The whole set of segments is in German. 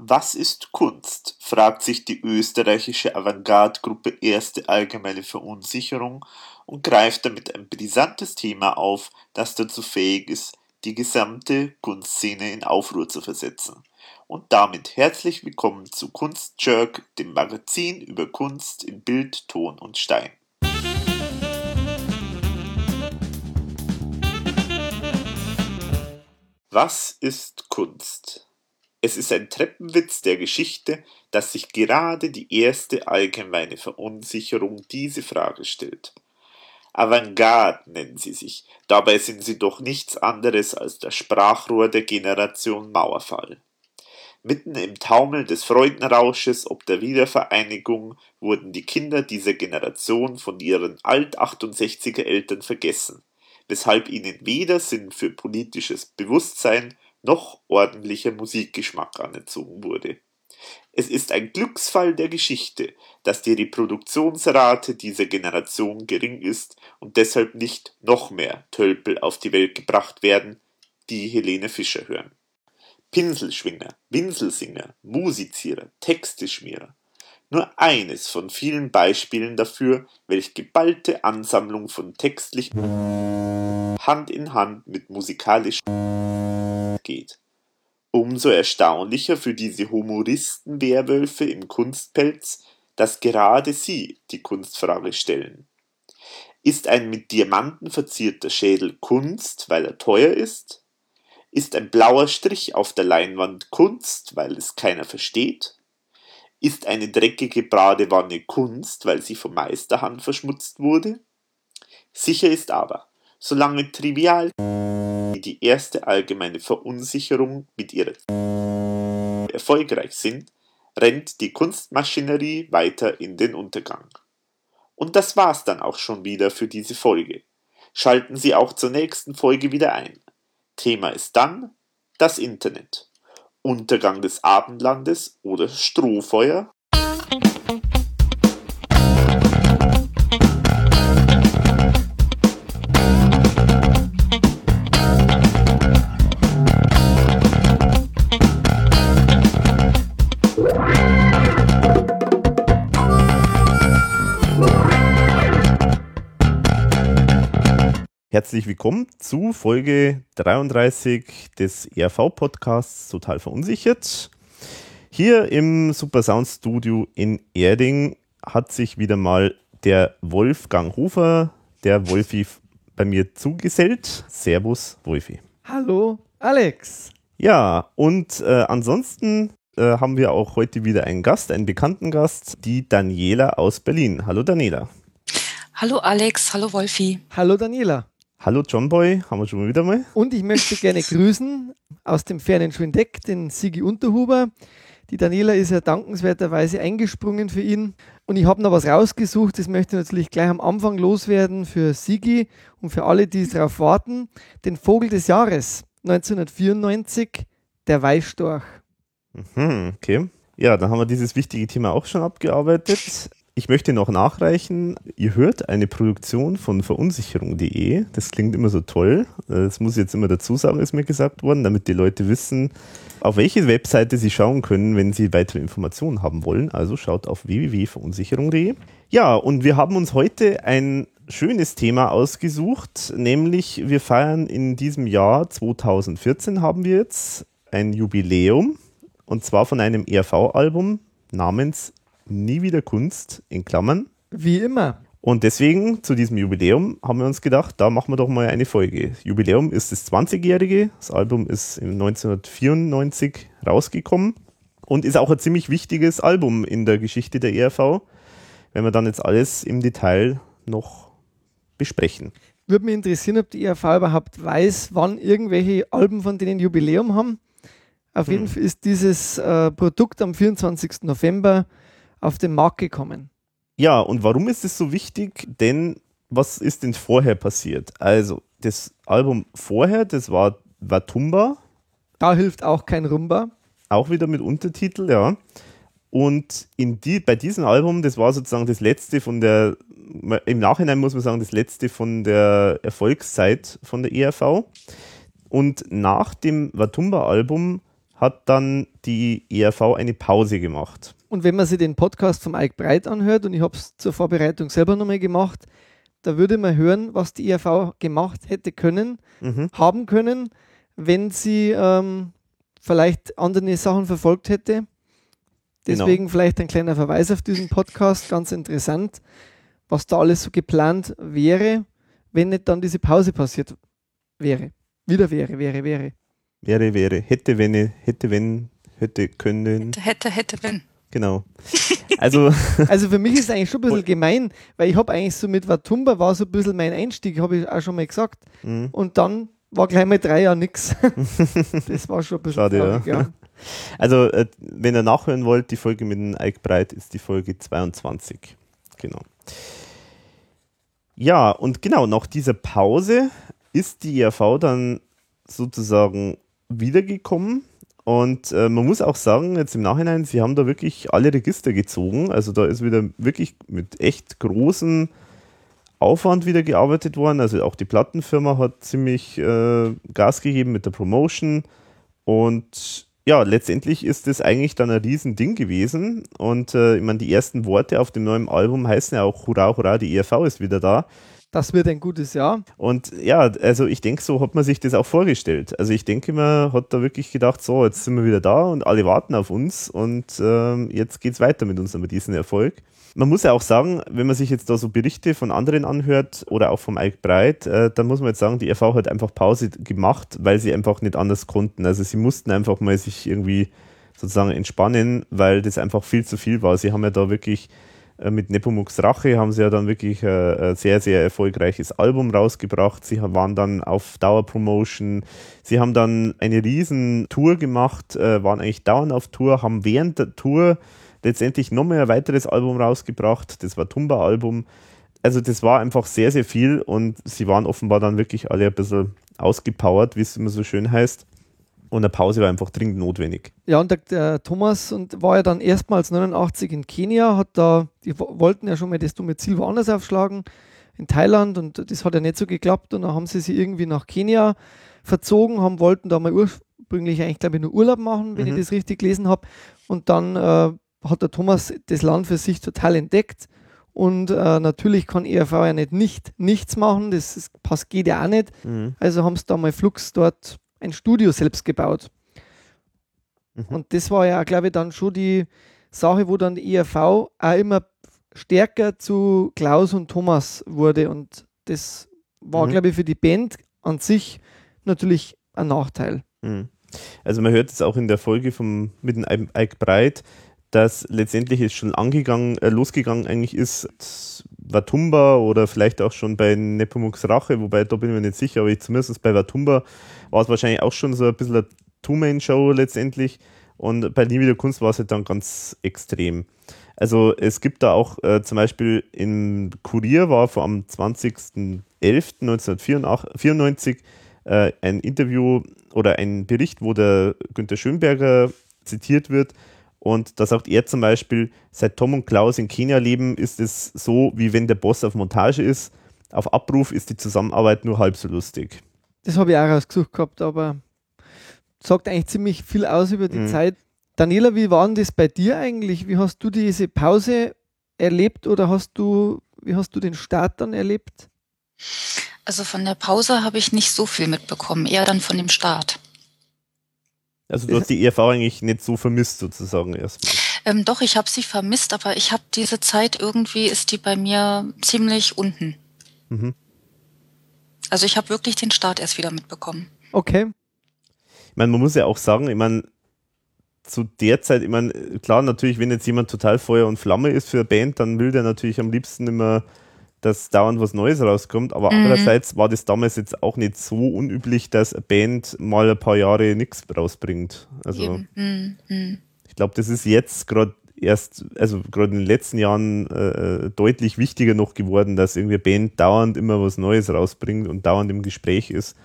Was ist Kunst? fragt sich die österreichische Avantgarde-Gruppe Erste Allgemeine Verunsicherung und greift damit ein brisantes Thema auf, das dazu fähig ist, die gesamte Kunstszene in Aufruhr zu versetzen. Und damit herzlich willkommen zu Kunstjerk, dem Magazin über Kunst in Bild, Ton und Stein. Was ist Kunst? Es ist ein Treppenwitz der Geschichte, dass sich gerade die erste allgemeine Verunsicherung diese Frage stellt. Avantgarde nennen sie sich, dabei sind sie doch nichts anderes als das Sprachrohr der Generation Mauerfall. Mitten im Taumel des Freudenrausches ob der Wiedervereinigung wurden die Kinder dieser Generation von ihren Alt-68er Eltern vergessen, weshalb ihnen weder Sinn für politisches Bewusstsein noch ordentlicher Musikgeschmack anerzogen wurde. Es ist ein Glücksfall der Geschichte, dass die Reproduktionsrate dieser Generation gering ist und deshalb nicht noch mehr Tölpel auf die Welt gebracht werden, die Helene Fischer hören. Pinselschwinger, Winselsinger, Musizierer, Texteschmierer. Nur eines von vielen Beispielen dafür, welch geballte Ansammlung von textlichen Hand in Hand mit musikalisch geht. Umso erstaunlicher für diese Humoristen-Werwölfe im Kunstpelz, dass gerade sie die Kunstfrage stellen. Ist ein mit Diamanten verzierter Schädel Kunst, weil er teuer ist? Ist ein blauer Strich auf der Leinwand Kunst, weil es keiner versteht? Ist eine dreckige Badewanne Kunst, weil sie vom Meisterhand verschmutzt wurde? Sicher ist aber, solange trivial die erste allgemeine Verunsicherung mit ihrer erfolgreich sind, rennt die Kunstmaschinerie weiter in den Untergang. Und das war's dann auch schon wieder für diese Folge. Schalten Sie auch zur nächsten Folge wieder ein. Thema ist dann das Internet. Untergang des Abendlandes oder Strohfeuer Herzlich willkommen zu Folge 33 des ERV-Podcasts Total Verunsichert. Hier im Super Sound Studio in Erding hat sich wieder mal der Wolfgang Hofer, der Wolfi, bei mir zugesellt. Servus, Wolfi. Hallo, Alex. Ja, und äh, ansonsten äh, haben wir auch heute wieder einen Gast, einen bekannten Gast, die Daniela aus Berlin. Hallo, Daniela. Hallo Alex, hallo Wolfi. Hallo Daniela. Hallo John Boy, haben wir schon wieder mal. Und ich möchte gerne grüßen aus dem fernen Schwindeck den Sigi Unterhuber. Die Daniela ist ja dankenswerterweise eingesprungen für ihn. Und ich habe noch was rausgesucht, das möchte ich natürlich gleich am Anfang loswerden für Sigi und für alle, die darauf warten. Den Vogel des Jahres 1994, der Weißstorch. Mhm, okay. Ja, dann haben wir dieses wichtige Thema auch schon abgearbeitet. Ich möchte noch nachreichen, ihr hört eine Produktion von verunsicherung.de. Das klingt immer so toll. Das muss ich jetzt immer dazu sagen, ist mir gesagt worden, damit die Leute wissen, auf welche Webseite sie schauen können, wenn sie weitere Informationen haben wollen. Also schaut auf www.verunsicherung.de. Ja, und wir haben uns heute ein schönes Thema ausgesucht, nämlich wir feiern in diesem Jahr 2014 haben wir jetzt ein Jubiläum und zwar von einem ERV-Album namens Nie wieder Kunst in Klammern. Wie immer. Und deswegen zu diesem Jubiläum haben wir uns gedacht, da machen wir doch mal eine Folge. Jubiläum ist das 20-jährige. Das Album ist 1994 rausgekommen und ist auch ein ziemlich wichtiges Album in der Geschichte der ERV, wenn wir dann jetzt alles im Detail noch besprechen. Würde mich interessieren, ob die ERV überhaupt weiß, wann irgendwelche Alben von denen Jubiläum haben. Auf hm. jeden Fall ist dieses äh, Produkt am 24. November auf den Markt gekommen. Ja, und warum ist es so wichtig? Denn was ist denn vorher passiert? Also, das Album vorher, das war Watumba. Da hilft auch kein Rumba. Auch wieder mit Untertitel, ja. Und in die, bei diesem Album, das war sozusagen das letzte von der, im Nachhinein muss man sagen, das letzte von der Erfolgszeit von der ERV. Und nach dem Watumba-Album hat dann die ERV eine Pause gemacht. Und wenn man sich den Podcast vom Ike Breit anhört, und ich habe es zur Vorbereitung selber nochmal gemacht, da würde man hören, was die ERV gemacht hätte können, Mhm. haben können, wenn sie ähm, vielleicht andere Sachen verfolgt hätte. Genau. Deswegen vielleicht ein kleiner Verweis auf diesen Podcast, ganz interessant, was da alles so geplant wäre, wenn nicht dann diese Pause passiert wäre. Wieder wäre, wäre, wäre. Wäre, wäre, hätte, wenn, hätte, wenn, hätte, können. Hätte, hätte, hätte, wenn. Genau. Also, Also für mich ist es eigentlich schon ein bisschen gemein, weil ich habe eigentlich so mit Watumba war so ein bisschen mein Einstieg, habe ich auch schon mal gesagt. mh. Und dann war gleich mal drei Jahre nichts. Das war schon ein bisschen Schade, ja. traurig, ja. also äh, wenn ihr nachhören wollt, die Folge mit dem Ike Breit ist die Folge 22. Genau. Ja, und genau, nach dieser Pause ist die ERV dann sozusagen wiedergekommen. Und äh, man muss auch sagen, jetzt im Nachhinein, sie haben da wirklich alle Register gezogen. Also da ist wieder wirklich mit echt großem Aufwand wieder gearbeitet worden. Also auch die Plattenfirma hat ziemlich äh, Gas gegeben mit der Promotion. Und ja, letztendlich ist das eigentlich dann ein Riesending gewesen. Und äh, ich meine, die ersten Worte auf dem neuen Album heißen ja auch Hurra, Hurra, die ERV ist wieder da. Das wird ein gutes Jahr. Und ja, also ich denke, so hat man sich das auch vorgestellt. Also ich denke, man hat da wirklich gedacht, so, jetzt sind wir wieder da und alle warten auf uns und ähm, jetzt geht's weiter mit uns mit diesem Erfolg. Man muss ja auch sagen, wenn man sich jetzt da so Berichte von anderen anhört oder auch vom Ike Breit, äh, dann muss man jetzt sagen, die RV hat einfach Pause gemacht, weil sie einfach nicht anders konnten. Also sie mussten einfach mal sich irgendwie sozusagen entspannen, weil das einfach viel zu viel war. Sie haben ja da wirklich mit Nepomuk's Rache haben sie ja dann wirklich äh, ein sehr, sehr erfolgreiches Album rausgebracht. Sie waren dann auf Dauerpromotion. Sie haben dann eine riesen Tour gemacht, äh, waren eigentlich dauernd auf Tour, haben während der Tour letztendlich nochmal ein weiteres Album rausgebracht. Das war Tumba-Album. Also das war einfach sehr, sehr viel und sie waren offenbar dann wirklich alle ein bisschen ausgepowert, wie es immer so schön heißt. Und eine Pause war einfach dringend notwendig. Ja, und der, der Thomas und war ja dann erstmals 89 in Kenia, hat da, die wo- wollten ja schon mal das dumme Ziel woanders aufschlagen, in Thailand, und das hat ja nicht so geklappt. Und dann haben sie sich irgendwie nach Kenia verzogen, haben, wollten da mal ursprünglich eigentlich, glaube ich, nur Urlaub machen, wenn Mhm. ich das richtig gelesen habe. Und dann äh, hat der Thomas das Land für sich total entdeckt. Und äh, natürlich kann ERV ja nicht, nicht nichts machen, das ist, passt, geht ja auch nicht. Mhm. Also haben sie da mal Flux dort ein Studio selbst gebaut. Mhm. Und das war ja, glaube ich, dann schon die Sache, wo dann die ERV auch immer stärker zu Klaus und Thomas wurde. Und das war, Mhm. glaube ich, für die Band an sich natürlich ein Nachteil. Mhm. Also man hört es auch in der Folge vom, mit dem Ike Breit, dass letztendlich es schon angegangen, äh, losgegangen eigentlich ist, Watumba oder vielleicht auch schon bei Nepomuk's Rache, wobei da bin ich mir nicht sicher, aber ich, zumindest bei Watumba war es wahrscheinlich auch schon so ein bisschen eine Two-Man-Show letztendlich und bei Nie wieder Kunst war es halt dann ganz extrem. Also es gibt da auch äh, zum Beispiel im Kurier war vor am 20.11.1994 äh, ein Interview oder ein Bericht, wo der Günter Schönberger zitiert wird. Und da sagt er zum Beispiel, seit Tom und Klaus in Kenia leben, ist es so, wie wenn der Boss auf Montage ist. Auf Abruf ist die Zusammenarbeit nur halb so lustig. Das habe ich auch rausgesucht gehabt, aber sagt eigentlich ziemlich viel aus über die Mhm. Zeit. Daniela, wie war denn das bei dir eigentlich? Wie hast du diese Pause erlebt oder hast du, wie hast du den Start dann erlebt? Also von der Pause habe ich nicht so viel mitbekommen, eher dann von dem Start. Also du hast die ERV eigentlich nicht so vermisst sozusagen erstmal. Ähm, doch, ich habe sie vermisst, aber ich habe diese Zeit irgendwie, ist die bei mir ziemlich unten. Mhm. Also ich habe wirklich den Start erst wieder mitbekommen. Okay. Ich meine, man muss ja auch sagen, ich meine, zu der Zeit, ich meine, klar, natürlich, wenn jetzt jemand total Feuer und Flamme ist für eine Band, dann will der natürlich am liebsten immer, dass dauernd was Neues rauskommt. Aber Mhm. andererseits war das damals jetzt auch nicht so unüblich, dass eine Band mal ein paar Jahre nichts rausbringt. Also Eben. Hm, hm. ich glaube, das ist jetzt gerade erst, also gerade in den letzten Jahren äh, deutlich wichtiger noch geworden, dass irgendwie Band dauernd immer was Neues rausbringt und dauernd im Gespräch ist.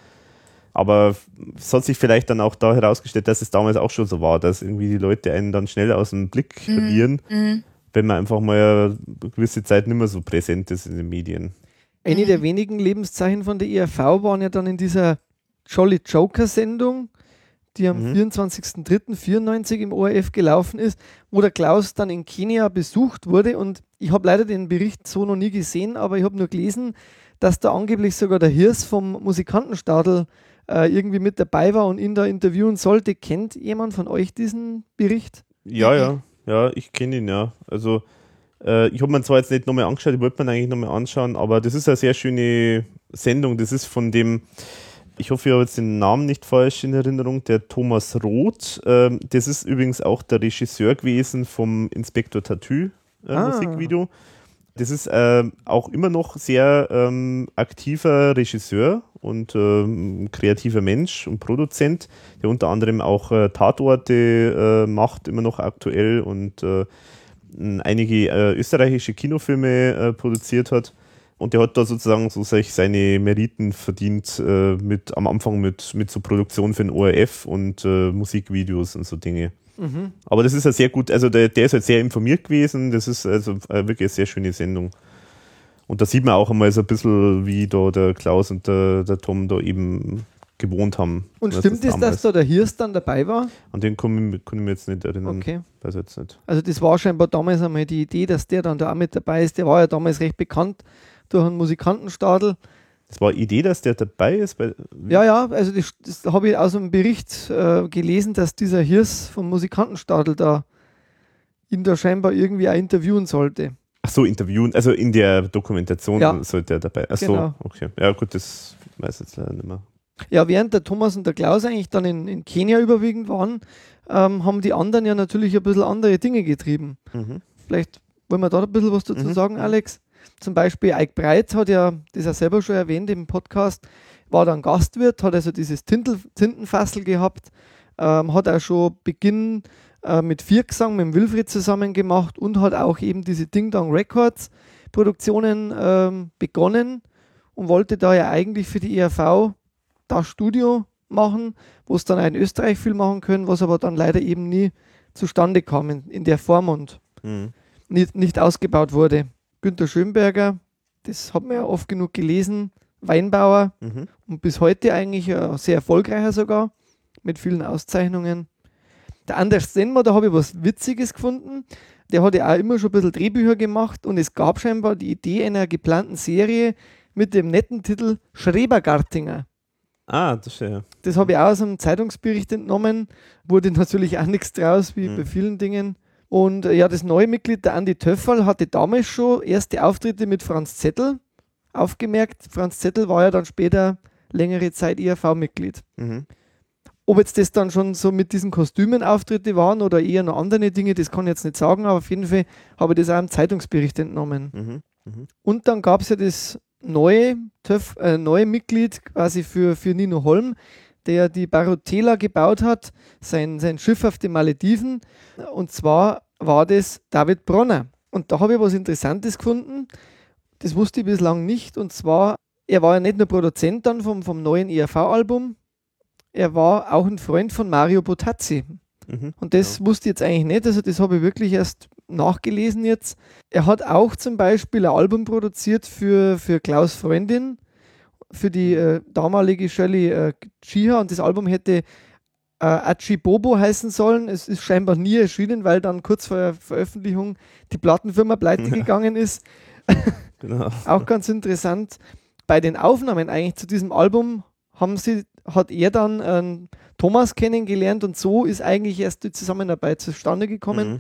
Aber es hat sich vielleicht dann auch da herausgestellt, dass es damals auch schon so war, dass irgendwie die Leute einen dann schnell aus dem Blick verlieren, Hm. wenn man einfach mal eine gewisse Zeit nicht mehr so präsent ist in den Medien. Eine Mhm. der wenigen Lebenszeichen von der ERV waren ja dann in dieser Jolly Joker Sendung, die am Mhm. 24.03.94 im ORF gelaufen ist, wo der Klaus dann in Kenia besucht wurde. Und ich habe leider den Bericht so noch nie gesehen, aber ich habe nur gelesen, dass da angeblich sogar der Hirs vom Musikantenstadel äh, irgendwie mit dabei war und ihn da interviewen sollte. Kennt jemand von euch diesen Bericht? Ja, ja, ja, ich kenne ihn, ja. Also, äh, ich habe mir zwar jetzt nicht nochmal angeschaut, ich wollte mir eigentlich nochmal anschauen, aber das ist eine sehr schöne Sendung. Das ist von dem, ich hoffe, ich habe jetzt den Namen nicht falsch in Erinnerung, der Thomas Roth. Ähm, das ist übrigens auch der Regisseur gewesen vom Inspektor Tattoo äh, Ah. Musikvideo. Das ist ähm, auch immer noch sehr ähm, aktiver Regisseur und ähm, kreativer Mensch und Produzent, der unter anderem auch äh, Tatorte äh, macht, immer noch aktuell und äh, einige äh, österreichische Kinofilme äh, produziert hat. Und der hat da sozusagen so seine Meriten verdient, äh, mit, am Anfang mit, mit so Produktion für den ORF und äh, Musikvideos und so Dinge. Aber das ist ja sehr gut, also der, der ist halt sehr informiert gewesen, das ist also äh, wirklich eine sehr schöne Sendung. Und da sieht man auch einmal so ein bisschen, wie da der Klaus und der, der Tom da eben gewohnt haben. Und stimmt es, dass damals- da der Hirs dann dabei war? An den kann ich, kann ich mich jetzt nicht erinnern. Okay. Weiß jetzt nicht. Also das war scheinbar damals einmal die Idee, dass der dann da auch mit dabei ist. Der war ja damals recht bekannt durch einen Musikantenstadel. Es war Idee, dass der dabei ist. Bei, Ja, ja, also das, das habe ich aus einem Bericht äh, gelesen, dass dieser Hirs vom Musikantenstadel da ihn da scheinbar irgendwie auch interviewen sollte. Ach so, interviewen, also in der Dokumentation Ja. sollte er dabei. Ach so, Genau. okay. Ja, gut, das weiß ich jetzt leider nicht mehr. Ja, während der Thomas und der Klaus eigentlich dann in, in Kenia überwiegend waren, ähm, haben die anderen ja natürlich ein bisschen andere Dinge getrieben. Mhm. Vielleicht wollen wir da ein bisschen was dazu Mhm. sagen, Alex. Zum Beispiel Ike Breit hat ja das ja selber schon erwähnt im Podcast, war dann Gastwirt, hat also dieses Tintel, Tintenfassel gehabt, ähm, hat auch schon Beginn äh, mit Viergesang mit dem Wilfried zusammen gemacht und hat auch eben diese Ding Dong Records Produktionen ähm, begonnen und wollte da ja eigentlich für die ERV das Studio machen, wo es dann auch in Österreich viel machen können, was aber dann leider eben nie zustande kam in, in der Form und Mhm. nicht, nicht ausgebaut wurde. Günter Schönberger, das hat man ja oft genug gelesen, Weinbauer Mhm. und bis heute eigentlich sehr erfolgreicher sogar, mit vielen Auszeichnungen. Der Anders Senmer, da habe ich was Witziges gefunden. Der hat ja auch immer schon ein bisschen Drehbücher gemacht und es gab scheinbar die Idee einer geplanten Serie mit dem netten Titel Schrebergartinger. Ah, das ist ja. Das habe ich auch aus einem Zeitungsbericht entnommen. Wurde natürlich auch nichts draus, wie Mhm. bei vielen Dingen. Und äh, ja, das neue Mitglied, der Andi Töfferl, hatte damals schon erste Auftritte mit Franz Zettel aufgemerkt. Franz Zettel war ja dann später längere Zeit IRV-Mitglied. Mhm. Ob jetzt das dann schon so mit diesen Kostümen Auftritte waren oder eher noch andere Dinge, das kann ich jetzt nicht sagen, aber auf jeden Fall habe ich das auch im Zeitungsbericht entnommen. Mhm. Und dann gab es ja das neue, Töff, äh, neue Mitglied quasi für, für Nino Holm, der die Barotela gebaut hat, sein, sein Schiff auf den Malediven. Und zwar war das David Bronner. Und da habe ich was Interessantes gefunden. Das wusste ich bislang nicht. Und zwar, er war ja nicht nur Produzent dann vom, vom neuen ERV-Album, er war auch ein Freund von Mario Botazzi. Mhm. Und das wusste ich jetzt eigentlich nicht, also das habe ich wirklich erst nachgelesen jetzt. Er hat auch zum Beispiel ein Album produziert für, für Klaus Freundin, für die äh, damalige Shirley äh, Chiha und das Album hätte äh, Achi Bobo heißen sollen. Es ist scheinbar nie erschienen, weil dann kurz vor der Veröffentlichung die Plattenfirma pleite gegangen ist. Genau. Auch ganz interessant. Bei den Aufnahmen eigentlich zu diesem Album haben sie, hat er dann ähm, Thomas kennengelernt und so ist eigentlich erst die Zusammenarbeit zustande gekommen. Mhm.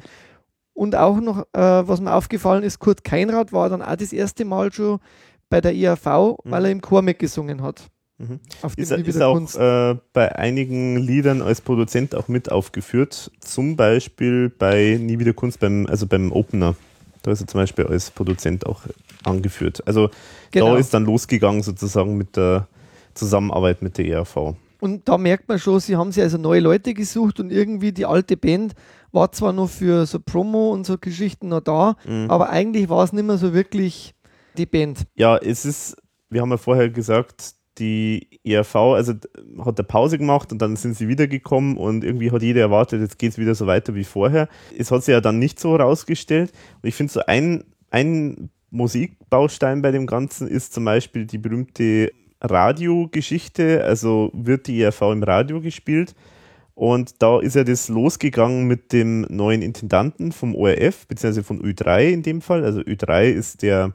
Und auch noch, äh, was mir aufgefallen ist, Kurt Keinrad war dann auch das erste Mal schon bei der IAV, weil er im Chor mitgesungen hat. Mhm. Auf Ist, er- ist auch äh, bei einigen Liedern als Produzent auch mit aufgeführt. Zum Beispiel bei Nie wieder Kunst, beim, also beim Opener. Da ist er zum Beispiel als Produzent auch angeführt. Also Genau. da ist dann losgegangen sozusagen mit der Zusammenarbeit mit der ERV. Und da merkt man schon, sie haben sich also neue Leute gesucht und irgendwie die alte Band war zwar noch für so Promo und so Geschichten noch da, Mhm. aber eigentlich war es nicht mehr so wirklich die Band. Ja, es ist, wir haben ja vorher gesagt, die ERV, also hat eine Pause gemacht und dann sind sie wiedergekommen und irgendwie hat jeder erwartet, jetzt geht es wieder so weiter wie vorher. Es hat sich ja dann nicht so herausgestellt. Und ich finde so ein, ein Musikbaustein bei dem Ganzen ist zum Beispiel die berühmte Radiogeschichte, also wird die ERV im Radio gespielt. Und da ist ja das losgegangen mit dem neuen Intendanten vom ORF, beziehungsweise von Ö3 in dem Fall. Also Ö3 ist der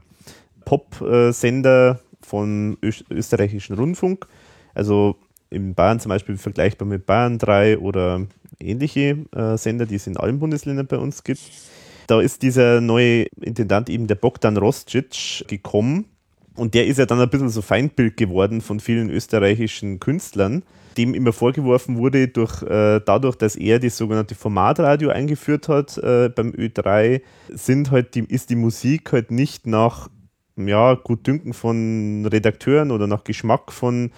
Pop-Sender vom österreichischen Rundfunk. Also in Bayern zum Beispiel vergleichbar mit Bayern 3 oder ähnliche äh, Sender, die es in allen Bundesländern bei uns gibt. Da ist dieser neue Intendant eben der Bogdan Roscic gekommen und der ist ja dann ein bisschen so Feindbild geworden von vielen österreichischen Künstlern, dem immer vorgeworfen wurde, durch, äh, dadurch, dass er das sogenannte Formatradio eingeführt hat äh, beim Ö3, sind halt die, ist die Musik halt nicht nach ja, Gutdünken von Redakteuren oder nach Geschmack von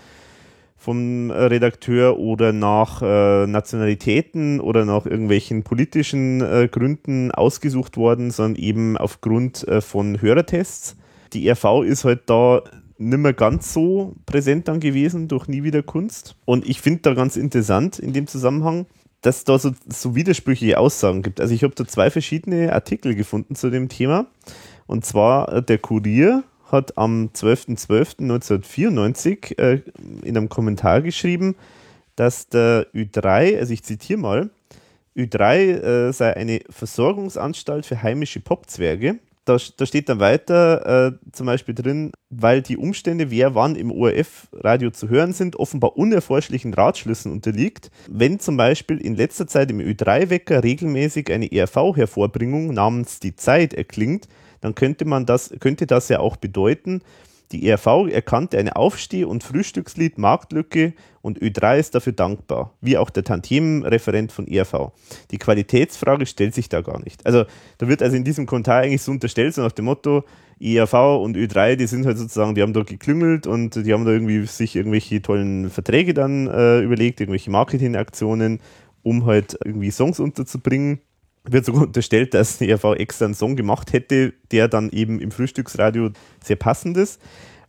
vom Redakteur oder nach äh, Nationalitäten oder nach irgendwelchen politischen äh, Gründen ausgesucht worden, sondern eben aufgrund äh, von Hörertests. Die RV ist halt da nicht mehr ganz so präsent dann gewesen durch Nie wieder Kunst. Und ich finde da ganz interessant in dem Zusammenhang, dass da so, so widersprüchliche Aussagen gibt. Also ich habe da zwei verschiedene Artikel gefunden zu dem Thema. Und zwar äh, der Kurier hat am 12.12.1994 äh, in einem Kommentar geschrieben, dass der Ü3, also ich zitiere mal, Ü3 äh, sei eine Versorgungsanstalt für heimische Popzwerge. Da, da steht dann weiter äh, zum Beispiel drin, weil die Umstände, wer wann im ORF-Radio zu hören sind, offenbar unerforschlichen Ratschlüssen unterliegt. Wenn zum Beispiel in letzter Zeit im Ü3-Wecker regelmäßig eine ERV-Hervorbringung namens Die Zeit erklingt, dann könnte man das, könnte das ja auch bedeuten, die ERV erkannte eine Aufsteh- und Frühstückslied Marktlücke und Ö3 ist dafür dankbar, wie auch der Tantiemenreferent von ERV. Die Qualitätsfrage stellt sich da gar nicht. Also da wird also in diesem Kommentar eigentlich so unterstellt, so nach dem Motto, ERV und Ö3, die sind halt sozusagen, die haben da geklüngelt und die haben da irgendwie sich irgendwelche tollen Verträge dann äh, überlegt, irgendwelche Marketingaktionen, um halt irgendwie Songs unterzubringen wird sogar unterstellt, dass die ERV extra einen Song gemacht hätte, der dann eben im Frühstücksradio sehr passend ist.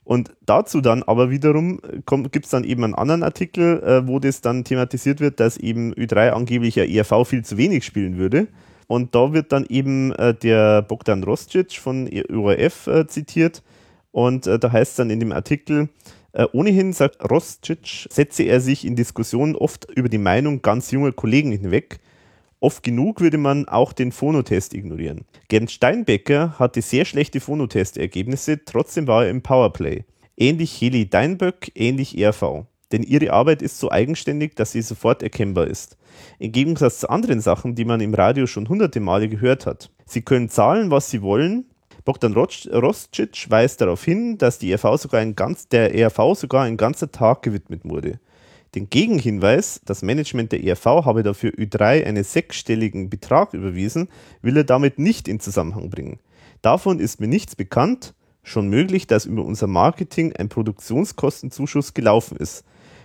Und dazu dann aber wiederum gibt es dann eben einen anderen Artikel, äh, wo das dann thematisiert wird, dass eben Ü3 angeblich ja ERV viel zu wenig spielen würde. Und da wird dann eben äh, der Bogdan Roscic von ORF äh, zitiert. Und äh, da heißt es dann in dem Artikel, äh, ohnehin, sagt Roscic, setze er sich in Diskussionen oft über die Meinung ganz junger Kollegen hinweg Oft genug würde man auch den Phonotest ignorieren. Gerd Steinbecker hatte sehr schlechte Phonotest-Ergebnisse, trotzdem war er im Powerplay. Ähnlich Heli Deinböck, ähnlich RV. Denn ihre Arbeit ist so eigenständig, dass sie sofort erkennbar ist. Im Gegensatz zu anderen Sachen, die man im Radio schon hunderte Male gehört hat. Sie können zahlen, was sie wollen. Bogdan Roscic weist darauf hin, dass die RV sogar ein ganz, der ERV sogar ein ganzer Tag gewidmet wurde. Den Gegenhinweis, das Management der ERV habe dafür Ü3 einen sechsstelligen Betrag überwiesen, will er damit nicht in Zusammenhang bringen. Davon ist mir nichts bekannt, schon möglich, dass über unser Marketing ein Produktionskostenzuschuss gelaufen ist.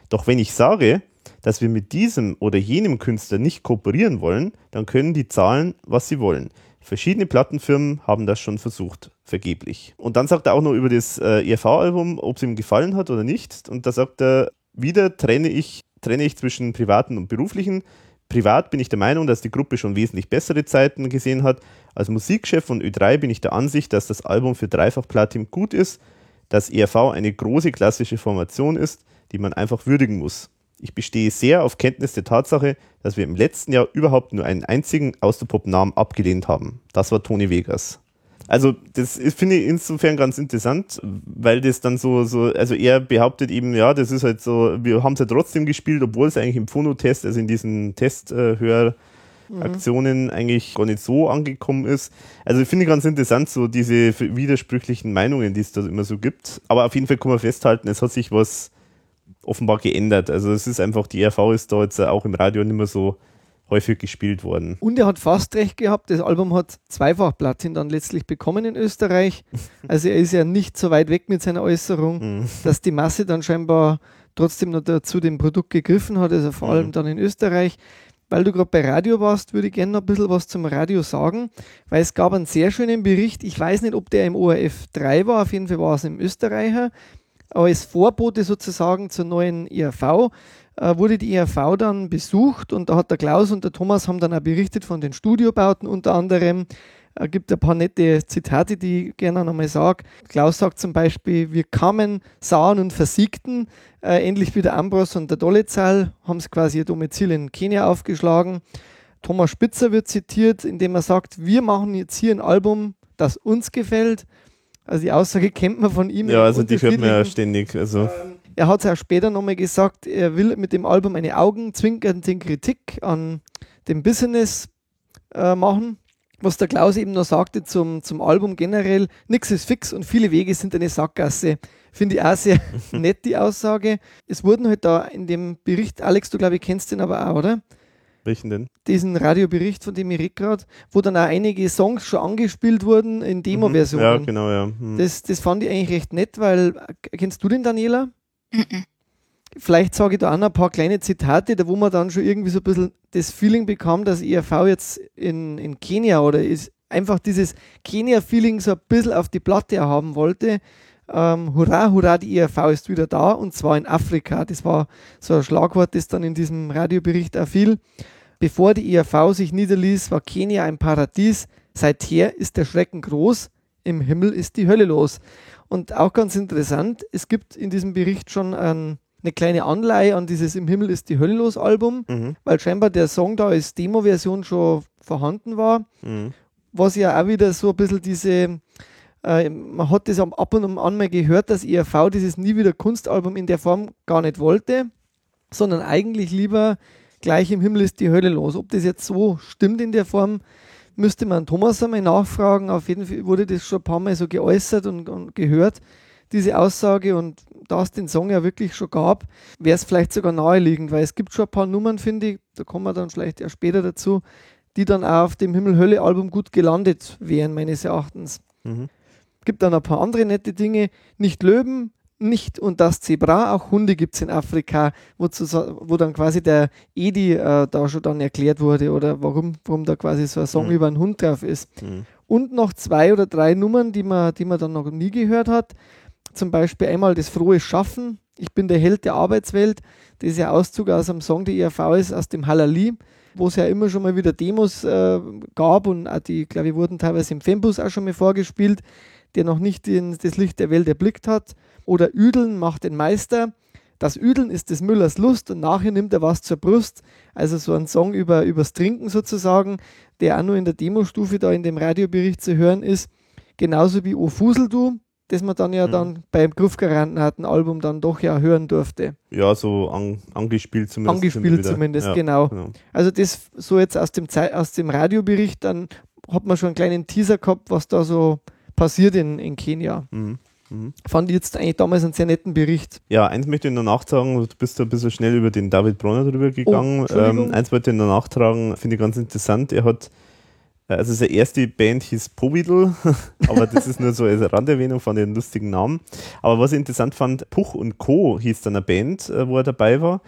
Doch wenn ich sage, dass wir mit diesem oder jenem Künstler nicht kooperieren wollen, dann können die zahlen, was sie wollen. Verschiedene Plattenfirmen haben das schon versucht, vergeblich. Und dann sagt er auch noch über das äh, ERV-Album, ob es ihm gefallen hat oder nicht. Und da sagt er, wieder trenne ich, trenne ich zwischen privaten und beruflichen. Privat bin ich der Meinung, dass die Gruppe schon wesentlich bessere Zeiten gesehen hat. Als Musikchef von Ö3 bin ich der Ansicht, dass das Album für Dreifach Platin gut ist, dass ERV eine große klassische Formation ist, die man einfach würdigen muss. Ich bestehe sehr auf Kenntnis der Tatsache, dass wir im letzten Jahr überhaupt nur einen einzigen Austropop-Namen abgelehnt haben. Das war Tony Vegas. Also das finde ich insofern ganz interessant, weil das dann so, so, also er behauptet eben, ja, das ist halt so, wir haben es ja trotzdem gespielt, obwohl es eigentlich im Phonotest, also in diesen Testhöraktionen mhm. eigentlich gar nicht so angekommen ist. Also ich finde ganz interessant, so diese widersprüchlichen Meinungen, die es da immer so gibt. Aber auf jeden Fall kann man festhalten, es hat sich was offenbar geändert. Also es ist einfach, die RV ist da jetzt auch im Radio nicht mehr so häufig gespielt worden. Und er hat fast recht gehabt, das Album hat zweifach Platin dann letztlich bekommen in Österreich. Also er ist ja nicht so weit weg mit seiner Äußerung, mhm. dass die Masse dann scheinbar trotzdem noch dazu dem Produkt gegriffen hat, also vor allem mhm. dann in Österreich. Weil du gerade bei Radio warst, würde ich gerne noch ein bisschen was zum Radio sagen, weil es gab einen sehr schönen Bericht. Ich weiß nicht, ob der im ORF 3 war, auf jeden Fall war es im Österreicher, als Vorbote sozusagen zur neuen IRV wurde die ERV dann besucht und da hat der Klaus und der Thomas haben dann auch berichtet von den Studiobauten unter anderem. Es gibt ein paar nette Zitate, die ich gerne nochmal sage. Klaus sagt zum Beispiel, wir kamen, sahen und versiegten, äh, ähnlich wie der Ambros und der Dolezal, haben sie quasi ihr Domizil in Kenia aufgeschlagen. Thomas Spitzer wird zitiert, indem er sagt, wir machen jetzt hier ein Album, das uns gefällt. Also die Aussage kennt man von ihm. Ja, also die hört man ja ständig. Also. Ähm, er hat es auch später nochmal gesagt, er will mit dem Album eine augenzwinkernde Kritik an dem Business äh, machen. Was der Klaus eben noch sagte zum, zum Album generell, nichts ist fix und viele Wege sind eine Sackgasse. Finde ich auch sehr nett, die Aussage. Es wurden halt da in dem Bericht, Alex, du glaube ich kennst den aber auch, oder? Welchen denn? Diesen Radiobericht, von dem ich rede gerade, wo dann auch einige Songs schon angespielt wurden in Demo-Versionen. Ja, genau, ja. Mhm. Das, das fand ich eigentlich recht nett, weil, kennst du den, Daniela? Mhm. Vielleicht sage ich da auch noch ein paar kleine Zitate, da wo man dann schon irgendwie so ein bisschen das Feeling bekam, dass ERV jetzt in, in Kenia oder ist einfach dieses Kenia-Feeling so ein bisschen auf die Platte haben wollte. Ähm, hurra, hurra, die ERV ist wieder da und zwar in Afrika. Das war so ein Schlagwort, das dann in diesem Radiobericht auch fiel. Bevor die ERV sich niederließ, war Kenia ein Paradies. Seither ist der Schrecken groß. Im Himmel ist die Hölle los. Und auch ganz interessant, es gibt in diesem Bericht schon ein, eine kleine Anleihe an dieses Im Himmel ist die Hölle los Album, mhm. weil scheinbar der Song da als Demo-Version schon vorhanden war. Mhm. Was ja auch wieder so ein bisschen diese, äh, man hat das ab und an mal gehört, dass ERV dieses Nie wieder Kunstalbum in der Form gar nicht wollte, sondern eigentlich lieber gleich im Himmel ist die Hölle los. Ob das jetzt so stimmt in der Form, müsste man Thomas einmal nachfragen. Auf jeden Fall wurde das schon ein paar Mal so geäußert und, und gehört, diese Aussage. Und da es den Song ja wirklich schon gab, wäre es vielleicht sogar naheliegend, weil es gibt schon ein paar Nummern, finde ich, da kommen wir dann vielleicht ja später dazu, die dann auch auf dem Himmel-Hölle-Album gut gelandet wären, meines Erachtens. Mhm. Gibt dann ein paar andere nette Dinge. Nicht Löwen, nicht und das Zebra, auch Hunde gibt es in Afrika, wo, zu, wo, dann quasi der Edi äh, da schon dann erklärt wurde oder warum, warum da quasi so ein Song mhm. über einen Hund drauf ist. Mhm. Und noch zwei oder drei Nummern, die man, die man dann noch nie gehört hat. Zum Beispiel einmal das frohe Schaffen. Ich bin der Held der Arbeitswelt. Das ist ja Auszug aus einem Song der IRV ist, aus dem Halali, wo es ja immer schon mal wieder Demos äh, gab und die, glaube ich, wurden teilweise im Fembus auch schon mal vorgespielt, der noch nicht in das Licht der Welt erblickt hat. Oder Üdeln macht den Meister. Das Üdeln ist des Müllers Lust und nachher nimmt er was zur Brust. Also so ein Song über, übers Trinken sozusagen, der auch nur in der Demostufe da in dem Radiobericht zu hören ist. Genauso wie O Fusel du, das man dann ja mhm. dann beim Album dann doch ja hören durfte. Ja, so an, angespielt zumindest. Angespielt zumindest, ja, genau. genau. Also das so jetzt aus dem, aus dem Radiobericht, dann hat man schon einen kleinen Teaser gehabt, was da so passiert in, in Kenia. Mhm. Mhm. Fand ich jetzt eigentlich damals einen sehr netten Bericht. Ja, eins möchte ich noch nachtragen, du bist ein bisschen schnell über den David Bronner drüber gegangen. Oh, ähm, eins wollte ich noch nachtragen, finde ich ganz interessant. Er hat, äh, also seine erste Band hieß Povidl, aber das ist nur so als Randerwähnung von den lustigen Namen. Aber was ich interessant fand, Puch und Co. hieß dann eine Band, äh, wo er dabei war.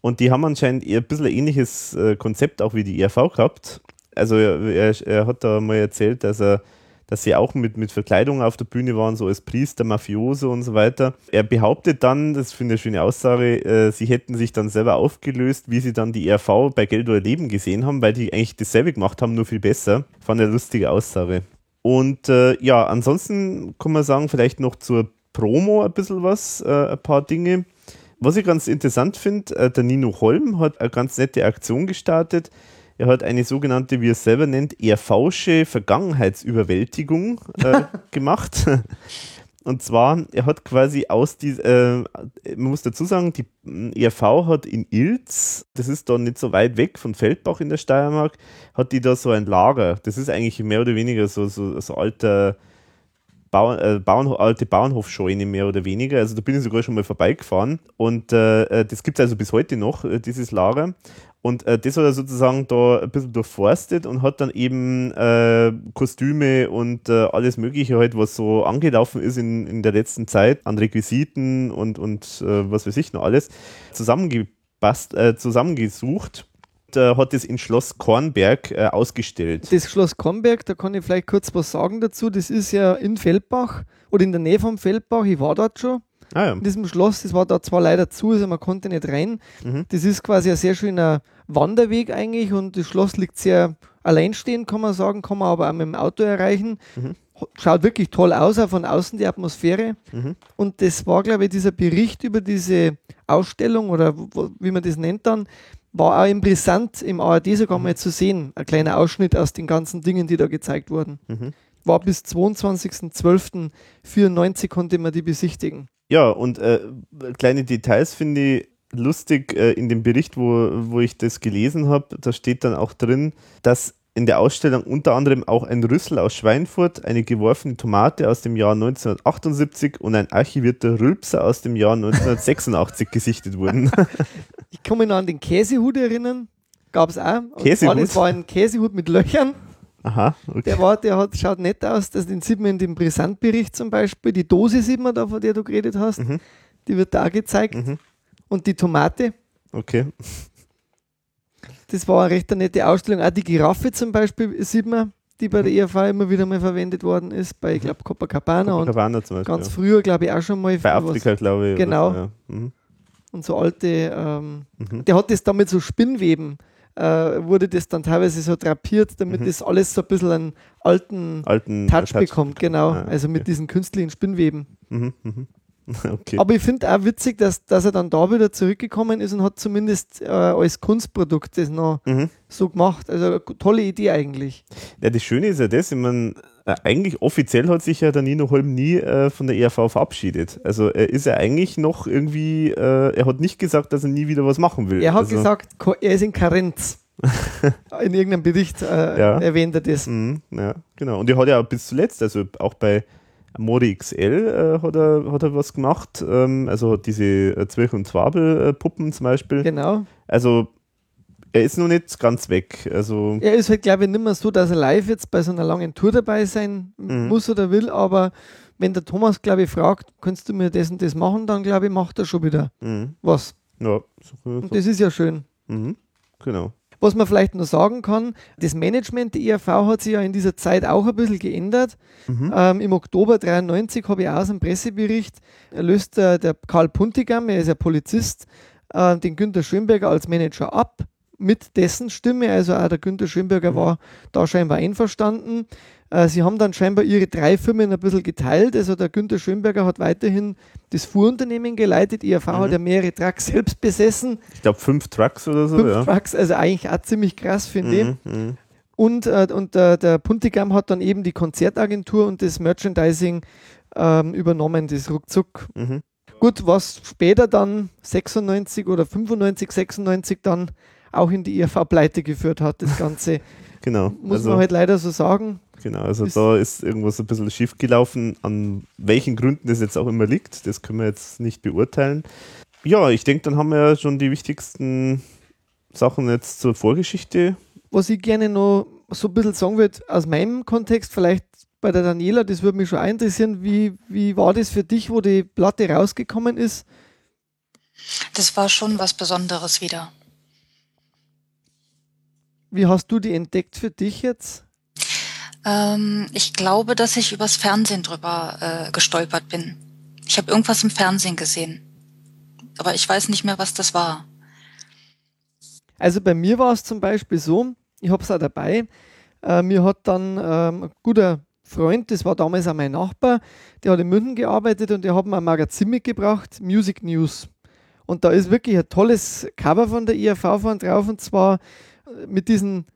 Und die haben anscheinend eher ein bisschen ein ähnliches äh, Konzept auch wie die ERV gehabt. Also er, er, er hat da mal erzählt, dass er dass sie auch mit, mit Verkleidung auf der Bühne waren, so als Priester, Mafioso und so weiter. Er behauptet dann, das finde ich eine schöne Aussage, äh, sie hätten sich dann selber aufgelöst, wie sie dann die RV bei Geld oder Leben gesehen haben, weil die eigentlich dasselbe gemacht haben, nur viel besser. Fand eine lustige Aussage. Und äh, ja, ansonsten kann man sagen, vielleicht noch zur Promo ein bisschen was, äh, ein paar Dinge. Was ich ganz interessant finde, äh, der Nino Holm hat eine ganz nette Aktion gestartet. Er hat eine sogenannte, wie er es selber nennt, eher fausche Vergangenheitsüberwältigung äh, gemacht. Und zwar, er hat quasi aus dieser, äh, man muss dazu sagen, die ERV hat in Ilz, das ist da nicht so weit weg von Feldbach in der Steiermark, hat die da so ein Lager. Das ist eigentlich mehr oder weniger so, so, so alter Bauern, äh, Bauern, alte Bauernhofscheune mehr oder weniger. Also da bin ich sogar schon mal vorbeigefahren. Und äh, äh das gibt es also bis heute noch, äh, dieses Lager. Und äh, das hat er sozusagen da ein bisschen durchforstet und hat dann eben äh, Kostüme und äh, alles Mögliche halt, was so angelaufen ist in, in der letzten Zeit an Requisiten und, und äh, was weiß ich noch alles, zusammengepasst, äh, äh, hat es in Schloss Kornberg äh, ausgestellt. Das Schloss Kornberg, da kann ich vielleicht kurz was sagen dazu. Das ist ja in Feldbach oder in der Nähe vom Feldbach. Ich war dort schon. Ah, ja. In diesem Schloss, das war da zwar leider zu, also man konnte nicht rein. Mhm. Das ist quasi ein sehr schöner Wanderweg eigentlich und das Schloss liegt sehr alleinstehend, kann man sagen, kann man aber auch mit dem Auto erreichen. Mhm. Schaut wirklich toll aus, auch von außen die Atmosphäre. Mhm. Und das war, glaube ich, dieser Bericht über diese Ausstellung oder wie man das nennt dann, war auch interessant im ARD sogar mal zu sehen. Ein kleiner Ausschnitt aus den ganzen Dingen, die da gezeigt wurden. Mhm. War bis 22.12.94 konnte man die besichtigen. Ja, und äh, kleine Details finde ich lustig äh, in dem Bericht, wo, wo ich das gelesen habe. Da steht dann auch drin, dass in der Ausstellung unter anderem auch ein Rüssel aus Schweinfurt, eine geworfene Tomate aus dem Jahr 1978 und ein archivierter Rülpser aus dem Jahr 1986 gesichtet wurden. Ich kann mich noch an den Käsehut erinnern. Gab es auch. Käsehut? Das war ein Käsehut mit Löchern. Aha, okay. Der, war, der hat, schaut nett aus. Das, den sieht man in dem Brisantbericht zum Beispiel. Die Dose sieht man da, von der du geredet hast. Mhm. Die wird da gezeigt. Mhm. Und die Tomate. Okay. Das war eine recht nette Ausstellung. Auch die Giraffe zum Beispiel sieht man, die bei der mhm. ERV immer wieder mal verwendet worden ist. Bei, ich glaube, Copacabana. Copacabana und zum Beispiel, ganz früher, glaube ich, auch schon mal. Bei Afrika, glaube ich. Genau. So, ja. mhm und so alte, ähm, mhm. der hat das dann mit so Spinnweben, äh, wurde das dann teilweise so drapiert, damit mhm. das alles so ein bisschen einen alten, alten Touch, Touch, bekommt, genau, ah, also mit diesen künstlichen Spinnweben. Mhm. mhm. Okay. Aber ich finde auch witzig, dass, dass er dann da wieder zurückgekommen ist und hat zumindest äh, als Kunstprodukt das noch mhm. so gemacht. Also tolle Idee eigentlich. Ja, das Schöne ist ja das, ich meine, äh, eigentlich offiziell hat sich ja der Nino Holm nie äh, von der ERV verabschiedet. Also er ist ja eigentlich noch irgendwie, äh, er hat nicht gesagt, dass er nie wieder was machen will. Er hat also, gesagt, er ist in Karenz. in irgendeinem Bericht äh, ja. erwähnt er das. Mhm, ja, genau. Und er hat ja auch bis zuletzt, also auch bei Mori XL äh, hat, er, hat er was gemacht. Ähm, also hat diese äh, Zwirch- und Zwabel-Puppen zum Beispiel. Genau. Also er ist noch nicht ganz weg. Also er ist halt, glaube ich, nicht mehr so, dass er live jetzt bei so einer langen Tour dabei sein mhm. muss oder will, aber wenn der Thomas, glaube ich, fragt, kannst du mir das und das machen, dann glaube ich, macht er schon wieder mhm. was. Ja, so, so. Und das ist ja schön. Mhm. Genau. Was man vielleicht noch sagen kann, das Management der IAV hat sich ja in dieser Zeit auch ein bisschen geändert. Mhm. Ähm, Im Oktober 93 habe ich aus einem Pressebericht, löst der, der Karl Puntigam, er ist ja Polizist, äh, den Günter Schönberger als Manager ab mit dessen Stimme, also auch der Günter Schönberger mhm. war da scheinbar einverstanden. Äh, sie haben dann scheinbar ihre drei Firmen ein bisschen geteilt. Also der Günter Schönberger hat weiterhin das Fuhrunternehmen geleitet. IAV mhm. hat ja mehrere Trucks selbst besessen. Ich glaube fünf Trucks oder so. Fünf ja. Trucks, also eigentlich auch ziemlich krass, finde ich. Mhm, mhm. Und, äh, und äh, der Puntigam hat dann eben die Konzertagentur und das Merchandising ähm, übernommen, das ruckzuck. Mhm. Gut, was später dann 96 oder 95, 96 dann auch in die IFA-Pleite geführt hat, das Ganze. genau. Muss also, man halt leider so sagen. Genau, also ist da ist irgendwas ein bisschen schief gelaufen. An welchen Gründen das jetzt auch immer liegt, das können wir jetzt nicht beurteilen. Ja, ich denke, dann haben wir ja schon die wichtigsten Sachen jetzt zur Vorgeschichte. Was ich gerne noch so ein bisschen sagen würde, aus meinem Kontext, vielleicht bei der Daniela, das würde mich schon interessieren, wie, wie war das für dich, wo die Platte rausgekommen ist? Das war schon was Besonderes wieder. Wie hast du die entdeckt für dich jetzt? Ähm, ich glaube, dass ich übers Fernsehen drüber äh, gestolpert bin. Ich habe irgendwas im Fernsehen gesehen. Aber ich weiß nicht mehr, was das war. Also bei mir war es zum Beispiel so, ich habe es auch dabei, äh, mir hat dann ähm, ein guter Freund, das war damals auch mein Nachbar, der hat in München gearbeitet und der hat mir ein Magazin mitgebracht, Music News. Und da ist wirklich ein tolles Cover von der IAV von drauf und zwar mit diesen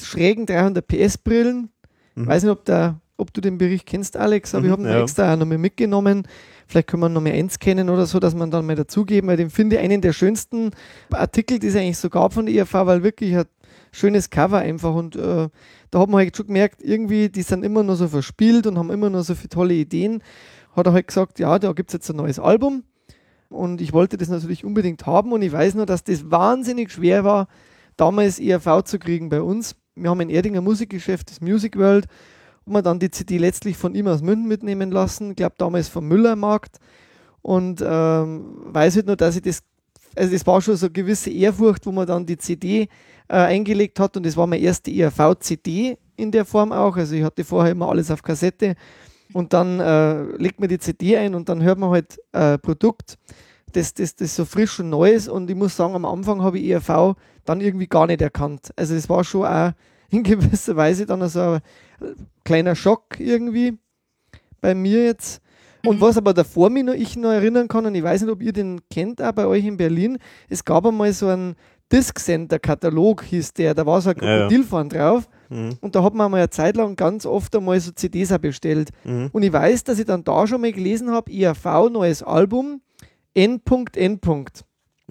schrägen 300 PS Brillen. Mhm. Weiß nicht, ob, der, ob du den Bericht kennst, Alex, aber mhm, ich habe ihn ja. extra auch nochmal mitgenommen. Vielleicht können wir noch mehr eins kennen oder so, dass man dann mal dazugeben, weil den finde ich einen der schönsten Artikel, die es eigentlich so gab von der IAV, weil wirklich ein schönes Cover einfach und äh, da hat man halt schon gemerkt, irgendwie, die sind immer nur so verspielt und haben immer nur so viele tolle Ideen. Hat er halt gesagt, ja, da gibt es jetzt ein neues Album und ich wollte das natürlich unbedingt haben und ich weiß nur, dass das wahnsinnig schwer war, damals ERV zu kriegen bei uns. Wir haben ein Erdinger Musikgeschäft, das Music World, und wir dann die CD letztlich von ihm aus München mitnehmen lassen, ich glaube damals vom Müllermarkt. Und ähm, weiß halt nur, dass ich das, also das war schon so eine gewisse Ehrfurcht, wo man dann die CD äh, eingelegt hat und das war meine erste ERV-CD in der Form auch. Also ich hatte vorher immer alles auf Kassette und dann äh, legt man die CD ein und dann hört man halt äh, Produkt das, das, das so frisch und neu ist. Und ich muss sagen, am Anfang habe ich ERV dann irgendwie gar nicht erkannt. Also es war schon auch, in gewisser Weise dann so ein kleiner Schock irgendwie bei mir jetzt. Und was aber davor mich noch, ich noch erinnern kann, und ich weiß nicht, ob ihr den kennt, auch bei euch in Berlin, es gab einmal so einen Disc Center Katalog, hieß der, da war so ein Krokodil ja, ja. drauf. Mhm. Und da hat man mal eine Zeit lang ganz oft einmal so CDs auch bestellt. Mhm. Und ich weiß, dass ich dann da schon mal gelesen habe, IAV, neues Album, N. N.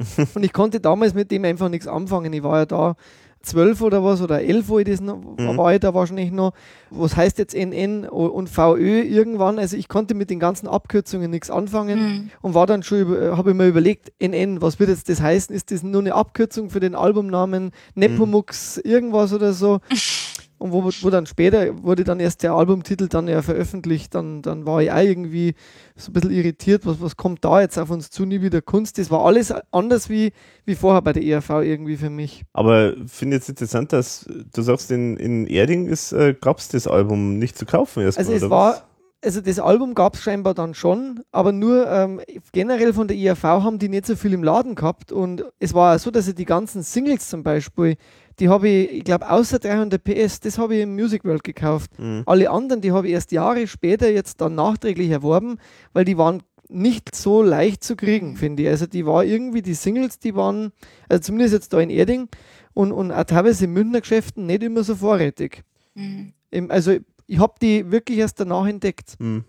und ich konnte damals mit dem einfach nichts anfangen. Ich war ja da zwölf oder was oder elf, wo ich das noch, mhm. war ich da wahrscheinlich noch. Was heißt jetzt NN und VÖ irgendwann? Also ich konnte mit den ganzen Abkürzungen nichts anfangen mhm. und war dann schon, habe ich mir überlegt, NN, was wird jetzt das heißen? Ist das nur eine Abkürzung für den Albumnamen Nepomux mhm. irgendwas oder so? Und wo, wo dann später wurde dann erst der Albumtitel dann ja veröffentlicht, dann, dann war ich auch irgendwie so ein bisschen irritiert, was, was kommt da jetzt auf uns zu, nie wieder Kunst. Das war alles anders wie, wie vorher bei der ERV irgendwie für mich. Aber finde jetzt interessant, dass du sagst, in, in Erding äh, gab es das Album nicht zu kaufen erstmal. Also es war, was? also das Album gab es scheinbar dann schon, aber nur ähm, generell von der IAV haben die nicht so viel im Laden gehabt und es war auch so, dass sie die ganzen Singles zum Beispiel, die habe ich, ich glaube, außer 300 PS, das habe ich im Music World gekauft. Mhm. Alle anderen, die habe ich erst Jahre später jetzt dann nachträglich erworben, weil die waren nicht so leicht zu kriegen, finde ich. Also die war irgendwie, die Singles, die waren, also zumindest jetzt da in Erding und, und auch teilweise in Münchner Geschäften nicht immer so vorrätig. Mhm. Also ich habe die wirklich erst danach entdeckt. Mhm.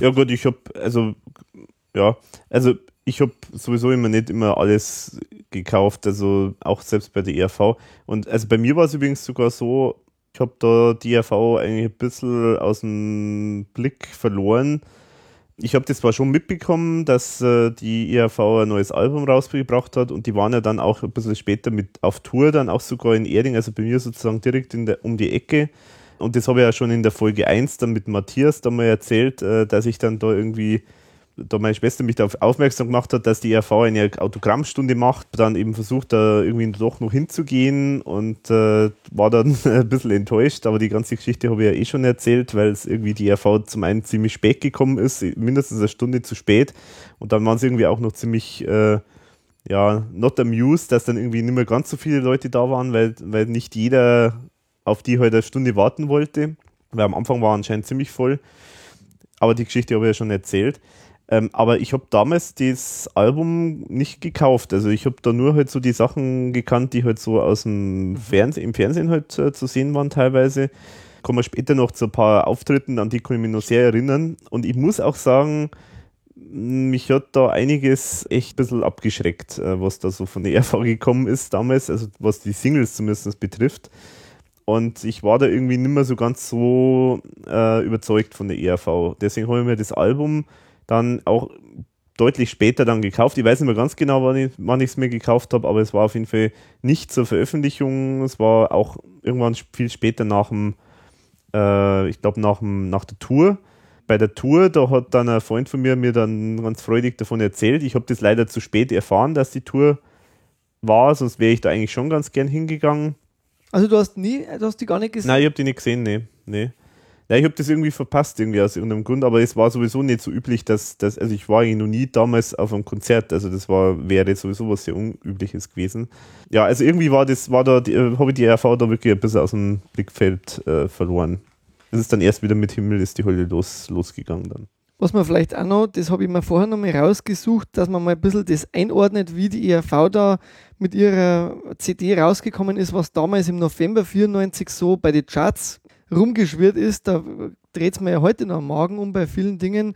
Ja gut, ich habe, also, ja, also ich habe sowieso immer nicht immer alles gekauft, also auch selbst bei der ERV. Und also bei mir war es übrigens sogar so, ich habe da die ERV eigentlich ein bisschen aus dem Blick verloren. Ich habe das zwar schon mitbekommen, dass äh, die ERV ein neues Album rausgebracht hat und die waren ja dann auch ein bisschen später mit auf Tour, dann auch sogar in Erding, also bei mir sozusagen direkt der, um die Ecke. Und das habe ich ja schon in der Folge 1 dann mit Matthias da mal erzählt, äh, dass ich dann da irgendwie da meine Schwester mich darauf aufmerksam gemacht hat, dass die ERV eine Autogrammstunde macht, dann eben versucht, da irgendwie doch noch hinzugehen und äh, war dann ein bisschen enttäuscht, aber die ganze Geschichte habe ich ja eh schon erzählt, weil es irgendwie die ERV zum einen ziemlich spät gekommen ist, mindestens eine Stunde zu spät und dann waren sie irgendwie auch noch ziemlich, äh, ja, not amused, dass dann irgendwie nicht mehr ganz so viele Leute da waren, weil, weil nicht jeder auf die heute halt eine Stunde warten wollte, weil am Anfang war anscheinend ziemlich voll. Aber die Geschichte habe ich ja schon erzählt. Ähm, aber ich habe damals das Album nicht gekauft. Also ich habe da nur halt so die Sachen gekannt, die halt so aus dem Fernsehen, im Fernsehen halt äh, zu sehen waren teilweise. Kommen wir später noch zu ein paar Auftritten, an die kann ich mich noch sehr erinnern. Und ich muss auch sagen, mich hat da einiges echt ein bisschen abgeschreckt, äh, was da so von der RV gekommen ist damals, also was die Singles zumindest betrifft. Und ich war da irgendwie nicht mehr so ganz so äh, überzeugt von der ERV. Deswegen habe ich mir das Album dann auch deutlich später dann gekauft. Ich weiß nicht mehr ganz genau, wann ich es mir gekauft habe, aber es war auf jeden Fall nicht zur Veröffentlichung. Es war auch irgendwann viel später nach dem, äh, ich glaube, nach, nach der Tour. Bei der Tour, da hat dann ein Freund von mir mir dann ganz freudig davon erzählt. Ich habe das leider zu spät erfahren, dass die Tour war, sonst wäre ich da eigentlich schon ganz gern hingegangen. Also du hast nie, du hast die gar nicht gesehen? Nein, ich habe die nicht gesehen, nee. nee. Ja, ich habe das irgendwie verpasst, irgendwie aus irgendeinem Grund, aber es war sowieso nicht so üblich, dass, dass also ich war eigentlich noch nie damals auf einem Konzert, also das war, wäre sowieso was sehr Unübliches gewesen. Ja, also irgendwie war das, war da, äh, habe ich die RV da wirklich ein bisschen aus dem Blickfeld äh, verloren. Es ist dann erst wieder mit Himmel ist die Hölle los, losgegangen dann. Was man vielleicht auch noch, das habe ich mir vorher noch mal rausgesucht, dass man mal ein bisschen das einordnet, wie die ERV da mit ihrer CD rausgekommen ist, was damals im November 94 so bei den Charts rumgeschwirrt ist, da dreht es mir ja heute noch am Magen um bei vielen Dingen.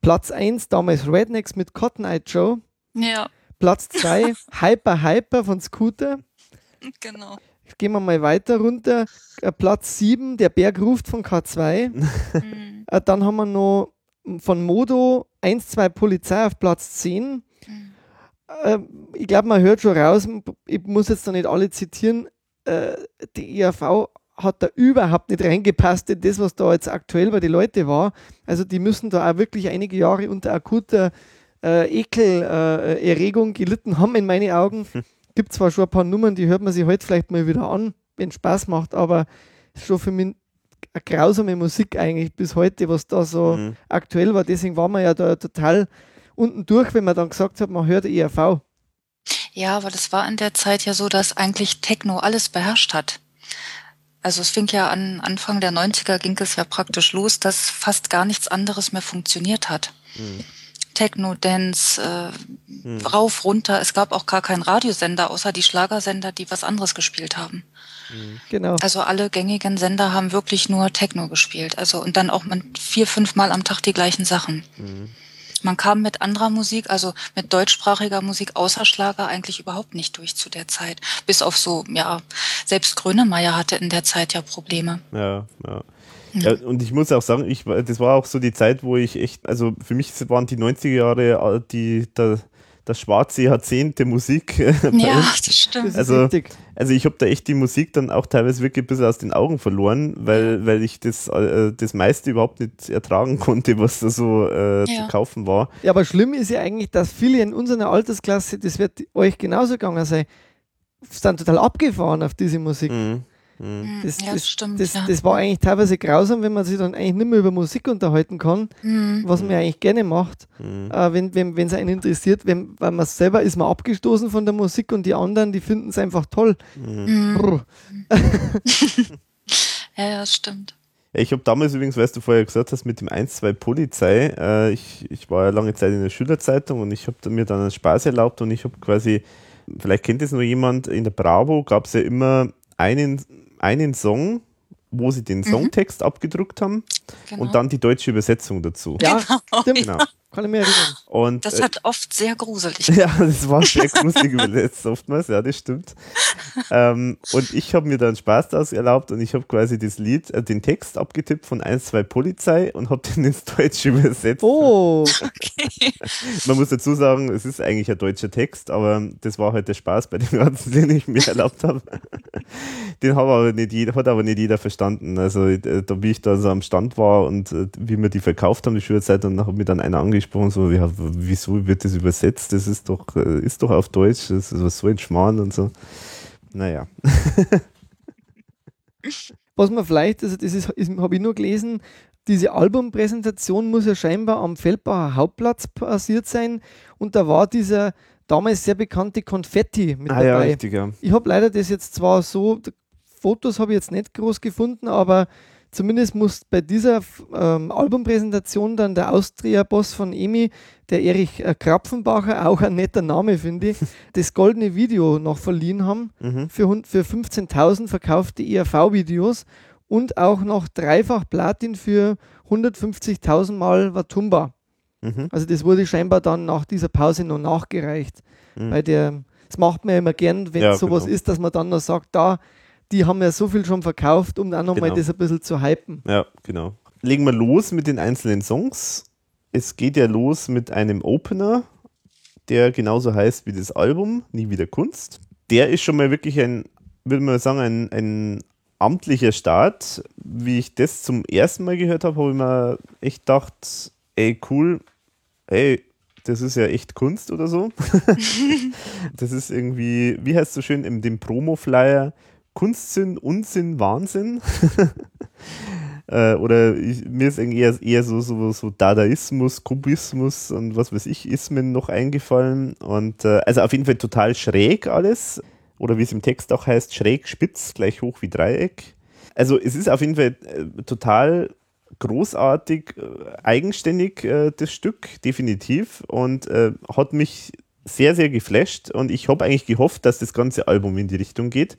Platz 1 damals Rednecks mit Cotton Eye Joe. Ja. Platz 2 Hyper Hyper von Scooter. Genau. Gehen wir mal weiter runter. Äh, Platz 7 Der Berg ruft von K2. Mhm. Äh, dann haben wir noch von Modo 1, 2 Polizei auf Platz 10. Mhm. Äh, ich glaube, man hört schon raus, ich muss jetzt da nicht alle zitieren, die ERV hat da überhaupt nicht reingepasst in das, was da jetzt aktuell bei den Leuten war. Also die müssen da auch wirklich einige Jahre unter akuter äh, Ekelerregung äh, gelitten haben, in meinen Augen. Hm. Gibt zwar schon ein paar Nummern, die hört man sich heute vielleicht mal wieder an, wenn es Spaß macht, aber schon für mich eine grausame Musik eigentlich bis heute, was da so mhm. aktuell war. Deswegen war man ja da total unten durch, wenn man dann gesagt hat, man hört ERV. Ja, aber das war in der Zeit ja so, dass eigentlich Techno alles beherrscht hat Also es fing ja an, Anfang der 90er ging es ja praktisch los, dass fast gar nichts anderes mehr funktioniert hat. Mhm. Techno, Dance, äh, mhm. rauf, runter. Es gab auch gar keinen Radiosender, außer die Schlagersender, die was anderes gespielt haben. Mhm. Genau. Also alle gängigen Sender haben wirklich nur Techno gespielt. Also und dann auch mit vier, fünf Mal am Tag die gleichen Sachen. Man kam mit anderer Musik, also mit deutschsprachiger Musik außer Schlager eigentlich überhaupt nicht durch zu der Zeit. Bis auf so, ja, selbst Grönemeyer hatte in der Zeit ja Probleme. Ja, ja. Ja, und ich muss auch sagen, ich, das war auch so die Zeit, wo ich echt, also für mich waren die 90er Jahre äh, die, der, das schwarze Jahrzehnt der Musik. ja, das stimmt. Also, also ich habe da echt die Musik dann auch teilweise wirklich ein bisschen aus den Augen verloren, weil, weil ich das, äh, das meiste überhaupt nicht ertragen konnte, was da so äh, ja. zu kaufen war. Ja, aber schlimm ist ja eigentlich, dass viele in unserer Altersklasse, das wird euch genauso gegangen sein, sind total abgefahren auf diese Musik. Mhm. Mhm. Das, ja, das, stimmt, das, ja. das, war eigentlich teilweise grausam, wenn man sich dann eigentlich nicht mehr über Musik unterhalten kann, mhm. was man eigentlich gerne macht, mhm. äh, wenn es wenn, einen interessiert, wenn, weil man selber ist man abgestoßen von der Musik und die anderen, die finden es einfach toll. Mhm. ja, ja, stimmt. ich habe damals übrigens, weißt du vorher gesagt hast, mit dem 1-2 Polizei, äh, ich, ich war ja lange Zeit in der Schülerzeitung und ich habe mir dann einen Spaß erlaubt und ich habe quasi, vielleicht kennt es nur jemand, in der Bravo gab es ja immer einen einen Song, wo sie den mhm. Songtext mhm. abgedruckt haben genau. und dann die deutsche Übersetzung dazu. Ja, genau. stimmt. Genau. Kann ich mir erinnern. Und, das äh, hat oft sehr gruselig. Ja, das war sehr gruselig übersetzt oftmals, ja, das stimmt. ähm, und ich habe mir dann Spaß daraus erlaubt und ich habe quasi das Lied, äh, den Text abgetippt von 1, 2 Polizei und habe den ins Deutsche übersetzt. Oh, okay. Man muss dazu sagen, es ist eigentlich ein deutscher Text, aber das war halt der Spaß bei dem Ganzen, den ich mir erlaubt habe. Den hat aber nicht jeder, hat aber nicht jeder verstanden. Also äh, da wie ich da so am Stand war und äh, wie wir die verkauft haben, die Schülerzeit, dann hat mir dann einer angesprochen, angesprochen, so, ja, wieso wird das übersetzt? Das ist doch, äh, ist doch auf Deutsch, das ist so ein Schmarrn und so. Naja. Was man vielleicht, also das ist, ist habe ich nur gelesen, diese Albumpräsentation muss ja scheinbar am Feldbacher Hauptplatz passiert sein und da war dieser damals sehr bekannte Konfetti mit ah, dabei. Ja, richtig, ja. Ich habe leider das jetzt zwar so, Fotos habe ich jetzt nicht groß gefunden, aber Zumindest muss bei dieser ähm, Albumpräsentation dann der Austria-Boss von EMI, der Erich äh, Krapfenbacher, auch ein netter Name finde ich, das goldene Video noch verliehen haben mhm. für, für 15.000 verkaufte ERV-Videos und auch noch dreifach Platin für 150.000 Mal Watumba. Mhm. Also das wurde scheinbar dann nach dieser Pause noch nachgereicht. Mhm. Bei der, das macht man ja immer gern, wenn ja, sowas genau. ist, dass man dann noch sagt, da die haben ja so viel schon verkauft, um dann nochmal genau. das ein bisschen zu hypen. Ja, genau. Legen wir los mit den einzelnen Songs. Es geht ja los mit einem Opener, der genauso heißt wie das Album, Nie wieder Kunst. Der ist schon mal wirklich ein, würde man sagen, ein, ein amtlicher Start. Wie ich das zum ersten Mal gehört habe, habe ich mir echt gedacht, ey, cool, ey, das ist ja echt Kunst oder so. das ist irgendwie, wie heißt es so schön, in dem Promo-Flyer, Kunstsinn, Unsinn, Wahnsinn. äh, oder ich, mir ist eher, eher so, so, so Dadaismus, Kubismus und was weiß ich, Ismen noch eingefallen. Und äh, also auf jeden Fall total schräg alles. Oder wie es im Text auch heißt, schräg, spitz, gleich hoch wie Dreieck. Also es ist auf jeden Fall äh, total großartig, äh, eigenständig äh, das Stück, definitiv. Und äh, hat mich sehr, sehr geflasht. Und ich habe eigentlich gehofft, dass das ganze Album in die Richtung geht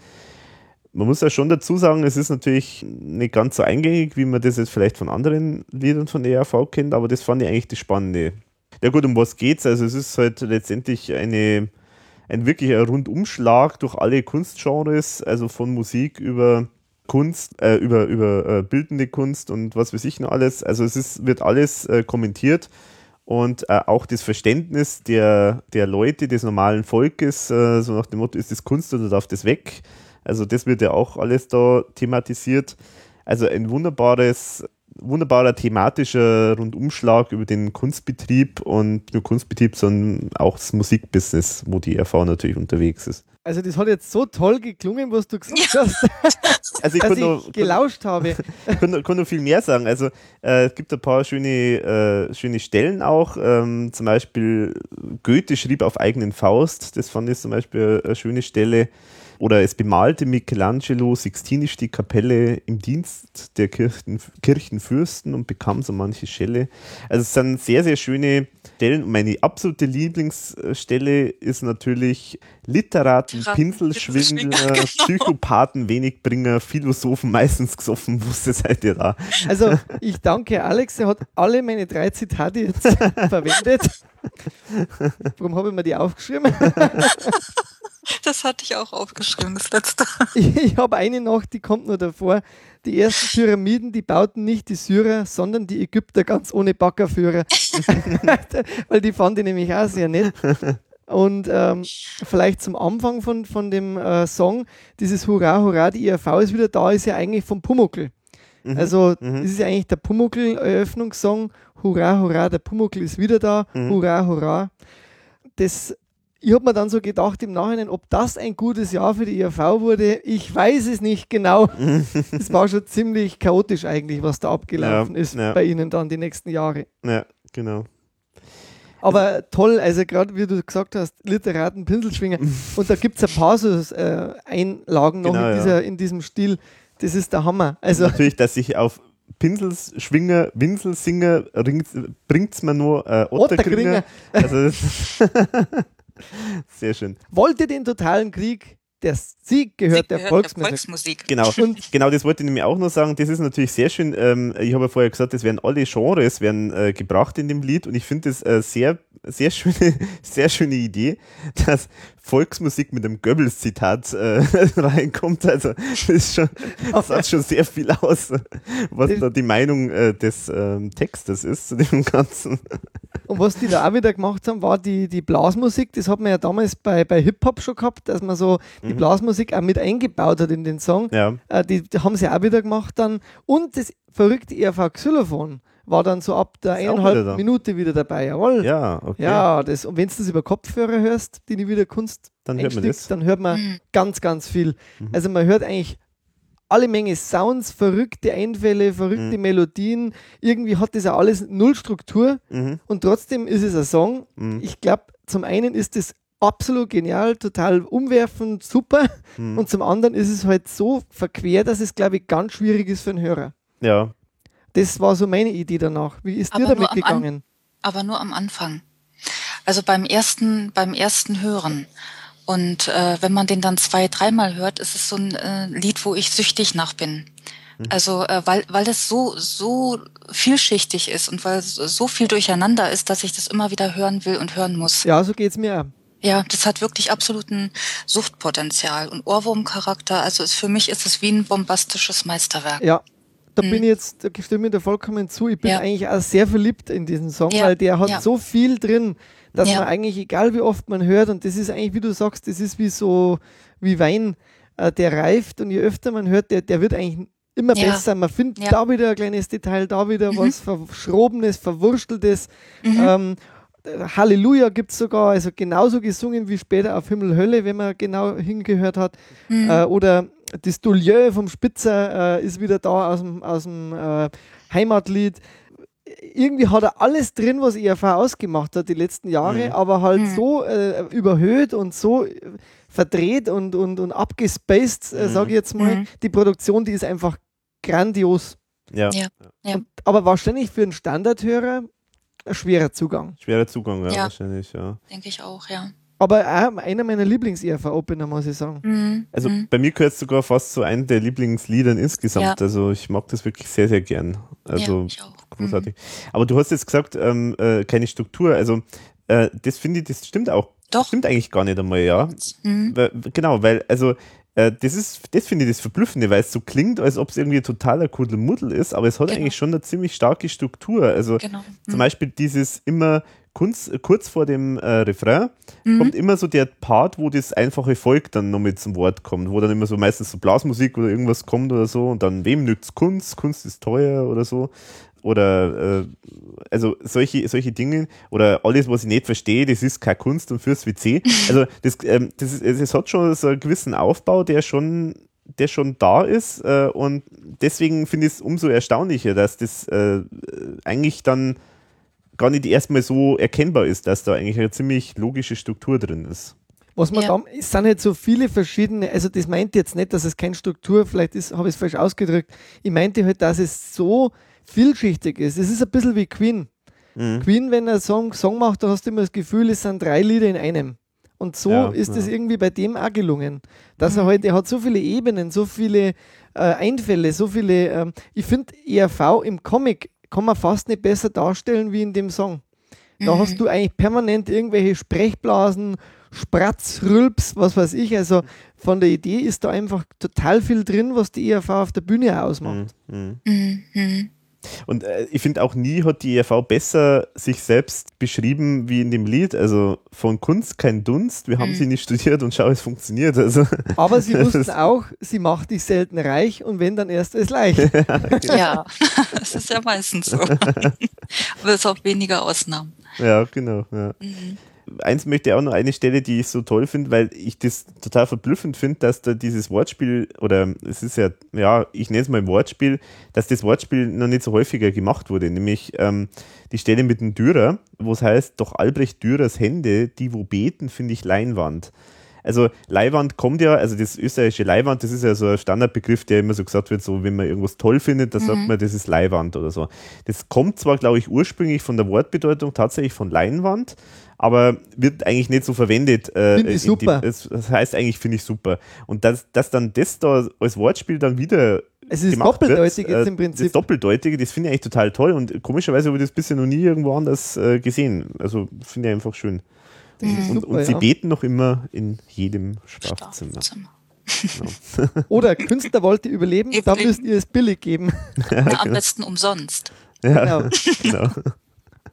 man muss ja schon dazu sagen, es ist natürlich nicht ganz so eingängig, wie man das jetzt vielleicht von anderen Liedern von ERV kennt, aber das fand ich eigentlich das Spannende. Ja gut, um was geht's? Also es ist halt letztendlich eine, ein wirklicher Rundumschlag durch alle Kunstgenres, also von Musik über Kunst, äh, über, über äh, bildende Kunst und was weiß ich noch alles. Also es ist, wird alles äh, kommentiert und äh, auch das Verständnis der, der Leute, des normalen Volkes, äh, so nach dem Motto, ist das Kunst oder darf das weg? Also das wird ja auch alles da thematisiert. Also ein wunderbares, wunderbarer thematischer Rundumschlag über den Kunstbetrieb und nur Kunstbetrieb, sondern auch das Musikbusiness, wo die RV natürlich unterwegs ist. Also das hat jetzt so toll geklungen, was du gesagt hast, also ich dass ich noch, gelauscht kann, habe. Ich kann, kann noch viel mehr sagen. Also äh, es gibt ein paar schöne, äh, schöne Stellen auch. Ähm, zum Beispiel Goethe schrieb auf eigenen Faust. Das fand ich zum Beispiel eine schöne Stelle. Oder es bemalte Michelangelo Sixtinisch die Kapelle im Dienst der Kirchen, Kirchenfürsten und bekam so manche Schelle. Also es sind sehr, sehr schöne Stellen. Und meine absolute Lieblingsstelle ist natürlich Literaten, Pinselschwindler, genau. Psychopathen, Wenigbringer, Philosophen, meistens gesoffen. Wusste seid ihr da? Also ich danke Alex, er hat alle meine drei Zitate jetzt verwendet. Warum habe ich mir die aufgeschrieben? Das hatte ich auch aufgeschrieben, das letzte. Ich, ich habe eine noch, die kommt nur davor. Die ersten Pyramiden, die bauten nicht die Syrer, sondern die Ägypter ganz ohne Baggerführer. Weil die fand ich nämlich auch sehr nett. Und ähm, vielleicht zum Anfang von, von dem äh, Song, dieses Hurra, Hurra, die IRV ist wieder da, ist ja eigentlich vom Pumuckl. Mhm. Also, mhm. das ist ja eigentlich der Pumuckl-Eröffnungssong. Hurra, Hurra, der Pumuckl ist wieder da. Mhm. Hurra, Hurra. Das ich habe mir dann so gedacht im Nachhinein, ob das ein gutes Jahr für die IAV wurde. Ich weiß es nicht genau. es war schon ziemlich chaotisch eigentlich, was da abgelaufen ja, ist ja. bei Ihnen dann die nächsten Jahre. Ja, genau. Aber toll, also gerade wie du gesagt hast, Literaten, Pinselschwinger. Und da gibt es ein paar so äh, Einlagen noch genau, in, dieser, ja. in diesem Stil. Das ist der Hammer. Also Natürlich, dass ich auf Pinselsschwinger, Winselsinger bringt es mir nur äh, Ottergringer. Also Sehr schön. Wollte den totalen Krieg, der Sieg gehört, der, gehört Volksmusik. der, Volksmusik. Genau. Und genau, das wollte ich nämlich auch noch sagen. Das ist natürlich sehr schön. Ähm, ich habe ja vorher gesagt, es werden alle Genres werden äh, gebracht in dem Lied und ich finde das äh, sehr, sehr schöne, sehr schöne Idee, dass Volksmusik mit einem Goebbels-Zitat äh, reinkommt. Also das, ist schon, das sagt schon sehr viel aus, was da die Meinung äh, des ähm, Textes ist zu dem Ganzen. Und was die da auch wieder gemacht haben, war die, die Blasmusik. Das hat man ja damals bei, bei Hip-Hop schon gehabt, dass man so mhm. die Blasmusik auch mit eingebaut hat in den Song. Ja. Äh, die, die, haben sie auch wieder gemacht dann. Und das verrückte ERV Xylophon war dann so ab der eineinhalb wieder Minute wieder dabei. Jawohl. Ja, okay. Ja, das, und wenn du das über Kopfhörer hörst, die nie wieder Kunst dann hört man das. Dann hört man mhm. ganz, ganz viel. Mhm. Also man hört eigentlich alle Menge Sounds, verrückte Einfälle, verrückte mhm. Melodien. Irgendwie hat das ja alles null Struktur mhm. und trotzdem ist es ein Song. Mhm. Ich glaube, zum einen ist es absolut genial, total umwerfend, super. Mhm. Und zum anderen ist es halt so verquer, dass es, glaube ich, ganz schwierig ist für einen Hörer. Ja. Das war so meine Idee danach. Wie ist aber dir damit gegangen? aber nur am Anfang. Also beim ersten, beim ersten Hören. Und äh, wenn man den dann zwei, dreimal hört, ist es so ein äh, Lied, wo ich süchtig nach bin. Mhm. Also äh, weil weil das so so vielschichtig ist und weil so viel durcheinander ist, dass ich das immer wieder hören will und hören muss. Ja, so geht's mir. Ja, das hat wirklich absoluten Suchtpotenzial und Ohrwurmcharakter. Also ist, für mich ist es wie ein bombastisches Meisterwerk. Ja, da hm. bin ich jetzt, da stimme ich dir vollkommen zu. Ich bin ja. eigentlich auch sehr verliebt in diesen Song, ja. weil der hat ja. so viel drin, dass man eigentlich, egal wie oft man hört, und das ist eigentlich, wie du sagst, das ist wie so, wie Wein, äh, der reift und je öfter man hört, der, der wird eigentlich immer besser. Man findet da wieder ein kleines Detail, da wieder mhm. was Verschrobenes, Verwursteltes. Mhm. Ähm, Halleluja gibt es sogar, also genauso gesungen wie später auf Himmel Hölle, wenn man genau hingehört hat. Mhm. Äh, oder das Doulieu vom Spitzer äh, ist wieder da aus dem, aus dem äh, Heimatlied. Irgendwie hat er alles drin, was ERV ausgemacht hat die letzten Jahre, mhm. aber halt mhm. so äh, überhöht und so verdreht und, und, und abgespaced, äh, mhm. sage ich jetzt mal. Mhm. Die Produktion, die ist einfach grandios. Ja. ja. ja. Und, aber wahrscheinlich für einen Standardhörer ein schwerer Zugang. Schwerer Zugang, ja, ja. wahrscheinlich, ja. Denke ich auch, ja. Aber auch einer meiner Lieblings-ERV-Opener, muss ich sagen. Mhm. Also mhm. bei mir gehört es sogar fast zu einem der Lieblingsliedern insgesamt. Ja. Also ich mag das wirklich sehr, sehr gern. Also ja, großartig. Mhm. Aber du hast jetzt gesagt, ähm, äh, keine Struktur. Also äh, das finde ich, das stimmt auch. Doch. Stimmt eigentlich gar nicht einmal, ja. Mhm. Weil, genau, weil, also äh, das ist, das finde ich das Verblüffende, weil es so klingt, als ob es irgendwie totaler Kuddelmuddel ist, aber es hat genau. eigentlich schon eine ziemlich starke Struktur. Also genau. mhm. zum Beispiel dieses immer kurz, kurz vor dem äh, Refrain mhm. kommt immer so der Part, wo das einfache Volk dann noch mit zum Wort kommt, wo dann immer so meistens so Blasmusik oder irgendwas kommt oder so und dann wem nützt Kunst? Kunst ist teuer oder so oder äh, also solche, solche Dinge oder alles, was ich nicht verstehe, das ist keine Kunst und fürs WC. Also das, ähm, das, ist, es hat schon so einen gewissen Aufbau, der schon, der schon da ist äh, und deswegen finde ich es umso erstaunlicher, dass das äh, eigentlich dann gar nicht erstmal so erkennbar ist, dass da eigentlich eine ziemlich logische Struktur drin ist. Was man Ja. da, es sind halt so viele verschiedene, also das meinte jetzt nicht, dass es keine Struktur, vielleicht ist, habe ich es falsch ausgedrückt. Ich meinte halt, dass es so vielschichtig ist. Es ist ein bisschen wie Queen. Mhm. Queen, wenn er einen Song, Song macht, da hast du immer das Gefühl, es sind drei Lieder in einem. Und so Ja, ist es ja. irgendwie bei dem auch gelungen. Dass er halt, er hat so viele Ebenen, so viele äh, Einfälle, so viele. Ähm, ich finde, ERV im Comic kann man fast nicht besser darstellen wie in dem Song. Da hast du eigentlich permanent irgendwelche Sprechblasen, Spratz, Rülps, was weiß ich. Also von der Idee ist da einfach total viel drin, was die ERV auf der Bühne ausmacht. Mhm. Mhm. Und äh, ich finde auch nie hat die ERV besser sich selbst beschrieben wie in dem Lied. Also von Kunst kein Dunst, wir haben Mhm. sie nicht studiert und schau, es funktioniert. Also Aber sie wussten auch, sie macht dich selten reich und wenn, dann erst ist leicht. Ja, das ist ja meistens so. Aber es ist auch weniger Ausnahmen. ja, genau. Ja. Mhm. Eins möchte ich auch noch eine Stelle, die ich so toll finde, weil ich das total verblüffend finde, dass da dieses Wortspiel, oder es ist ja, ja, ich nenne es mal Wortspiel, dass das Wortspiel noch nicht so häufiger gemacht wurde. Nämlich ähm, die Stelle mit dem Dürer, wo es heißt, doch Albrecht Dürers Hände, die wo beten, finde ich Leinwand. Also Leihwand kommt ja, also das österreichische Leihwand, das ist ja so ein Standardbegriff, der immer so gesagt wird, so wenn man irgendwas toll findet, dann sagt man, das ist Leihwand oder so. Das kommt zwar, glaube ich, ursprünglich von der Wortbedeutung tatsächlich von Leinwand, aber wird eigentlich nicht so verwendet. Äh, Find ich super. Die, das, heißt eigentlich, finde ich super. Und dass, dass dann das da als Wortspiel dann wieder Es ist doppeldeutig wird, jetzt äh, im Prinzip. Das Doppeldeutige, das finde ich eigentlich total toll und komischerweise habe ich das bisher noch nie irgendwo anders äh, gesehen. Also finde ich einfach schön. Ist Und, super, und sie ja. beten noch immer in jedem Schlafzimmer. Schlafzimmer. Oder Künstler wollte überleben, Eben. da müsst ihr es billig geben. Na, am besten umsonst. Ja, Genau. genau.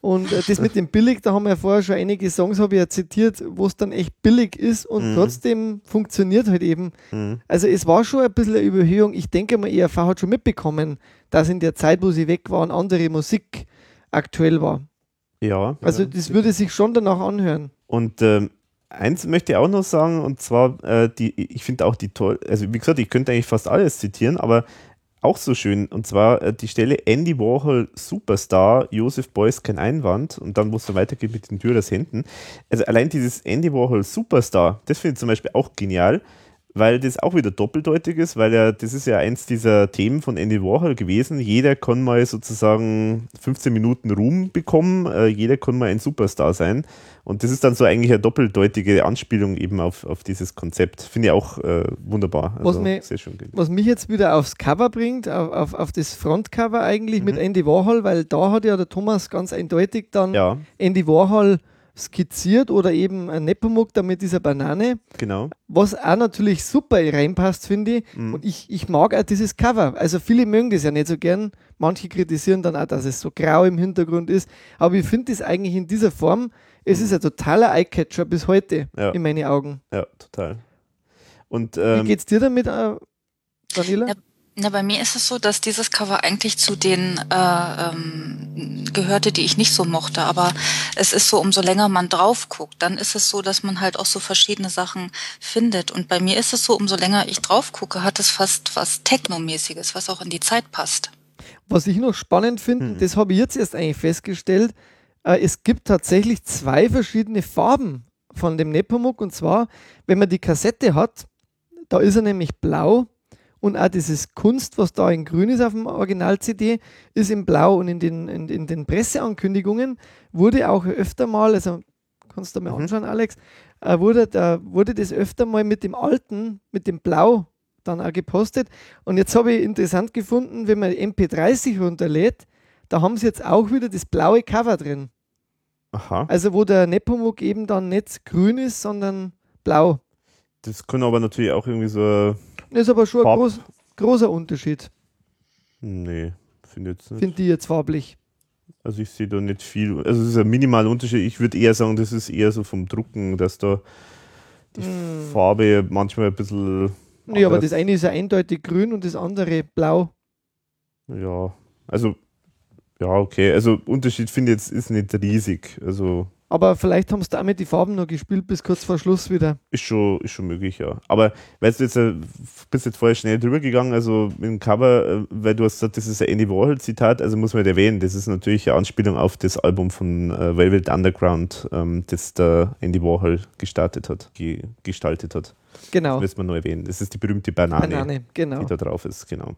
Und äh, das mit dem billig, da haben wir ja vorher schon einige Songs, habe ich ja zitiert, wo es dann echt billig ist und Mhm. trotzdem funktioniert halt eben. Mhm. Also es war schon ein bisschen eine Überhöhung. Ich denke mal, ERV hat schon mitbekommen, dass in der Zeit, wo sie weg waren, andere Musik aktuell war. Ja. Also ja. das würde sich schon danach anhören. Und ähm, eins möchte ich auch noch sagen, und zwar, äh, die, ich finde auch die toll, also wie gesagt, ich könnte eigentlich fast alles zitieren, aber auch so schön, und zwar äh, die Stelle Andy Warhol Superstar, Joseph Beuys kein Einwand, und dann, wo es dann weitergeht mit den Dürers Händen. Also allein dieses Andy Warhol Superstar, das finde ich zum Beispiel auch genial, weil das auch wieder doppeldeutig ist, weil ja, das ist ja eins dieser Themen von Andy Warhol gewesen. Jeder kann mal sozusagen 15 Minuten Ruhm bekommen, äh, jeder kann mal ein Superstar sein. Und das ist dann so eigentlich eine doppeldeutige Anspielung eben auf, auf dieses Konzept. Finde ich auch äh, wunderbar. Was sehr schön gelungen. Was mich jetzt wieder aufs Cover bringt, auf, auf, auf das Frontcover eigentlich mit Mhm. Andy Warhol, weil da hat ja der Thomas ganz eindeutig dann Ja, Andy Warhol skizziert oder eben ein Nepomuk da mit dieser Banane, genau. was auch natürlich super reinpasst, finde ich. Mhm. Und ich, ich mag auch dieses Cover. Also viele mögen das ja nicht so gern. Manche kritisieren dann auch, dass es so grau im Hintergrund ist. Aber ich finde das eigentlich in dieser Form, es ist ein totaler Eyecatcher bis heute Ja. in meinen Augen. Ja, total. Und Wie ähm, geht's dir damit, äh, Daniela? Ja. Na, bei mir ist es so, dass dieses Cover eigentlich zu den äh, ähm, gehörte, die ich nicht so mochte. Aber es ist so, umso länger man drauf guckt, dann ist es so, dass man halt auch so verschiedene Sachen findet. Und bei mir ist es so, umso länger ich drauf gucke, hat es fast was Technomäßiges, was auch in die Zeit passt. Was ich noch spannend finde, Hm. das habe ich jetzt erst eigentlich festgestellt, äh, es gibt tatsächlich zwei verschiedene Farben von dem Nepomuk. Und zwar, wenn man die Kassette hat, da ist er nämlich blau und auch dieses Kunst, was da in grün ist auf dem Original-CD, ist in blau. Und in den, in, in den Presseankündigungen wurde auch öfter mal, also kannst du mal Mhm. anschauen, Alex, äh, wurde, da, wurde das öfter mal mit dem alten, mit dem Blau dann auch gepostet. Und jetzt habe ich interessant gefunden, wenn man MP30 runterlädt, da haben sie jetzt auch wieder das blaue Cover drin. aha, Also wo der Nepomuk eben dann nicht grün ist, sondern blau. das kann aber natürlich auch irgendwie so. Das ist aber schon ein Farb- groß, großer Unterschied, Nee, finde jetzt nicht. finde ich jetzt farblich. Also ich sehe da nicht viel. Also es ist ein minimaler Unterschied. Ich würde eher sagen, das ist eher so vom Drucken, dass da die Hm. Farbe manchmal ein bisschen. Nee, aber das eine ist ja eindeutig grün und das andere blau. Ja, also ja, okay. Also Unterschied finde ich jetzt ist nicht riesig. Also Aber vielleicht haben sie damit die Farben noch gespielt bis kurz vor Schluss wieder. Ist schon, ist schon möglich, ja. Aber weißt du, jetzt äh, bist jetzt vorher schnell drüber gegangen, also mit dem Cover, äh, weil du hast gesagt, das ist ein Andy Warhol-Zitat, also muss man erwähnen, das ist natürlich eine Anspielung auf das Album von äh, Velvet Underground, ähm, das der Andy Warhol gestartet hat, ge gestaltet hat. Genau. Das müssen wir noch erwähnen. Das ist die berühmte Banane, Banane, genau. die da drauf ist, genau.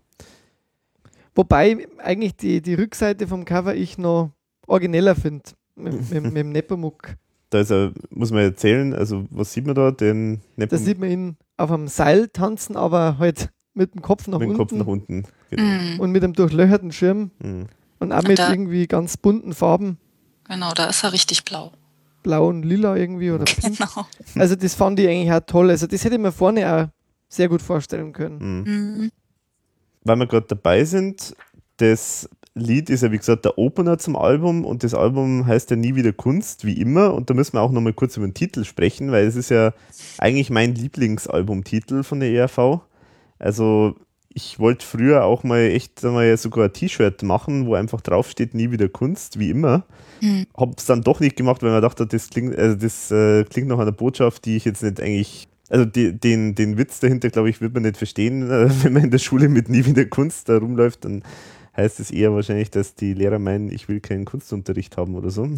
Wobei eigentlich die, die Rückseite vom Cover ich noch origineller finde. Mit, mit, mit dem Nepomuk. Da ist er, muss man erzählen, also was sieht man da? Den Da Nepomuk sieht man ihn auf einem Seil tanzen, aber halt mit dem Kopf nach mit dem unten Kopf nach unten. Genau. Mhm. und mit einem durchlöcherten Schirm Mhm. und auch mit Da- irgendwie ganz bunten Farben. Genau, da ist er richtig blau. Blau und lila irgendwie oder pink. Genau. Also das fand ich eigentlich auch toll. Also das hätte ich mir vorne auch sehr gut vorstellen können. Mhm. Mhm. weil wir gerade dabei sind, das Lied ist ja wie gesagt der Opener zum Album und das Album heißt ja Nie wieder Kunst, wie immer. Und da müssen wir auch nochmal kurz über den Titel sprechen, weil es ist ja eigentlich mein Lieblingsalbumtitel von der ERV. Also ich wollte früher auch mal echt mal sogar ein T-Shirt machen, wo einfach draufsteht, nie wieder Kunst, wie immer. Mhm. Hab's dann doch nicht gemacht, weil man dachte, das klingt, also das äh, klingt nach einer Botschaft, die ich jetzt nicht eigentlich. Also die, den, den Witz dahinter, glaube ich, wird man nicht verstehen. Wenn man in der Schule mit nie wieder Kunst da rumläuft, dann heißt es eher wahrscheinlich, dass die Lehrer meinen, ich will keinen Kunstunterricht haben oder so.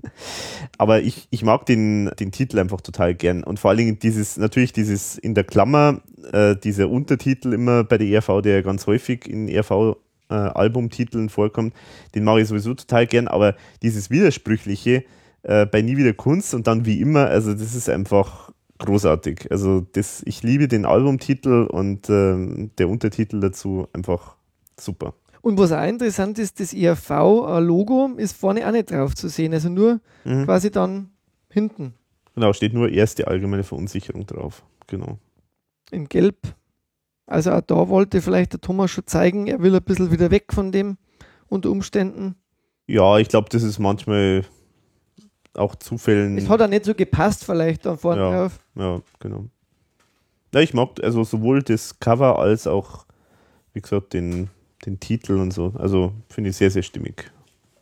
Aber ich, ich mag den, den Titel einfach total gern. Und vor allen Dingen dieses, natürlich dieses in der Klammer, äh, dieser Untertitel immer bei der ERV, der ganz häufig in ERV äh, Albumtiteln vorkommt, den mag ich sowieso total gern, aber dieses Widersprüchliche äh, bei Nie wieder Kunst und dann wie immer, also das ist einfach großartig. Also das, ich liebe den Albumtitel und ähm, der Untertitel dazu einfach super. Und was auch interessant ist, das IRV-Logo ist vorne auch nicht drauf zu sehen. Also nur Mhm. quasi dann hinten Genau, steht nur erste allgemeine Verunsicherung drauf. Genau. in Gelb. Also auch da wollte vielleicht der Thomas schon zeigen, er will ein bisschen wieder weg von dem unter Umständen. Ja, ich glaube, das ist manchmal auch Zufällen. Es hat auch nicht so gepasst vielleicht da vorne Ja. drauf. Ja, genau. Ja, ich mag also sowohl das Cover als auch, wie gesagt, den, den Titel und so. Also finde ich sehr, sehr stimmig.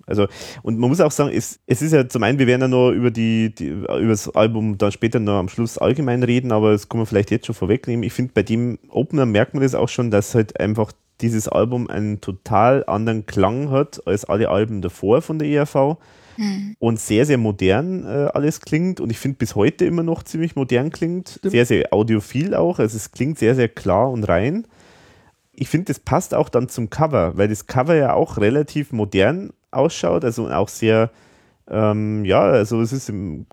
Also, und man muss auch sagen, es, es ist ja zum einen, wir werden ja noch über, die, die, über das Album dann später noch am Schluss allgemein reden, aber das kann man vielleicht jetzt schon vorwegnehmen. Ich finde, bei dem Opener merkt man das auch schon, dass halt einfach dieses Album einen total anderen Klang hat als alle Alben davor von der ERV Mhm. und sehr, sehr modern äh, alles klingt und ich finde bis heute immer noch ziemlich modern klingt. Stimmt. Sehr, sehr audiophil auch. Also es klingt sehr, sehr klar und rein. Ich finde, das passt auch dann zum Cover, weil das Cover ja auch relativ modern ausschaut, also auch sehr, ähm, ja, also es ist im,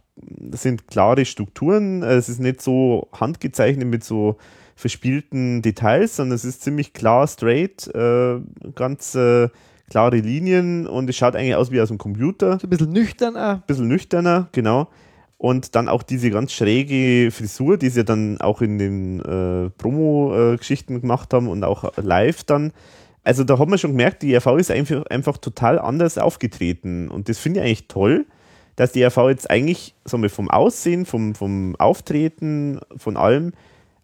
sind klare Strukturen, es ist nicht so handgezeichnet mit so verspielten Details, sondern es ist ziemlich klar, straight, äh, ganz äh, klare Linien und es schaut eigentlich aus wie aus dem Computer So ein bisschen nüchtern auch. bisschen nüchterner, genau. Und dann auch diese ganz schräge Frisur, die sie dann auch in den äh, Promo-Geschichten gemacht haben und auch live dann. Also da hat man schon gemerkt, die RV ist einfach, einfach total anders aufgetreten. Und das finde ich eigentlich toll, dass die RV jetzt eigentlich wir, vom Aussehen, vom, vom Auftreten, von allem,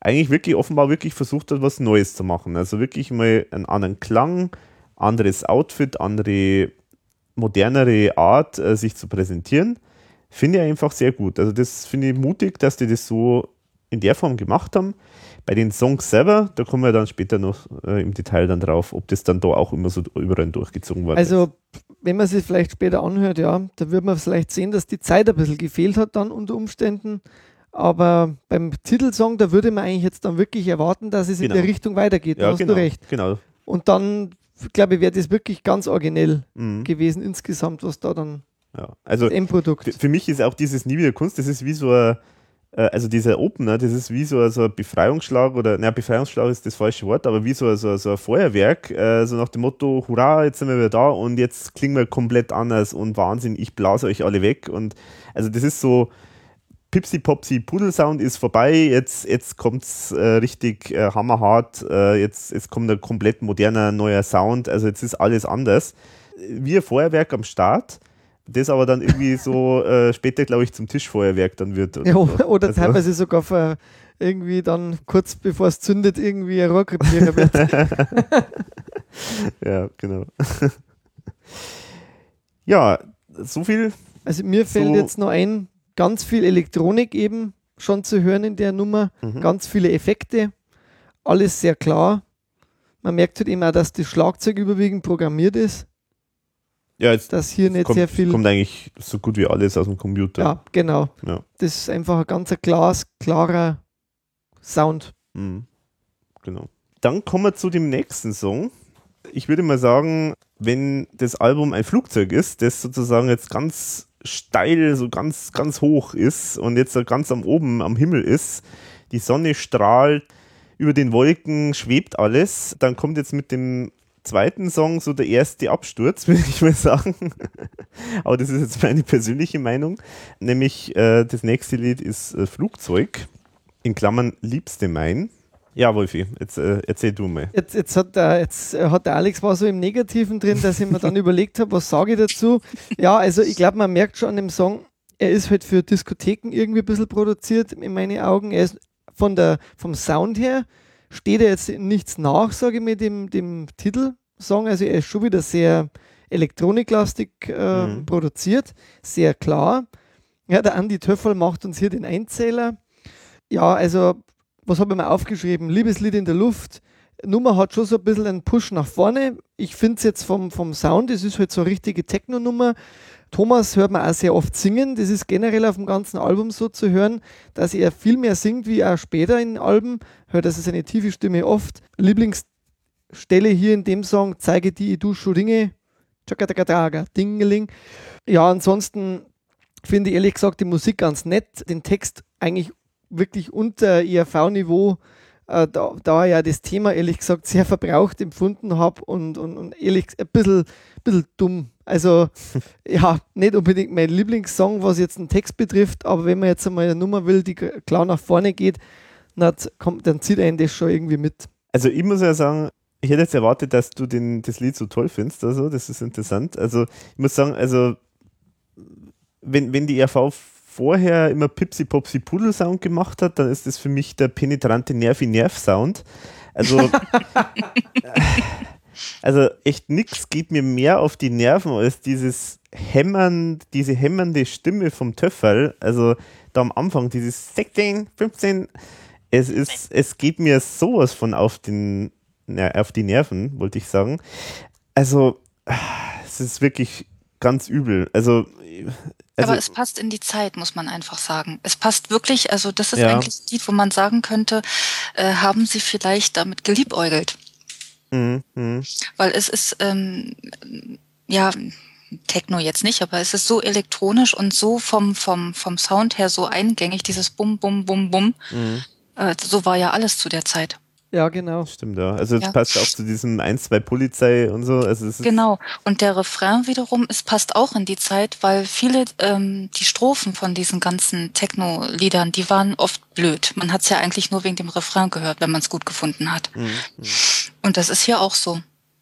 eigentlich wirklich offenbar wirklich versucht hat, was Neues zu machen. Also wirklich mal einen anderen Klang, anderes Outfit, andere modernere Art, äh, sich zu präsentieren, finde ich einfach sehr gut. Also das finde ich mutig, dass die das so in der Form gemacht haben. Bei den Songs selber, da kommen wir dann später noch äh, im Detail dann drauf, ob das dann da auch immer so überall durchgezogen wird. Also, wenn man sich vielleicht später anhört, ja, da wird man vielleicht sehen, dass die Zeit ein bisschen gefehlt hat dann unter Umständen. Aber beim Titelsong, da würde man eigentlich jetzt dann wirklich erwarten, dass es Genau. in der Richtung weitergeht. Da ja, hast genau, du recht. genau. Und dann, glaube ich, wäre das wirklich ganz originell Mhm. gewesen insgesamt, was da dann Ja. Also das Endprodukt. Für, mich ist auch dieses Nie wieder Kunst, das ist wie so ein, äh, also dieser Opener, das ist wie so, ein- so ein Befreiungsschlag oder, naja, Befreiungsschlag ist das falsche Wort, aber wie so, ein- so, ein- so ein Feuerwerk, äh, so nach dem Motto, hurra, jetzt sind wir wieder da und jetzt klingen wir komplett anders und Wahnsinn, ich blase euch alle weg und also das ist so, Pipsi Popsi Pudelsound ist vorbei, jetzt, jetzt kommt es äh, richtig äh, hammerhart, äh, jetzt, jetzt kommt ein komplett moderner neuer Sound, also jetzt ist alles anders. Wie ein Feuerwerk am Start, das aber dann irgendwie so äh, später, glaube ich, zum Tischfeuerwerk dann wird. Ja, so. oder Also, teilweise sogar für irgendwie dann kurz bevor es zündet, irgendwie ein Rohrkrepierer wird. Ja, genau. ja, so viel Also mir fällt So- jetzt noch ein, ganz viel Elektronik eben schon zu hören in der Nummer, Mhm. ganz viele Effekte, alles sehr klar. Man merkt halt eben auch, dass das Schlagzeug überwiegend programmiert ist, Ja, jetzt dass hier nicht kommt, sehr viel. kommt eigentlich so gut wie alles aus dem Computer. ja, genau. Ja. Das ist einfach ein ganz glasklarer Sound. Mhm. Genau. Dann kommen wir zu dem nächsten Song. Ich würde mal sagen, wenn das Album ein Flugzeug ist, das sozusagen jetzt ganz steil, so ganz, ganz hoch ist und jetzt so ganz am oben am Himmel ist, die Sonne strahlt, über den Wolken schwebt alles, dann kommt jetzt mit dem zweiten Song so der erste Absturz, würde ich mal sagen. Aber das ist jetzt meine persönliche Meinung. Nämlich äh, das nächste Lied ist äh, Flugzeug, in Klammern Liebste mein. Ja, Wolfi, jetzt äh, erzähl du mal. Jetzt, jetzt, hat der, jetzt äh, hat der Alex war so im Negativen drin, dass ich mir dann überlegt habe, was sage ich dazu. Ja, also ich glaube, man merkt schon an dem Song, er ist halt für Diskotheken irgendwie ein bisschen produziert, in meinen Augen. Er ist von der, vom Sound her, steht er jetzt nichts nach, sage ich mir, dem, dem Titelsong. Also er ist schon wieder sehr elektroniklastig äh, Mhm. produziert, sehr klar. Ja, der Andi Töffel macht uns hier den Einzähler. Ja, also, was habe ich mir aufgeschrieben? Liebeslied in der Luft. Nummer hat schon so ein bisschen einen Push nach vorne. Ich finde es jetzt vom, vom Sound, es ist halt so eine richtige Techno-Nummer. Thomas hört man auch sehr oft singen. Das ist generell auf dem ganzen Album so zu hören, dass er viel mehr singt wie auch später in Alben. Hört also seine tiefe Stimme oft. Lieblingsstelle hier in dem Song, zeige die du Ringe. Tschakatakaga, Dingeling. Ja, ansonsten finde ich ehrlich gesagt die Musik ganz nett. Den Text eigentlich wirklich unter IRV-Niveau, äh, da, da ich ja das Thema ehrlich gesagt sehr verbraucht empfunden habe und, und, und ehrlich ein bisschen, bisschen dumm. Also ja, nicht unbedingt mein Lieblingssong, was jetzt den Text betrifft, aber wenn man jetzt einmal eine Nummer will, die klar nach vorne geht, na, kommt, dann zieht einen das schon irgendwie mit. Also ich muss ja sagen, ich hätte jetzt erwartet, dass du den, das Lied so toll findest. Also, das ist interessant. Also, ich muss sagen, also, wenn, wenn die RV vorher immer Pipsi Popsi Pudel Sound gemacht hat, dann ist das für mich der penetrante Nervi Nerv Sound. Also, also echt nichts geht mir mehr auf die Nerven als dieses Hämmern, diese hämmernde Stimme vom Töfferl. Also, da am Anfang, dieses 16, 15, es ist, es geht mir sowas von auf den, auf die Nerven, wollte ich sagen. Also, es ist wirklich ganz übel. Also, also Aber es passt in die Zeit, muss man einfach sagen. Es passt wirklich, also das ist Ja. eigentlich ein Lied, wo man sagen könnte, äh, haben sie vielleicht damit geliebäugelt. mhm, mhm. Weil es ist, ähm, ja, Techno jetzt nicht, aber es ist so elektronisch und so vom, vom, vom Sound her so eingängig, dieses Bum, Bum, Bum, Bum. Mhm. Äh, so war ja alles zu der Zeit. Ja, genau. Stimmt, ja. Also, es Ja. passt auch zu diesem 1, 2 Polizei und so. Also, es ist, Genau. Und der Refrain wiederum, es passt auch in die Zeit, weil viele, ähm, die Strophen von diesen ganzen Techno-Liedern, die waren oft blöd. Man hat es ja eigentlich nur wegen dem Refrain gehört, wenn man es gut gefunden hat. Mhm, Und das ist hier auch so.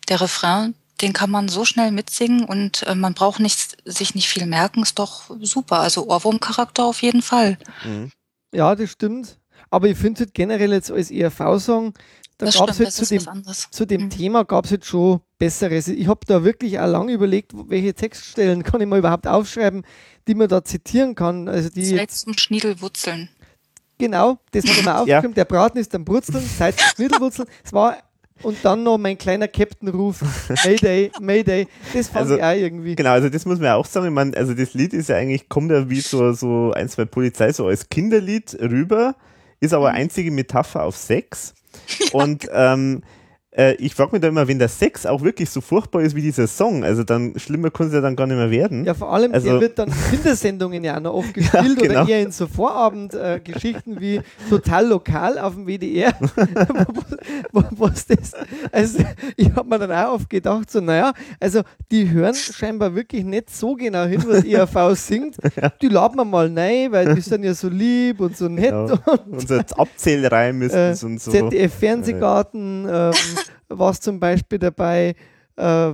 Der Refrain, den kann man so schnell mitsingen und äh, man braucht nicht, sich nicht viel merken, ist doch super. Also Ohrwurmcharakter auf jeden Fall. mhm. Ja, das stimmt. Aber ich finde halt generell jetzt als ERV-Song, da Das gab es halt das zu dem zu dem Mhm. Thema gab es jetzt schon Besseres. Ich habe da wirklich auch lange überlegt, welche Textstellen kann ich mal überhaupt aufschreiben, die man da zitieren kann. Also die Zeit zum Schniedelwurzeln. genau, das habe ich mir aufgeschrieben. Der Braten ist am Brutzeln, Zeit zum Schniedelwurzeln. Es war und dann noch mein kleiner Captain-Ruf, Mayday, Mayday. Das fand Also, ich auch irgendwie. Genau, also das muss man ja auch sagen. Ich meine, also das Lied ist ja eigentlich, kommt ja wie so, so ein, zwei Polizei, so als Kinderlied rüber, ist aber einzige Metapher auf Sex. Und ähm, äh, ich frage mich da immer, wenn der Sex auch wirklich so furchtbar ist wie dieser Song, also dann schlimmer kann es ja dann gar nicht mehr werden. Ja, vor allem, Also- der wird dann in Kindersendungen ja auch noch oft gespielt genau. oder eher in so Vorabendgeschichten wie total lokal auf dem WDR. wo, was das, also ich habe mir dann auch oft gedacht, so, naja, also die hören scheinbar wirklich nicht so genau hin, was ERV singt. Die laden wir mal rein, weil die sind ja so lieb und so nett. Genau. Und, Und so Abzählreim ist äh, es und so. ZDF Fernsehgarten ähm, war zum Beispiel dabei, äh,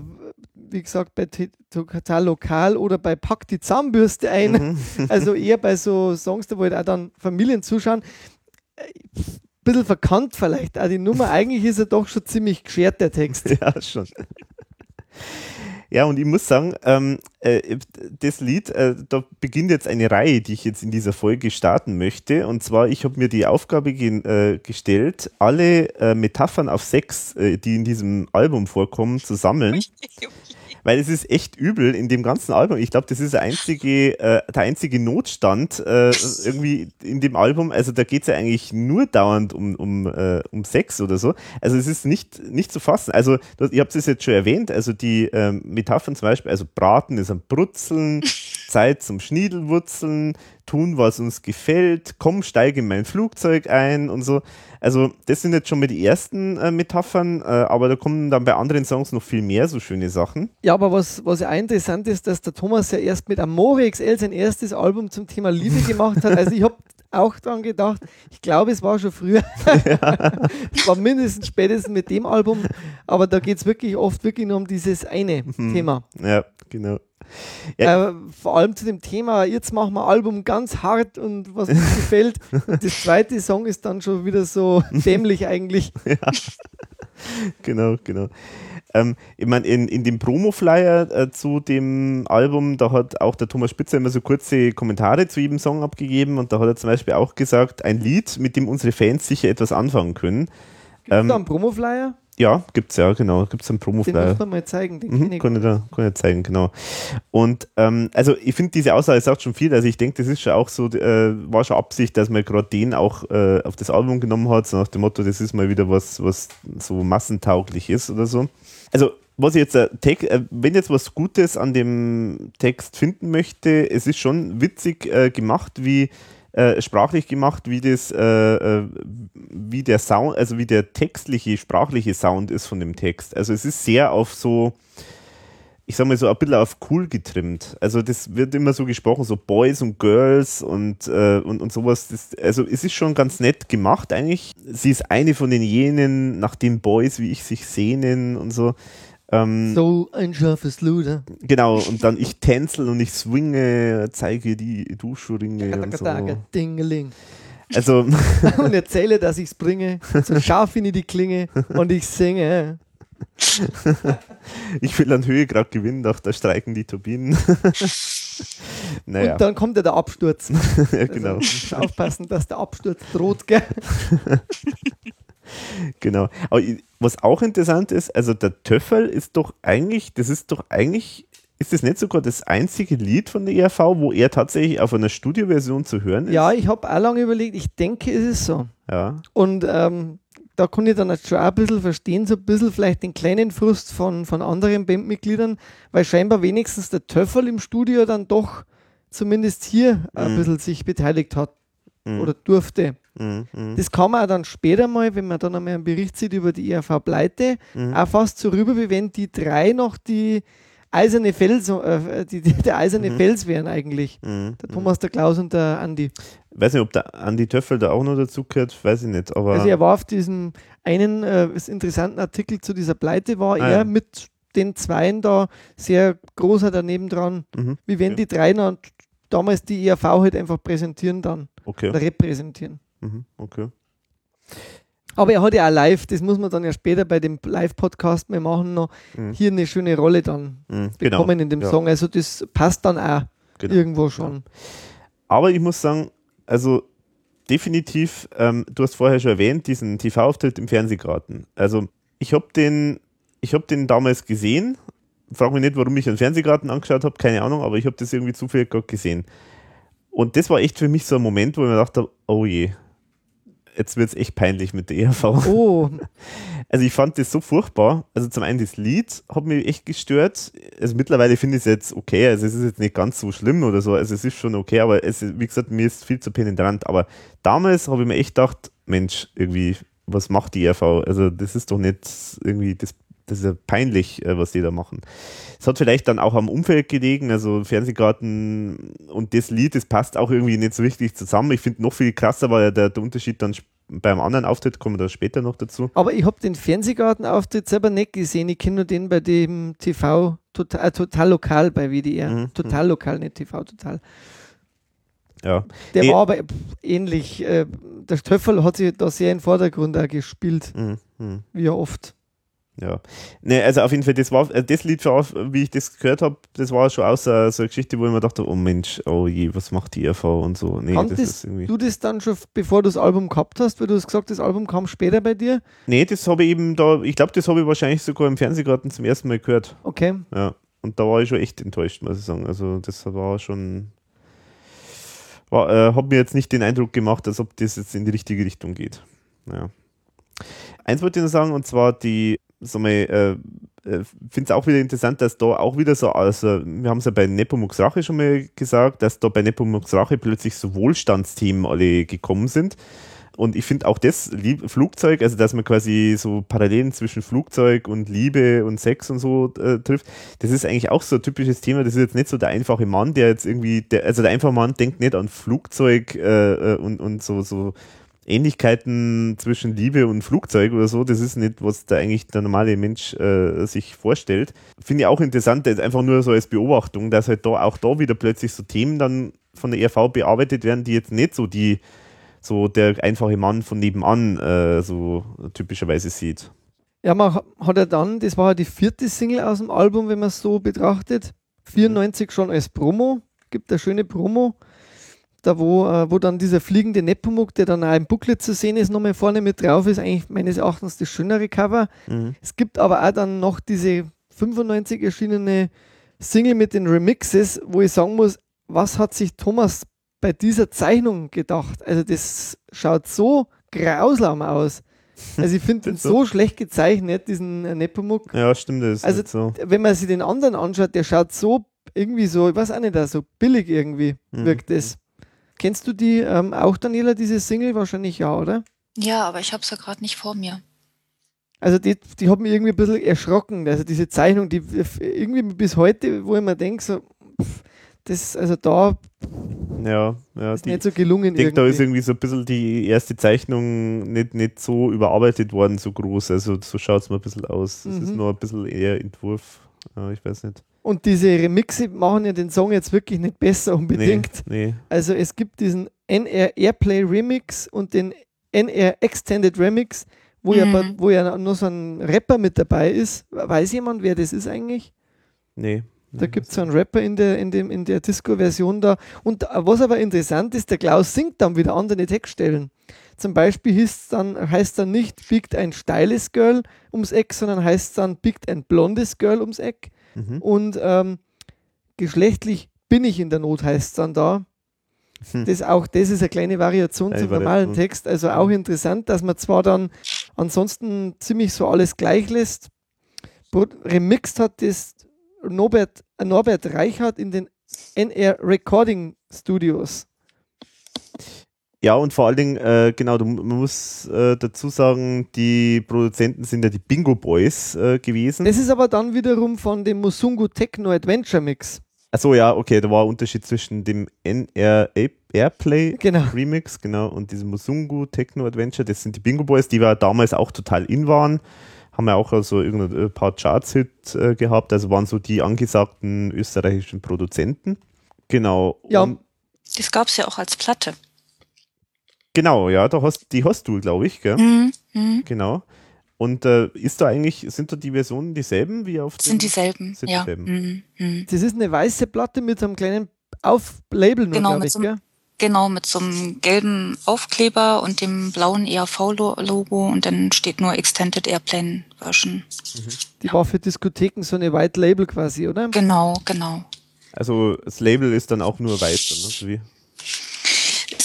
wie gesagt, bei Total Lokal oder bei Pack die Zahnbürste ein. Mhm. Also eher bei so Songs, da wo halt auch dann Familien zuschauen. Äh, Bisschen verkannt vielleicht auch die Nummer. Eigentlich ist er doch schon ziemlich geschert, der Text. Ja, schon. Ja, und ich muss sagen, ähm, äh, das Lied, äh, da beginnt jetzt eine Reihe, die ich jetzt in dieser Folge starten möchte. Und zwar, ich habe mir die Aufgabe ge äh, gestellt, alle äh, Metaphern auf Sex, äh, die in diesem Album vorkommen, zu sammeln weil es ist echt übel in dem ganzen Album. Ich glaube, das ist der einzige, äh, der einzige Notstand äh, irgendwie in dem Album. Also da geht es ja eigentlich nur dauernd um, um, äh, um Sex oder so. Also es ist nicht, nicht zu fassen. Also ihr habt es jetzt schon erwähnt, also die ähm, Metaphern zum Beispiel, also Braten ist am Brutzeln, Zeit zum Schniedelwurzeln, tun, was uns gefällt, komm, steige in mein Flugzeug ein und so. Also das sind jetzt schon mal die ersten äh, Metaphern, äh, aber da kommen dann bei anderen Songs noch viel mehr so schöne Sachen. Ja, aber was, was ja interessant ist, dass der Thomas ja erst mit Amore XL sein erstes Album zum Thema Liebe gemacht hat. Also ich habe auch dran gedacht, ich glaube, es war schon früher. es war mindestens spätestens mit dem Album, aber da geht es wirklich oft wirklich nur um dieses eine mhm. Thema. Ja, genau. Ja. Äh, vor allem zu dem Thema, jetzt machen wir Album ganz hart und was mir gefällt. das zweite Song ist dann schon wieder so dämlich eigentlich. Ja. Genau, genau. Ähm, ich meine, in, in dem Promo-Flyer äh, zu dem Album, da hat auch der Thomas Spitzer immer so kurze Kommentare zu jedem Song abgegeben und da hat er zum Beispiel auch gesagt, ein Lied, mit dem unsere Fans sicher etwas anfangen können. Gibt es ähm, da einen Promo-Flyer? Ja, gibt es ja, genau. Gibt es einen Promo-Flyer. Den muss man mal zeigen. Den mhm, kann, ich da, kann ich zeigen, genau. Und ähm, also ich finde, diese Aussage sagt schon viel. Also ich denke, das ist schon auch so, äh, war schon Absicht, dass man gerade den auch äh, auf das Album genommen hat, so nach dem Motto, das ist mal wieder was, was so massentauglich ist oder so. Also was ich jetzt, äh, äh wenn jetzt was Gutes an dem Text finden möchte, es ist schon witzig äh, gemacht, wie äh, sprachlich gemacht, wie das, äh, äh, wie der Sound, also wie der textliche, sprachliche Sound ist von dem Text. Also es ist sehr auf so, ich sag mal so ein bisschen auf cool getrimmt. Also das wird immer so gesprochen, so Boys und Girls und, äh, und, und sowas. Das, also es ist schon ganz nett gemacht eigentlich. Sie ist eine von den jenen, nach den Boys, wie ich sich sehnen und so. Ähm, so ein scharfes Luder. Genau, und dann ich tänzel und ich swinge, zeige die Duschringe und so. Dingeling. Also und erzähle, dass ich es bringe, so scharf in die Klinge und ich singe. ich will an Höhe gerade gewinnen, doch da streiken die Turbinen. naja. Und dann kommt ja der Absturz. ja, genau. Also, aufpassen, dass der Absturz droht, gell? genau. Aber was auch interessant ist, also der Töffel ist doch eigentlich, das ist doch eigentlich, ist das nicht sogar das einzige Lied von der ERV, wo er tatsächlich auf einer Studioversion zu hören ist? Ja, ich habe auch lange überlegt, ich denke, es ist so. Ja. Und ähm, da kann ich dann schon auch ein bisschen verstehen, so ein bisschen vielleicht den kleinen Frust von, von anderen Bandmitgliedern, weil scheinbar wenigstens der Töffel im Studio dann doch zumindest hier mhm. ein bisschen sich beteiligt hat mhm. oder durfte. Mhm, mhm. Das kann man auch dann später mal, wenn man dann einmal einen Bericht sieht über die ERV-Pleite, mhm. auch fast so rüber, wie wenn die drei noch die eiserne Fels, äh, die, die, der eiserne mhm. Fels wären eigentlich. Mhm, der Thomas, der Klaus und der Andi. Weiß nicht, ob der Andi Töffel da auch noch dazu gehört, weiß ich nicht. Aber also er war auf diesem einen äh, interessanten Artikel zu dieser Pleite, war ah, er ja. mit den Zweien da sehr großer daneben dran, wie wenn okay. die drei noch damals die ERV halt einfach präsentieren dann. Okay. Oder repräsentieren. Mhm, okay. Aber er hat ja auch live, das muss man dann ja später bei dem Live-Podcast mehr machen, noch mhm. hier eine schöne Rolle dann mhm, genau. bekommen in dem ja. Song. Also das passt dann auch genau. irgendwo schon. Ja. Aber ich muss sagen, also definitiv, ähm, du hast vorher schon erwähnt, diesen TV-Auftritt im Fernsehgarten. Also ich habe den, ich habe den damals gesehen. Frag mich nicht, warum ich einen Fernsehgarten angeschaut habe, keine Ahnung, aber ich habe das irgendwie zufällig gerade gesehen. Und das war echt für mich so ein Moment, wo ich mir dachte, oh je, jetzt wird es echt peinlich mit der ERV. Oh. Also ich fand das so furchtbar. Also zum einen das Lied hat mich echt gestört. Also mittlerweile finde ich es jetzt okay. Also es ist jetzt nicht ganz so schlimm oder so. Also es ist schon okay, aber es ist, wie gesagt, mir ist viel zu penetrant. Aber damals habe ich mir echt gedacht, Mensch, irgendwie, was macht die ERV? Also das ist doch nicht irgendwie, das das ist ja peinlich, äh, was die da machen. Es hat vielleicht dann auch am Umfeld gelegen, also Fernsehgarten und das Lied, das passt auch irgendwie nicht so richtig zusammen. Ich finde noch viel krasser war ja der, der Unterschied dann beim anderen Auftritt, kommen wir da später noch dazu. Aber ich habe den Fernsehgarten-Auftritt selber nicht gesehen. Ich kenne nur den bei dem TV total, äh, total lokal bei WDR. Mhm. Total mhm. lokal, nicht TV total. Ja. Der e war aber ähnlich. Äh, der Stöffel hat sich da sehr im Vordergrund auch gespielt. Mhm. mhm. Wie er oft. Ja. Ne, also auf jeden Fall, das war, äh, das Lied, wie ich das gehört habe, das war schon auch so, eine Geschichte, wo ich mir dachte, oh Mensch, oh je, was macht die ERV und so. Nee, das ist irgendwie. Du das dann schon, bevor du das Album gehabt hast, weil du hast gesagt, das Album kam später bei dir? Nee, das habe ich eben da, ich glaube, das habe ich wahrscheinlich sogar im Fernsehgarten zum ersten Mal gehört. Okay. Ja. Und da war ich schon echt enttäuscht, muss ich sagen. Also das war schon, war, äh, hat mir jetzt nicht den Eindruck gemacht, als ob das jetzt in die richtige Richtung geht. Ja. Eins wollte ich noch sagen, und zwar die so mal, äh, äh finde es auch wieder interessant, dass da auch wieder so, also wir haben es ja bei Nepomuk's Rache schon mal gesagt, dass da bei Nepomuk's Rache plötzlich so Wohlstandsthemen alle gekommen sind. Und ich finde auch das Flugzeug, also dass man quasi so Parallelen zwischen Flugzeug und Liebe und Sex und so äh, trifft, das ist eigentlich auch so ein typisches Thema. Das ist jetzt nicht so der einfache Mann, der jetzt irgendwie, der, also der einfache Mann denkt nicht an Flugzeug äh, äh und, und so, so Ähnlichkeiten zwischen Liebe und Flugzeug oder so, das ist nicht, was da eigentlich der normale Mensch äh, sich vorstellt. Finde ich auch interessant, einfach nur so als Beobachtung, dass halt da auch da wieder plötzlich so Themen dann von der ERV bearbeitet werden, die jetzt nicht so die, so der einfache Mann von nebenan äh, so typischerweise sieht. Ja, man hat ja dann, das war ja die vierte Single aus dem Album, wenn man es so betrachtet. 94 schon als Promo, gibt eine schöne Promo da wo, äh, wo dann dieser fliegende Nepomuk, der dann auch im Booklet zu sehen ist, nochmal vorne mit drauf ist, eigentlich meines Erachtens das schönere Cover. Mhm. Es gibt aber auch dann noch diese 95 erschienene Single mit den Remixes, wo ich sagen muss, was hat sich Thomas bei dieser Zeichnung gedacht? Also das schaut so grausam aus. Also ich finde den so schlecht gezeichnet, diesen Nepomuk. Ja, stimmt, das ist Also so. wenn man sich den anderen anschaut, der schaut so irgendwie so, ich weiß auch nicht, so billig irgendwie mhm. wirkt das. Kennst du die ähm, auch, Daniela, diese Single? Wahrscheinlich ja, oder? Ja, aber ich habe es ja gerade nicht vor mir. Also die, die hat mich irgendwie ein bisschen erschrocken. Also diese Zeichnung, die irgendwie bis heute, wo ich mir denke, so, das, also da ja, ja, ist die, nicht so gelungen. Ich denke, da ist irgendwie so ein bisschen die erste Zeichnung nicht, nicht so überarbeitet worden, so groß. Also so schaut es mir ein bisschen aus. Das mhm. ist nur ein bisschen eher Entwurf. Ja, ich weiß nicht. Und diese Remixe machen ja den Song jetzt wirklich nicht besser unbedingt. Nee, nee. Also es gibt diesen NR Airplay Remix und den NR Extended Remix, wo, mhm. ja, wo ja nur so ein Rapper mit dabei ist. Weiß jemand, wer das ist eigentlich? Nee. Da gibt es so einen Rapper in der, in dem, in der Disco-Version da. Und was aber interessant ist, der Klaus singt dann wieder andere Textstellen. Zum Beispiel heißt dann, heißt dann nicht biegt ein steiles Girl ums Eck, sondern heißt dann biegt ein blondes Girl ums Eck. Mhm. Und ähm, geschlechtlich bin ich in der Not, heißt es dann da. Hm. Das, auch das ist eine kleine Variation zum normalen Text. Also auch interessant, dass man zwar dann ansonsten ziemlich so alles gleich lässt. Remixt hat das Norbert, Norbert Reichert in den NR Recording Studios. Ja, und vor allen Dingen, äh, genau, du, man muss äh, dazu sagen, die Produzenten sind ja die Bingo Boys äh, gewesen. Das ist aber dann wiederum von dem Musungu Techno Adventure Mix. Achso, ja, okay, da war ein Unterschied zwischen dem NR Airplay genau. Remix, genau, und diesem Musungu Techno Adventure. Das sind die Bingo Boys, die wir damals auch total in waren. Haben ja auch also ein paar Charts-Hit äh, gehabt, also waren so die angesagten österreichischen Produzenten. Genau. Ja. Und das gab es ja auch als Platte. Genau, ja, da hast, die hast du, glaube ich, gell? Mhm, mh. Genau. Und äh, ist da eigentlich, sind da die Versionen dieselben wie auf Sind dieselben, sind ja. Dieselben. Mhm, mh. Das ist eine weiße Platte mit so einem kleinen Auflabel nur, genau, ich, so, Genau, mit so einem gelben Aufkleber und dem blauen ERV-Logo und dann steht nur Extended Airplane Version. Mhm. Die ja. war für Diskotheken so eine White Label quasi, oder? Genau, genau. Also das Label ist dann auch nur weiß, dann, ne? wie?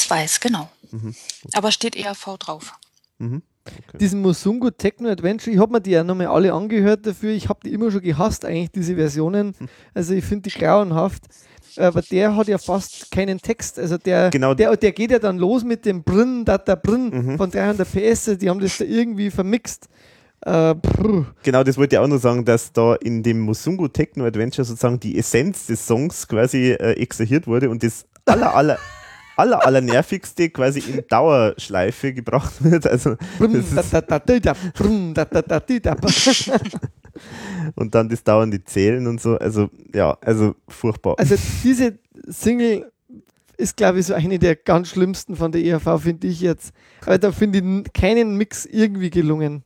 Ist weiß, genau. Mhm. Aber steht ERV drauf. Mhm. Okay. Diesen Musungu Techno Adventure, ich habe mir die ja nochmal alle angehört dafür. Ich habe die immer schon gehasst, eigentlich, diese Versionen. Hm. Also ich finde die grauenhaft. Aber der hat ja fast keinen Text. Also der, genau. der, der geht ja dann los mit dem Brinn, Data Brinn mhm. von 300 PS. Die haben das da irgendwie vermixt. Äh, genau, das wollte ich auch noch sagen, dass da in dem Musungu Techno Adventure sozusagen die Essenz des Songs quasi äh, extrahiert wurde und das aller, aller aller, aller nervigste quasi in Dauerschleife gebracht wird. Also, und dann das dauernde Zählen und so. Also, ja, also furchtbar. Also, diese Single ist, glaube ich, so eine der ganz schlimmsten von der ERV, finde ich jetzt. Aber da finde ich keinen Mix irgendwie gelungen.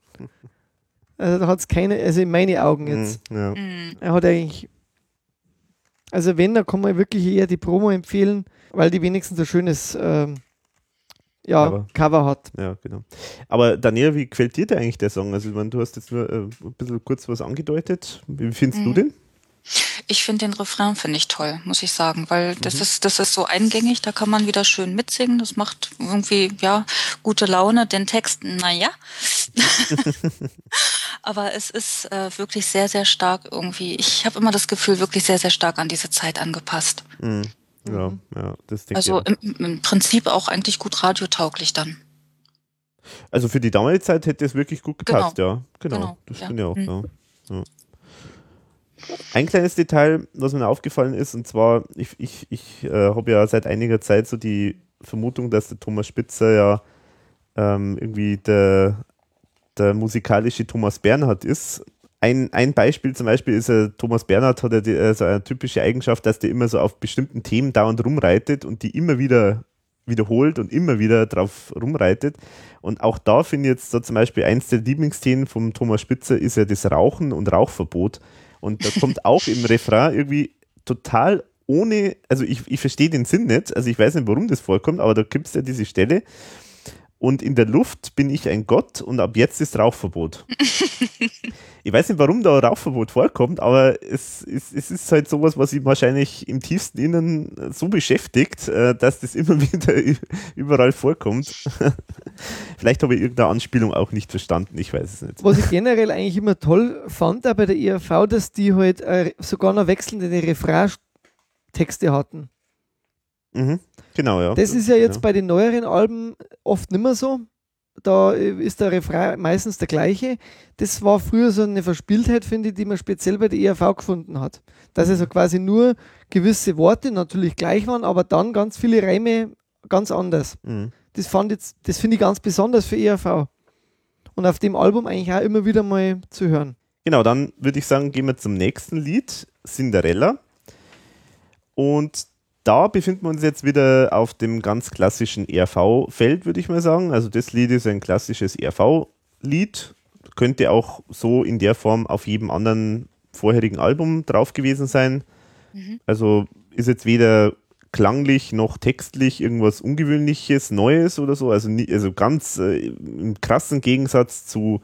Also da hat es keine, also in meine Augen jetzt. Mhm, ja. Mhm. Er hat eigentlich, also wenn, dann kann man wirklich eher die Promo empfehlen, weil die wenigstens ein schönes ähm, ja, Cover. Cover. hat. Ja, genau. Aber Daniel, wie gefällt dir denn eigentlich der Song? Also, ich meine, du hast jetzt nur äh, ein bisschen kurz was angedeutet. Wie findest du Mhm. den? Ich finde den Refrain finde ich toll, muss ich sagen, weil das Mhm. ist das ist so eingängig, da kann man wieder schön mitsingen, das macht irgendwie ja gute Laune. Den Text, naja, aber es ist äh, wirklich sehr sehr stark irgendwie. Ich habe immer das Gefühl wirklich sehr sehr stark an diese Zeit angepasst. Mhm. Ja, ja, das denke Also ich. auch. im, im Prinzip auch eigentlich gut radiotauglich dann. Also für die damalige Zeit hätte es wirklich gut gepasst, ja. Genau, Genau, das ja. finde ich auch. Mhm. Ja. Ja. Ein kleines Detail, was mir aufgefallen ist, und zwar, ich, ich, ich äh, habe ja seit einiger Zeit so die Vermutung, dass der Thomas Spitzer ja ähm, irgendwie der, der musikalische Thomas Bernhard ist. Ein, ein Beispiel zum Beispiel ist, äh, Thomas Bernhard hat ja die, äh, so eine typische Eigenschaft, dass der immer so auf bestimmten Themen dauernd rumreitet und die immer wieder wiederholt und immer wieder drauf rumreitet. Und auch da finde ich jetzt so zum Beispiel eins der Lieblingsthemen vom Thomas Spitzer ist ja das Rauchen und Rauchverbot. Und da kommt auch im Refrain irgendwie total ohne, also ich, ich verstehe den Sinn nicht, also ich weiß nicht, warum das vorkommt, aber da gibt es ja diese Stelle. Und in der Luft bin ich ein Gott und ab jetzt ist Rauchverbot. ich weiß nicht, warum da Rauchverbot vorkommt, aber es, es, es ist halt sowas, was ihn wahrscheinlich im tiefsten Innern so beschäftigt, äh, dass das immer wieder überall vorkommt. Vielleicht habe ich irgendeine Anspielung auch nicht verstanden, ich weiß es nicht. Was ich generell eigentlich immer toll fand, auch bei der ERV, dass die halt äh, sogar noch wechselnde Refrain-Texte hatten. Mhm. Genau, ja. Das ist ja jetzt Ja. bei den neueren Alben oft nicht mehr so. Da äh, ist der Refrain meistens der gleiche. Das war früher so eine Verspieltheit, finde ich, die man speziell bei der ERV gefunden hat. Dass also quasi nur gewisse Worte natürlich gleich waren, aber dann ganz viele Reime ganz anders. Mhm. Das fand jetzt, das finde ich ganz besonders für ERV. Und auf dem Album eigentlich auch immer wieder mal zu hören. Genau, dann würde ich sagen, gehen wir zum nächsten Lied, Cinderella. Und da befinden wir uns jetzt wieder auf dem ganz klassischen ERV-Feld, würde ich mal sagen. Also das Lied ist ein klassisches ERV-Lied. Könnte auch so in der Form auf jedem anderen vorherigen Album drauf gewesen sein. Also ist jetzt weder klanglich noch textlich irgendwas Ungewöhnliches, Neues oder so. Also, nie, also ganz äh, im krassen Gegensatz zu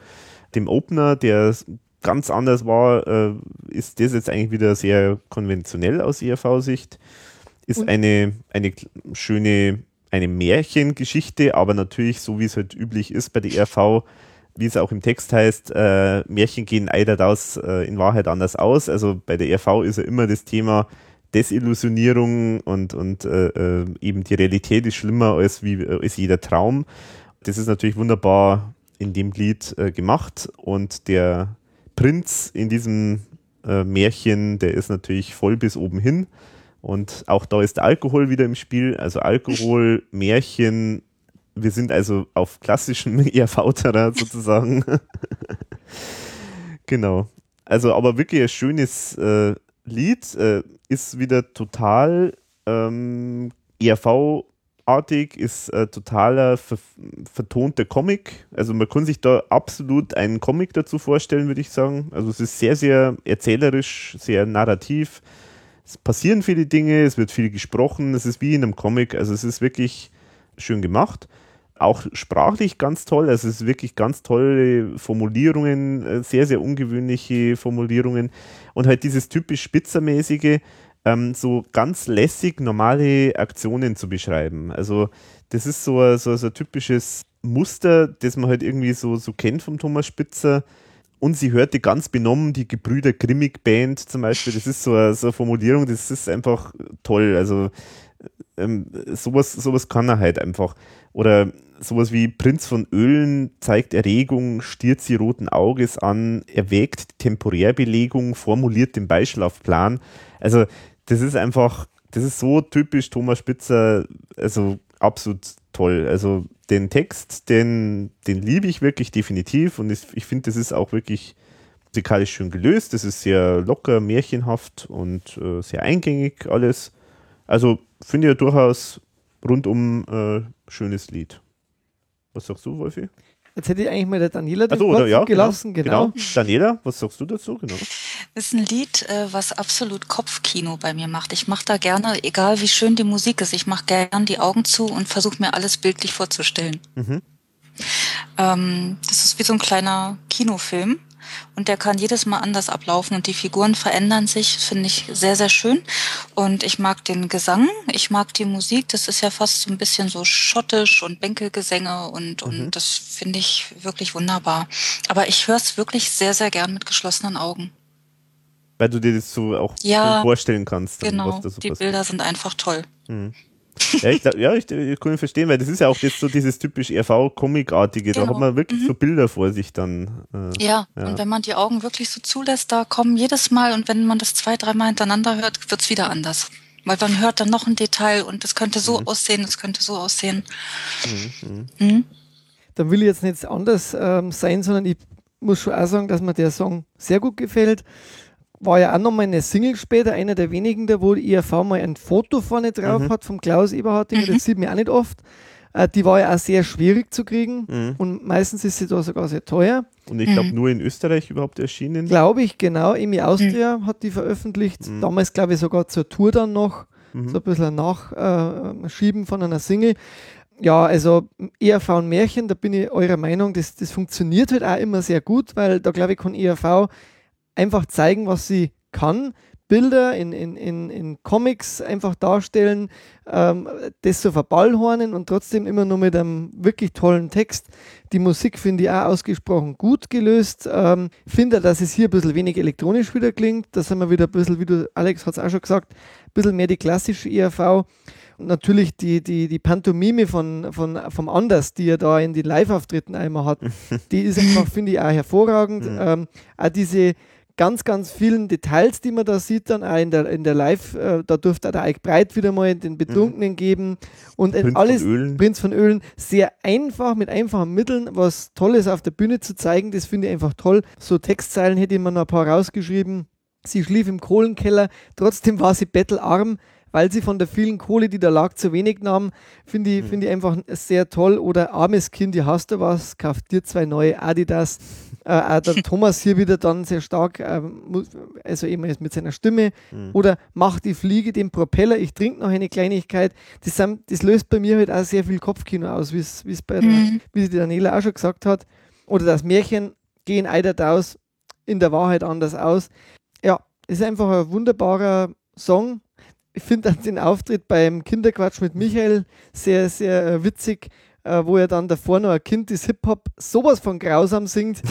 dem Opener, der ganz anders war, äh, ist das jetzt eigentlich wieder sehr konventionell aus ERV-Sicht. Ist eine, eine schöne, eine Märchengeschichte, aber natürlich, so wie es halt üblich ist bei der ERV, wie es auch im Text heißt, äh, Märchen gehen eider das äh, in Wahrheit anders aus. Also bei der ERV ist ja immer das Thema Desillusionierung und, und äh, äh, eben die Realität ist schlimmer als, wie, äh, als jeder Traum. Das ist natürlich wunderbar in dem Lied äh, gemacht und der Prinz in diesem Märchen, der ist natürlich voll bis oben hin. Und auch da ist Alkohol wieder im Spiel. Also Alkohol, Märchen, wir sind also auf klassischem ERV-Terrain sozusagen. genau. Also, aber wirklich ein schönes äh, Lied. Äh, ist wieder total ähm, ERV-artig, ist äh, totaler ver vertonter Comic. Also man kann sich da absolut einen Comic dazu vorstellen, würde ich sagen. Also es ist sehr, sehr erzählerisch, sehr narrativ. Es passieren viele Dinge, es wird viel gesprochen, es ist wie in einem Comic. Also es ist wirklich schön gemacht. Auch sprachlich ganz toll, also es ist wirklich ganz tolle Formulierungen, äh, sehr, sehr ungewöhnliche Formulierungen und halt dieses typisch Spitzermäßige, ähm, so ganz lässig normale Aktionen zu beschreiben. Also das ist so, so, so ein typisches Muster, das man halt irgendwie so, so kennt vom Thomas Spitzer. Und sie hörte ganz benommen die Gebrüder Grimmig Band zum Beispiel. Das ist so eine, so eine Formulierung, das ist einfach toll. Also ähm, sowas, sowas kann er halt einfach. Oder sowas wie Prinz von Ölen zeigt Erregung, stiert sie roten Auges an, erwägt Temporärbelegung, formuliert den Beischlafplan. Also das ist einfach, das ist so typisch Thomas Spitzer, also absolut toll. Also den Text, den, den liebe ich wirklich definitiv und ich, ich finde, das ist auch wirklich musikalisch schön gelöst. Das ist sehr locker, märchenhaft und äh, sehr eingängig alles. Also finde ich ja durchaus rundum äh, schönes Lied. Was sagst du, Wolfi? Jetzt hätte ich eigentlich mal der Daniela den oder, Wort ja, gelassen, genau. genau. Daniela, was sagst du dazu? Genau. Das ist ein Lied, äh, was absolut Kopfkino bei mir macht. Ich mache da gerne, egal wie schön die Musik ist, ich mache gern die Augen zu und versuche mir alles bildlich vorzustellen. Ähm, das ist wie so ein kleiner Kinofilm und der kann jedes Mal anders ablaufen und die Figuren verändern sich, finde ich sehr, sehr schön. Und ich mag den Gesang, ich mag die Musik, das ist ja fast so ein bisschen so schottisch und Bänkelgesänge und, und das finde ich wirklich wunderbar. Aber ich höre es wirklich sehr, sehr gern mit geschlossenen Augen. Weil du dir das so auch Ja, vorstellen kannst. dann, Genau, so die passiert. Bilder sind einfach toll. Ja, ich, ja, ich, ich kann ihn verstehen, weil das ist ja auch jetzt so dieses typisch RV-Comic-artige. Da Genau. hat man wirklich so Bilder vor sich dann. Äh, Ja, Ja. und wenn man die Augen wirklich so zulässt, da kommen jedes Mal und wenn man das zwei, dreimal hintereinander hört, wird's wieder anders. Weil man hört dann noch ein Detail und es könnte so aussehen, es könnte so aussehen. Mhm. Dann will ich jetzt nicht anders ähm, sein, sondern ich muss schon auch sagen, dass mir der Song sehr gut gefällt. War ja auch nochmal eine Single später, einer der wenigen, da wo die IRV mal ein Foto vorne drauf hat vom Klaus Eberhardinger, das sieht man auch nicht oft. Äh, die war ja auch sehr schwierig zu kriegen Mhm. und meistens ist sie da sogar sehr teuer. Und ich glaube, nur in Österreich überhaupt erschienen. Glaube ich, genau. Emi Austria hat die veröffentlicht. Damals, glaube ich, sogar zur Tour dann noch. So ein bisschen ein Nachschieben von einer Single. Ja, also ERV und Märchen, da bin ich eurer Meinung, das, das funktioniert halt auch immer sehr gut, weil da glaube ich, kann ERV einfach zeigen, was sie kann. Bilder in, in, in, in Comics einfach darstellen, ähm, das so verballhornen und trotzdem immer nur mit einem wirklich tollen Text. Die Musik finde ich auch ausgesprochen gut gelöst. Ähm, finde, dass es hier ein bisschen wenig elektronisch wieder klingt. Da sind wir wieder ein bisschen, wie du, Alex hat es auch schon gesagt, ein bisschen mehr die klassische ERV. Und natürlich die, die, die Pantomime von, von, vom Anders, die er da in den Live-Auftritten einmal hat, die ist einfach, finde ich, auch hervorragend. Ähm, auch diese ganz, ganz vielen Details, die man da sieht, dann auch in der, in der Live, äh, da durfte auch der Eik Breit wieder mal den Betrunkenen geben und Prinz von alles, Öhlen. Prinz von Ölen, sehr einfach, mit einfachen Mitteln, was Tolles auf der Bühne zu zeigen, das finde ich einfach toll. So Textzeilen hätte ich mir noch ein paar rausgeschrieben. Sie schlief im Kohlenkeller, trotzdem war sie bettelarm, weil sie von der vielen Kohle, die da lag, zu wenig nahm. Finde ich, finde ich einfach sehr toll. Oder armes Kind, ihr hast du was, kauft dir zwei neue Adidas. Äh, auch der Thomas hier wieder dann sehr stark, ähm, mu- also eben jetzt mit seiner Stimme. Oder mach die Fliege den Propeller, ich trinke noch eine Kleinigkeit. Das, sind, das löst bei mir halt auch sehr viel Kopfkino aus, wie es bei der, wie die Daniela auch schon gesagt hat. Oder das Märchen gehen eidert aus, in der Wahrheit anders aus. Ja, ist einfach ein wunderbarer Song. Ich finde den Auftritt beim Kinderquatsch mit Michael sehr, sehr äh, witzig, äh, wo er dann davor noch ein Kind das Hip-Hop sowas von grausam singt.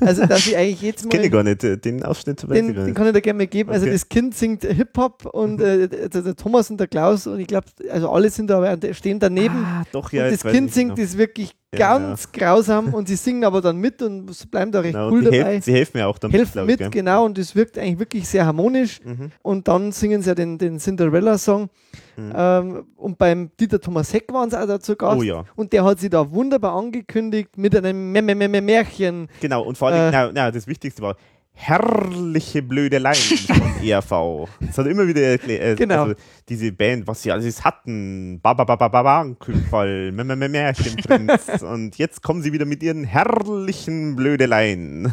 Also, dass ich eigentlich jetzt mal. Kenne ich gar nicht, äh, den Ausschnitt weiß Den, ich den kann ich da gerne mal geben. Also Okay. das Kind singt Hip-Hop und äh, der, der Thomas und der Klaus und ich glaube, also alle sind da stehen daneben. Ah, doch, ja. und das Kind singt genau. ist wirklich Ja, ganz grausam und sie singen aber dann mit und es bleiben da recht Genau, cool dabei. helfen, sie helfen mir auch damit, glaub mit, ich, genau, und es wirkt eigentlich wirklich sehr harmonisch. Mhm. Und dann singen sie ja den, den Cinderella-Song. Ähm, und beim Dieter Thomas Heck waren sie auch dazu Gast. Oh ja. Und der hat sich da wunderbar angekündigt mit einem M -M -M Märchen. Genau, und vor allem, Äh. na, na, das Wichtigste war herrliche Blödeleien von ERV. Das hat immer wieder erklärt, äh, Genau. also diese Band, was sie alles hatten, Bababababababall, Märchenprinz und jetzt kommen sie wieder mit ihren herrlichen Blödeleien.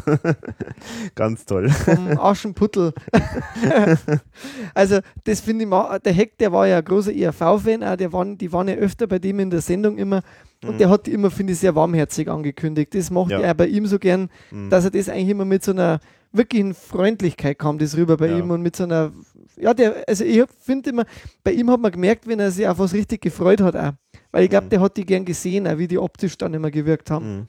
Ganz toll. vom Aschenputtel. also, das finde ich, ma- der Heck, der war ja ein großer ERV-Fan, die waren ja öfter bei dem in der Sendung immer. Und der hat immer, finde ich, sehr warmherzig angekündigt. Das macht Ja. auch bei ihm so gern, dass er das eigentlich immer mit so einer wirklichen Freundlichkeit kam, das rüber bei Ja. ihm und mit so einer, ja, der, also ich finde immer, bei ihm hat man gemerkt, wenn er sich auf was richtig gefreut hat auch. Weil ich glaube, der hat die gern gesehen, auch wie die optisch dann immer gewirkt haben.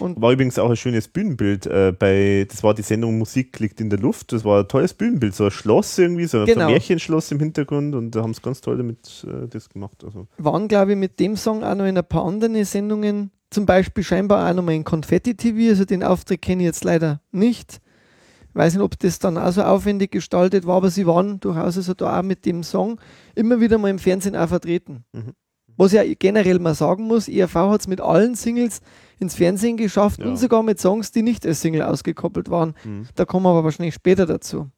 Und War übrigens auch ein schönes Bühnenbild äh, bei, das war die Sendung Musik liegt in der Luft. Das war ein tolles Bühnenbild, so ein Schloss irgendwie, so, so Genau. ein Märchenschloss im Hintergrund und da haben sie ganz toll damit äh, das gemacht. Also. waren, glaube ich, mit dem Song auch noch in ein paar anderen Sendungen, zum Beispiel scheinbar auch nochmal in Confetti TV, also den Auftritt kenne ich jetzt leider nicht. Weiß nicht, ob das dann auch so aufwendig gestaltet war, aber sie waren durchaus also da auch mit dem Song immer wieder mal im Fernsehen auch vertreten. Mhm. Was ja generell mal sagen muss, ERV hat es mit allen Singles ins Fernsehen geschafft Ja. und sogar mit Songs, die nicht als Single ausgekoppelt waren. Mhm. Da kommen wir aber wahrscheinlich später dazu.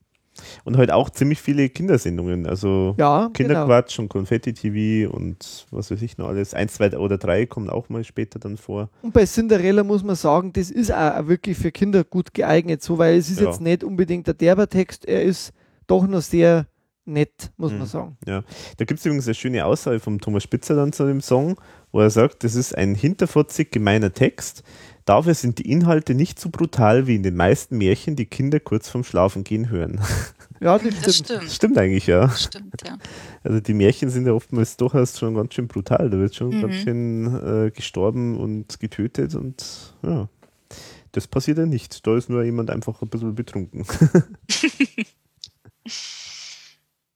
Und halt auch ziemlich viele Kindersendungen. Also Ja, Kinderquatsch und Konfetti-TV und was weiß ich noch alles. Eins, zwei oder drei kommen auch mal später dann vor. genau. Und bei Cinderella muss man sagen, das ist auch wirklich für Kinder gut geeignet, so, weil es ist Ja. jetzt nicht unbedingt der derber Text, er ist doch noch sehr nett, muss Mhm. man sagen. Da gibt es übrigens eine schöne Aussage vom Thomas Spitzer dann zu dem Song, wo er sagt, das ist ein hinterfotzig gemeiner Text. Dafür sind die Inhalte nicht so brutal wie in den meisten Märchen, die Kinder kurz vorm Schlafengehen hören. Ja, das Das stimmt. stimmt. Stimmt eigentlich, ja. Stimmt, ja. Also die Märchen sind ja oftmals durchaus schon ganz schön brutal. Da wird schon Mhm. ganz schön äh, gestorben und getötet und ja. Das passiert ja nicht. Da ist nur jemand einfach ein bisschen betrunken.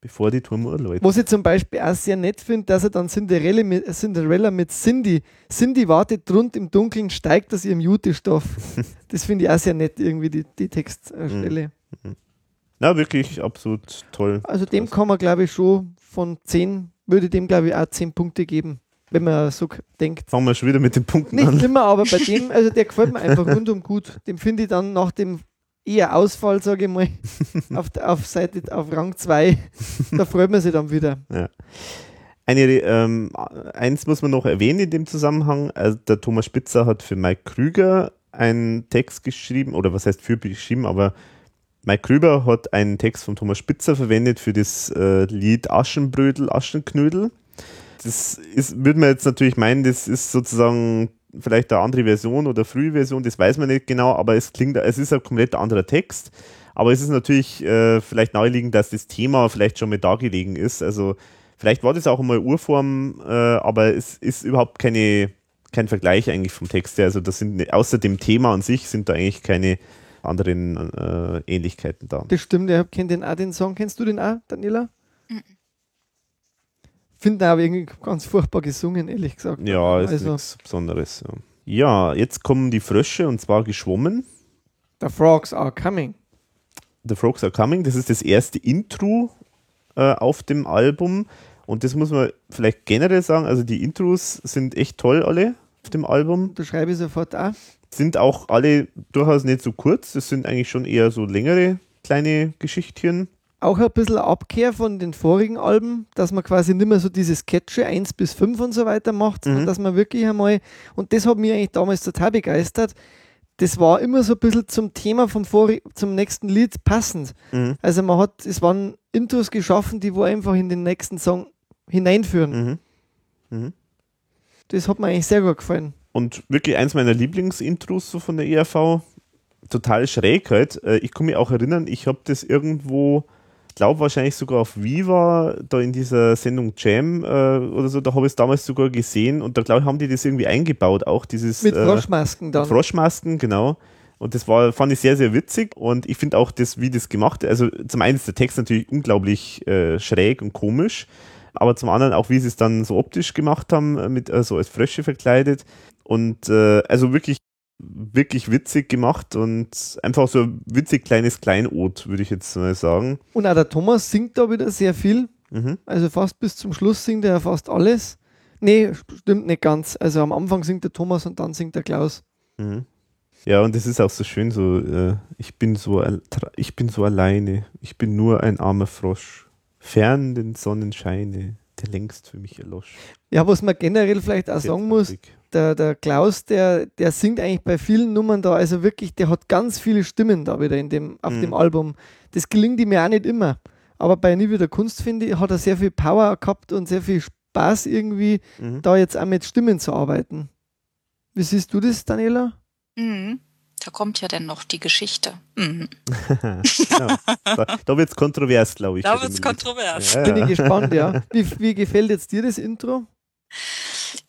Bevor die Turmuhr läutet. Was ich zum Beispiel auch sehr nett finde, dass er dann Cinderella mit, Cinderella mit Cindy, Cindy wartet drunten im Dunkeln, steigt aus ihrem Jutestoff. das finde ich auch sehr nett, irgendwie die, die Textstelle. Na, wirklich absolut toll. Also dem kann man, glaube ich, schon von 10, würde dem, glaube ich, auch 10 Punkte geben, wenn man so denkt. Fangen wir schon wieder mit den Punkten Nicht an. immer, aber bei dem, also der gefällt mir einfach rundum gut. Dem finde ich dann nach dem eher Ausfall, sage ich mal, auf, der- auf Seite, auf Rang 2, da freut man sich dann wieder. Eine, ähm, eins muss man noch erwähnen in dem Zusammenhang. Also der Thomas Spitzer hat für Mike Krüger einen Text geschrieben, oder was heißt für geschrieben, aber Mike Krüger hat einen Text von Thomas Spitzer verwendet für das äh, Lied Aschenbrödel, Aschenknödel. Das ist, würde man jetzt natürlich meinen, das ist sozusagen vielleicht eine andere Version oder frühe Version, das weiß man nicht genau, aber es klingt, es ist ein komplett anderer Text. Aber es ist natürlich äh, vielleicht naheliegend, dass das Thema vielleicht schon mal dargelegen ist. Also vielleicht war das auch einmal Urform, äh, aber es ist überhaupt keine, kein Vergleich eigentlich vom Text her. Also das sind ne- außer dem Thema an sich sind da eigentlich keine anderen äh, Ähnlichkeiten da. Das stimmt, ich kenne den auch, den Song. Kennst du den auch, Daniela? Finde aber irgendwie ganz furchtbar gesungen, ehrlich gesagt. Ja, ist also, nichts Besonderes. Ja. ja, jetzt kommen die Frösche und zwar geschwommen. The Frogs are coming. The Frogs Are Coming. Das ist das erste Intro äh, auf dem Album. Und das muss man vielleicht generell sagen. Also die Intros sind echt toll alle auf dem Album. Da schreibe ich sofort auch. Sind auch alle durchaus nicht so kurz. Das sind eigentlich schon eher so längere kleine Geschichtchen. Auch ein bisschen Abkehr von den vorigen Alben, dass man quasi nicht mehr so diese Sketche 1 bis 5 und so weiter macht, sondern Mhm. dass man wirklich einmal, und das hat mich eigentlich damals total begeistert, das war immer so ein bisschen zum Thema vom Vori zum nächsten Lied passend. Mhm. Also man hat, es waren Intros geschaffen, die wo einfach in den nächsten Song hineinführen. Mhm. Das hat mir eigentlich sehr gut gefallen. Und wirklich eins meiner Lieblingsintros so von der ERV. Total schräg halt. Äh, Ich kann mich auch erinnern, ich habe das irgendwo, ich glaube wahrscheinlich sogar auf Viva, da in dieser Sendung Jam äh, oder so, da habe ich es damals sogar gesehen und da glaube ich, haben die das irgendwie eingebaut, auch dieses Mit äh, Froschmasken dann. Froschmasken, genau. Und das war, fand ich sehr, sehr witzig. Und ich finde auch das, wie das gemacht Also zum einen ist der Text natürlich unglaublich äh, schräg und komisch, aber zum anderen auch, wie sie es dann so optisch gemacht haben, äh, mit äh, so als Frösche verkleidet. Und äh, also wirklich, wirklich witzig gemacht und einfach so ein witzig kleines Kleinod, würde ich jetzt mal sagen. Und auch der Thomas singt da wieder sehr viel. Mhm. Also fast bis zum Schluss singt er ja fast alles. Nee, stimmt nicht ganz. Also am Anfang singt der Thomas und dann singt der Klaus. Mhm. Ja, und es ist auch so schön, so, äh, ich bin so, ich bin so alleine, ich bin nur ein armer Frosch, fern den Sonnenscheine, der längst für mich erlosch. Ja, was man generell vielleicht auch sagen muss. Der, der Klaus, der, der singt eigentlich bei vielen Nummern da, also wirklich, der hat ganz viele Stimmen da wieder in dem, auf Mhm. dem Album. Das gelingt ihm ja auch nicht immer. Aber bei Nie wieder Kunst, finde ich, hat er sehr viel Power gehabt und sehr viel Spaß irgendwie, Mhm. da jetzt auch mit Stimmen zu arbeiten. Wie siehst du das, Daniela? Mhm. Da kommt ja dann noch die Geschichte. Mhm. ja, da da wird es kontrovers, glaube ich. Da wird's Lied. kontrovers. Ja, Bin ja. ich gespannt, ja. Wie, wie gefällt jetzt dir das Intro?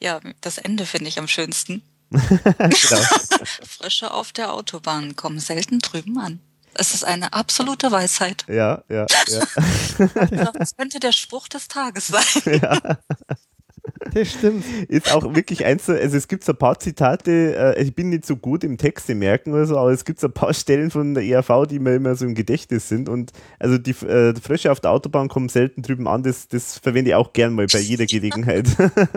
Ja, das Ende finde ich am schönsten. genau. Frösche auf der Autobahn kommen selten drüben an. Es ist eine absolute Weisheit. ja, ja, ja. Das könnte der Spruch des Tages sein. Das stimmt. Ist auch wirklich eins, also es gibt so ein paar Zitate, äh, ich bin nicht so gut im Texte merken oder so, aber es gibt so ein paar Stellen von der ERV, die mir immer so im Gedächtnis sind und also die, äh, die Frösche auf der Autobahn kommen selten drüben an, das, das verwende ich auch gern mal bei jeder Gelegenheit.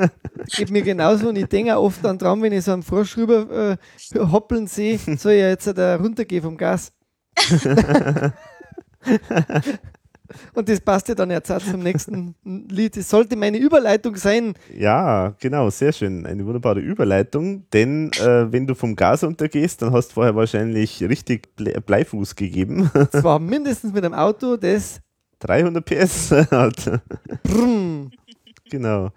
Geht mir genauso und ich denke auch oft dann dran, wenn ich so einen Frosch rüber äh, hoppeln sehe, soll ich ja jetzt da runtergehen vom Gas. Und das passt ja dann jetzt auch zum nächsten Lied. Das sollte meine Überleitung sein. Ja, genau, sehr schön. Eine wunderbare Überleitung. Denn äh, wenn du vom Gas untergehst, dann hast du vorher wahrscheinlich richtig Ble Bleifuß gegeben. Zwar mindestens mit einem Auto, das 300 PS hat. Genau.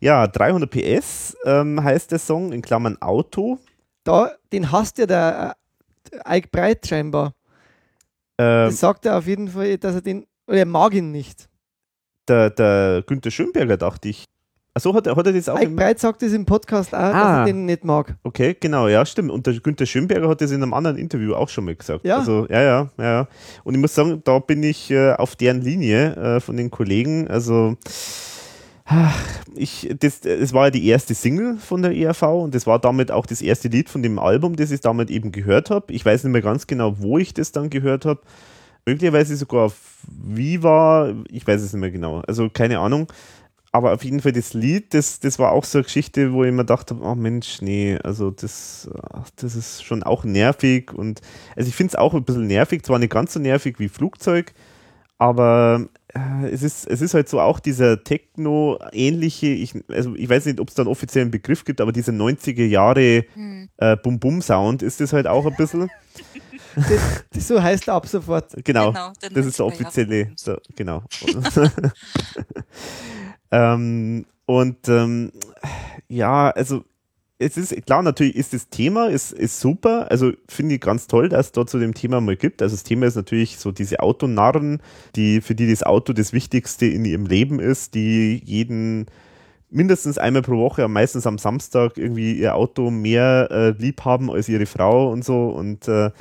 Ja, 300 PS ähm, heißt der Song in Klammern Auto. Da, den hasst ja der äh, Ike Breit scheinbar. Ähm, Das sagt er auf jeden Fall, dass er den, oder er mag ihn nicht. der, der Günther Schönberger, dachte ich. Achso, hat, er- hat er das auch Ike Breit sagt es im Podcast auch, dass Ah. er den nicht mag. Okay, genau, ja, stimmt. Und der Günther Schönberger hat das in einem anderen Interview auch schon mal gesagt. Ja. Also, ja, ja, ja. ja. Und ich muss sagen, da bin ich äh, auf deren Linie äh, von den Kollegen. Also, ich, das, das war ja die erste Single von der ERV und das war damit auch das erste Lied von dem Album, das ich damit eben gehört habe. Ich weiß nicht mehr ganz genau, wo ich das dann gehört habe. Möglicherweise sogar auf Viva, ich weiß es nicht mehr genau. Also, keine Ahnung. Aber auf jeden Fall das Lied, das, das war auch so eine Geschichte, wo ich mir dachte, oh Mensch, nee, also das, ach, das ist schon auch nervig und also ich finde es auch ein bisschen nervig, zwar nicht ganz so nervig wie Flugzeug, aber äh, es ist, es ist halt so auch dieser Techno-ähnliche, ich, also ich weiß nicht, ob es da einen offiziellen Begriff gibt, aber dieser 90er Jahre Hm. äh, Bum-Bum-Sound ist das halt auch ein bisschen. Das, das so heißt er ab sofort. Genau, Genau, das ist der 90er Jahre offizielle, so, genau. ähm, und ähm, ja, also es ist klar, natürlich ist das Thema ist, ist super. Also finde ich ganz toll, dass es da zu dem Thema mal gibt. Also das Thema ist natürlich so diese Autonarren, die, für die das Auto das Wichtigste in ihrem Leben ist, die jeden mindestens einmal pro Woche, meistens am Samstag, irgendwie ihr Auto mehr äh, lieb haben als ihre Frau und so. Und äh,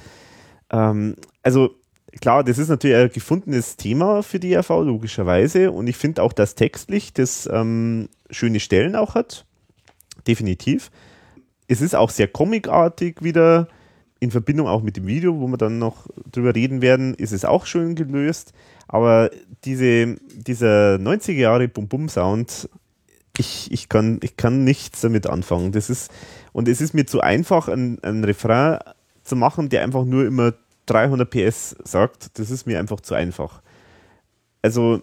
ähm, also klar, das ist natürlich ein gefundenes Thema für die RV, logischerweise. Und ich finde auch, dass textlich das ähm, schöne Stellen auch hat. Definitiv. Es ist auch sehr comicartig wieder. In Verbindung auch mit dem Video, wo wir dann noch drüber reden werden, ist es auch schön gelöst. Aber diese, dieser 90er Jahre Bum-Bum-Sound, ich, ich, kann, ich kann nichts damit anfangen. Das ist, und es ist mir zu einfach, ein, ein Refrain zu machen, der einfach nur immer 300 PS sagt. Das ist mir einfach zu einfach. Also,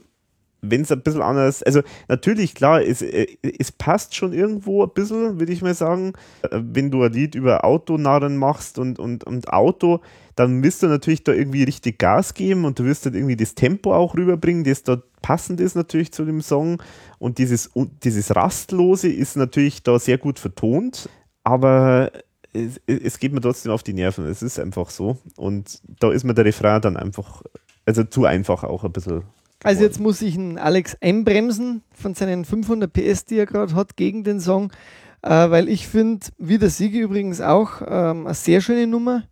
wenn es ein bisschen anders, also natürlich, klar, es, äh, es passt schon irgendwo ein bisschen, würde ich mal sagen. Wenn du ein Lied über Autonarren machst und, und, und Auto, dann wirst du natürlich da irgendwie richtig Gas geben und du wirst dann irgendwie das Tempo auch rüberbringen, das da passend ist natürlich zu dem Song. Und dieses, und dieses Rastlose ist natürlich da sehr gut vertont, aber es, es geht mir trotzdem auf die Nerven. Es ist einfach so. Und da ist mir der Refrain dann einfach, also zu einfach auch ein bisschen. Also jetzt muss ich einen Alex einbremsen von seinen 500 PS, die er gerade hat, gegen den Song, äh, weil ich finde, wie der Siege übrigens auch, ähm, eine sehr schöne Nummer.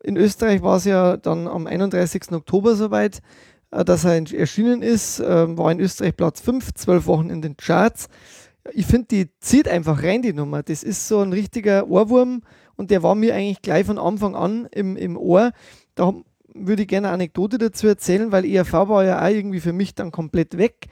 In Österreich war es ja dann am 31. Oktober soweit, äh, dass er erschienen ist, äh, war in Österreich Platz 5, zwölf Wochen in den Charts. Ich finde, die zieht einfach rein, die Nummer. Das ist so ein richtiger Ohrwurm und der war mir eigentlich gleich von Anfang an im, im Ohr. Da würde ich gerne eine Anekdote dazu erzählen, weil ERV war ja auch irgendwie für mich dann komplett weg.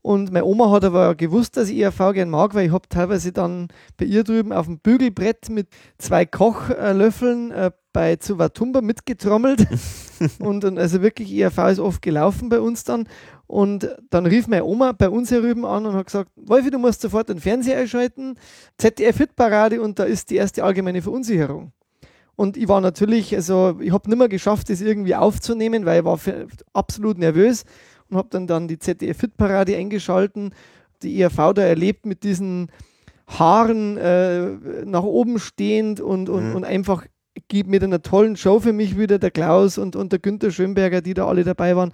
Und meine Oma hat aber gewusst, dass ich ERV gern mag, weil ich habe teilweise dann bei ihr drüben auf dem Bügelbrett mit zwei Kochlöffeln äh, bei Zuwatumba mitgetrommelt. und, und also wirklich, ERV ist oft gelaufen bei uns dann. Und dann rief meine Oma bei uns hier rüben an und hat gesagt, Wolfi, du musst sofort den Fernseher einschalten, ZDF-Hitparade und da ist die erste allgemeine Verunsicherung. Und ich war natürlich, also ich habe nicht mehr geschafft, das irgendwie aufzunehmen, weil ich war absolut nervös und habe dann, dann die ZDF-Hitparade eingeschalten, die ERV da erlebt mit diesen Haaren äh, nach oben stehend und, und, Mhm. und einfach gibt mit einer tollen Show für mich wieder der Klaus und, und der Günther Schönberger, die da alle dabei waren.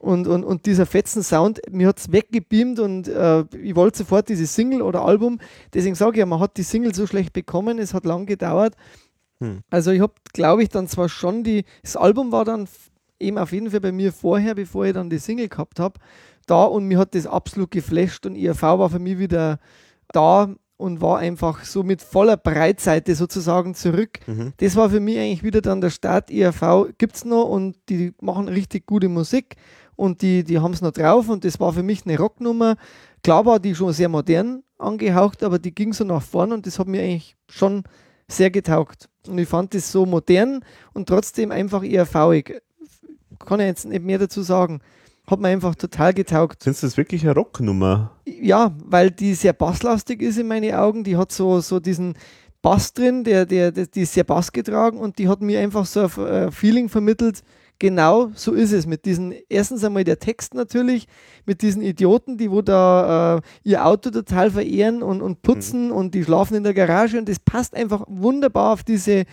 Und, und, und dieser fetzen Sound, mir hat es weggebeamt und äh, ich wollte sofort diese Single oder Album. Deswegen sage ich ja, man hat die Single so schlecht bekommen, es hat lang gedauert. Hm. Also ich habe, glaube ich, dann zwar schon die, das Album war dann eben auf jeden Fall bei mir vorher, bevor ich dann die Single gehabt habe, da und mir hat das absolut geflasht und IRV war für mich wieder da und war einfach so mit voller Breitseite sozusagen zurück. Mhm. Das war für mich eigentlich wieder dann der Start. IRV gibt es noch und die machen richtig gute Musik und die, die haben es noch drauf und das war für mich eine Rocknummer. Klar war die schon sehr modern angehaucht, aber die ging so nach vorn und das hat mir eigentlich schon sehr getaugt. Und ich fand das so modern und trotzdem einfach IRV-ig. kann ich jetzt nicht mehr dazu sagen. Hat mir einfach total getaugt. Du das wirklich eine Rocknummer? Ja, weil die sehr basslastig ist in meinen Augen. Die hat so, so diesen Bass drin, der, der, der, die ist sehr bassgetragen und die hat mir einfach so ein äh, Feeling vermittelt, genau so ist es. Mit diesen, erstens einmal der Text natürlich, mit diesen Idioten, die wo da äh, ihr Auto total verehren und, und putzen mhm. und die schlafen in der Garage und das passt einfach wunderbar auf diese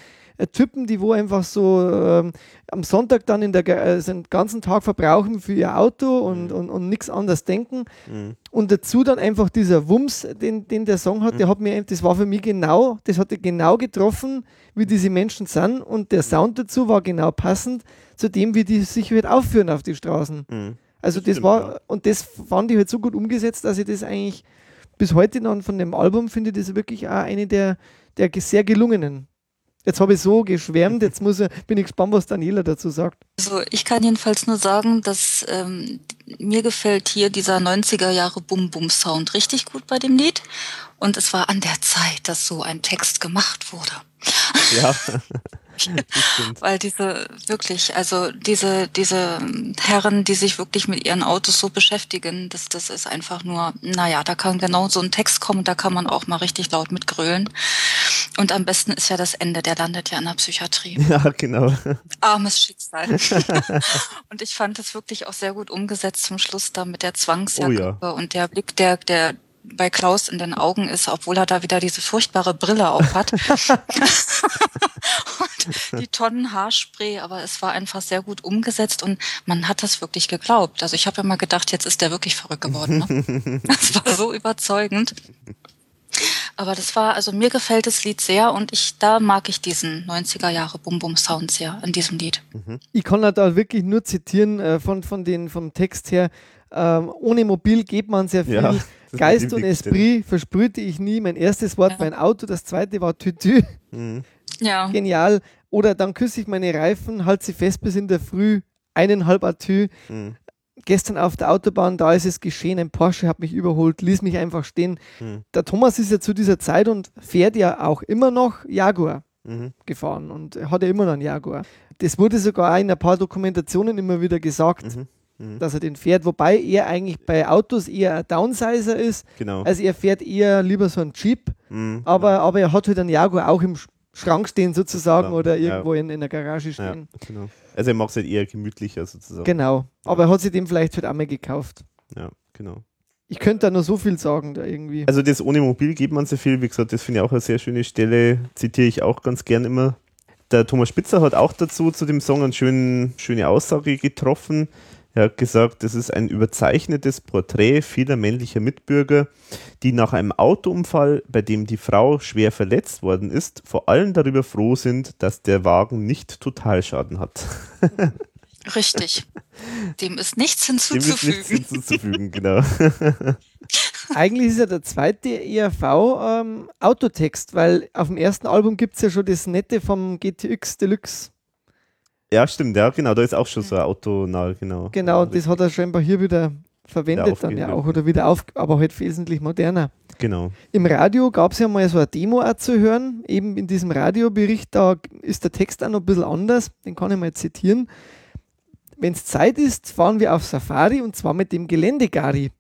Typen, die wo einfach so äh, am Sonntag dann in der äh, den ganzen Tag verbrauchen für ihr Auto und, mhm. und, und nichts anderes denken. Mhm. Und dazu dann einfach dieser Wumms, den, den der Song hat, mhm. der hat mir, das war für mich genau, das hatte genau getroffen, wie diese Menschen sind und der Sound dazu war genau passend zu dem, wie die sich halt aufführen auf die Straßen. Mhm. Also das, das war, ja. und das fand ich halt so gut umgesetzt, dass ich das eigentlich bis heute noch von dem Album finde, das wirklich auch eine der, der sehr gelungenen Jetzt habe ich so geschwärmt, jetzt muss ich, bin ich gespannt, was Daniela dazu sagt. Also ich kann jedenfalls nur sagen, dass ähm, mir gefällt hier dieser 90er Jahre Bum-Bum-Sound richtig gut bei dem Lied. Und es war an der Zeit, dass so ein Text gemacht wurde. Ja. Weil diese wirklich, also diese, diese Herren, die sich wirklich mit ihren Autos so beschäftigen, das, das ist einfach nur, naja, da kann genau so ein Text kommen, da kann man auch mal richtig laut mitgrölen. Und am besten ist ja das Ende, der landet ja in der Psychiatrie. Ja, genau. Armes Schicksal. und ich fand das wirklich auch sehr gut umgesetzt zum Schluss da mit der Zwangsjacke oh ja. und der Blick der, der, bei Klaus in den Augen ist, obwohl er da wieder diese furchtbare Brille auf hat. und die Tonnen Haarspray, aber es war einfach sehr gut umgesetzt und man hat das wirklich geglaubt. Also ich habe immer gedacht, jetzt ist der wirklich verrückt geworden. Ne? Das war so überzeugend. Aber das war, also mir gefällt das Lied sehr und ich, da mag ich diesen 90er Jahre Bum Bum Sound sehr in diesem Lied. Mhm. Ich kann da wirklich nur zitieren äh, von, von den, vom Text her. Ähm, ohne Mobil geht man sehr viel. Ja, Geist und Esprit versprühte ich nie. Mein erstes Wort ja. mein Auto, das zweite war Tütü. Mhm. Ja. Genial. Oder dann küsse ich meine Reifen, halte sie fest bis in der Früh, eineinhalb Atü. Mhm. Gestern auf der Autobahn, da ist es geschehen, ein Porsche hat mich überholt, ließ mich einfach stehen. Mhm. Der Thomas ist ja zu dieser Zeit und fährt ja auch immer noch Jaguar mhm. gefahren und hat ja immer noch einen Jaguar. Das wurde sogar in ein paar Dokumentationen immer wieder gesagt, mhm. Mhm. dass er den fährt, wobei er eigentlich bei Autos eher ein Downsizer ist. Genau. Also er fährt eher lieber so einen Jeep, mhm. aber, ja. aber er hat halt einen Jaguar auch im Schrank stehen sozusagen genau. oder irgendwo ja. in, in der Garage stehen. Ja, genau. Also er macht es halt eher gemütlicher sozusagen. Genau, aber er hat sich den vielleicht halt auch mal gekauft. Ja, genau. Ich könnte da nur so viel sagen, da irgendwie. Also das ohne Mobil geht man sehr viel, wie gesagt, das finde ich auch eine sehr schöne Stelle, zitiere ich auch ganz gern immer. Der Thomas Spitzer hat auch dazu zu dem Song eine schöne, schöne Aussage getroffen. Er hat gesagt, das ist ein überzeichnetes Porträt vieler männlicher Mitbürger, die nach einem Autounfall, bei dem die Frau schwer verletzt worden ist, vor allem darüber froh sind, dass der Wagen nicht Totalschaden hat. Richtig. Dem ist nichts hinzuzufügen. Dem ist nichts hinzuzufügen, genau. Eigentlich ist ja der zweite ERV ähm, Autotext, weil auf dem ersten Album gibt es ja schon das Nette vom GTX Deluxe. Ja, stimmt, ja, genau, da ist auch schon so ein Auto nah, genau. Genau, und das hat er scheinbar hier wieder verwendet dann ja auch oder wieder auf, aber halt wesentlich moderner. Genau. Im Radio gab es ja mal so eine Demo auch zu hören, eben in diesem Radiobericht, da ist der Text auch noch ein bisschen anders, den kann ich mal zitieren. Wenn es Zeit ist, fahren wir auf Safari und zwar mit dem Geländegari.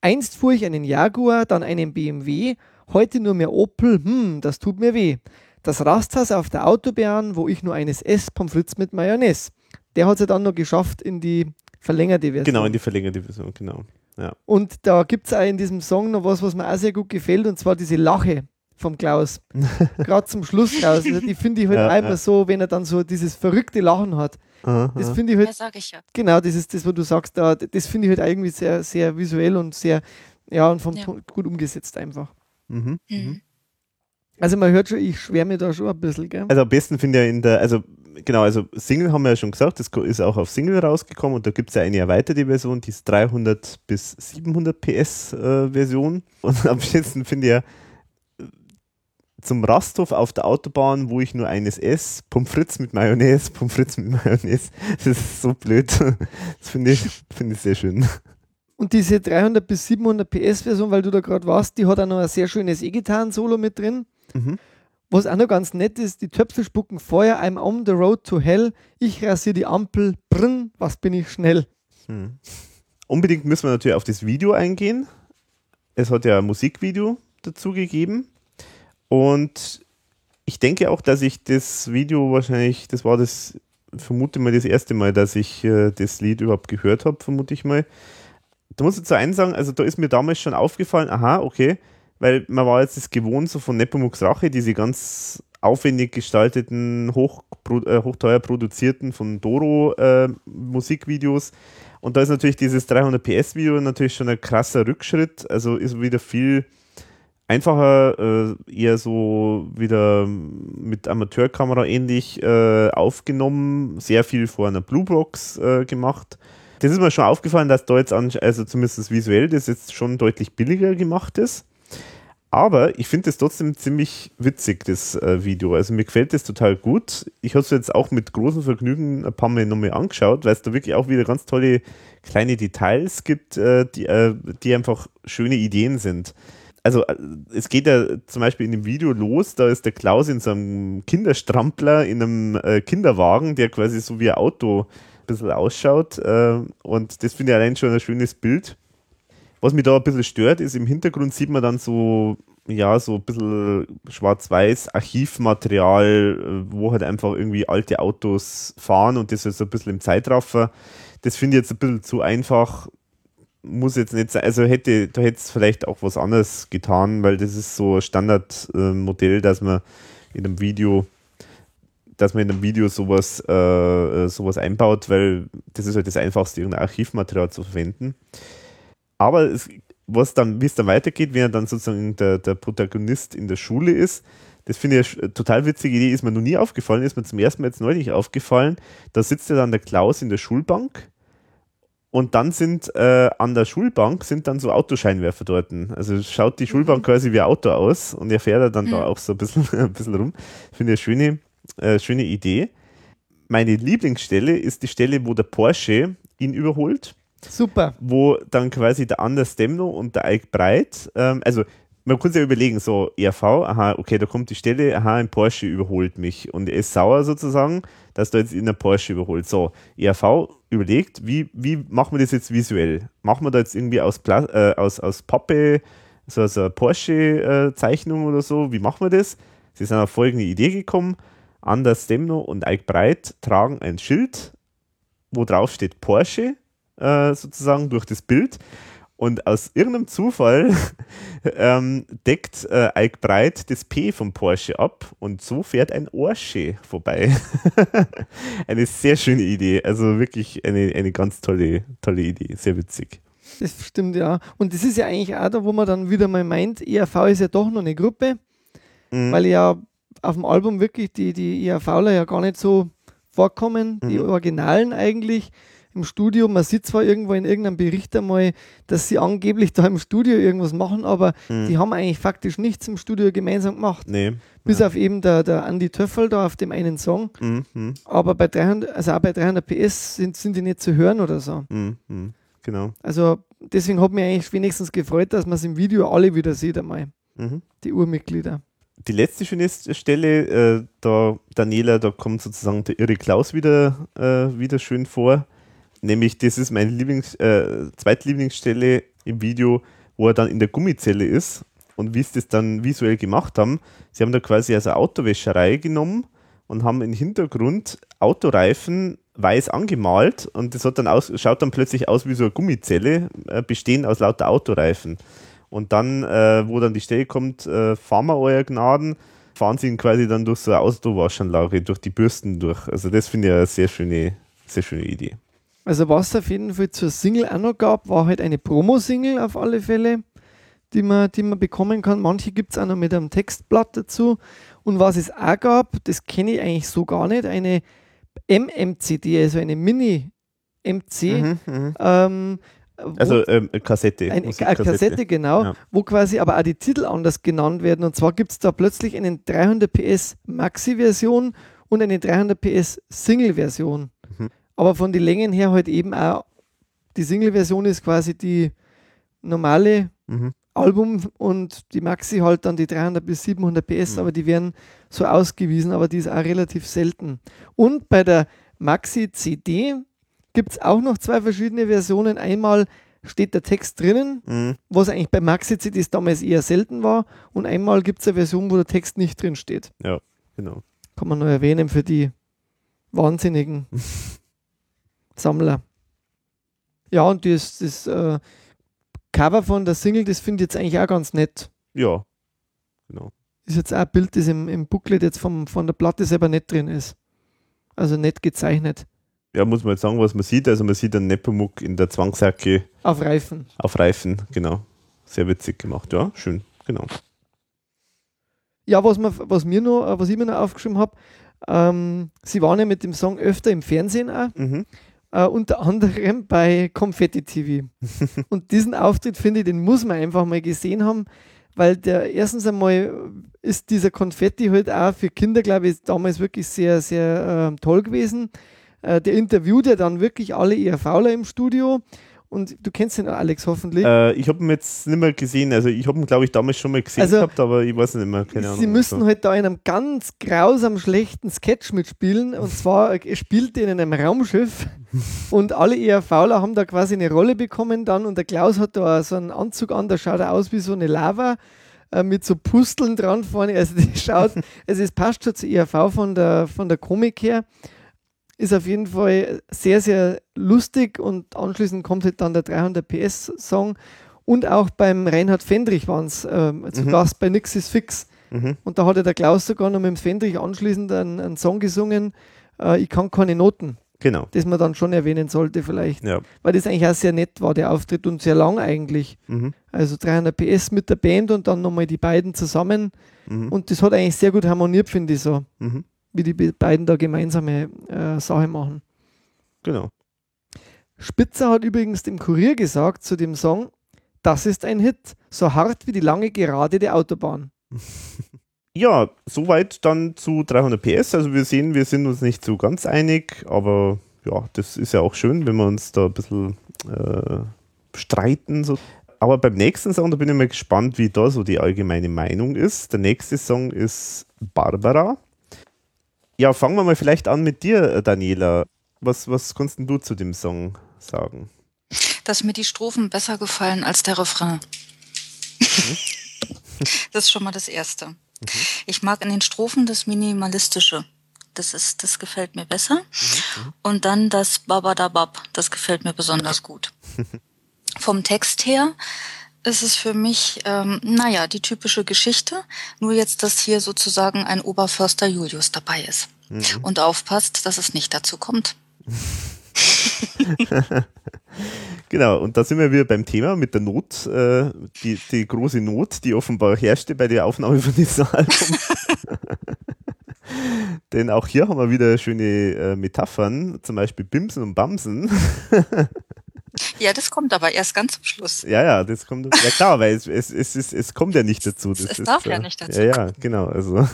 Einst fuhr ich einen Jaguar, dann einen BMW, heute nur mehr Opel, hm, das tut mir weh. Das Rasthaus auf der Autobahn, wo ich nur eines esse, Pommes frites mit Mayonnaise. Der hat es ja dann noch geschafft in die verlängerte Version. Genau, in die verlängerte Version, genau. Ja. Und da gibt es auch in diesem Song noch was, was mir auch sehr gut gefällt, und zwar diese Lache vom Klaus. Gerade zum Schluss raus. Also die finde ich halt ja, einmal ja. so, wenn er dann so dieses verrückte Lachen hat. Aha. Das finde ich halt. Ja, sag ich ja. Genau, das ist das, was du sagst, da, das finde ich halt irgendwie sehr, sehr visuell und sehr, ja, und vom gut umgesetzt einfach. Mhm. Mhm. Also man hört schon, ich schwärme da schon ein bisschen, gell? Also am besten finde ich in der, also genau, also Single haben wir ja schon gesagt, das ist auch auf Single rausgekommen und da gibt es ja eine erweiterte Version, die ist 300 bis 700 PS äh, Version und am besten finde ich ja zum Rasthof auf der Autobahn, wo ich nur eines esse, Pommes frites mit Mayonnaise, Pommes frites mit Mayonnaise, das ist so blöd. Das finde ich, find ich sehr schön. Und diese 300 bis 700 PS Version, weil du da gerade warst, die hat auch noch ein sehr schönes E-Gitarren-Solo mit drin. Mhm. Was auch noch ganz nett ist, die Töpfe spucken Feuer, I'm on the road to hell, ich rasiere die Ampel, brrn, was bin ich schnell. Hm. Unbedingt müssen wir natürlich auf das Video eingehen. Es hat ja ein Musikvideo dazu gegeben. Und ich denke auch, dass ich das Video wahrscheinlich, das war das, vermute mal das erste Mal, dass ich äh, das Lied überhaupt gehört habe, vermute ich mal. Da muss ich zu einem sagen, also da ist mir damals schon aufgefallen, aha, okay, weil man war jetzt das gewohnt, so von Nepomuk's Rache, diese ganz aufwendig gestalteten, hoch, äh, hochteuer produzierten von Doro äh, Musikvideos. Und da ist natürlich dieses 300 PS Video natürlich schon ein krasser Rückschritt. Also ist wieder viel einfacher, äh, eher so wieder mit Amateurkamera ähnlich äh, aufgenommen, sehr viel vor einer Bluebox äh, gemacht. Das ist mir schon aufgefallen, dass da jetzt, also zumindest visuell, das jetzt schon deutlich billiger gemacht ist. Aber ich finde es trotzdem ziemlich witzig, das äh, Video. Also mir gefällt das total gut. Ich habe es jetzt auch mit großem Vergnügen ein paar Mal nochmal angeschaut, weil es da wirklich auch wieder ganz tolle kleine Details gibt, äh, die, äh, die einfach schöne Ideen sind. Also äh, es geht ja zum Beispiel in dem Video los, da ist der Klaus in so einem Kinderstrampler in einem äh, Kinderwagen, der quasi so wie ein Auto ein bisschen ausschaut. Äh, und das finde ich allein schon ein schönes Bild was mich da ein bisschen stört, ist im Hintergrund sieht man dann so, ja, so ein bisschen schwarz-weiß Archivmaterial, äh, wo halt einfach irgendwie alte Autos fahren und das ist so ein bisschen im Zeitraffer. Das finde ich jetzt ein bisschen zu einfach. Muss jetzt nicht sein, also hätte, da hätte es vielleicht auch was anderes getan, weil das ist so ein Standardmodell, äh, dass man in einem Video dass man in einem Video sowas, äh, sowas einbaut, weil das ist halt das Einfachste, irgendein Archivmaterial zu verwenden. Aber es, was dann, wie es dann weitergeht, wenn er dann sozusagen der, der Protagonist in der Schule ist, das finde ich eine total witzige Idee, ist mir noch nie aufgefallen, ist mir zum ersten Mal jetzt neulich aufgefallen. Da sitzt ja dann der Klaus in der Schulbank und dann sind äh, an der Schulbank sind dann so Autoscheinwerfer dort. Also schaut die Schulbank mhm. quasi wie ein Auto aus und er fährt dann mhm. da auch so ein bisschen, ein bisschen rum. Finde ich eine schöne, äh, schöne Idee. Meine Lieblingsstelle ist die Stelle, wo der Porsche ihn überholt. Super. Wo dann quasi der Anders Demno und der Ike Breit, ähm, also man sich ja überlegen, so ERV, aha, okay, da kommt die Stelle, aha, ein Porsche überholt mich und er ist sauer sozusagen, dass du jetzt in der Porsche überholt. So, ERV überlegt, wie, wie machen wir das jetzt visuell? Machen wir da jetzt irgendwie aus, Pla äh, aus, aus Pappe so, so eine Porsche-Zeichnung äh, oder so? Wie machen wir das? Sie sind auf folgende Idee gekommen. Anders Demno und Ike Breit tragen ein Schild, wo drauf steht Porsche äh, sozusagen durch das Bild. Und aus irgendeinem Zufall ähm, deckt äh, Ike Breit das P vom Porsche ab und so fährt ein Porsche vorbei. eine sehr schöne Idee. Also wirklich eine, eine ganz tolle, tolle Idee. Sehr witzig. Das stimmt, ja. Und das ist ja eigentlich auch da, wo man dann wieder mal meint, ERV ist ja doch noch eine Gruppe, mhm. weil ja auf dem Album wirklich die, die ERVler ja gar nicht so vorkommen, mhm. die Originalen eigentlich im Studio. Man sieht zwar irgendwo in irgendeinem Bericht einmal, dass sie angeblich da im Studio irgendwas machen, aber hm. die haben eigentlich faktisch nichts im Studio gemeinsam gemacht. Nee. Bis ja. auf eben der, der Andy Töffel da auf dem einen Song. Mhm. Aber bei 300, also auch bei 300 PS sind, sind die nicht zu hören oder so. Mhm. Genau. Also deswegen hat mich eigentlich wenigstens gefreut, dass man es im Video alle wieder sieht einmal. Mhm. Die Urmitglieder die letzte schöne Stelle, äh, da Daniela, da kommt sozusagen der irre Klaus wieder, äh, wieder schön vor. Nämlich, das ist meine Lieblings-, äh, Zweitlieblingsstelle im Video, wo er dann in der Gummizelle ist und wie sie das dann visuell gemacht haben. Sie haben da quasi also Autowäscherei genommen und haben im Hintergrund Autoreifen weiß angemalt und das hat dann aus, schaut dann plötzlich aus wie so eine Gummizelle, äh, bestehend aus lauter Autoreifen. Und dann, äh, wo dann die Stelle kommt, äh, fahren wir euer Gnaden, fahren sie ihn quasi dann durch so eine Autowaschanlage, durch die Bürsten durch. Also das finde ich eine sehr schöne, sehr schöne Idee. Also was es auf jeden Fall zur Single auch noch gab, war halt eine Promo-Single auf alle Fälle, die man, die man bekommen kann. Manche gibt es auch noch mit einem Textblatt dazu. Und was es auch gab, das kenne ich eigentlich so gar nicht, eine MMCD, also eine Mini-MC. Mhm, mhm, ähm, also ähm, Kassette. Eine, eine Kassette, genau, ja. wo quasi aber auch die Titel anders genannt werden. Und zwar gibt es da plötzlich eine 300 PS Maxi-Version und eine 300 PS Single-Version. Aber von den Längen her halt eben auch, die Single-Version ist quasi die normale mhm. Album und die Maxi halt dann die 300 bis 700 PS, mhm. aber die werden so ausgewiesen, aber die ist auch relativ selten. Und bei der Maxi CD gibt es auch noch zwei verschiedene Versionen. Einmal steht der Text drinnen, mhm. was eigentlich bei Maxi-CDs damals eher selten war. Und einmal gibt es eine Version, wo der Text nicht drin steht. Ja, genau. Kann man nur erwähnen für die wahnsinnigen Sammler. Ja, und das, das äh, Cover von der Single, das finde ich jetzt eigentlich auch ganz nett. Ja, genau. Ist jetzt auch ein Bild, das im, im Booklet jetzt vom, von der Platte selber nicht drin ist. Also nett gezeichnet ja, muss man jetzt sagen, was man sieht. Also man sieht einen Nepomuk in der Zwangsjacke. Auf Reifen. Auf Reifen, genau. Sehr witzig gemacht, ja, schön, genau. Ja, was, man, was, mir noch, was ich mir noch aufgeschrieben habe, ähm, sie waren ja mit dem Song öfter im Fernsehen auch. Mhm. Uh, unter anderem bei Confetti TV. und diesen Auftritt, finde ich, den muss man einfach mal gesehen haben, weil der erstens einmal ist dieser Konfetti halt auch für Kinder, glaube ich, damals wirklich sehr, sehr äh, toll gewesen. Äh, der interviewt ja dann wirklich alle ERVler im Studio. Und du kennst den Alex hoffentlich. Äh, ich habe ihn jetzt nicht mehr gesehen. Also ich habe ihn, glaube ich, damals schon mal gesehen also, gehabt, aber ich weiß nicht mehr. Keine Ahnung. Sie müssen also. halt da in einem ganz grausam schlechten Sketch mitspielen. Und zwar, er spielt in einem Raumschiff und alle ERVler haben da quasi eine Rolle bekommen dann. Und der Klaus hat da so einen Anzug an, der schaut aus wie so eine Lava äh, mit so Pusteln dran vorne. Also die schaut, also es passt schon zur ERV von der, von der Komik her ist auf jeden Fall sehr, sehr lustig und anschließend kommt halt dann der 300 PS Song und auch beim Reinhard Fendrich waren es äh, zu mhm. Gast bei Nix ist fix. Mhm. Und da hat der Klaus sogar noch mit dem Fendrich anschließend einen, einen Song gesungen, äh, Ich kann keine Noten. Genau. Das man dann schon erwähnen sollte vielleicht. Ja. Weil das eigentlich auch sehr nett war, der Auftritt und sehr lang eigentlich. Mhm. Also 300 PS mit der Band und dann nochmal die beiden zusammen. Mhm. Und das hat eigentlich sehr gut harmoniert, finde ich so. Mhm wie die beiden da gemeinsame äh, Sache machen. Genau. Spitzer hat übrigens dem Kurier gesagt zu dem Song, das ist ein Hit, so hart wie die lange Gerade der Autobahn. Ja, soweit dann zu 300 PS. Also wir sehen, wir sind uns nicht so ganz einig, aber ja, das ist ja auch schön, wenn wir uns da ein bisschen äh, streiten. So. Aber beim nächsten Song, da bin ich mal gespannt, wie da so die allgemeine Meinung ist. Der nächste Song ist Barbara. Ja, fangen wir mal vielleicht an mit dir, Daniela. Was, was kannst du zu dem Song sagen? Dass mir die Strophen besser gefallen als der Refrain. Mhm. das ist schon mal das Erste. Mhm. Ich mag in den Strophen das Minimalistische. Das ist, das gefällt mir besser. Mhm. Und dann das Babadabab. Das gefällt mir besonders gut. Vom Text her ist es für mich, ähm, naja, die typische Geschichte, nur jetzt, dass hier sozusagen ein Oberförster Julius dabei ist. Mhm. Und aufpasst, dass es nicht dazu kommt. genau, und da sind wir wieder beim Thema mit der Not, äh, die, die große Not, die offenbar herrschte bei der Aufnahme von diesem Album. Denn auch hier haben wir wieder schöne äh, Metaphern, zum Beispiel Bimsen und Bamsen. Ja, das kommt aber erst ganz zum Schluss. Ja, ja, das kommt. Ja klar, weil es, es, es, es, es kommt ja nicht dazu. Das es ist, darf ja nicht dazu. Ja, ja, genau. Also.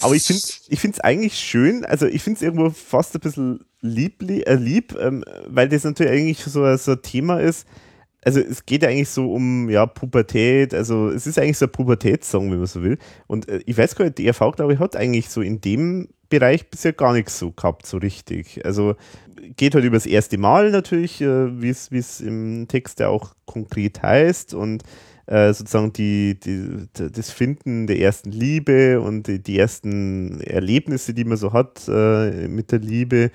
aber ich finde ich es eigentlich schön, also ich finde es irgendwo fast ein bisschen liebli, äh, lieb, ähm, weil das natürlich eigentlich so, so ein Thema ist. Also es geht ja eigentlich so um ja, Pubertät, also es ist eigentlich so ein Pubertätssong, wenn man so will. Und äh, ich weiß gar nicht, die ERV, glaube ich, hat eigentlich so in dem Bereich bisher gar nichts so gehabt, so richtig. Also geht halt über das erste Mal natürlich, äh, wie es im Text ja auch konkret heißt und äh, sozusagen die, die, das Finden der ersten Liebe und die, die ersten Erlebnisse, die man so hat äh, mit der Liebe.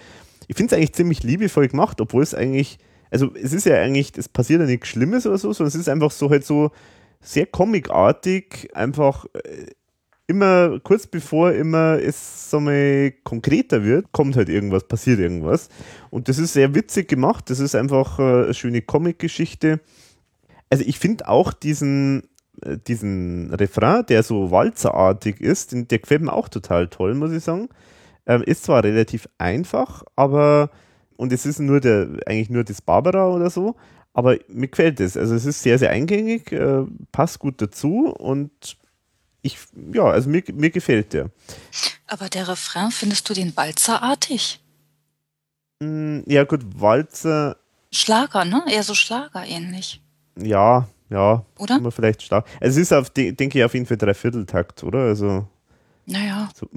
Ich finde es eigentlich ziemlich liebevoll gemacht, obwohl es eigentlich, also es ist ja eigentlich, es passiert ja nichts Schlimmes oder so, sondern es ist einfach so halt so sehr comicartig, einfach äh, immer kurz bevor immer es so mal konkreter wird, kommt halt irgendwas, passiert irgendwas. Und das ist sehr witzig gemacht. Das ist einfach äh, eine schöne Comic-Geschichte. Also ich finde auch diesen, äh, diesen Refrain, der so walzerartig ist, der gefällt mir auch total toll, muss ich sagen. Ähm, ist zwar relativ einfach, aber und es ist nur der, eigentlich nur das Barbara oder so, aber mir gefällt es. Also es ist sehr, sehr eingängig, äh, passt gut dazu und ich, ja, also mir, mir gefällt der. Aber der Refrain, findest du den walzerartig? Mm, ja, gut, Walzer. Schlager, ne? Eher so Schlager ähnlich. Ja, ja, Oder? immer vielleicht stark. Also es ist auf, de- denke ich, auf jeden Fall Dreivierteltakt, oder? Also, Naja, so,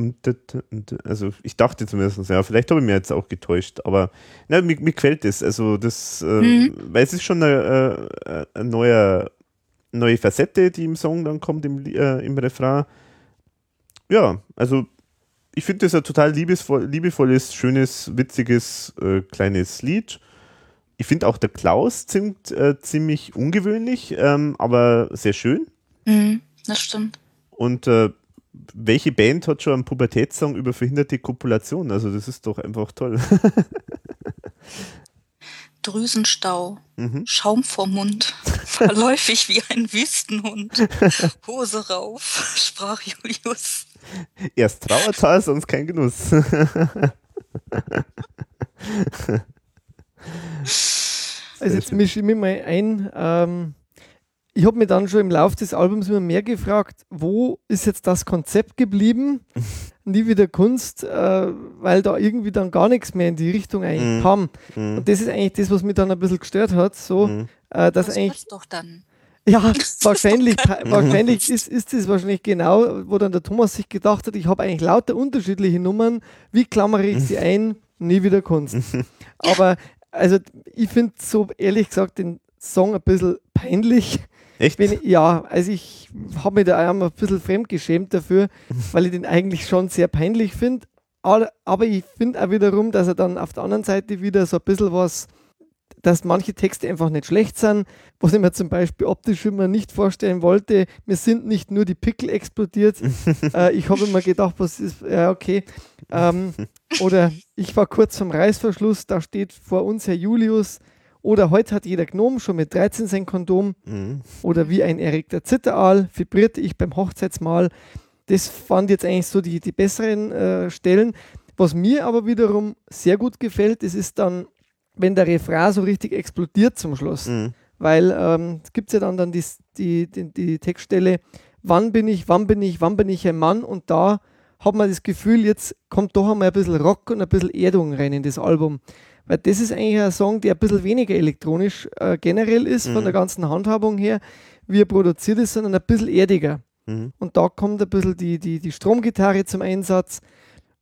also ich dachte zumindest, ja, vielleicht habe ich mir jetzt auch getäuscht, aber na, mir, mir gefällt es. Also das, äh, Mhm. weil es ist schon eine, äh, eine neue, Facette, die im Song dann kommt, im, äh, im Refrain. Ja, also ich finde das ein total liebesvoll, liebevolles, schönes, witziges, äh, kleines Lied. Ich finde auch der Klaus singt äh, ziemlich ungewöhnlich, ähm, aber sehr schön. mhm, das stimmt. Und äh, welche Band hat schon einen Pubertätssong über verhinderte Kopulation? Also das ist doch einfach toll. Drüsenstau, Mhm. Schaum vorm Mund, verläufig wie ein Wüstenhund. Hose rauf, sprach Julius. Erst Trauertal, sonst kein Genuss. Also jetzt mische ich mich mal ein. Ähm, ich habe mir dann schon im Laufe des Albums immer mehr gefragt, wo ist jetzt das Konzept geblieben? Nie wieder Kunst, äh, weil da irgendwie dann gar nichts mehr in die Richtung eigentlich Mhm. kam. Mhm. Und das ist eigentlich das, was mich dann ein bisschen gestört hat, so, Mhm. äh, dass Das eigentlich doch dann. Ja, wahrscheinlich, wahrscheinlich ist, ist das wahrscheinlich genau, wo dann der Thomas sich gedacht hat, ich habe eigentlich lauter unterschiedliche Nummern, wie klammere ich sie ein? Nie wieder Kunst. Aber also ich finde so ehrlich gesagt den Song ein bisschen peinlich. Echt? Wenn ja, also ich habe mich da auch ein bisschen fremdgeschämt dafür, weil ich den eigentlich schon sehr peinlich finde. Aber aber ich finde auch wiederum, dass er dann auf der anderen Seite wieder so ein bisschen was, dass manche Texte einfach nicht schlecht sind, was ich mir zum Beispiel optisch immer nicht vorstellen wollte. Mir sind nicht nur die Pickel explodiert. äh, ich habe immer gedacht, was ist, ja, okay. Ähm, oder ich war kurz vom Reißverschluss, da steht vor uns Herr Julius. Oder heute hat jeder Gnom schon mit 13 sein Kondom. Mhm. Oder wie ein erregter Zitteraal vibrierte ich beim Hochzeitsmahl. Das fand jetzt eigentlich so die, die besseren äh, Stellen. Was mir aber wiederum sehr gut gefällt, das ist dann, wenn der Refrain so richtig explodiert zum Schluss. Mhm. Weil ähm, es gibt ja dann, dann die, die, die, die Textstelle, wann bin ich, wann bin ich, wann bin ich ein Mann? Und da hat man das Gefühl, jetzt kommt doch einmal ein bisschen Rock und ein bisschen Erdung rein in das Album. Weil das ist eigentlich ein Song, der ein bisschen weniger elektronisch äh, generell ist, von Mhm. der ganzen Handhabung her, wie er produziert ist, sondern ein bisschen erdiger. Mhm. Und da kommt ein bisschen die, die, die Stromgitarre zum Einsatz.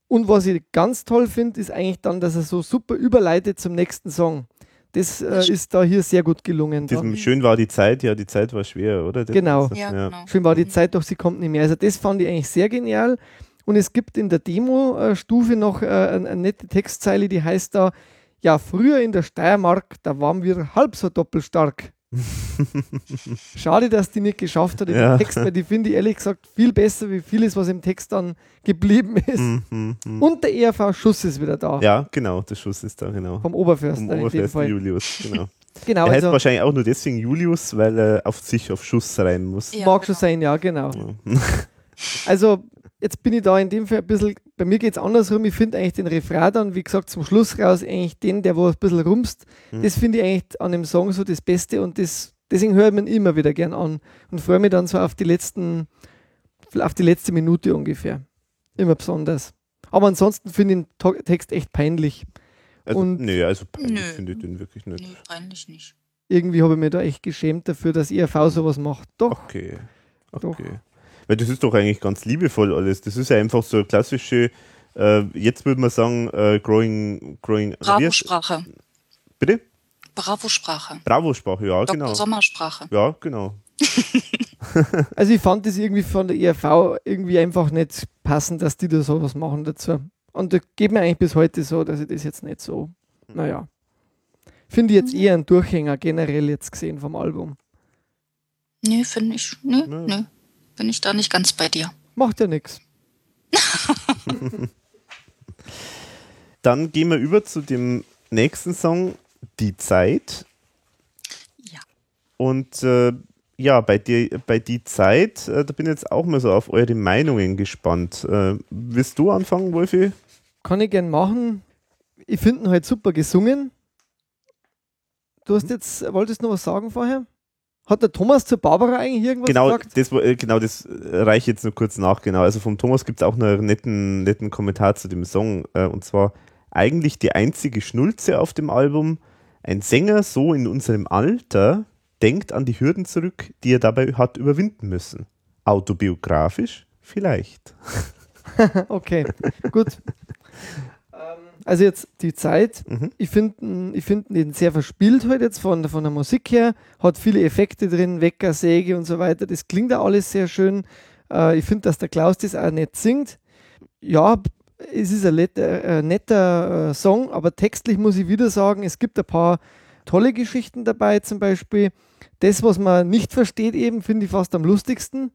Und was ich ganz toll finde, ist eigentlich dann, dass er so super überleitet zum nächsten Song. Das äh, ist da hier sehr gut gelungen. Da. Diesem schön war die Zeit, ja, die Zeit war schwer, oder? Das Genau. ist- Ja, genau. Schön war die Zeit, doch sie kommt nicht mehr. Also das fand ich eigentlich sehr genial. Und es gibt in der Demo-Stufe noch äh, eine, eine nette Textzeile, die heißt da, ja, früher in der Steiermark, da waren wir halb so doppelstark. Schade, dass die nicht geschafft hat in Ja. Text, weil die finde ich ehrlich gesagt viel besser wie vieles, was im Text dann geblieben ist. Mhm, mhm, mhm. Und der ERV Schuss ist wieder da. Ja, genau, der Schuss ist da, genau. Vom Oberförster Vom in dem Oberförster Fall. Julius, genau. Genau, er heißt also wahrscheinlich auch nur deswegen Julius, weil er auf sich auf Schuss rein muss. Ja, mag schon genau. sein, ja, genau. Ja. Also, jetzt bin ich da in dem Fall ein bisschen, bei mir geht es andersrum. Ich finde eigentlich den Refrain dann, wie gesagt, zum Schluss raus, eigentlich den, der wo ein bisschen rumst. Mhm. Das finde ich eigentlich an dem Song so das Beste und das, deswegen höre ich mir ihn immer wieder gern an und freue mich dann so auf die letzten, auf die letzte Minute ungefähr. Immer besonders. Aber ansonsten finde ich den Text echt peinlich. Also, Und- nee, also peinlich finde ich den wirklich nicht. Nee, eigentlich nicht. Irgendwie habe ich mir da echt geschämt dafür, dass IRV sowas macht. Doch, Okay. Doch. Weil das ist doch eigentlich ganz liebevoll alles. Das ist ja einfach so klassische, äh, jetzt würde man sagen, äh, Growing, Growing, Bravo-Sprache. Bitte? Bravo-Sprache. Bravo-Sprache, ja, Dr. genau. Sommersprache. Ja, genau. Also ich fand das irgendwie von der ERV irgendwie einfach nicht passend, dass die da sowas machen dazu. Und das geht mir eigentlich bis heute so, dass ich das jetzt nicht so, naja. Finde ich jetzt eher ein Durchhänger generell jetzt gesehen vom Album. Nee, finde ich. Nee, Nö. nee. Bin ich da nicht ganz bei dir. Macht ja nichts. Dann gehen wir über zu dem nächsten Song, Die Zeit. Ja. Und äh, ja, bei, dir, bei Die Zeit, äh, da bin ich jetzt auch mal so auf eure Meinungen gespannt. Äh, willst du anfangen, Wolfi? Kann ich gern machen. Ich finde ihn halt super gesungen. Du hast jetzt, wolltest du noch was sagen vorher? Hat der Thomas zu Barbara eigentlich irgendwas Genau gesagt? das, äh, genau, das äh, reiche ich jetzt nur kurz nach. Genau. Also vom Thomas gibt es auch noch einen netten, netten Kommentar zu dem Song. Äh, und zwar eigentlich die einzige Schnulze auf dem Album. Ein Sänger so in unserem Alter denkt an die Hürden zurück, die er dabei hat überwinden müssen. Autobiografisch? Vielleicht. okay, gut. Also jetzt die Zeit. Mhm. Ich finde ich find den sehr verspielt heute jetzt von, von der Musik her. Hat viele Effekte drin, Wecker, Säge und so weiter. Das klingt da alles sehr schön. Äh, ich finde, dass der Klaus das auch nicht singt. Ja, es ist ein netter, äh, netter äh, Song, aber textlich muss ich wieder sagen, es gibt ein paar tolle Geschichten dabei. Zum Beispiel das, was man nicht versteht, eben finde ich fast am lustigsten.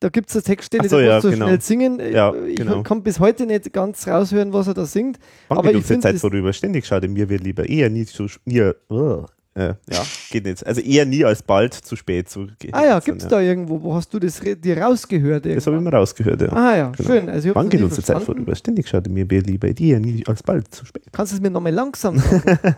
Da gibt es eine Textstelle, so, die ja, so genau. schnell singen. Ja, ich genau. kann bis heute nicht ganz raushören, was er da singt. Wann aber ich finde Zeit das- vorüber? Ständig schaut mir wird lieber eher nie zu nie, uh, äh, ja, geht nicht. Also eher nie als bald zu spät zu gehen. Ah ja, gibt es da irgendwo? Wo hast du das dir rausgehört? Das habe ich irgendwann? mal rausgehört, ja. Ah ja, Genau. schön. Also Wann geht unsere Zeit vorüber? Ständig schaut mir lieber eher nie als bald zu spät. Kannst du es mir nochmal langsam sagen?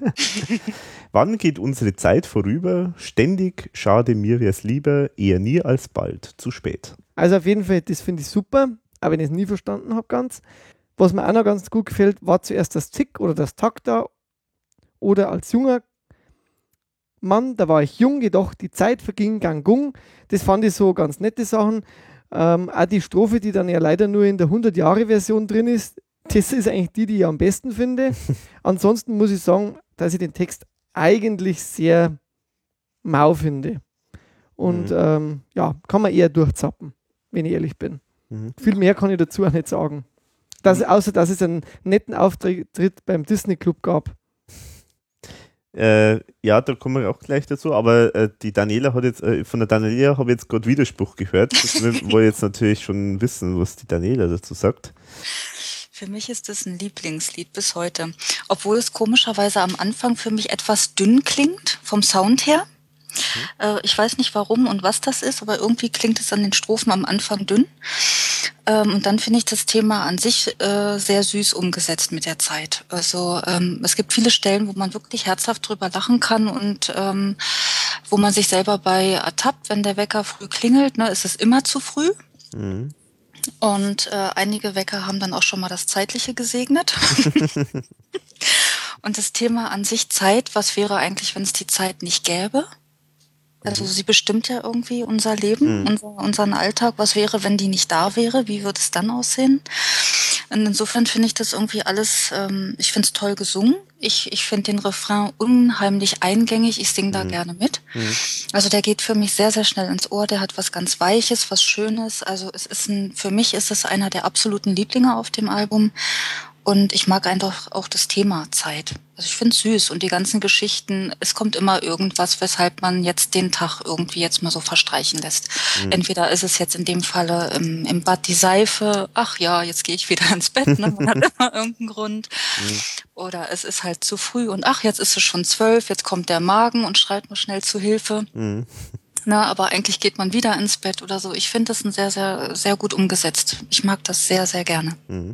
Wann geht unsere Zeit vorüber? Ständig schade mir wär's lieber, eher nie als bald zu spät. Also auf jeden Fall, das finde ich super, auch wenn ich es nie verstanden habe ganz. Was mir auch noch ganz gut gefällt, war zuerst das Tick oder das Takt da oder als junger Mann, da war ich jung, jedoch die Zeit verging gang gung. Das fand ich so ganz nette Sachen. Ähm, auch die Strophe, die dann ja leider nur in der 100-Jahre-Version drin ist, das ist eigentlich die, die ich am besten finde. Ansonsten muss ich sagen, dass ich den Text eigentlich sehr mau finde. Und Mhm. ähm, ja, kann man eher durchzappen, wenn ich ehrlich bin. Mhm. Viel mehr kann ich dazu auch nicht sagen. Dass, außer dass es einen netten Auftritt beim Disney Club gab. Äh, ja, da kommen wir auch gleich dazu, aber äh, die Daniela hat jetzt, äh, von der Daniela habe ich jetzt gerade Widerspruch gehört. Das wir wollen jetzt natürlich schon wissen, was die Daniela dazu sagt. Für mich ist es ein Lieblingslied bis heute. Obwohl es komischerweise am Anfang für mich etwas dünn klingt, vom Sound her. Äh, ich weiß nicht warum und was das ist, aber irgendwie klingt es an den Strophen am Anfang dünn. Ähm, und dann finde ich das Thema an sich äh, sehr süß umgesetzt mit der Zeit. Also ähm, es gibt viele Stellen, wo man wirklich herzhaft drüber lachen kann und ähm, wo man sich selber bei ertappt, wenn der Wecker früh klingelt. Ne, ist es immer zu früh? Mhm. Und äh, einige Wecker haben dann auch schon mal das Zeitliche gesegnet. Und das Thema an sich Zeit, was wäre eigentlich, wenn es die Zeit nicht gäbe? Also sie bestimmt ja irgendwie unser Leben, Mhm. unser, unseren Alltag. Was wäre, wenn die nicht da wäre? Wie würde es dann aussehen? Und insofern finde ich das irgendwie alles, ähm, ich finde es toll gesungen. Ich, ich finde den Refrain unheimlich eingängig. Ich singe da gerne mit. Also der geht für mich sehr, sehr schnell ins Ohr. Der hat was ganz Weiches, was Schönes. Also es ist ein, für mich ist es einer der absoluten Lieblinge auf dem Album. Und ich mag einfach auch das Thema Zeit. Also ich finde es süß und die ganzen Geschichten, es kommt immer irgendwas, weshalb man jetzt den Tag irgendwie jetzt mal so verstreichen lässt. Entweder ist es jetzt in dem Falle im, im Bad die Seife, ach ja, jetzt gehe ich wieder ins Bett, ne? man hat immer irgendeinen Grund. Oder es ist halt zu früh und ach, jetzt ist es schon zwölf, jetzt kommt der Magen und schreit mal schnell zu Hilfe. Mhm. Na, aber eigentlich geht man wieder ins Bett oder so. Ich finde das ein sehr, sehr, sehr gut umgesetzt. Ich mag das sehr, sehr gerne. Mhm.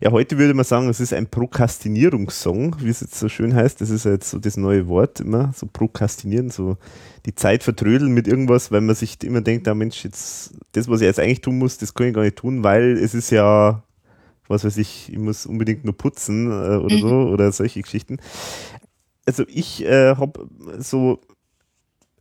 Ja, heute würde man sagen, es ist ein Prokrastinierungssong, wie es jetzt so schön heißt. Das ist ja jetzt so das neue Wort immer, so prokrastinieren, so die Zeit vertrödeln mit irgendwas, weil man sich immer denkt, ah Mensch, jetzt das, was ich jetzt eigentlich tun muss, das kann ich gar nicht tun, weil es ist ja, was weiß ich, ich muss unbedingt nur putzen äh, oder Mhm. so oder solche Geschichten. Also ich äh, habe so,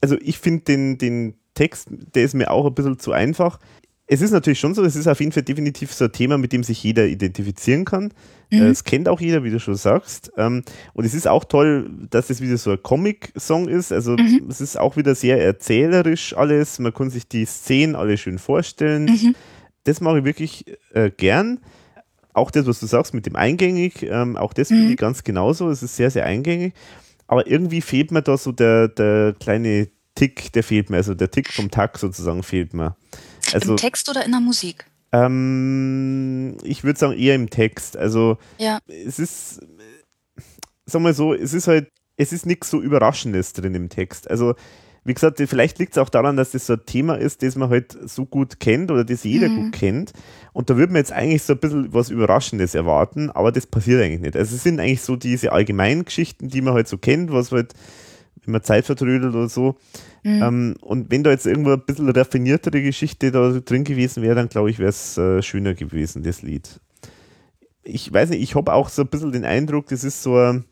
also ich finde den, den Text, der ist mir auch ein bisschen zu einfach. Es ist natürlich schon so, es ist auf jeden Fall definitiv so ein Thema, mit dem sich jeder identifizieren kann. Mhm. Äh, Es kennt auch jeder, wie du schon sagst. Ähm, Und es ist auch toll, dass es wieder so ein Comic-Song ist. Also Mhm. es ist auch wieder sehr erzählerisch alles. Man kann sich die Szenen alle schön vorstellen. Mhm. Das mache ich wirklich äh, gern. Auch das, was du sagst mit dem eingängig, ähm, auch das finde Mhm. ich ganz genauso. Es ist sehr, sehr eingängig. Aber irgendwie fehlt mir da so der, der kleine Tick, der fehlt mir. Also der Tick vom Tag sozusagen fehlt mir. Also Im Text oder in der Musik? ähm, ich würde sagen eher im Text. Also Ja. es ist, sag mal so, es ist halt, es ist nichts so Überraschendes drin im Text. Also wie gesagt, vielleicht liegt es auch daran, dass das so ein Thema ist, das man halt so gut kennt oder das jeder Mhm. gut kennt. Und da würde man jetzt eigentlich so ein bisschen was Überraschendes erwarten, aber das passiert eigentlich nicht. Also es sind eigentlich so diese allgemeinen Geschichten, die man halt so kennt, was halt, wenn man Zeit vertrödelt oder so. Mhm. Ähm, und wenn da jetzt irgendwo ein bisschen raffiniertere Geschichte da drin gewesen wäre, dann glaube ich, wäre es äh, schöner gewesen, das Lied. Ich weiß nicht, ich habe auch so ein bisschen den Eindruck, das ist so ein,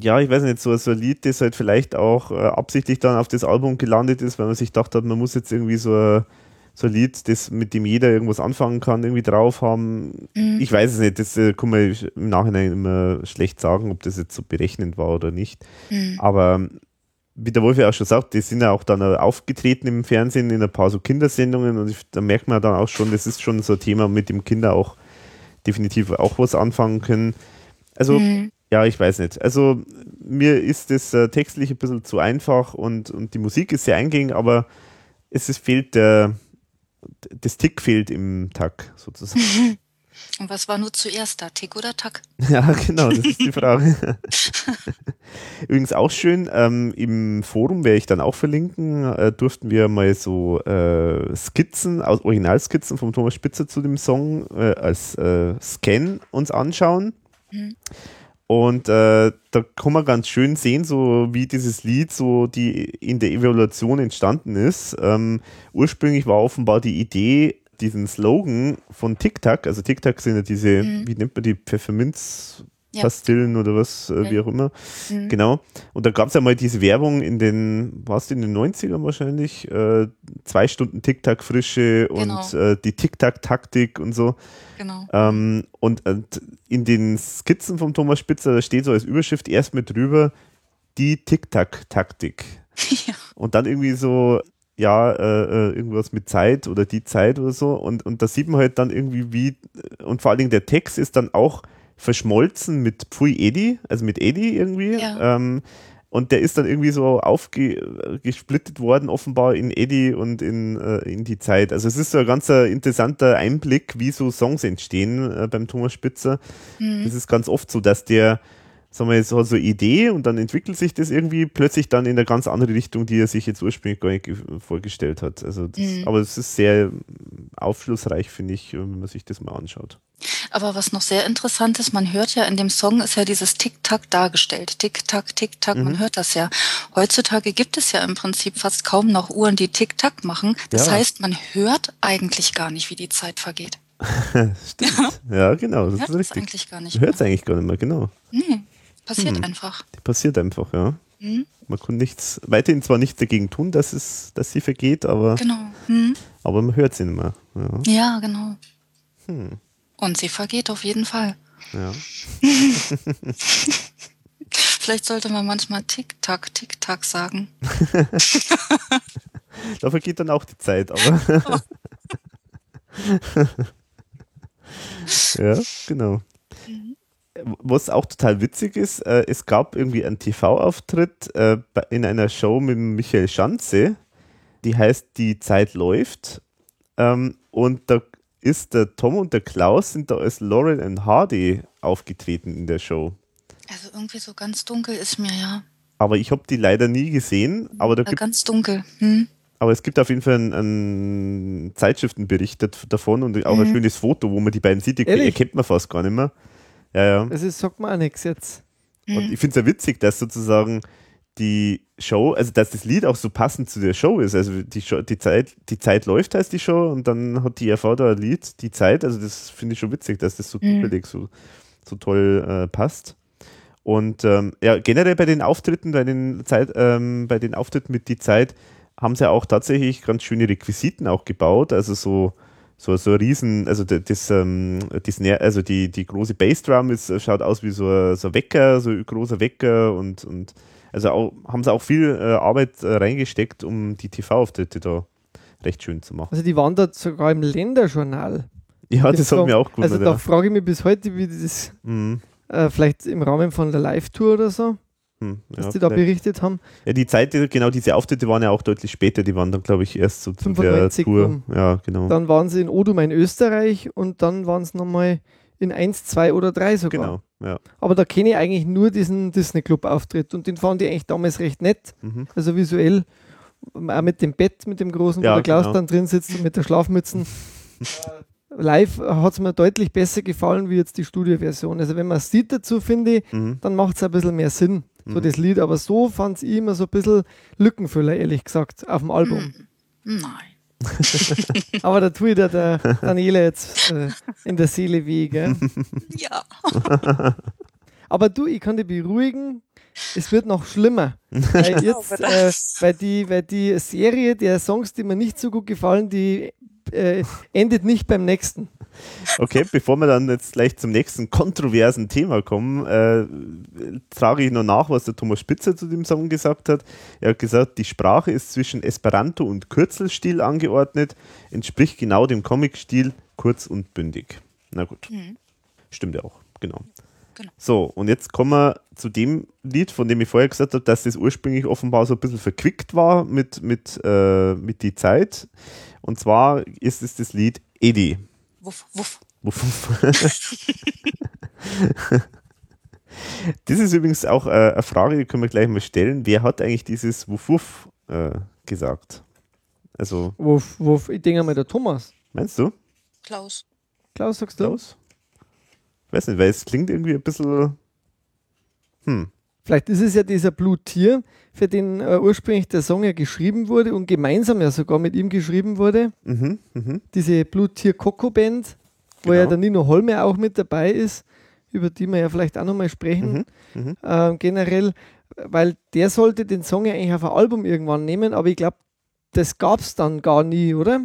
ja, ich weiß nicht, so, so ein Lied, das halt vielleicht auch äh, absichtlich dann auf das Album gelandet ist, weil man sich gedacht hat, man muss jetzt irgendwie so ein, so ein Lied, das, mit dem jeder irgendwas anfangen kann, irgendwie drauf haben. Mhm. Ich weiß es nicht, das äh, kann man im Nachhinein immer schlecht sagen, ob das jetzt so berechnend war oder nicht. Mhm. Aber wie der Wolf ja auch schon sagt, die sind ja auch dann aufgetreten im Fernsehen in ein paar so Kindersendungen und ich, da merkt man dann auch schon, das ist schon so ein Thema, mit dem Kinder auch definitiv auch was anfangen können. Also, mhm. ja, ich weiß nicht. Also, mir ist das äh, textlich ein bisschen zu einfach und, und die Musik ist sehr eingängig, aber es ist, fehlt der, das Tick fehlt im Takt sozusagen. Und was war nur zuerst da, Tick oder Tack? Ja, genau, das ist die Frage. Übrigens auch schön, ähm, im Forum werde ich dann auch verlinken, äh, durften wir mal so äh, Skizzen, Originalskizzen von Thomas Spitzer zu dem Song äh, als äh, Scan uns anschauen. Mhm. Und äh, da kann man ganz schön sehen, so wie dieses Lied so die in der Evaluation entstanden ist. Ähm, ursprünglich war offenbar die Idee, diesen Slogan von TikTok, also TikTok sind ja diese, mhm. wie nennt man die, Pfefferminz Pastillen ja. oder was, äh, wie auch immer. Mhm. Genau. Und da gab es ja mal diese Werbung in den, was in den 90ern wahrscheinlich, äh, zwei Stunden TikTok-Frische genau. und äh, die TikTok-Taktik und so. Genau. Ähm, und, und, in den Skizzen von Thomas Spitzer, da steht so als Überschrift erst mit drüber, die TikTok-Taktik. Ja. Und dann irgendwie so ja, äh, äh, irgendwas mit Zeit oder die Zeit oder so. Und, und da sieht man halt dann irgendwie, wie, und vor allen Dingen der Text ist dann auch verschmolzen mit Pfui Edi, also mit Edi irgendwie. Ja. Ähm, und der ist dann irgendwie so aufgesplittet worden, offenbar in Eddie und in, äh, in die Zeit. Also es ist so ein ganz interessanter Einblick, wie so Songs entstehen äh, beim Thomas Spitzer. Mhm. Es ist ganz oft so, dass der sagen wir, so, so Idee und dann entwickelt sich das irgendwie plötzlich dann in eine ganz andere Richtung, die er sich jetzt ursprünglich gar nicht vorgestellt hat. Also das, mhm. Aber es ist sehr aufschlussreich, finde ich, wenn man sich das mal anschaut. Aber was noch sehr interessant ist, man hört ja in dem Song ist ja dieses Tick-Tack dargestellt. Tick-Tack, Tick-Tack, mhm. man hört das ja. Heutzutage gibt es ja im Prinzip fast kaum noch Uhren, die Tick-Tack machen. Das ja. heißt, man hört eigentlich gar nicht, wie die Zeit vergeht. Stimmt. Ja, genau. Das hört ist richtig. eigentlich gar nicht. Du hörst eigentlich gar nicht mehr, genau. Nee. Passiert hm. einfach. Die passiert einfach, ja. Hm. Man kann nichts, weiterhin zwar nichts dagegen tun, dass, es, dass sie vergeht, aber, genau. hm. aber man hört sie nicht mehr. Ja, ja genau. Hm. Und sie vergeht auf jeden Fall. Ja. Vielleicht sollte man manchmal Tick-Tack, Tick-Tack sagen. da vergeht dann auch die Zeit, aber. ja, genau. Was auch total witzig ist, äh, es gab irgendwie einen TV-Auftritt äh, in einer Show mit Michael Schanze, die heißt Die Zeit läuft. Ähm, und da ist der Tom und der Klaus sind da als Lauren und Hardy aufgetreten in der Show. Also irgendwie so ganz dunkel ist mir ja. Aber ich habe die leider nie gesehen. Aber da ja, ganz dunkel. Hm. Aber es gibt auf jeden Fall einen, einen Zeitschriftenbericht davon und auch mhm. ein schönes Foto, wo man die beiden sieht. Die erkennt man fast gar nicht mehr. Ja, ja. Also es sagt mir auch nichts jetzt. Und ich finde es ja witzig, dass sozusagen die Show, also dass das Lied auch so passend zu der Show ist. Also die, Show, die, Zeit, die Zeit läuft heißt die Show und dann hat die ERV da ein Lied, die Zeit. Also das finde ich schon witzig, dass das so mhm. zufällig so, so toll äh, passt. Und ähm, ja, generell bei den Auftritten, bei den Zeit, ähm, bei den Auftritten mit die Zeit haben sie auch tatsächlich ganz schöne Requisiten auch gebaut. Also so so, so ein riesen, also das, ähm, das, also die, die große Bassdrum ist, schaut aus wie so ein, so ein Wecker, so ein großer Wecker und, und also auch, haben sie auch viel äh, Arbeit äh, reingesteckt, um die TV-Auftritte da recht schön zu machen. Also die wandert sogar im Länderjournal. Ja, das, das hat mir auch gut. Also da ja. frage ich mich bis heute, wie das mhm. äh, vielleicht im Rahmen von der Live-Tour oder so hm, was ja, die da berichtet haben. Ja, die Zeit, genau diese Auftritte waren ja auch deutlich später, die waren dann, glaube ich, erst so zu der Tour. Um. Ja, genau. Dann waren sie in Odum in Österreich und dann waren es nochmal in 1, 2 oder 3 sogar. Genau, ja. Aber da kenne ich eigentlich nur diesen Disney-Club-Auftritt und den fand ich eigentlich damals recht nett. Mhm. Also visuell, auch mit dem Bett, mit dem großen, ja, wo der Klaus genau. dann drin sitzt und mit der Schlafmützen. Live hat es mir deutlich besser gefallen wie jetzt die Studioversion. Also wenn man es sieht dazu, finde ich, mhm. dann macht es ein bisschen mehr Sinn so mhm. das Lied. Aber so fand ich immer so ein bisschen Lückenfüller, ehrlich gesagt, auf dem Album. Hm. Nein. Aber da tue ich der, der Daniela jetzt äh, in der Seele weh, gell? Ja. Aber du, ich kann dich beruhigen, es wird noch schlimmer. weil, jetzt, äh, weil, die, weil die Serie der Songs, die mir nicht so gut gefallen, die äh, endet nicht beim nächsten. Okay, bevor wir dann jetzt gleich zum nächsten kontroversen Thema kommen, äh, trage ich noch nach, was der Thomas Spitzer zu dem Song gesagt hat. Er hat gesagt, die Sprache ist zwischen Esperanto und Kürzelstil angeordnet, entspricht genau dem Comic-Stil, kurz und bündig. Na gut, mhm. stimmt ja auch, genau. Genau. So, und jetzt kommen wir zu dem Lied, von dem ich vorher gesagt habe, dass das ursprünglich offenbar so ein bisschen verquickt war mit, mit, äh, mit die Zeit. Und zwar ist es das Lied Eddie. Wuff, wuff. Wuff, wuff. das ist übrigens auch äh, eine Frage, die können wir gleich mal stellen. Wer hat eigentlich dieses Wuff, wuff äh, gesagt? Also. Wuff, wuff. Ich denke mal der Thomas. Meinst du? Klaus. Klaus, sagst du? Klaus? Weiß nicht, weil es klingt irgendwie ein bisschen. Hm. Vielleicht ist es ja dieser Blutier, für den äh, ursprünglich der Song ja geschrieben wurde und gemeinsam ja sogar mit ihm geschrieben wurde. Mhm, mh. Diese Blutier Coco Band, wo genau. ja der Nino Holme auch mit dabei ist, über die wir ja vielleicht auch nochmal sprechen. Mhm, mh. äh, generell, weil der sollte den Song ja eigentlich auf ein Album irgendwann nehmen, aber ich glaube, das gab es dann gar nie, oder?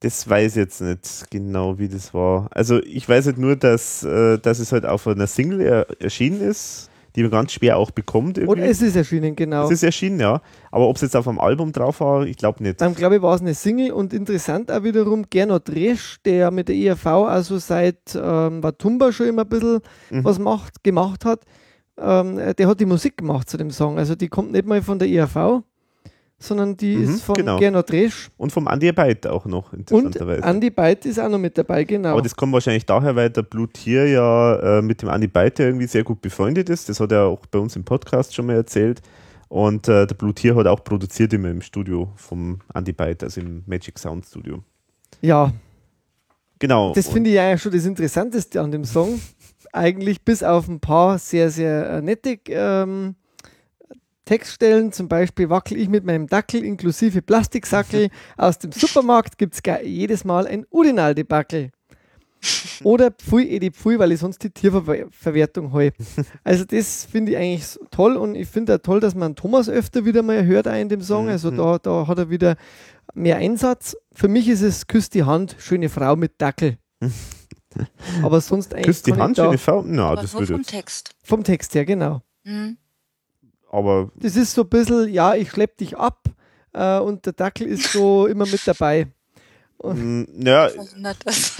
Das weiß ich jetzt nicht genau, wie das war. Also ich weiß halt nur, dass, äh, dass es halt auf einer Single er erschienen ist, die man ganz schwer auch bekommt. Irgendwie. Und es ist erschienen, genau. Es ist erschienen, ja. Aber ob es jetzt auf einem Album drauf war, ich glaube nicht. Dann glaube ich, war es eine Single und interessant auch wiederum Gernot Resch, der mit der ERV also seit ähm, Watumba schon immer ein bisschen mhm. was macht, gemacht hat. Ähm, der hat die Musik gemacht zu dem Song. Also die kommt nicht mal von der ERV sondern die mhm, ist von genau. Gernot Resch. Und vom Andy Beit auch noch, interessanterweise. Und Andy Beit ist auch noch mit dabei, genau. Aber das kommt wahrscheinlich daher, weil der Blutier ja äh, mit dem Andy Beit irgendwie sehr gut befreundet ist. Das hat er auch bei uns im Podcast schon mal erzählt. Und äh, der Blutier hat auch produziert immer im Studio vom Andy Beit, also im Magic Sound Studio. Ja. Genau. Das finde ich ja schon das Interessanteste an dem Song. Eigentlich bis auf ein paar sehr, sehr äh, nette ähm, Textstellen, zum Beispiel wackel ich mit meinem Dackel inklusive Plastiksackel. Aus dem Supermarkt gibt es jedes Mal ein Urinal-Debackel. Oder Pfui, Edi Pfui, weil ich sonst die Tierverwertung habe. Also das finde ich eigentlich toll und ich finde auch toll, dass man Thomas öfter wieder mal hört in dem Song. Also mhm. da, da hat er wieder mehr Einsatz. Für mich ist es Küss die Hand, schöne Frau mit Dackel. Aber sonst eigentlich. Küss die Hand, schöne Frau? Na, das würde vom Text. Vom Text, ja, genau. Mhm aber. Das ist so ein bisschen, ja, ich schlepp dich ab äh, und der Dackel ist so immer mit dabei. Und mm, ja.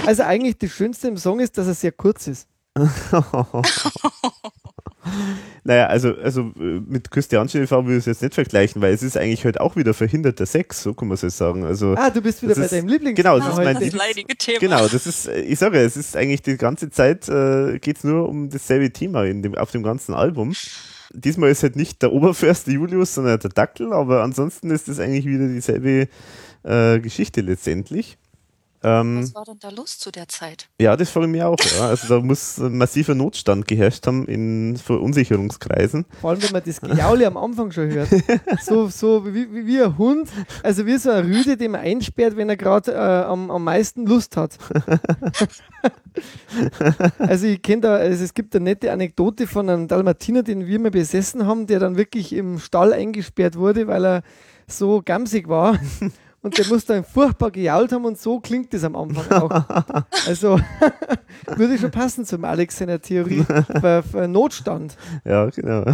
Also eigentlich das Schönste im Song ist, dass er sehr kurz ist. naja, also, also äh, mit Christian TV würde ich es jetzt nicht vergleichen, weil es ist eigentlich halt auch wieder verhinderter Sex, so kann man es sagen. Also, ah, du bist wieder bei ist, deinem Lieblings Genau, das ist mein das leidige Thema. Genau, das ist, ich sage ja, es ist eigentlich die ganze Zeit äh, geht es nur um dasselbe Thema in dem, auf dem ganzen Album. Diesmal ist halt nicht der Oberförster Julius, sondern der Dackel, aber ansonsten ist es eigentlich wieder dieselbe äh, Geschichte letztendlich. Ähm, Was war denn da los zu der Zeit? Ja, das frage ich mich auch. Ja. Also da muss ein massiver Notstand geherrscht haben in Verunsicherungskreisen. Vor allem, wenn man das Gejaule am Anfang schon hört. So, so wie, wie, wie, ein Hund, also wie so ein Rüde, den man einsperrt, wenn er gerade äh, am, am meisten Lust hat. also ich kenne da, also es gibt eine nette Anekdote von einem Dalmatiner, den wir mal besessen haben, der dann wirklich im Stall eingesperrt wurde, weil er so gamsig war und der muss dann furchtbar gejault haben und so klingt das am Anfang auch. Also würde schon passen zum Alex seiner Theorie für, für Notstand. Ja, genau.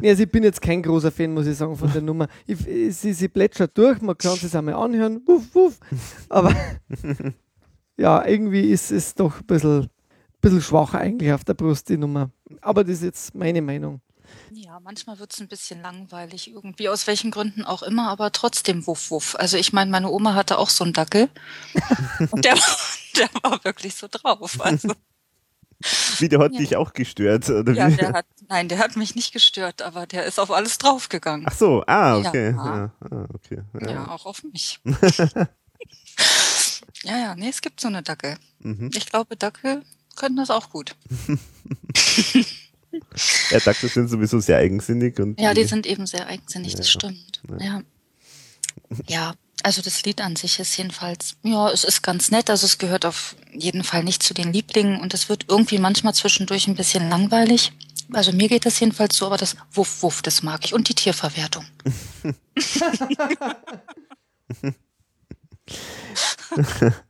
Nee, also ich bin jetzt kein großer Fan, muss ich sagen, von der Nummer. Ich, sie, sie plätschert durch, man kann es einmal anhören, wuff, wuff. aber ja, irgendwie ist es doch ein bisschen, bisschen schwach eigentlich auf der Brust, die Nummer. Aber das ist jetzt meine Meinung. Ja, manchmal wird es ein bisschen langweilig, irgendwie aus welchen Gründen auch immer, aber trotzdem wuff wuff. Also ich meine, meine Oma hatte auch so einen Dackel und der, der war wirklich so drauf. Also. Wie, der hat ja. dich auch gestört? Oder ja, wie? der hat, nein, der hat mich nicht gestört, aber der ist auf alles draufgegangen. Ach so, ah, okay. Ja, ah, okay. ja. ja auch auf mich. ja, ja, nee, es gibt so eine Dackel. Mhm. Ich glaube, Dackel können das auch gut. ja, Dackel sind sowieso sehr eigensinnig. Und ja, die sind eben sehr eigensinnig, ja, das stimmt. Ja. ja. ja. also das Lied an sich ist jedenfalls, ja, es ist ganz nett. Also es gehört auf jeden Fall nicht zu den Lieblingen und es wird irgendwie manchmal zwischendurch ein bisschen langweilig. Also mir geht das jedenfalls so, aber das Wuff, Wuff, das mag ich. Und die Tierverwertung.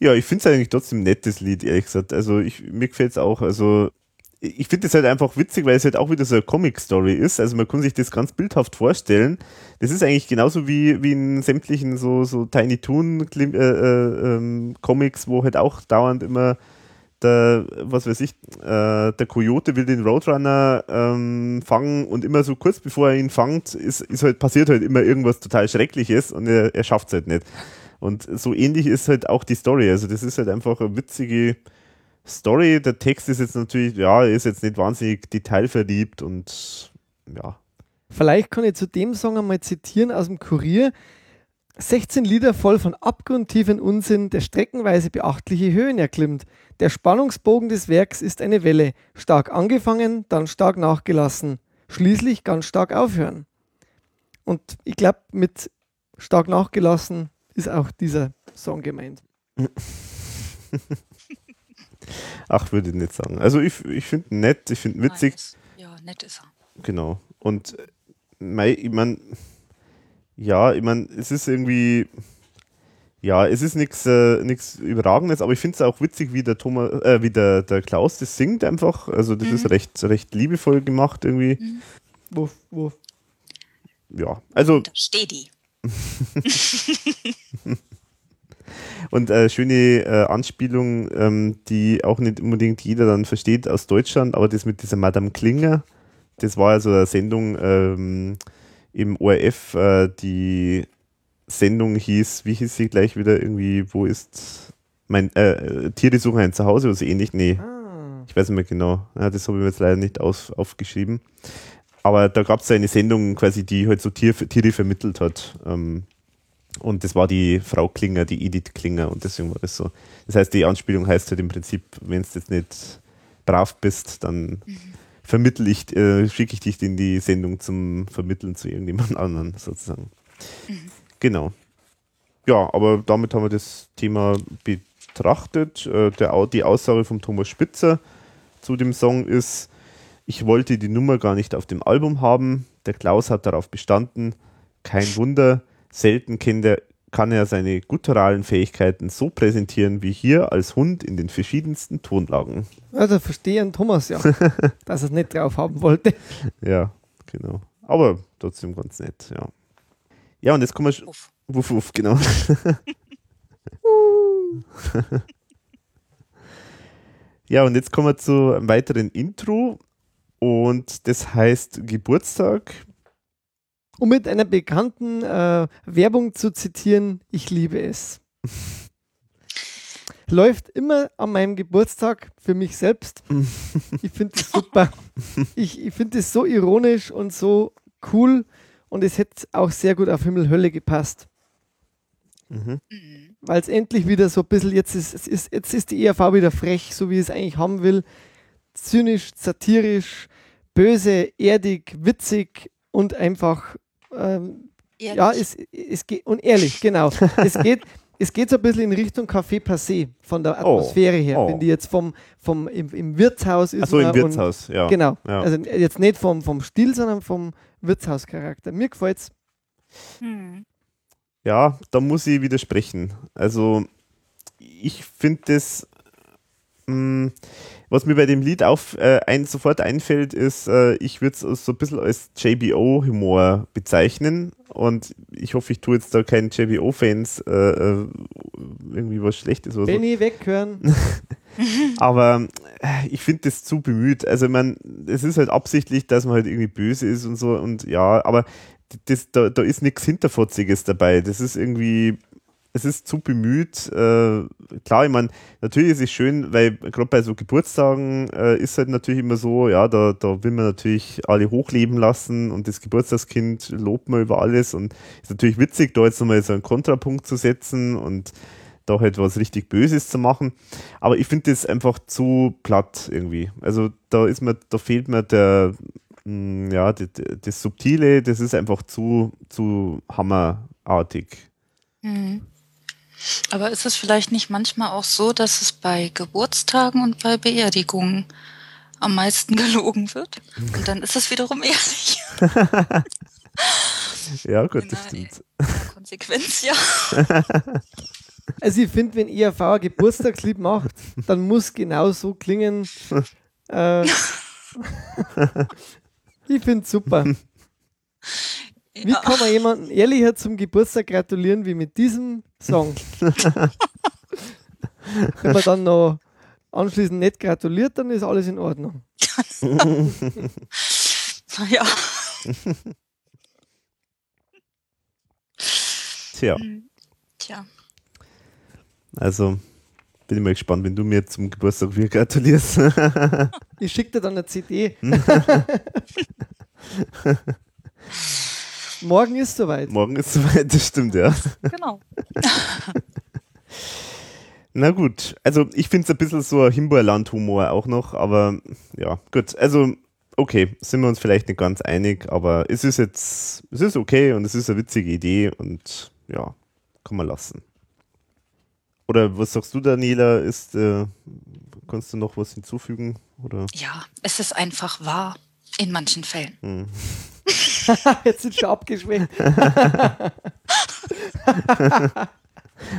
ja, ich finde es eigentlich trotzdem ein nettes Lied, ehrlich gesagt. Also ich, mir gefällt es auch. Also ich finde es halt einfach witzig, weil es halt auch wieder so eine Comic-Story ist. Also man kann sich das ganz bildhaft vorstellen. Das ist eigentlich genauso wie, wie in sämtlichen so, so Tiny Toon äh, äh, ähm, Comics, wo halt auch dauernd immer der, was weiß ich, äh, der Coyote will den Roadrunner ähm, fangen und immer so kurz bevor er ihn fangt, ist, ist halt, passiert halt immer irgendwas total Schreckliches und er, er schafft es halt nicht. Und so ähnlich ist halt auch die Story. Also das ist halt einfach eine witzige Story. Der Text ist jetzt natürlich, ja, ist jetzt nicht wahnsinnig detailverliebt und ja. Vielleicht kann ich zu dem Song einmal zitieren aus dem Kurier. 16 Lieder voll von abgrundtiefen Unsinn, der streckenweise beachtliche Höhen erklimmt. Der Spannungsbogen des Werks ist eine Welle, stark angefangen, dann stark nachgelassen, schließlich ganz stark aufhören. Und ich glaube, mit stark nachgelassen ist auch dieser Song gemeint. Ach, würde ich nicht sagen. Also ich, ich finde nett, ich finde witzig. Nice. Ja, nett ist er. Genau. Und mei, ich meine, ja, ich meine, es ist irgendwie, ja, es ist nichts äh, Überragendes, aber ich finde es auch witzig, wie der Thomas, äh, wie der, der Klaus das singt einfach. Also das mhm. ist recht, recht liebevoll gemacht irgendwie. Mhm. Wuff, wuff. Ja, also. Steh die. Und äh, schöne äh, Anspielung, ähm, die auch nicht unbedingt jeder dann versteht aus Deutschland, aber das mit dieser Madame Klinger, das war ja so eine Sendung, ähm, im ORF äh, die Sendung hieß, wie hieß sie gleich wieder irgendwie, wo ist mein äh, Tiere suchen ein Zuhause oder so ähnlich? Nee. Ah. Ich weiß nicht mehr genau. Ja, das habe ich mir jetzt leider nicht aus, aufgeschrieben. Aber da gab es eine Sendung quasi, die halt so Tier, Tiere vermittelt hat. Ähm, und das war die Frau Klinger, die Edith Klinger und deswegen war das so. Das heißt, die Anspielung heißt halt im Prinzip, wenn du jetzt nicht brav bist, dann vermittle ich, äh, schicke ich dich in die Sendung zum Vermitteln zu irgendjemand anderen sozusagen. Genau. Ja, aber damit haben wir das Thema betrachtet. Äh, der, die Aussage von Thomas Spitzer zu dem Song ist, ich wollte die Nummer gar nicht auf dem Album haben. Der Klaus hat darauf bestanden. Kein Wunder, selten kennt er, kann er seine gutturalen Fähigkeiten so präsentieren wie hier als Hund in den verschiedensten Tonlagen. Also verstehen Thomas ja, dass er es nicht drauf haben wollte. Ja, genau. Aber trotzdem ganz nett, ja. Ja, und jetzt kommen wir. Uff. Wuff, wuff, genau. ja, und jetzt kommen wir zu einem weiteren Intro. Und das heißt Geburtstag um mit einer bekannten äh, Werbung zu zitieren, ich liebe es. Läuft immer an meinem Geburtstag für mich selbst. ich finde es super. Ich, ich finde es so ironisch und so cool und es hätte auch sehr gut auf Himmel Hölle gepasst. Mhm. Weil es endlich wieder so ein bisschen, jetzt ist, ist, jetzt ist die ERV wieder frech, so wie es eigentlich haben will. Zynisch, satirisch, böse, erdig, witzig und einfach ähm, ja, es, es geht, und ehrlich, genau. es geht, es geht so ein bisschen in Richtung Café Passé von der oh. Atmosphäre her, oh. wenn die jetzt vom, vom im, im Wirtshaus ist. Achso, im Wirtshaus, und, ja. Genau. Ja. Also jetzt nicht vom, vom Stil, sondern vom Wirtshauscharakter. Mir gefällt's. Hm. Ja, da muss ich widersprechen. Also, ich finde das. Mh, hm, was mir bei dem Lied auf, äh, ein, sofort einfällt, ist, äh, ich würde es so ein bisschen als JBO-Humor bezeichnen. Und ich hoffe, ich tue jetzt da keinen JBO-Fans äh, äh, irgendwie was Schlechtes oder Benny, so. weghören. Aber äh, ich finde das zu bemüht. Also, meine, es ist halt absichtlich, dass man halt irgendwie böse ist und so. Und ja, aber das, da, da ist nichts Hinterfotziges dabei. Das ist irgendwie es ist zu bemüht. Äh, klar, ich meine, natürlich ist es schön, weil gerade bei so Geburtstagen äh, ist halt natürlich immer so, ja, da, da will man natürlich alle hochleben lassen und das Geburtstagskind lobt man über alles und ist natürlich witzig, da jetzt nochmal so einen Kontrapunkt zu setzen und da halt was richtig Böses zu machen. Aber ich finde das einfach zu platt irgendwie. Also da ist mir, da fehlt mir der, mh, mm, ja, das, das Subtile, das ist einfach zu, zu hammerartig. Mhm. Aber ist es vielleicht nicht manchmal auch so, dass es bei Geburtstagen und bei Beerdigungen am meisten gelogen wird. Und dann ist es wiederum ehrlich. ja, gut, In das der- stimmt. Konsequenz, ja. Also ich finde, wenn ERV ein Geburtstagslied macht, dann muss genau so klingen. Äh, ich finde es super. Wie ja. kann man jemandem ehrlicher zum Geburtstag gratulieren wie mit diesem Song? Wenn man dann noch anschließend nicht gratuliert, dann ist alles in Ordnung. ja. Tja, Tja. also bin ich mal gespannt, wenn du mir zum Geburtstag wieder gratulierst. Ich schicke dir dann eine CD. Morgen ist soweit. Morgen ist soweit, das stimmt, ja. Genau. Na gut, also ich finde es ein bisschen so ein Himbeerland-Humor auch noch, aber ja, gut. Also, okay, sind wir uns vielleicht nicht ganz einig, aber es ist jetzt, es ist okay und es ist eine witzige Idee und ja, kann man lassen. Oder was sagst du, Daniela? Ist, äh, kannst du noch was hinzufügen? Oder? Ja, es ist einfach wahr. In manchen Fällen. Hm. Jetzt sind schon abgeschwächt.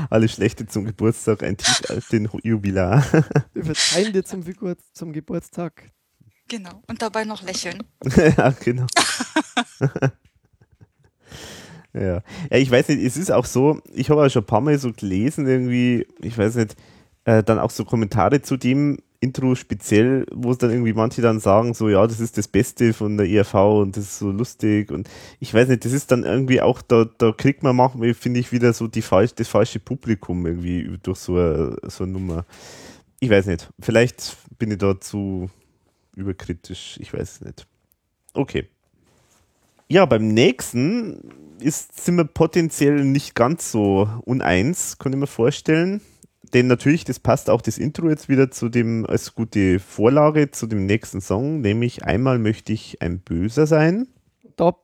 Alles Schlechte zum Geburtstag, ein Tief auf den Jubilar. Wir verzeihen dir zum, Figur- zum Geburtstag. Genau. Und dabei noch lächeln. ja, genau. ja. ja, ich weiß nicht, es ist auch so, ich habe auch schon ein paar Mal so gelesen, irgendwie, ich weiß nicht, äh, dann auch so Kommentare zu dem Intro speziell, wo es dann irgendwie manche dann sagen, so, ja, das ist das Beste von der ERV und das ist so lustig und ich weiß nicht, das ist dann irgendwie auch, da, da kriegt man manchmal, finde ich, wieder so die falsch, das falsche Publikum irgendwie durch so eine, so eine Nummer. Ich weiß nicht, vielleicht bin ich da zu überkritisch, ich weiß es nicht. Okay. Ja, beim nächsten ist, sind wir potenziell nicht ganz so uneins, kann ich mir vorstellen. Denn natürlich, das passt auch das Intro jetzt wieder zu dem, als gute Vorlage zu dem nächsten Song, nämlich einmal möchte ich ein Böser sein. Da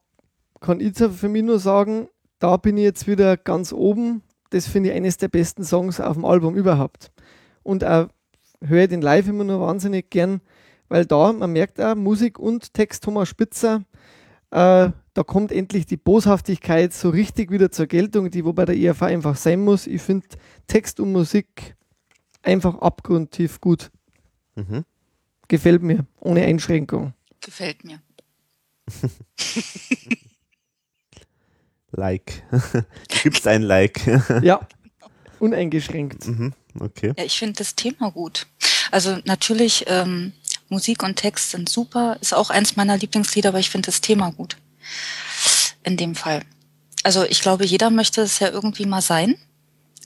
kann ich für mich nur sagen, da bin ich jetzt wieder ganz oben. Das finde ich eines der besten Songs auf dem Album überhaupt. Und auch höre ich den live immer nur wahnsinnig gern, weil da, man merkt auch, Musik und Text Thomas Spitzer, äh, da kommt endlich die Boshaftigkeit so richtig wieder zur Geltung, die wo bei der ERV einfach sein muss. Ich finde Text und Musik einfach abgrundtief gut. Mhm. Gefällt mir, ohne Einschränkung. Gefällt mir. Like. du gibst ein Like. Ja, uneingeschränkt. mhm. Okay. Ja, ich finde das Thema gut. Also natürlich, ähm, Musik und Text sind super, ist auch eins meiner Lieblingslieder, aber ich finde das Thema gut. In dem Fall. Also ich glaube, jeder möchte es ja irgendwie mal sein.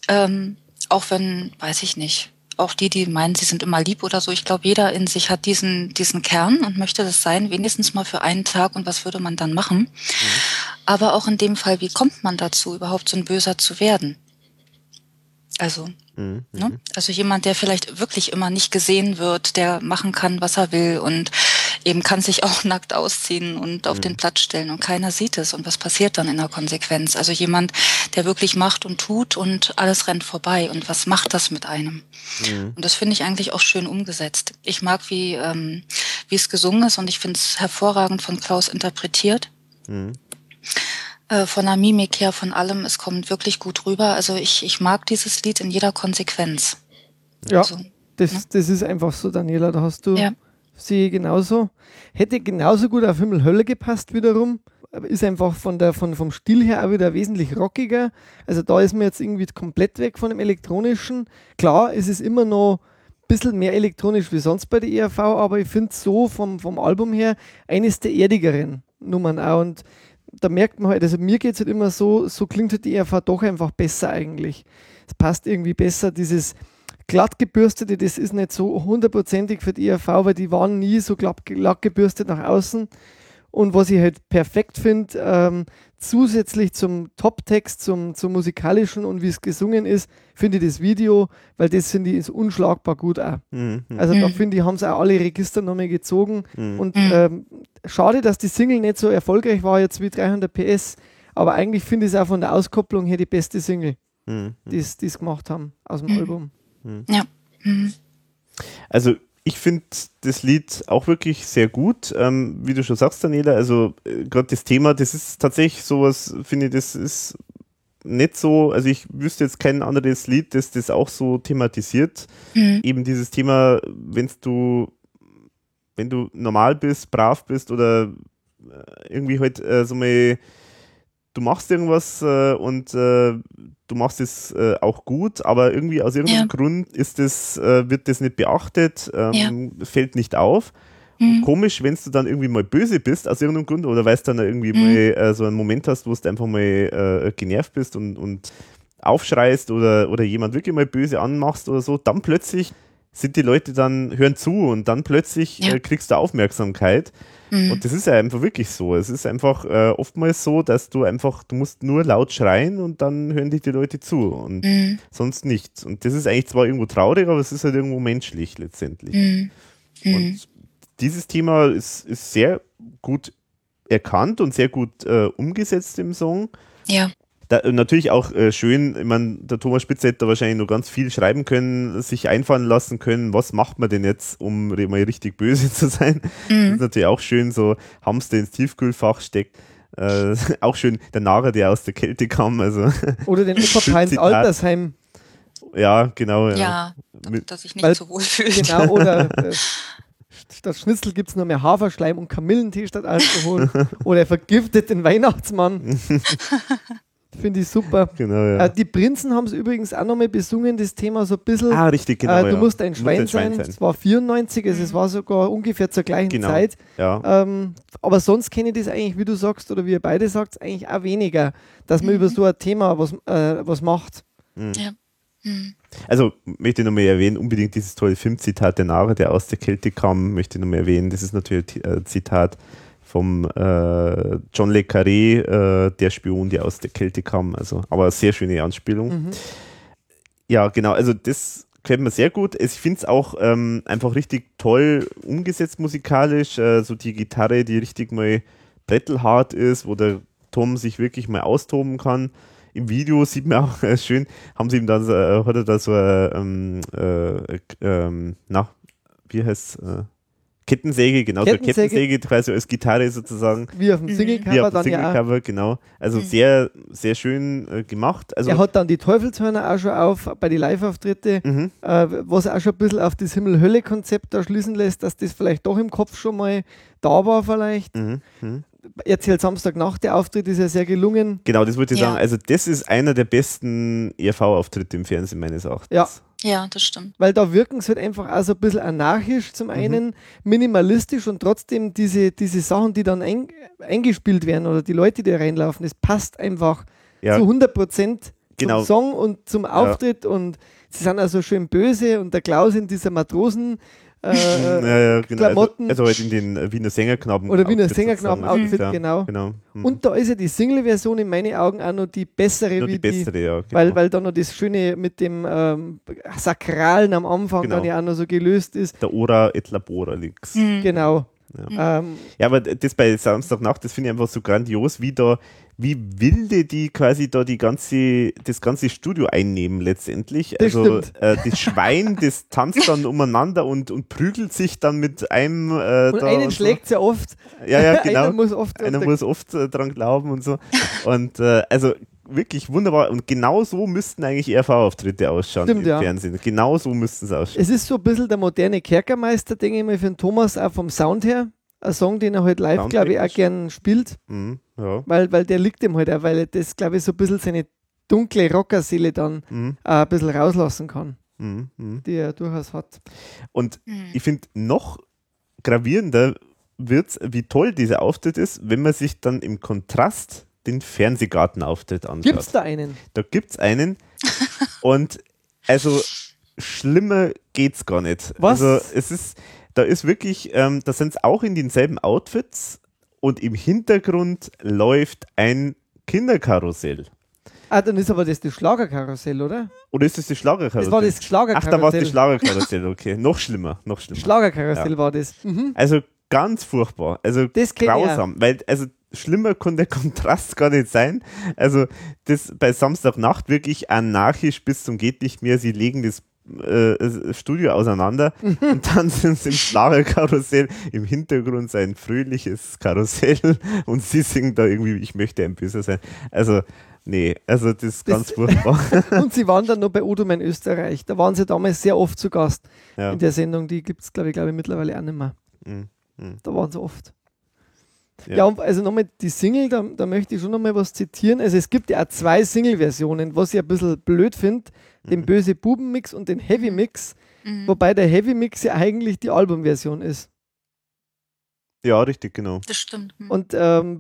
Ähm, auch wenn, weiß ich nicht, auch die, die meinen, sie sind immer lieb oder so, ich glaube, jeder in sich hat diesen, diesen Kern und möchte das sein, wenigstens mal für einen Tag und was würde man dann machen. Aber auch in dem Fall, wie kommt man dazu, überhaupt so ein Böser zu werden? Also, Mhm. Ne? Also jemand, der vielleicht wirklich immer nicht gesehen wird, der machen kann, was er will und eben kann sich auch nackt ausziehen und auf den Platz stellen und keiner sieht es. Und was passiert dann in der Konsequenz? Also jemand, der wirklich macht und tut und alles rennt vorbei. Und was macht das mit einem? Und das finde ich eigentlich auch schön umgesetzt. Ich mag, wie, ähm, wie es gesungen ist und ich finde es hervorragend von Klaus interpretiert. Mhm. Äh, von der Mimik her, von allem, es kommt wirklich gut rüber. Also ich, ich mag dieses Lied in jeder Konsequenz. Ja, Also, das, das ist einfach so, Daniela. Da hast du, Ja. Sehe ich genauso. Hätte genauso gut auf Himmel Hölle gepasst wiederum. Ist einfach von der, von, vom Stil her auch wieder wesentlich rockiger. Also da ist man jetzt irgendwie komplett weg von dem elektronischen. Klar, es ist immer noch ein bisschen mehr elektronisch wie sonst bei der ERV, aber ich finde so vom, vom Album her eines der erdigeren Nummern auch. Und da merkt man halt, also mir geht es halt immer so, so klingt halt die ERV doch einfach besser eigentlich. Es passt irgendwie besser, dieses glatt gebürstete, das ist nicht so hundertprozentig für die ERV, weil die waren nie so glatt, glatt gebürstet nach außen. Und was ich halt perfekt finde, ähm, zusätzlich zum Toptext, zum, zum musikalischen und wie es gesungen ist, finde ich das Video, weil das finde ich ist unschlagbar gut auch. Mhm. Mhm. Also da Mhm. finde ich, haben sie auch alle Register nochmal gezogen. Mhm. Und Mhm. ähm, schade, dass die Single nicht so erfolgreich war jetzt wie 300 PS. Aber eigentlich finde ich es auch von der Auskopplung her die beste Single, Mhm. die sie gemacht haben aus dem Mhm. Album. Ja. Mhm. Also ich finde das Lied auch wirklich sehr gut. Ähm, wie du schon sagst, Daniela, also äh, gerade das Thema, das ist tatsächlich sowas, finde ich, das ist nicht so, also ich wüsste jetzt kein anderes Lied, das das auch so thematisiert. Mhm. Eben dieses Thema, wenn du, wenn du normal bist, brav bist oder äh, irgendwie halt äh, so mal, du machst irgendwas äh, und äh, du machst es äh, auch gut, aber irgendwie aus irgendeinem Ja. Grund ist das, äh, wird das nicht beachtet, ähm, fällt nicht auf. Mhm. Komisch, wenn du dann irgendwie mal böse bist aus irgendeinem Grund oder weil du dann irgendwie Mhm. mal äh, so einen Moment hast, wo du einfach mal äh, genervt bist und, und aufschreist oder, oder jemand wirklich mal böse anmachst oder so, dann plötzlich sind die Leute dann, hören zu und dann plötzlich Ja. kriegst du Aufmerksamkeit. Mhm. Und das ist ja einfach wirklich so. Es ist einfach äh, oftmals so, dass du einfach, du musst nur laut schreien und dann hören dich die Leute zu und Mhm. sonst nichts. Und das ist eigentlich zwar irgendwo traurig, aber es ist halt irgendwo menschlich letztendlich. Mhm. Mhm. Und dieses Thema ist, ist sehr gut erkannt und sehr gut äh, umgesetzt im Song. Ja. Da, äh, natürlich auch äh, schön, ich meine, der Thomas Spitzer hätte da wahrscheinlich noch ganz viel schreiben können, sich einfallen lassen können, was macht man denn jetzt, um mal richtig böse zu sein. Das ist Mhm. natürlich auch schön, so Hamster ins Tiefkühlfach steckt. Äh, auch schön, der Narrer, der aus der Kälte kam, also Oder den Opa ins. Altersheim. ja, genau. Ja. Ja, Mit- dass ich nicht Weil- so wohl fühle. Genau, oder äh, statt Schnitzel gibt es nur mehr Haferschleim und Kamillentee statt Alkohol. oder er vergiftet den Weihnachtsmann. Finde ich super. Genau, ja. Äh, die Prinzen haben es übrigens auch nochmal besungen, das Thema so ein bisschen. ah, richtig, genau. äh, du ja. musst ein Schwein, sein. Es war 94, also es war sogar ungefähr zur gleichen Genau. Zeit. Ja. Ähm, aber sonst kenne ich das eigentlich, wie du sagst, oder wie ihr beide sagt, eigentlich auch weniger, dass man über so ein Thema was, äh, was macht. Mhm. Also möchte ich nochmal erwähnen, unbedingt dieses tolle Filmzitat, der Narre, der aus der Kälte kam, möchte ich nochmal erwähnen. Das ist natürlich ein Zitat vom äh, John Le Carré, äh, der Spion, der aus der Kälte kam. Also, aber sehr schöne Anspielung. Mhm. Ja, genau, also das gefällt mir sehr gut. Ich finde es auch ähm, einfach richtig toll umgesetzt musikalisch. Äh, so die Gitarre, die richtig mal brettelhart ist, wo der Tom sich wirklich mal austoben kann. Im Video sieht man auch äh, schön, haben sie ihm dann, äh, hat er da so, äh, ähm, äh, ähm, na, wie heißt äh, Kettensäge, genau, Kettensäge. Kettensäge quasi als Gitarre sozusagen. Wie auf dem. Singlecover Wie auf dem dann ja auch. Singlecover, genau. Also Mhm. sehr, sehr schön äh, gemacht. Also, Er hat dann die Teufelshörner auch schon auf bei den Live-Auftritte, mhm. äh, was auch schon ein bisschen auf das Himmel-Hölle-Konzept da schließen lässt, dass das vielleicht doch im Kopf schon mal da war vielleicht. Mhm. Mhm. Erzählt Samstagnacht, der Auftritt ist ja sehr gelungen. Genau, das wollte ich Ja. sagen. Also, das ist einer der besten ERV-Auftritte im Fernsehen, meines Erachtens. Ja. Ja, das stimmt. Weil da wirken es halt einfach auch so ein bisschen anarchisch zum einen, minimalistisch und trotzdem diese, diese Sachen, die dann ein, eingespielt werden oder die Leute, die da reinlaufen, das passt einfach Ja, zu 100 Prozent Genau. zum Song und zum Auftritt und sie sind also schön böse und der Klaus in dieser Matrosen äh, ja, ja, genau. Klamotten. Also, also halt in den äh, Wiener Sängerknaben. Oder Wiener Outfit Sängerknaben-Outfit, sozusagen. genau. genau. Mhm. und da ist ja die Single-Version in meinen Augen auch noch die bessere wie die bessere, ja. Genau. weil, weil da noch das Schöne mit dem ähm, Sakralen am Anfang Genau. dann ja auch noch so gelöst ist. der Ora et Labora links. Mhm. Genau. Ja. Ähm, Ja, aber das bei Samstagnacht, das finde ich einfach so grandios, wie da, wie wilde die quasi da die ganze, das ganze Studio einnehmen letztendlich. Das also äh, das Schwein, das tanzt dann umeinander und, und prügelt sich dann mit einem äh, und einen und schlägt ja oft. So. Ja, ja, genau. Einer muss oft. Einer muss oft äh, dran glauben und so. Und äh, also wirklich wunderbar. Und genau so müssten eigentlich RV-Auftritte ausschauen Stimmt, im ja. Fernsehen. Genau so müssten sie ausschauen. es ist so ein bisschen der moderne Kerkermeister, denke ich mal, für den Thomas, auch vom Sound her. Ein Song, den er halt live, glaube ich, auch gern spielt, Mhm, ja. weil, weil der liegt ihm halt auch, weil er das, glaube ich, so ein bisschen seine dunkle Rockerseele dann Mhm, auch ein bisschen rauslassen kann, mhm, mhm. die er durchaus hat. Und Mhm. ich finde, noch gravierender wird wie toll dieser Auftritt ist, wenn man sich dann im Kontrast den Fernsehgartenauftritt anschaut. Gibt's da einen? Da gibt es einen und also schlimmer geht's gar nicht. Was? Also es ist, da ist wirklich, ähm, da sind es auch in denselben Outfits und im Hintergrund läuft ein Kinderkarussell. Ah, dann ist aber das das Schlagerkarussell, oder? Oder ist das das Schlagerkarussell? Das war das Ach, Schlagerkarussell. da war es das Schlagerkarussell, okay. noch schlimmer, noch schlimmer. Schlagerkarussell war das. Mhm. Also ganz furchtbar. Also Das grausam. Weil, also schlimmer kann der Kontrast gar nicht sein. Also das bei Samstagnacht wirklich anarchisch bis zum geht nicht mehr. Sie legen das äh, Studio auseinander und dann sind sie im Schlagerkarussell, im Hintergrund sein fröhliches Karussell und sie singen da irgendwie, ich möchte ein Böser sein. Also, nee, also das ist ganz Das- furchtbar. Und sie waren dann noch bei Odo in Österreich. Da waren sie damals sehr oft zu Gast ja. in der Sendung. Die gibt es, glaube ich, glaube ich, mittlerweile auch nicht mehr. Mhm. Mhm. Da waren sie oft. Ja. Ja, und also nochmal die Single, da, da möchte ich schon nochmal was zitieren. Also es gibt ja auch zwei Single-Versionen, was ich ein bisschen blöd finde, den Mhm. Böse Buben-Mix und den Heavy-Mix, Mhm. wobei der Heavy-Mix ja eigentlich die Albumversion ist. ja, richtig, genau. Das stimmt. Mhm. Und ähm,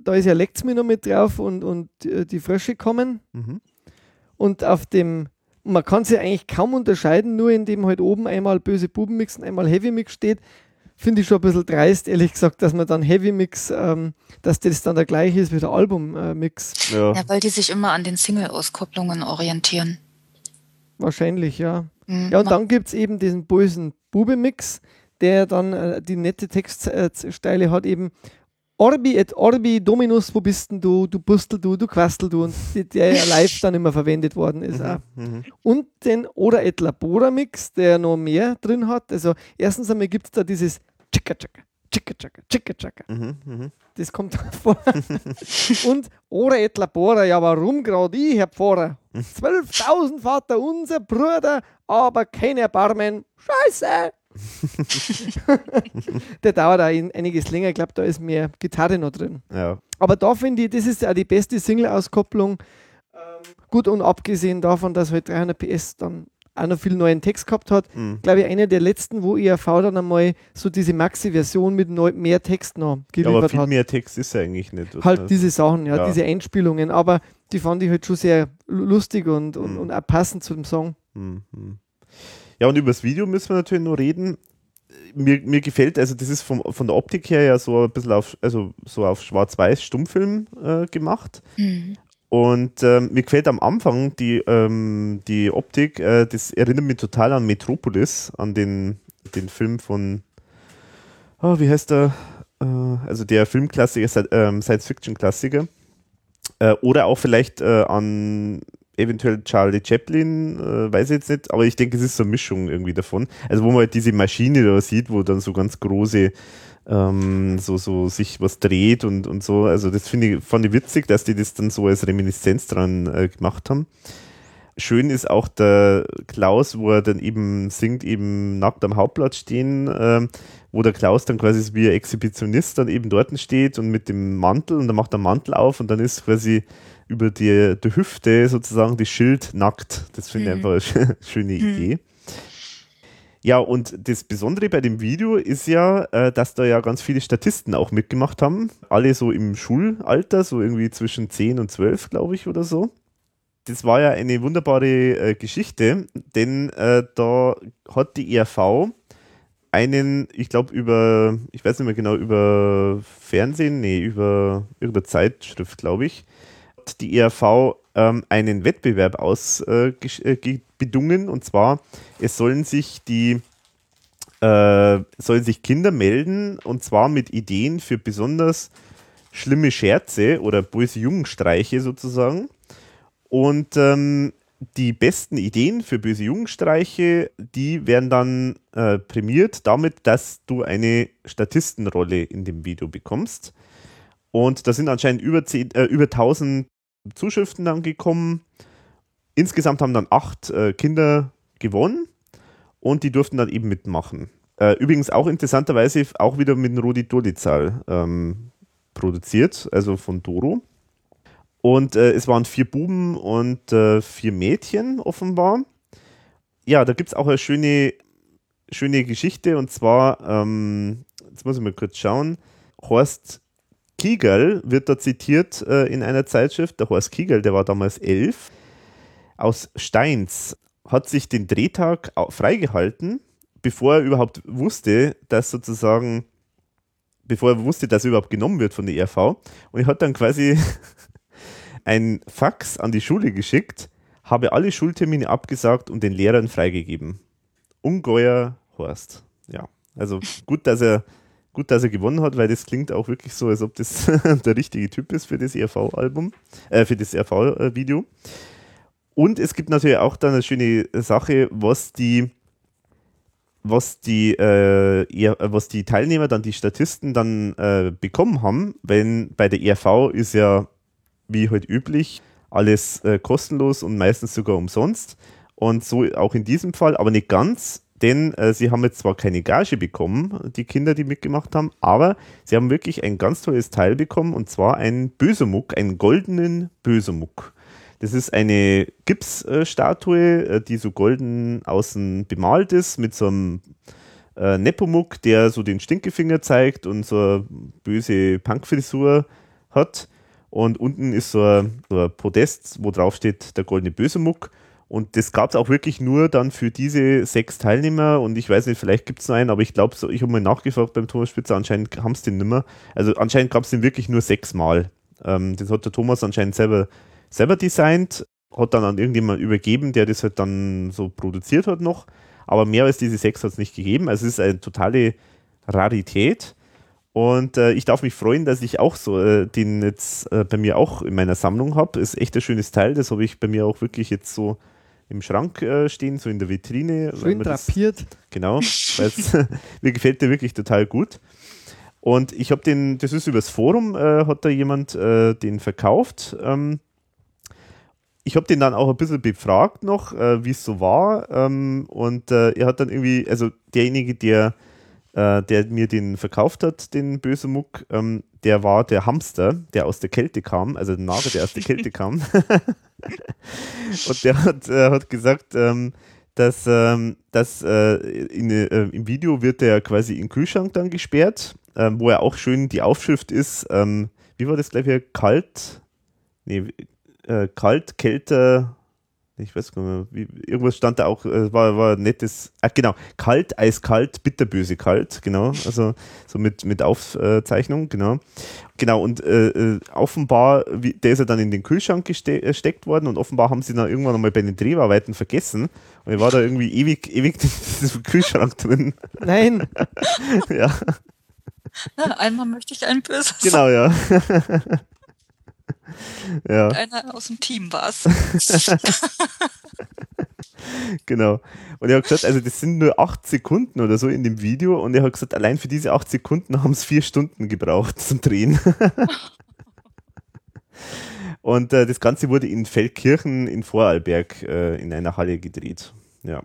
da ist ja Lecks mir noch mit drauf und, und äh, die Frösche kommen. Mhm. Und auf dem, man kann sie eigentlich kaum unterscheiden, nur indem halt oben einmal böse Buben Mix und einmal Heavy Mix steht. Finde ich schon ein bisschen dreist, ehrlich gesagt, dass man dann Heavy Mix, ähm, dass das dann der gleiche ist wie der Album äh, Mix. Ja. ja, weil die sich immer an den Single-Auskopplungen orientieren. Wahrscheinlich, ja. Mhm. Ja, und dann gibt es eben diesen bösen Bube Mix, der dann äh, die nette Textsteile hat, eben Orbi et Orbi Dominus, wo bist denn du, du Bustel du, du Quastel du, und der ja live dann immer verwendet worden ist. Auch. Mhm. und den Oder et Labora Mix, der noch mehr drin hat. Also erstens einmal gibt es da dieses Chicka Chicka, Chicka Chicka, Chicka Chicka. Mhm. Mhm. Das kommt da vor. und Ora et Labora, ja warum gerade ich, Herr Pfarrer? 12.000 Vater unser Bruder, aber kein Erbarmen. Scheiße! der dauert auch ein- einiges länger. Ich glaube, da ist mehr Gitarre noch drin. Ja. Aber da finde ich, das ist ja die beste Single-Auskopplung. Ähm, gut, und abgesehen davon, dass halt 300 PS dann auch noch viel neuen Text gehabt hat, Mhm. glaube ich, einer der letzten, wo ERV dann einmal so diese Maxi-Version mit neu, mehr Text noch ja, aber geliefert viel hat. mehr Text ist ja eigentlich nicht. Halt oder? diese Sachen, ja, Ja. diese Einspielungen. Aber die fand ich halt schon sehr lu- lustig und, und, Mhm. und auch passend zu dem Song. Mhm. Ja, und über das Video müssen wir natürlich noch reden. Mir, mir gefällt, also das ist vom, von der Optik her ja so ein bisschen auf, also so auf Schwarz-Weiß Stummfilm äh, gemacht. Mhm. Und ähm, mir gefällt am Anfang die, ähm, die Optik, äh, das erinnert mich total an Metropolis, an den, den Film von, oh, wie heißt der? Äh, also der Filmklassiker, ähm, Science-Fiction-Klassiker. Äh, oder auch vielleicht äh, an eventuell Charlie Chaplin, äh, weiß ich jetzt nicht, aber ich denke, es ist so eine Mischung irgendwie davon. Also wo man halt diese Maschine da sieht, wo dann so ganz große ähm, so, so sich was dreht und, und so. Also das finde ich, fand ich witzig, dass die das dann so als Reminiszenz dran äh, gemacht haben. Schön ist auch der Klaus, wo er dann eben singt, eben nackt am Hauptplatz stehen, ähm, wo der Klaus dann quasi wie ein Exhibitionist dann eben dort steht und mit dem Mantel und dann macht er Mantel auf und dann ist quasi über die, die Hüfte sozusagen das Schild nackt. Das finde ich Mhm. einfach eine schö- schöne Idee. Ja, und das Besondere bei dem Video ist ja, äh, dass da ja ganz viele Statisten auch mitgemacht haben. Alle so im Schulalter, so irgendwie zwischen 10 und 12, glaube ich, oder so. Das war ja eine wunderbare äh, Geschichte, denn äh, da hat die ERV einen, ich glaube, über, ich weiß nicht mehr genau, über Fernsehen, nee, über irgendeine Zeitschrift, glaube ich, hat die ERV ähm, einen Wettbewerb ausbedungen äh, bedungen und zwar, es sollen sich die äh, sollen sich Kinder melden und zwar mit Ideen für besonders schlimme Scherze oder böse Jungenstreiche sozusagen. Und ähm, die besten Ideen für böse Jungenstreiche, die werden dann äh, prämiert damit, dass du eine Statistenrolle in dem Video bekommst. Und da sind anscheinend über, 10, äh, über 1000 Zuschriften dann gekommen. Insgesamt haben dann acht äh, Kinder gewonnen und die durften dann eben mitmachen. Äh, übrigens auch interessanterweise auch wieder mit Rudi Dolizal ähm, produziert, also von Doro. Und äh, es waren vier Buben und äh, vier Mädchen offenbar. Ja, da gibt es auch eine schöne, schöne Geschichte und zwar, ähm, jetzt muss ich mal kurz schauen, Horst Kiegerl wird da zitiert äh, in einer Zeitschrift. Der Horst Kiegerl, der war damals elf, aus Steins, hat sich den Drehtag freigehalten, bevor er überhaupt wusste, dass sozusagen, bevor er wusste, dass er überhaupt genommen wird von der ERV. Und er hat dann quasi ein Fax an die Schule geschickt, habe alle Schultermine abgesagt und den Lehrern freigegeben. Ungeheuer Horst. Ja, also gut, dass er gut, dass er gewonnen hat, weil das klingt auch wirklich so, als ob das der richtige Typ ist für das ERV-Album, äh, für das ERV-Video. Und es gibt natürlich auch dann eine schöne Sache, was die, was die, äh, eher, was die Teilnehmer, dann die Statisten dann äh, bekommen haben, wenn bei der ERV ist ja wie heute üblich alles äh, kostenlos und meistens sogar umsonst. Und so auch in diesem Fall, aber nicht ganz, denn äh, sie haben jetzt zwar keine Gage bekommen, die Kinder, die mitgemacht haben, aber sie haben wirklich ein ganz tolles Teil bekommen und zwar einen Bösemuck, einen goldenen Bösemuck. Das ist eine Gipsstatue, äh, die so golden außen bemalt ist, mit so einem äh, Nepomuk, der so den Stinkefinger zeigt und so eine böse Punkfrisur hat. Und unten ist so ein, so ein Podest, wo drauf steht der goldene Bösemuck. Und das gab es auch wirklich nur dann für diese sechs Teilnehmer. Und ich weiß nicht, vielleicht gibt es noch einen, aber ich glaube, so, ich habe mal nachgefragt beim Thomas Spitzer, anscheinend haben es den nimmer. Also anscheinend gab es den wirklich nur sechsmal. Ähm, das hat der Thomas anscheinend selber, selber designt, hat dann an irgendjemand übergeben, der das halt dann so produziert hat noch. Aber mehr als diese sechs hat es nicht gegeben. Also es ist eine totale Rarität. Und äh, ich darf mich freuen, dass ich auch so äh, den jetzt äh, bei mir auch in meiner Sammlung habe. Ist echt ein schönes Teil. Das habe ich bei mir auch wirklich jetzt so im Schrank äh, stehen, so in der Vitrine. Schön drapiert. Das, genau, mir gefällt der wirklich total gut. Und ich habe den, das ist übers Forum, äh, hat da jemand äh, den verkauft. Ähm, ich habe den dann auch ein bisschen befragt noch, äh, wie es so war. Ähm, und äh, er hat dann irgendwie, also derjenige, der, äh, der mir den verkauft hat, den böse Muck, ähm, der war der Hamster, der aus der Kälte kam, also der Nagel, der aus der Kälte kam. und der hat, äh, hat gesagt, ähm, dass, ähm, dass äh, in, äh, im Video wird er quasi in den Kühlschrank dann gesperrt, ähm, wo er auch schön die Aufschrift ist, ähm, wie war das gleich hier, kalt, nee, äh, kalt, Kälte, ich weiß gar nicht mehr, wie, irgendwas stand da auch, äh, war, war nettes, ah, genau, kalt, eiskalt, bitterböse kalt, genau, also so mit, mit Aufzeichnung, genau. Genau, und äh, äh, offenbar, wie, der ist ja dann in den Kühlschrank gesteckt worden und offenbar haben sie dann irgendwann einmal bei den Dreharbeiten vergessen und er war da irgendwie ewig, ewig in diesem Kühlschrank drin. Nein. ja. Na, einmal möchte ich ein böses. Genau, ja. ja. Einer aus dem Team war es. genau. Und er hat gesagt, also das sind nur acht Sekunden oder so in dem Video und er hat gesagt, allein für diese acht Sekunden haben es vier Stunden gebraucht zum Drehen. und äh, das Ganze wurde in Feldkirchen in Vorarlberg äh, in einer Halle gedreht. Ja.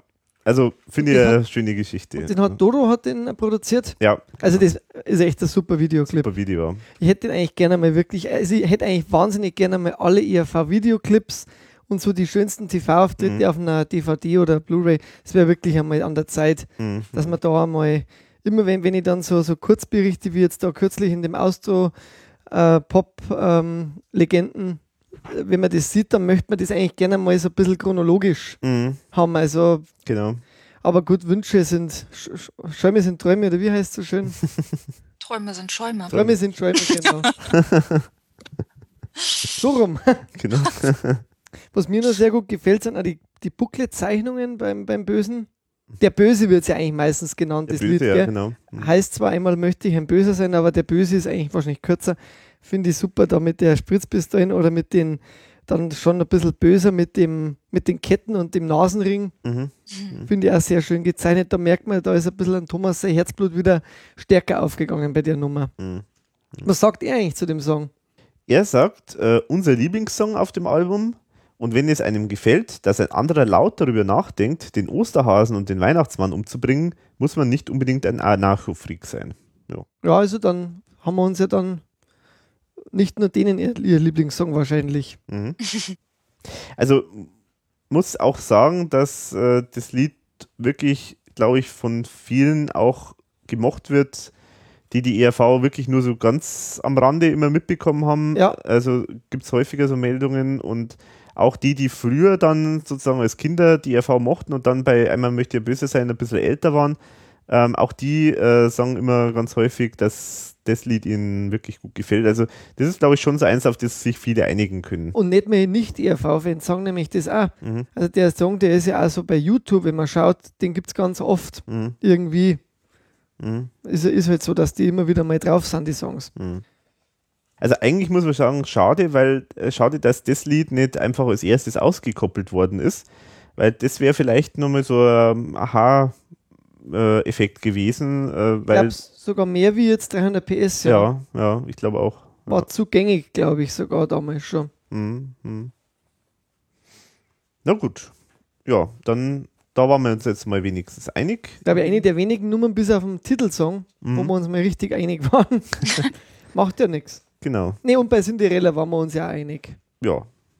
Also finde ich eine schöne Geschichte. Den hat Dodo hat den produziert. Ja. Also das ist echt ein super Videoclip. Super Video. Ich hätte den eigentlich gerne mal wirklich, also ich hätte eigentlich wahnsinnig gerne mal alle ERV-Videoclips und so die schönsten TV-Auftritte mhm. auf einer DVD oder Blu-ray. Es wäre wirklich einmal an der Zeit, mhm. dass man da einmal, immer wenn, wenn ich dann so, so Kurzberichte wie jetzt da kürzlich in dem Austro-Pop-Legenden äh, ähm, wenn man das sieht, dann möchte man das eigentlich gerne mal so ein bisschen chronologisch mhm. haben. Also, genau. Aber gut, Wünsche sind, Schäume sind Träume, oder wie heißt es so schön? Träume sind Schäume. Träume sind Schäume, genau. so rum. Genau. Was mir noch sehr gut gefällt, sind auch die, die Booklet-Zeichnungen beim, beim Bösen. Der Böse wird ja eigentlich meistens genannt, der das Böse, Lied. Ja, genau. Mhm. Heißt zwar einmal möchte ich ein Böser sein, aber der Böse ist eigentlich wahrscheinlich kürzer. Finde ich super, da mit der Spritzpistolen oder mit den, dann schon ein bisschen böser mit, dem, mit den Ketten und dem Nasenring. Mhm. Mhm. Finde ich auch sehr schön gezeichnet. Da merkt man, da ist ein bisschen ein Thomas sein Herzblut wieder stärker aufgegangen bei der Nummer. Mhm. mhm. Was sagt er eigentlich zu dem Song? Er sagt, äh, unser Lieblingssong auf dem Album. Und wenn es einem gefällt, dass ein anderer laut darüber nachdenkt, den Osterhasen und den Weihnachtsmann umzubringen, muss man nicht unbedingt ein Anarcho-Freak sein. Ja. ja, also dann haben wir uns ja dann nicht nur denen ihr, ihr Lieblingssong wahrscheinlich. Mhm. Also muss auch sagen, dass äh, das Lied wirklich, glaube ich, von vielen auch gemocht wird, die die ERV wirklich nur so ganz am Rande immer mitbekommen haben. Ja. Also gibt es häufiger so Meldungen und auch die, die früher dann sozusagen als Kinder die ERV mochten und dann bei einmal möchte ja böse sein, ein bisschen älter waren, ähm, auch die äh, sagen immer ganz häufig, dass das Lied ihnen wirklich gut gefällt. Also das ist, glaube ich, schon so eins, auf das sich viele einigen können. Und nicht mehr nicht ERV-Fans sagen nämlich das auch. Mhm. Also der Song, der ist ja auch so bei YouTube, wenn man schaut, den gibt es ganz oft mhm. irgendwie. Mhm. Ist, ist halt so, dass die immer wieder mal drauf sind, die Songs. Mhm. Also eigentlich muss man sagen, schade, weil äh, schade, dass das Lied nicht einfach als erstes ausgekoppelt worden ist, weil das wäre vielleicht nochmal so ein Aha-Effekt gewesen, äh, weil Ich sogar mehr wie jetzt 300 PS. Ja. ja, ja, ich glaube auch. War zugängig, glaube ich, sogar damals schon. Mhm, mhm. Na gut. Ja, dann da waren wir uns jetzt mal wenigstens einig. Ich glaube, eine der wenigen Nummern bis auf den Titelsong, wo Mhm. wir uns mal richtig einig waren. Macht ja nichts. Genau. Ne, und bei Cinderella waren wir uns ja einig. Ja,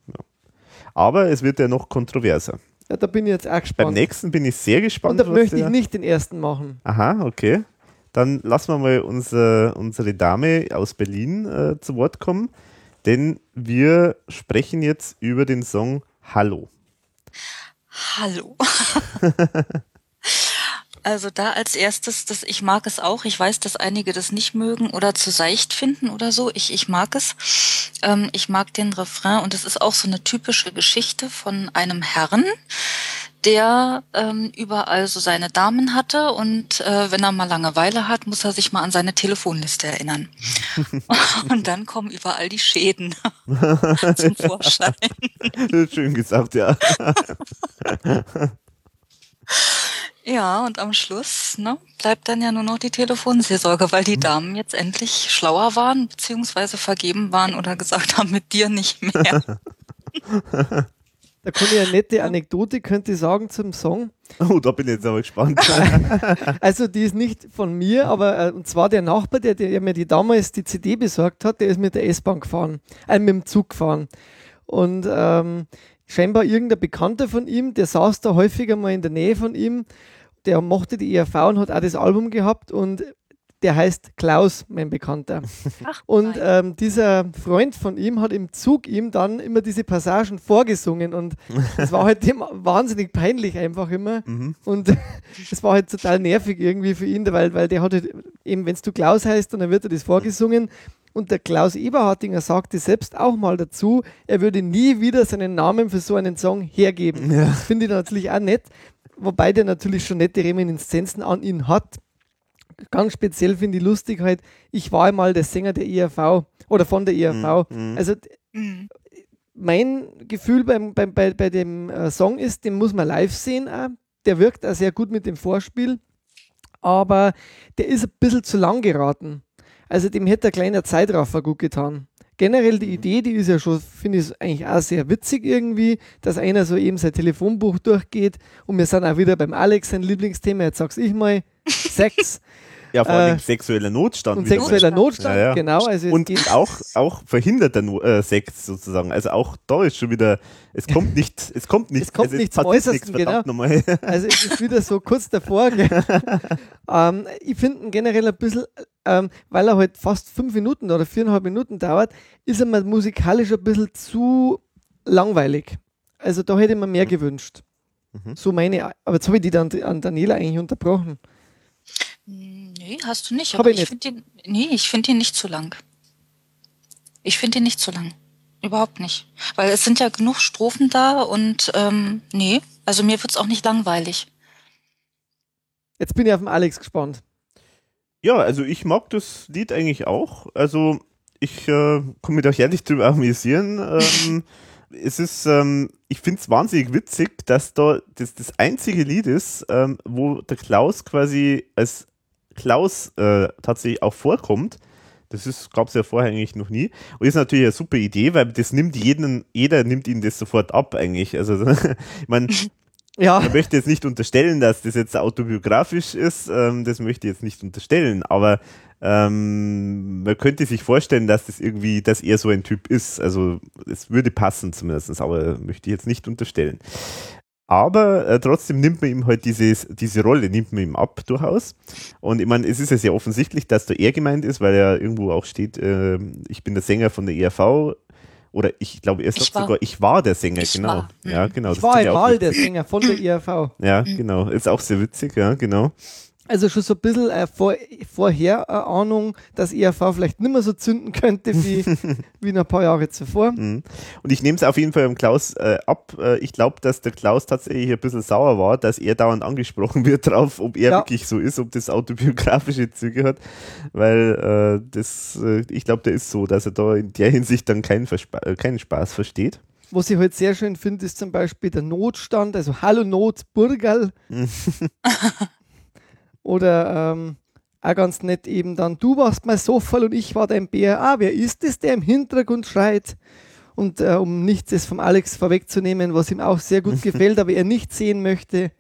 ja. Aber es wird ja noch kontroverser. Ja, da bin ich jetzt auch Beim gespannt. nächsten bin ich sehr und gespannt. da was möchte ich nicht den ersten machen. Aha, okay. Dann lassen wir mal unsere, unsere Dame aus Berlin äh, zu Wort kommen, denn wir sprechen jetzt über den Song Hallo. Hallo. Also da als erstes, das, ich mag es auch. Ich weiß, dass einige das nicht mögen oder zu seicht finden oder so. Ich, ich mag es. Ähm, ich mag den Refrain und es ist auch so eine typische Geschichte von einem Herrn, der ähm, überall so seine Damen hatte und äh, wenn er mal Langeweile hat, muss er sich mal an seine Telefonliste erinnern. und dann kommen überall die Schäden zum Vorschein. Schön gesagt, ja. Ja, und am Schluss ne, bleibt dann ja nur noch die Telefonseelsorge, weil die Damen jetzt endlich schlauer waren, beziehungsweise vergeben waren oder gesagt haben, mit dir nicht mehr. Da kann ich eine nette Anekdote, könnte ich sagen, zum Song. Oh, da bin ich jetzt aber gespannt. Also die ist nicht von mir, aber äh, und zwar der Nachbar, der, der mir die damals die CD besorgt hat, der ist mit der S-Bahn gefahren, äh, mit dem Zug gefahren. Und ähm, scheinbar irgendein Bekannter von ihm, der saß da häufiger mal in der Nähe von ihm, der mochte die ERV und hat auch das Album gehabt und der heißt Klaus, mein Bekannter. Ach, Und ähm, dieser Freund von ihm hat im Zug ihm dann immer diese Passagen vorgesungen und das war halt dem wahnsinnig peinlich einfach immer. Mhm. Und es war halt total nervig irgendwie für ihn, weil, weil der hatte eben, wenn du Klaus heißt, dann wird er das vorgesungen. Und der Klaus Eberhardinger sagte selbst auch mal dazu, er würde nie wieder seinen Namen für so einen Song hergeben. Ja. Das finde ich natürlich auch nett, wobei der natürlich schon nette Reminiszenzen an ihn hat. Ganz speziell finde ich lustig halt, ich war einmal der Sänger der ERV oder von der ERV. Mhm. Also Mhm. mein Gefühl beim, beim, bei, bei dem äh, Song ist, den muss man live sehen. Auch. Der wirkt auch sehr gut mit dem Vorspiel, aber der ist ein bisschen zu lang geraten. Also dem hätte ein kleiner Zeitraffer gut getan. Generell die Idee, die ist ja schon, finde ich eigentlich auch sehr witzig irgendwie, dass einer so eben sein Telefonbuch durchgeht und wir sind auch wieder beim Alex, sein Lieblingsthema, jetzt sag's ich mal, Sex Ja, vor allem Äh, sexueller Notstand. und sexueller Notstand, Ja, ja. genau. Also es Und geht- auch, auch verhinderter no äh, Sex sozusagen. Also auch da ist schon wieder, es kommt nicht, es kommt nicht, Es kommt also nicht zum Äußersten, nichts, verdammt nochmal. Also es ist wieder so kurz davor. ähm, ich finde ihn generell ein bisschen, ähm, weil er halt fast fünf Minuten oder viereinhalb Minuten dauert, ist er mir musikalisch ein bisschen zu langweilig. Also da hätte ich mir mehr gewünscht. Mhm. So meine, aber jetzt habe ich die dann an Daniela eigentlich unterbrochen. Nee, hast du nicht. Hab Aber ich ich finde ihn, nee, ich finde ihn nicht zu lang. Ich finde ihn nicht zu lang. Überhaupt nicht. Weil es sind ja genug Strophen da und ähm, nee, also mir wird's auch nicht langweilig. Jetzt bin ich auf den Alex gespannt. Ja, also ich mag das Lied eigentlich auch. Also ich äh, kann mich da herrlich drüber amüsieren. Ähm, es ist, ähm, ich finde es wahnsinnig witzig, dass da das, das einzige Lied ist, ähm, wo der Klaus quasi als Klaus äh, tatsächlich auch vorkommt. Das gab es ja vorher eigentlich noch nie. Und ist natürlich eine super Idee, weil das nimmt jeden, jeder nimmt ihn das sofort ab eigentlich. Also ich meine, Ja, ich möchte jetzt nicht unterstellen, dass das jetzt autobiografisch ist, ähm, das möchte ich jetzt nicht unterstellen, aber ähm, man könnte sich vorstellen, dass das irgendwie, dass er so ein Typ ist. Also es würde passen zumindest, aber möchte ich jetzt nicht unterstellen. Aber äh, trotzdem nimmt man ihm halt dieses, diese Rolle, nimmt man ihm ab durchaus. Und ich meine, es ist ja sehr offensichtlich, dass da er gemeint ist, weil er irgendwo auch steht, äh, ich bin der Sänger von der ERV. Oder ich glaube, er sagt Ich war. sogar, ich war der Sänger, Ich genau. war. Ja, genau. ich das war einmal der Sänger von der IRV. Ja, genau. Ist auch sehr witzig, ja, genau. Also schon so ein bisschen äh, vor, Vorherahnung, dass ERV vielleicht nicht mehr so zünden könnte wie, wie ein paar Jahre zuvor. Mhm. Und ich nehme es auf jeden Fall im Klaus äh, ab. Äh, ich glaube, dass der Klaus tatsächlich ein bisschen sauer war, dass er dauernd angesprochen wird drauf, ob er Ja. wirklich so ist, ob das autobiografische Züge hat. Weil äh, das, äh, ich glaube, der ist so, dass er da in der Hinsicht dann keinen, Verspa äh, keinen Spaß versteht. Was ich halt sehr schön finde, ist zum Beispiel der Notstand, also Hallo Not, Burgerl. Oder ähm, auch ganz nett eben dann, du warst mein Soffal und ich war dein Bär. Ah, wer ist es, der im Hintergrund schreit? Und äh, um nichts das vom Alex vorwegzunehmen, was ihm auch sehr gut gefällt, aber er nicht sehen möchte,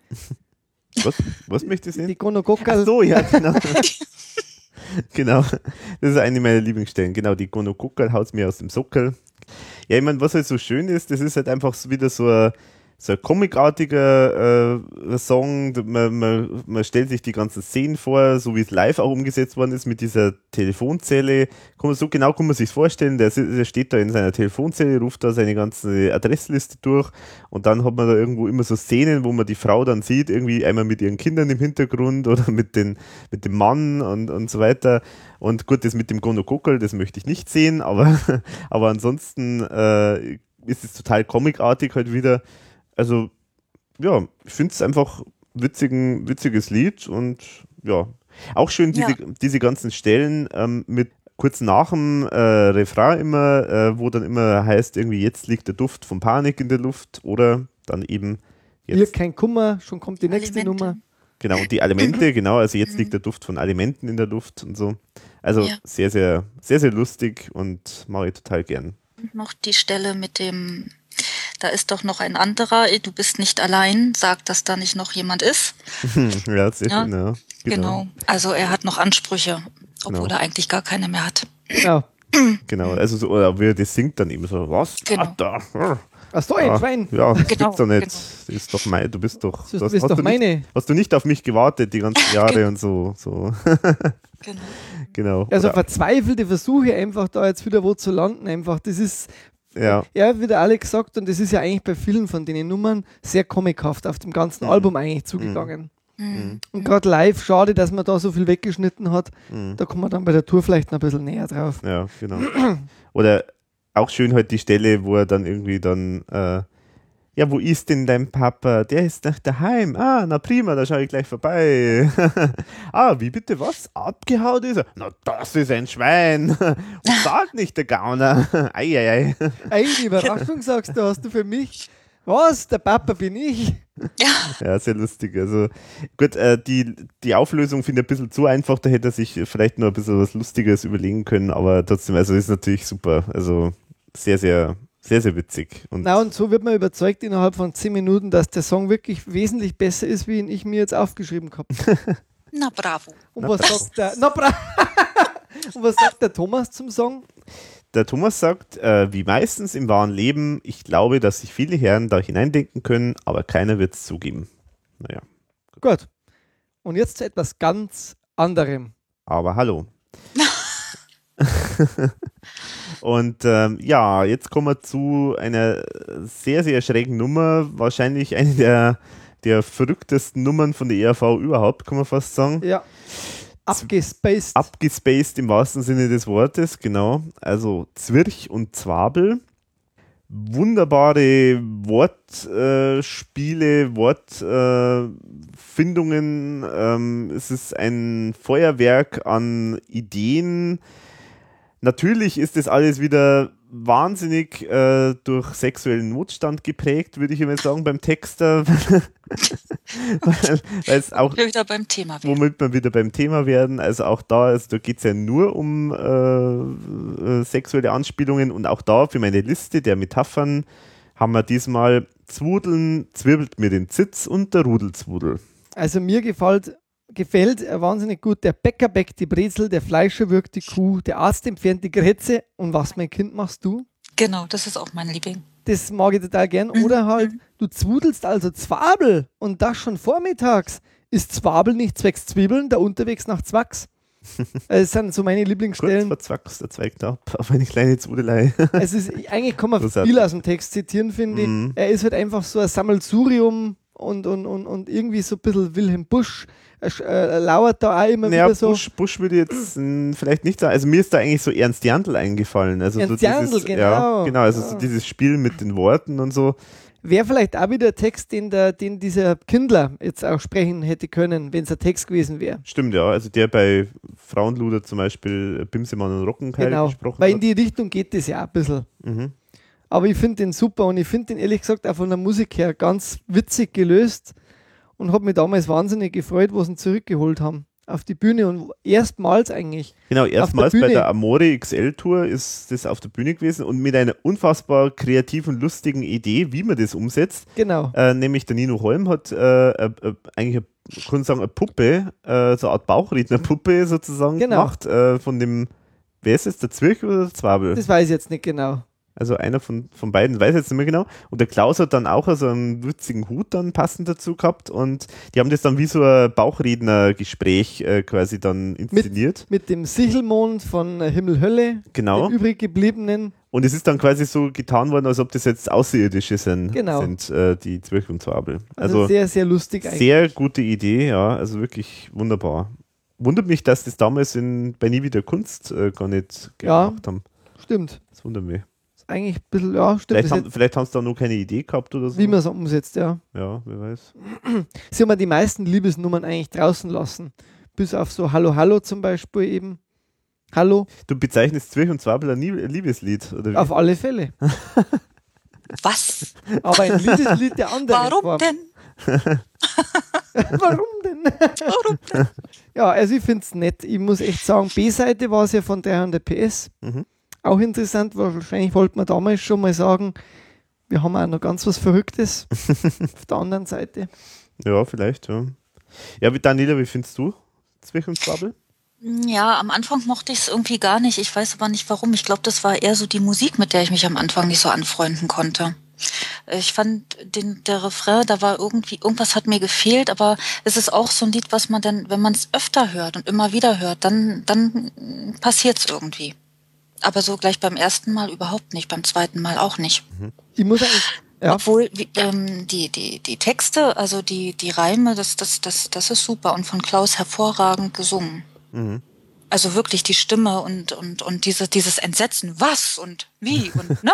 Was, was möchtest du die sehen? Gonogokal. So, ja, genau. genau. Das ist eine meiner Lieblingsstellen. Genau, die Gonokuckel haut mir aus dem Sockel. Ja, ich meine, was halt so schön ist, das ist halt einfach so wieder so ein, so ein comicartiger äh, Song. Man, man, man stellt sich die ganzen Szenen vor, so wie es live auch umgesetzt worden ist mit dieser Telefonzelle. Kann man, so genau kann man sich vorstellen. Der, der steht da in seiner Telefonzelle, ruft da seine ganze Adressliste durch und dann hat man da irgendwo immer so Szenen, wo man die Frau dann sieht, irgendwie einmal mit ihren Kindern im Hintergrund oder mit, den, mit dem Mann und, und so weiter. Und gut, das mit dem Gonokokol, das möchte ich nicht sehen, aber, aber ansonsten äh, ist es total comicartig halt wieder. Also, ja, ich finde es einfach witzigen, witziges Lied und ja, auch schön diese, Ja. diese ganzen Stellen ähm, mit kurz nach dem äh, Refrain immer, äh, wo dann immer heißt, irgendwie jetzt liegt der Duft von Panik in der Luft oder dann eben Hier jetzt, kein Kummer, schon kommt die nächste Alimente. Nummer. genau, und die Elemente, genau, also jetzt liegt der Duft von Alimenten in der Luft und so. Also Ja. sehr, sehr, sehr, sehr lustig und mache ich total gern. Noch die Stelle mit dem, da ist doch noch ein anderer, du bist nicht allein, sagt, dass da nicht noch jemand ist. ja, sehr Ja, schön, ja. Genau. Also er hat noch Ansprüche, obwohl Genau. er eigentlich gar keine mehr hat. Genau. Genau, also so, oder wie er das singt dann eben so, was? Genau. Ah, da. Ach so, ein Ah, Schwein. Ja, das Genau, gibt's doch nicht. genau. Das ist doch mein, du bist doch, Du bist hast doch du meine. Nicht, hast du nicht auf mich gewartet die ganzen Jahre und so, so, Genau. genau. Also Oder- verzweifelte Versuche einfach da jetzt wieder wo zu landen, einfach. Das ist, ja, ja, wie der Alex sagt, und das ist ja eigentlich bei vielen von den Nummern sehr comichaft auf dem ganzen Mhm. Album eigentlich zugegangen. Mhm. Und gerade live, schade, dass man da so viel weggeschnitten hat. Mhm. Da kommen wir dann bei der Tour vielleicht noch ein bisschen näher drauf. ja, genau. Oder auch schön halt die Stelle, wo er dann irgendwie dann, äh, ja, wo ist denn dein Papa? Der ist nach daheim. Ah, na prima, da schaue ich gleich vorbei. ah, wie bitte was? Abgehauen ist er? Na, das ist ein Schwein. Und sag nicht der Gauner. Eieiei. Eine Überraschung sagst du, hast du für mich. Was? Der Papa bin ich? Ja, sehr lustig. Also gut, äh, die, die Auflösung finde ich ein bisschen zu einfach, da hätte er sich vielleicht noch ein bisschen was Lustiges überlegen können, aber trotzdem, also ist natürlich super. Also sehr, sehr, sehr, sehr witzig. Und Na, und so wird man überzeugt innerhalb von 10 Minuten, dass der Song wirklich wesentlich besser ist, wie ihn ich mir jetzt aufgeschrieben habe. Na bravo. Und Na, was bravo. sagt der. Na, bra Und was sagt der Thomas zum Song? der Thomas sagt, äh, wie meistens im wahren Leben, ich glaube, dass sich viele Herren da hineindenken können, aber keiner wird es zugeben. Naja, Gut. Und jetzt zu etwas ganz anderem. aber hallo. Und ähm, ja, jetzt kommen wir zu einer sehr, sehr schrägen Nummer. Wahrscheinlich eine der, der verrücktesten Nummern von der ERV überhaupt, kann man fast sagen. Ja. Abgespaced. Abgespaced im wahrsten Sinne des Wortes, genau. Also Zwirch und Zwabel. Wunderbare Wortspiele, Wortfindungen. ähm, es ist ein Feuerwerk an Ideen. Natürlich ist das alles wieder wahnsinnig äh, durch sexuellen Notstand geprägt, würde ich immer sagen, beim Texter. weil, weil es auch Wir wieder beim Thema werden. womit wir wieder beim Thema werden. Also auch da, also da geht es ja nur um äh, äh, sexuelle Anspielungen und auch da für meine Liste der Metaphern haben wir diesmal Zwudeln zwirbelt mir den Zitz und der Rudelzwudel. Also mir gefällt, gefällt äh, wahnsinnig gut der Bäcker bäckt die Brezel, der Fleischer wirkt die Kuh, der Arzt entfernt die Grätze und was, mein Kind, machst du? Genau, das ist auch mein Liebling. Das mag ich total gern. Oder halt, du zwudelst also Zwabel und das schon vormittags. Ist Zwabel nicht zwecks Zwiebeln, der unterwegs nach Zwacks? Äh, Das sind so meine Kurz Lieblingsstellen. verzwackst der Zweig ab auf eine kleine Zwudelei. Es ist, eigentlich kann man viel aus dem Text zitieren, finde ich. Mhm. Er ist halt einfach so ein Sammelsurium und, und, und, und irgendwie so ein bisschen Wilhelm Busch äh, äh, lauert da auch immer Naja, wieder so. Busch, Busch würde jetzt mh, vielleicht nicht sagen. Also mir ist da eigentlich so Ernst Jandl eingefallen. Also Ernst so Jandl, dieses, genau. Ja, genau, also so Ja. dieses Spiel mit den Worten und so. Wäre vielleicht auch wieder ein Text, den, der, den dieser Kindler jetzt auch sprechen hätte können, wenn es ein Text gewesen wäre. Stimmt, ja. Also der bei Frauenluder zum Beispiel äh, Bimsemann und Rockenkeil Genau. gesprochen Weil in hat. die Richtung geht es ja ein bisschen. Mhm. Aber ich finde den super und ich finde den ehrlich gesagt auch von der Musik her ganz witzig gelöst und habe mich damals wahnsinnig gefreut, wo sie ihn zurückgeholt haben auf die Bühne und erstmals eigentlich. Genau, erstmals bei Bühne. der Amore XL Tour ist das auf der Bühne gewesen und mit einer unfassbar kreativen, lustigen Idee, wie man das umsetzt. Genau. Äh, nämlich der Nino Holm hat äh, äh, äh, eigentlich, eine, ich kann sagen, eine Puppe, äh, so eine Art Bauchrednerpuppe sozusagen Genau. gemacht äh, von dem, wer ist es, der Zwirch oder der Zwabel? Das weiß ich jetzt nicht genau. Also einer von, von beiden, weiß jetzt nicht mehr genau. Und der Klaus hat dann auch so einen witzigen Hut dann passend dazu gehabt und die haben das dann wie so ein Bauchrednergespräch äh, quasi dann inszeniert. Mit dem Sichelmond von äh, Himmel Hölle, genau. den übrig gebliebenen. Und es ist dann quasi so getan worden, als ob das jetzt Außerirdische sind, Genau. sind äh, die Zwirch und Zwabel. Also, Also, sehr, sehr lustig eigentlich. sehr gute Idee, ja, also wirklich wunderbar. Wundert mich, dass das damals in, bei Nie wieder Kunst äh, gar nicht Ja. gemacht haben. Stimmt. Das wundert mich. Eigentlich ein bisschen, ja, stimmt. Vielleicht haben, jetzt, vielleicht haben sie da noch keine Idee gehabt oder so. wie man es umsetzt, ja. ja, wer weiß. Sie haben ja die meisten Liebesnummern eigentlich draußen lassen. Bis auf so Hallo Hallo zum Beispiel eben. Hallo, Du bezeichnest Zwirch und Zwabel ein Lie- Liebeslied, oder wie? auf alle Fälle. Was? Aber ein Liebeslied der anderen Warum Form. denn? Warum denn? Warum denn? Ja, also ich finde es nett. Ich muss echt sagen, B-Seite war es ja von 300 PS. Mhm. Auch interessant, weil wahrscheinlich wollte man damals schon mal sagen, wir haben auch noch ganz was Verrücktes auf der anderen Seite. Ja, vielleicht, ja. Ja, wie Daniela, wie findest du Zwabel? Ja, am Anfang mochte ich es irgendwie gar nicht. Ich weiß aber nicht warum. Ich glaube, das war eher so die Musik, mit der ich mich am Anfang nicht so anfreunden konnte. Ich fand den, der Refrain, da war irgendwie, irgendwas hat mir gefehlt, aber es ist auch so ein Lied, was man dann, wenn man es öfter hört und immer wieder hört, dann, dann passiert es irgendwie. Aber so gleich beim ersten Mal überhaupt nicht, beim zweiten Mal auch nicht. Ich muss eigentlich, ja, Obwohl wie, ähm, die, die, die Texte, also die, die Reime, das, das, das, das ist super und von Klaus hervorragend gesungen. Mhm. Also wirklich die Stimme und, und, und diese, dieses Entsetzen, was und wie und ne?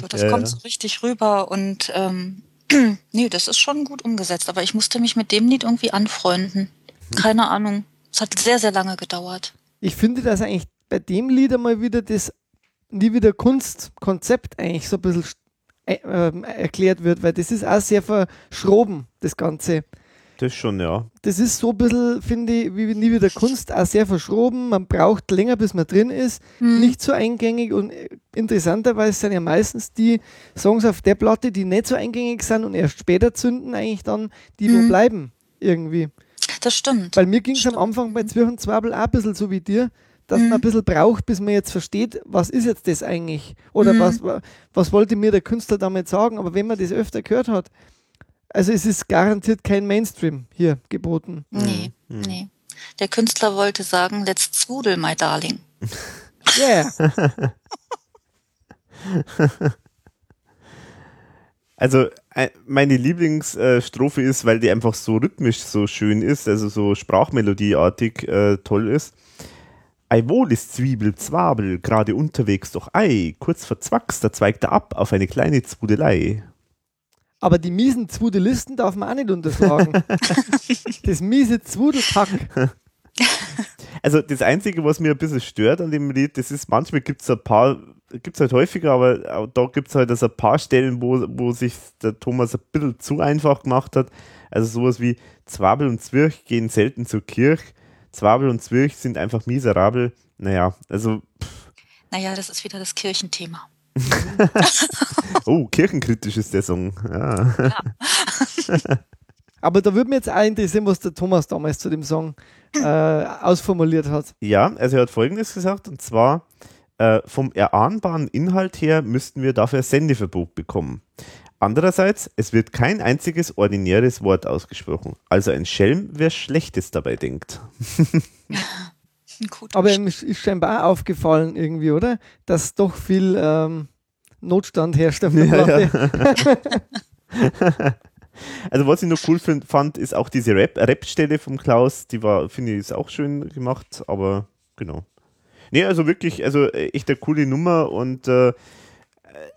So, das Ja, kommt so richtig rüber und ähm, nee, das ist schon gut umgesetzt. Aber ich musste mich mit dem Lied irgendwie anfreunden. Keine Ahnung. Es hat sehr, sehr lange gedauert. ich finde, dass eigentlich bei dem Lied einmal wieder das nie wieder Kunstkonzept eigentlich so ein bisschen äh, ähm, erklärt wird, weil das ist auch sehr verschroben, das Ganze. Das schon, ja. das ist so ein bisschen, finde ich, wie nie wieder Kunst, auch sehr verschroben. Man braucht länger, bis man drin ist. Nicht so eingängig und äh, interessanterweise sind ja meistens die Songs auf der Platte, die nicht so eingängig sind und erst später zünden, eigentlich dann, die wo bleiben. Irgendwie. Das stimmt. Weil mir ging es am. Anfang bei Zwirch und Zwabel auch ein bisschen so wie dir, dass man ein bisschen braucht, bis man jetzt versteht, was ist jetzt das eigentlich? Oder was, was wollte mir der Künstler damit sagen? Aber wenn man das öfter gehört hat, also es ist garantiert kein Mainstream hier geboten. Nee, nee. Der Künstler wollte sagen, let's zwudel, my darling. Yeah. Also äh, meine Lieblingsstrophe ist, weil die einfach so rhythmisch so schön ist, also so sprachmelodieartig äh, toll ist. Ei wohl ist Zwiebel, Zwabel, gerade unterwegs doch Ei, kurz verzwackst, da zweigt er ab auf eine kleine Zwudelei. Aber die miesen Zwudelisten darf man auch nicht unterschlagen. das miese Zwudelpack. Also das Einzige, was mir ein bisschen stört an dem Lied, das ist, manchmal gibt es ein paar, gibt es halt häufiger, aber da gibt es halt also ein paar Stellen, wo, wo sich der Thomas ein bisschen zu einfach gemacht hat. Also sowas wie Zwabel und Zwirch gehen selten zur Kirche, Zwabel und Zwirch sind einfach miserabel. Naja, also, Naja, das ist wieder das Kirchenthema. oh, kirchenkritisch ist der Song. Ja. Aber da würde mich jetzt auch interessieren, was der Thomas damals zu dem Song äh, ausformuliert hat. Ja, also er hat Folgendes gesagt, und zwar äh, vom erahnbaren Inhalt her müssten wir dafür Sendeverbot bekommen. Andererseits, es wird kein einziges ordinäres Wort ausgesprochen. Also ein Schelm, wer Schlechtes dabei denkt. Aber ihm ist scheinbar auch aufgefallen irgendwie, oder? Dass doch viel ähm, Notstand herrscht auf der Ja, Platte. Also was ich noch cool find, fand, ist auch diese Rap-Stelle vom Klaus, die war, finde ich, ist auch schön gemacht, aber genau. Nee, also wirklich, also äh, echt eine coole Nummer und äh,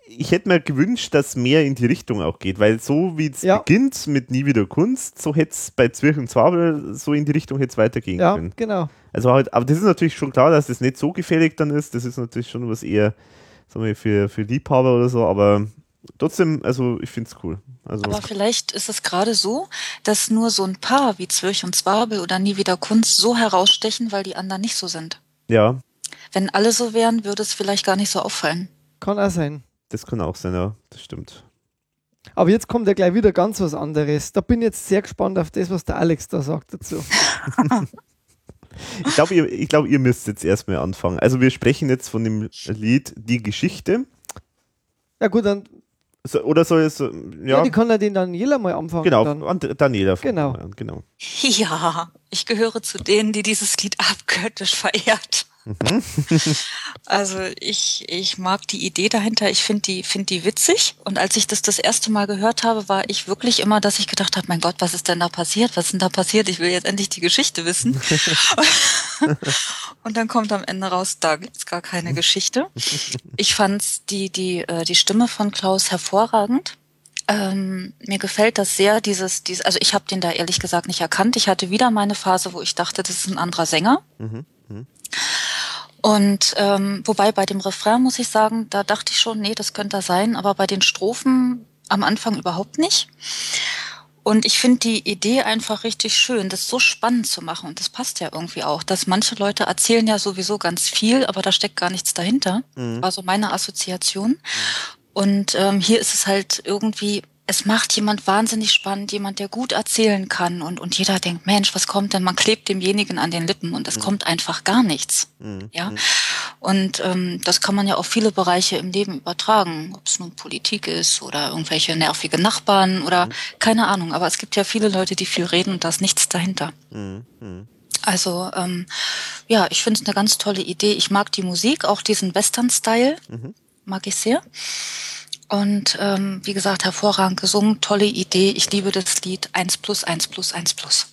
ich hätte mir gewünscht, dass mehr in die Richtung auch geht, weil so wie es ja. beginnt mit Nie wieder Kunst, so hätte es bei Zwirch und Zwabel so in die Richtung hätte weitergehen ja, können. genau. Also halt, aber das ist natürlich schon klar, dass das nicht so gefällig dann ist. Das ist natürlich schon was eher sagen wir, für, für Liebhaber oder so, aber trotzdem, also ich finde es cool. Also aber vielleicht ist es gerade so, dass nur so ein paar wie Zwirch und Zwabel oder Nie wieder Kunst so herausstechen, weil die anderen nicht so sind. Ja. Wenn alle so wären, würde es vielleicht gar nicht so auffallen. Kann auch sein. Das kann auch sein, ja, das stimmt. Aber jetzt kommt ja gleich wieder ganz was anderes. Da bin ich jetzt sehr gespannt auf das, was der Alex da sagt dazu. ich glaube, ihr, glaub, ihr müsst jetzt erstmal anfangen. Also wir sprechen jetzt von dem Lied Die Geschichte. Ja gut, dann. So, oder soll es. Ja, ja, die kann ja den Daniela mal anfangen. Genau, dann. Daniela. Genau. genau. Ja, ich gehöre zu denen, die dieses Lied abgöttisch verehrt. Mhm. also ich, ich mag die Idee dahinter, ich finde die, find die witzig. Und als ich das das erste Mal gehört habe, war ich wirklich immer, dass ich gedacht habe, mein Gott, was ist denn da passiert? Was ist denn da passiert? Ich will jetzt endlich die Geschichte wissen. und dann kommt am Ende raus, da gibt's gar keine Geschichte. Ich fand die, die, äh, die Stimme von Klaus hervorragend. Ähm, mir gefällt das sehr, dieses, dieses also ich habe den da ehrlich gesagt nicht erkannt. Ich hatte wieder meine Phase, wo ich dachte, das ist ein anderer Sänger. Mhm. Mhm. Und ähm, wobei bei dem Refrain muss ich sagen, da dachte ich schon, nee, das könnte er sein, aber bei den Strophen am Anfang überhaupt nicht. Und ich finde die Idee einfach richtig schön, das so spannend zu machen. Und das passt ja irgendwie auch, dass manche Leute erzählen ja sowieso ganz viel, aber da steckt gar nichts dahinter. Mhm. Also meine Assoziation. Und ähm, hier ist es halt irgendwie es macht jemand wahnsinnig spannend, jemand, der gut erzählen kann und, und jeder denkt, Mensch, was kommt denn? Man klebt demjenigen an den Lippen und es mhm. kommt einfach gar nichts. Mhm. Ja. Mhm. Und ähm, das kann man ja auf viele Bereiche im Leben übertragen, ob es nun Politik ist oder irgendwelche nervige Nachbarn oder mhm. keine Ahnung. Aber es gibt ja viele Leute, die viel reden und da ist nichts dahinter. Mhm. mhm. Also ähm, ja, ich finde es eine ganz tolle Idee. Ich mag die Musik, auch diesen Western-Style, mag ich sehr. Und ähm, wie gesagt, hervorragend gesungen, tolle Idee. Ich liebe das Lied 1 plus 1 plus 1 plus.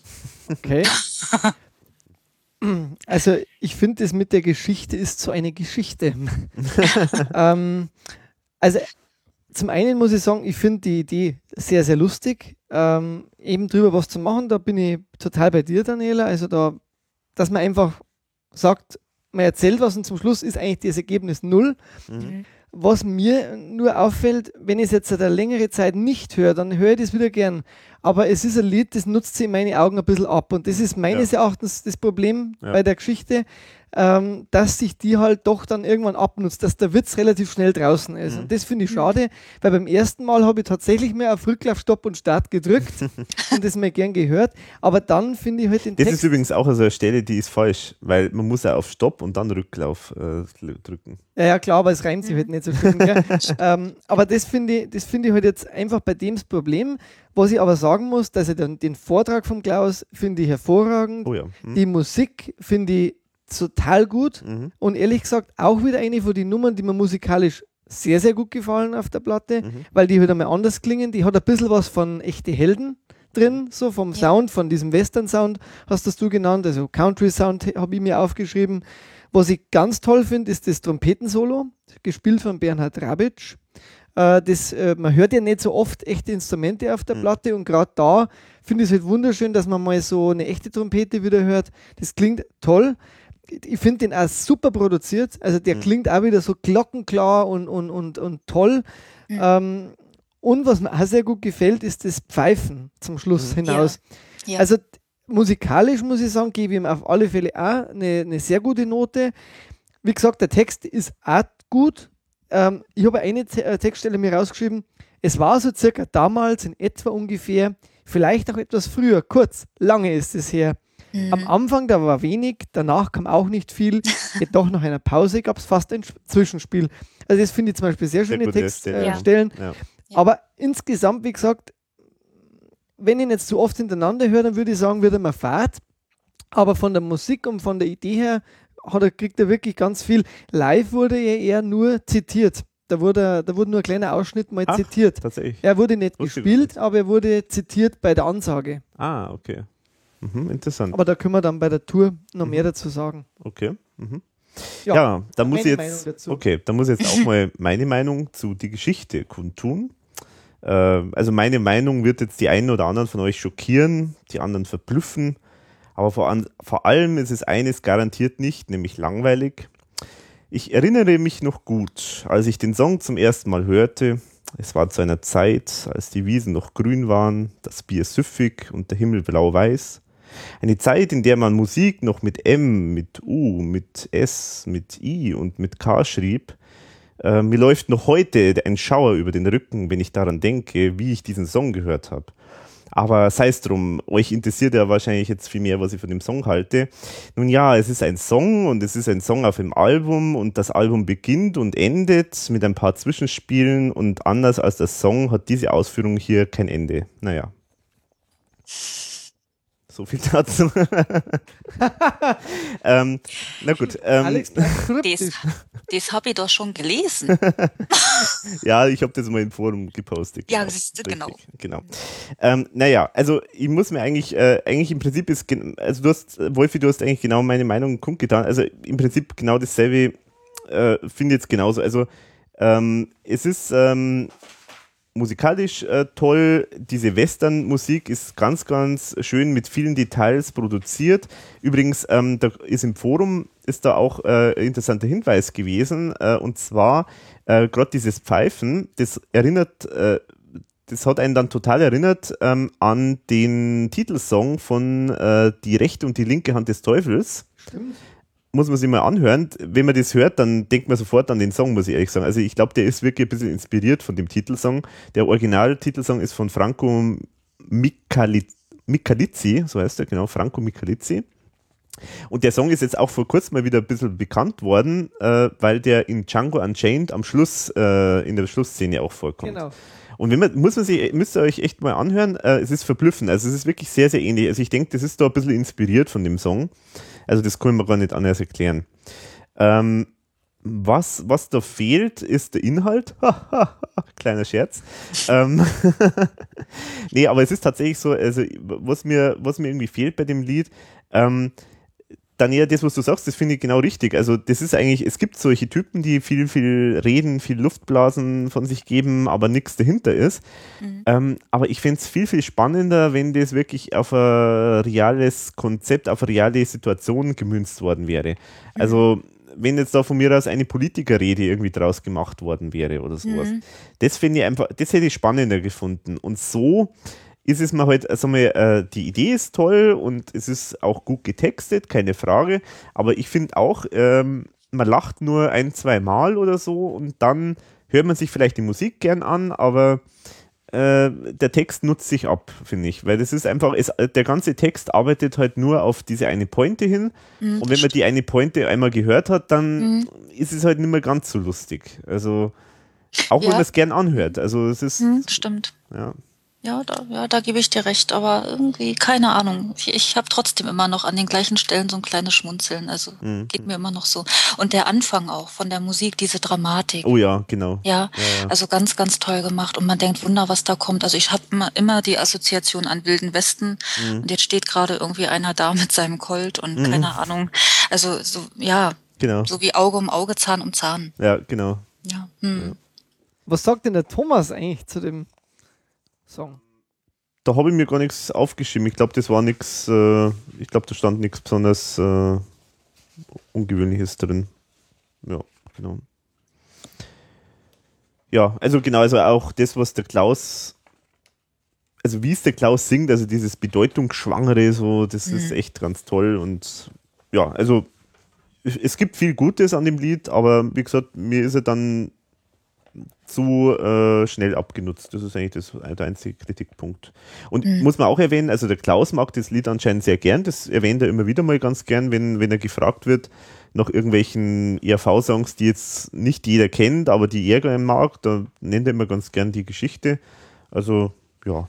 Okay. also ich finde es mit der Geschichte ist so eine Geschichte. ähm, also zum einen muss ich sagen, ich finde die Idee sehr, sehr lustig. Ähm, eben drüber was zu machen, da bin ich total bei dir, Daniela. Also da, dass man einfach sagt, man erzählt was und zum Schluss ist eigentlich das Ergebnis null. Mhm. Was mir nur auffällt, wenn ich es jetzt seit einer längeren Zeit nicht höre, dann höre ich das wieder gern. Aber es ist ein Lied, das nutzt sich in meinen Augen ein bisschen ab. Und das ist meines ja. Erachtens das Problem ja. bei der Geschichte, ähm, dass sich die halt doch dann irgendwann abnutzt, dass der Witz relativ schnell draußen ist. Mhm. Und das finde ich schade, weil beim ersten Mal habe ich tatsächlich mehr auf Rücklauf, Stopp und Start gedrückt und das mir gern gehört. Aber dann finde ich halt den Das Text ist übrigens auch so eine Stelle, die ist falsch, weil man muss ja auf Stopp und dann Rücklauf äh, drücken. Ja, ja, klar, aber es reimt sich halt nicht so schön. ähm, aber das finde ich, das finde ich halt jetzt einfach bei dem das Problem. Was ich aber sagen muss, dass ich dann den Vortrag von Klaus finde ich hervorragend. Oh ja. hm. Die Musik finde ich total gut mhm. und ehrlich gesagt auch wieder eine von den Nummern, die mir musikalisch sehr, sehr gut gefallen auf der Platte, mhm. weil die halt einmal anders klingen. Die hat ein bisschen was von echte Helden drin, so vom ja. Sound, von diesem Western-Sound hast das du genannt, also Country-Sound habe ich mir aufgeschrieben. Was ich ganz toll finde, ist das Trompetensolo, gespielt von Bernhard Rabitsch. Äh, das, äh, man hört ja nicht so oft echte Instrumente auf der mhm. Platte und gerade da finde ich es halt wunderschön, dass man mal so eine echte Trompete wieder hört. Das klingt toll ich finde den auch super produziert. Also der mhm. klingt auch wieder so glockenklar und, und, und, und toll. Mhm. Ähm, und was mir auch sehr gut gefällt, ist das Pfeifen zum Schluss mhm. hinaus. Ja. Ja. Also musikalisch muss ich sagen, gebe ich ihm auf alle Fälle auch eine, eine sehr gute Note. Wie gesagt, der Text ist auch gut. Ähm, ich habe eine äh, Textstelle mir rausgeschrieben. Es war so circa damals, in etwa ungefähr, vielleicht auch etwas früher, kurz, lange ist es her. Mhm. Am Anfang, da war wenig, danach kam auch nicht viel. Jedoch nach einer Pause gab es fast ein Zwischenspiel. Also das finde ich zum Beispiel sehr schöne Textstellen. Äh, ja. ja. Aber insgesamt, wie gesagt, wenn ich ihn jetzt zu oft hintereinander höre, dann würde ich sagen, wird er mir fad. Aber von der Musik und von der Idee her hat er, kriegt er wirklich ganz viel. Live wurde er eher nur zitiert. Da wurde, da wurde nur ein kleiner Ausschnitt mal Ach, zitiert. Tatsächlich. Er wurde nicht Wusste gespielt, aber er wurde zitiert bei der Ansage. Ah, okay. Mhm, interessant. Aber da können wir dann bei der Tour noch Mhm. mehr dazu sagen. Okay. Mhm. Ja, da muss ich jetzt, okay, da muss jetzt auch mal meine Meinung zu die Geschichte kundtun. Ähm, also meine Meinung wird jetzt die einen oder anderen von euch schockieren, die anderen verblüffen, aber vor, an, vor allem ist es eines garantiert nicht, nämlich langweilig. Ich erinnere mich noch gut, als ich den Song zum ersten Mal hörte. Es war zu einer Zeit, als die Wiesen noch grün waren, das Bier süffig und der Himmel blau-weiß. Eine Zeit, in der man Musik noch mit M, mit U, mit S, mit I und mit K schrieb. Äh, mir läuft noch heute ein Schauer über den Rücken, wenn ich daran denke, wie ich diesen Song gehört habe. Aber sei es drum, euch interessiert ja wahrscheinlich jetzt viel mehr, was ich von dem Song halte. Nun ja, es ist ein Song und es ist ein Song auf dem Album und das Album beginnt und endet mit ein paar Zwischenspielen und anders als der Song hat diese Ausführung hier kein Ende. Naja. So viel dazu. ähm, na gut. Ähm, Alex, Das, das habe ich doch schon gelesen. Ja, ich habe das mal im Forum gepostet. Ja, das ist- genau. Richtig, genau. Ähm, naja, also ich muss mir eigentlich, äh, eigentlich im Prinzip ist, gen- also du hast, äh, Wolfi, du hast eigentlich genau meine Meinung kundgetan. Also im Prinzip genau dasselbe äh, finde ich jetzt genauso. Also ähm, es ist ähm, musikalisch äh, toll. Diese Western-Musik ist ganz, ganz schön mit vielen Details produziert. Übrigens, ähm, da ist im Forum ist da auch äh, interessanter Hinweis gewesen. Äh, und zwar äh, gerade dieses Pfeifen, das erinnert, äh, das hat einen dann total erinnert ähm, an den Titelsong von äh, Die rechte und die linke Hand des Teufels Stimmt. Muss man sich mal anhören. Wenn man das hört, dann denkt man sofort an den Song, muss ich ehrlich sagen. Also ich glaube, der ist wirklich ein bisschen inspiriert von dem Titelsong. Der Originaltitelsong ist von Franco Michali Michalizzi, so heißt er, genau, Franco Michalizzi. Und der Song ist jetzt auch vor kurzem mal wieder ein bisschen bekannt worden, äh, weil der in Django Unchained am Schluss, äh, in der Schlussszene auch vorkommt. Genau. Und wenn man, muss man sich, müsst ihr euch echt mal anhören, äh, es ist verblüffend. Also es ist wirklich sehr, sehr ähnlich. Also ich denke, das ist da ein bisschen inspiriert von dem Song. Also das kann man gar nicht anders erklären. Ähm, was, was da fehlt, ist der Inhalt. Kleiner Scherz. ähm, nee, aber es ist tatsächlich so, also was mir, was mir irgendwie fehlt bei dem Lied, ähm, dann eher das, was du sagst, das finde ich genau richtig. Also das ist eigentlich, es gibt solche Typen, die viel, viel reden, viel Luftblasen von sich geben, aber nichts dahinter ist. Ähm, aber ich fände es viel, viel spannender, wenn das wirklich auf ein reales Konzept, auf eine reale Situation gemünzt worden wäre. Also wenn jetzt da von mir aus eine Politikerrede irgendwie draus gemacht worden wäre oder sowas. Das finde ich einfach, das hätte ich spannender gefunden. Und so ist es mir halt, also mal, äh, die Idee ist toll und es ist auch gut getextet, keine Frage. Aber ich finde auch, ähm, man lacht nur ein, zwei Mal oder so und dann hört man sich vielleicht die Musik gern an, aber äh, der Text nutzt sich ab, finde ich. Weil das ist einfach, es, der ganze Text arbeitet halt nur auf diese eine Pointe hin. und wenn man die eine Pointe einmal gehört hat, dann ist es halt nicht mehr ganz so lustig. Also, auch wenn Ja. man es gern anhört. Also, es ist, Hm, stimmt. ja. Ja, da, ja, da gebe ich dir recht, aber irgendwie, keine Ahnung. Ich, ich habe trotzdem immer noch an den gleichen Stellen so ein kleines Schmunzeln. Also Mhm. geht mir immer noch so. Und der Anfang auch von der Musik, diese Dramatik. Oh ja, genau. Ja, Ja, ja. also ganz, ganz toll gemacht. Und man denkt, Wunder, was da kommt. Also ich habe immer, immer die Assoziation an Wilden Westen. Mhm. Und jetzt steht gerade irgendwie einer da mit seinem Colt und keine Ahnung. Also so, ja, Genau. so wie Auge um Auge, Zahn um Zahn. Ja, genau. Ja. Hm. Was sagt denn der Thomas eigentlich zu dem Song? Da habe ich mir gar nichts aufgeschrieben. Ich glaube, das war nichts, äh, ich glaube, da stand nichts besonders äh, Ungewöhnliches drin. Ja, genau. Ja, also genau, also auch das, was der Klaus, also wie es der Klaus singt, also dieses Bedeutungsschwangere, so, das ist echt ganz toll und ja, also es gibt viel Gutes an dem Lied, aber wie gesagt, mir ist er dann zu äh, schnell abgenutzt. Das ist eigentlich das, der einzige Kritikpunkt. Und muss man auch erwähnen, also der Klaus mag das Lied anscheinend sehr gern. Das erwähnt er immer wieder mal ganz gern, wenn, wenn er gefragt wird nach irgendwelchen ERV-Songs, die jetzt nicht jeder kennt, aber die er gerne mag. Da nennt er immer ganz gern die Geschichte. Also, ja.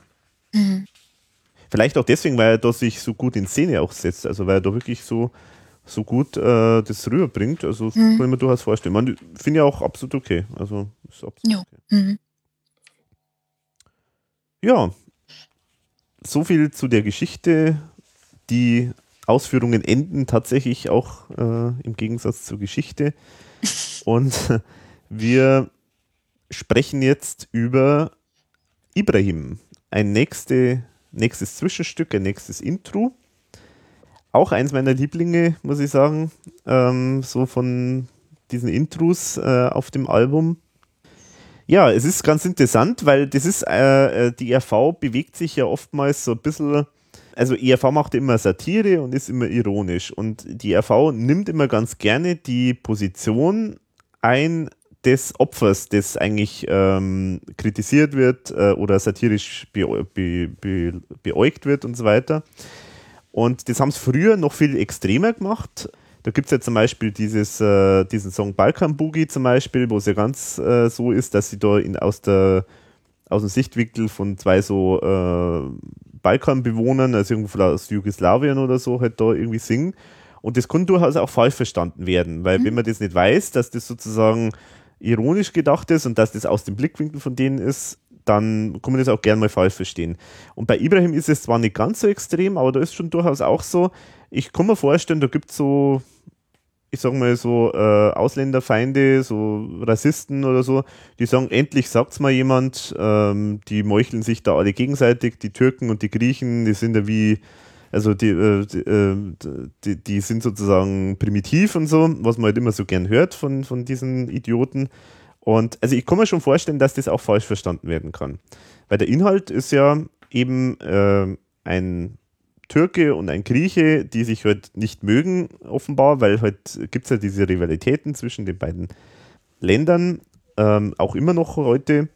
Vielleicht auch deswegen, weil er da sich so gut in Szene auch setzt. Also, weil er da wirklich so so gut äh, das rüberbringt. Also das Mhm. kann ich mir durchaus vorstellen. Man finde ich auch absolut okay. Also ist absolut Jo. okay. Mhm. Ja, so viel zu der Geschichte. Die Ausführungen enden tatsächlich auch äh, im Gegensatz zur Geschichte. Und wir sprechen jetzt über Ibrahim. Ein nächste, nächstes Zwischenstück, ein nächstes Intro. Auch eins meiner Lieblinge, muss ich sagen, ähm, so von diesen Intros äh, auf dem Album. Ja, es ist ganz interessant, weil das ist, äh, äh, die ERV bewegt sich ja oftmals so ein bisschen, also ERV macht immer Satire und ist immer ironisch und die ERV nimmt immer ganz gerne die Position ein des Opfers, das eigentlich ähm, kritisiert wird äh, oder satirisch be be be beäugt wird und so weiter. Und das haben sie früher noch viel extremer gemacht. Da gibt es ja zum Beispiel dieses, äh, diesen Song Balkan Boogie zum Beispiel, wo es ja ganz äh, so ist, dass sie da in, aus, der, aus dem Sichtwinkel von zwei so äh, Balkanbewohnern, also irgendwo aus Jugoslawien oder so, halt da irgendwie singen. Und das kann durchaus auch falsch verstanden werden, weil wenn man das nicht weiß, dass das sozusagen ironisch gedacht ist und dass das aus dem Blickwinkel von denen ist, dann kann man das auch gerne mal falsch verstehen. Und bei Ibrahim ist es zwar nicht ganz so extrem, aber da ist schon durchaus auch so, ich kann mir vorstellen, da gibt es so, ich sag mal so, äh, Ausländerfeinde, so Rassisten oder so, die sagen, endlich sagt's mal jemand, ähm, die meucheln sich da alle gegenseitig, die Türken und die Griechen, die sind ja wie, also die, äh, die, äh, die, die sind sozusagen primitiv und so, was man halt immer so gern hört von, von diesen Idioten. Und also ich kann mir schon vorstellen, dass das auch falsch verstanden werden kann. Weil der Inhalt ist ja eben äh, ein Türke und ein Grieche, die sich halt nicht mögen, offenbar, weil halt gibt es ja diese Rivalitäten zwischen den beiden Ländern, ähm, auch immer noch heute.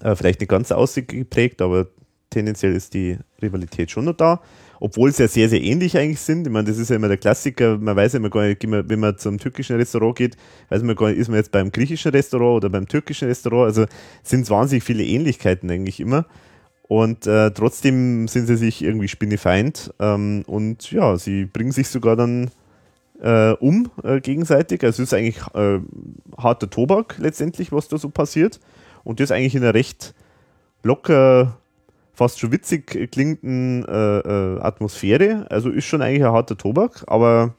Äh, vielleicht nicht ganz ausgeprägt, aber tendenziell ist die Rivalität schon noch da. Obwohl sie ja sehr, sehr ähnlich eigentlich sind. Ich meine, das ist ja immer der Klassiker. Man weiß ja immer gar nicht, wenn man zum türkischen Restaurant geht, weiß man gar nicht, ist man jetzt beim griechischen Restaurant oder beim türkischen Restaurant. Also sind es wahnsinnig viele Ähnlichkeiten eigentlich immer. Und äh, trotzdem sind sie sich irgendwie spinnefeind. Ähm, und ja, sie bringen sich sogar dann äh, um äh, gegenseitig. Also es ist eigentlich äh, harter Tobak letztendlich, was da so passiert. Und das eigentlich in einer recht locker, fast schon witzig klingenden äh, äh, Atmosphäre. Also ist schon eigentlich ein harter Tobak, aber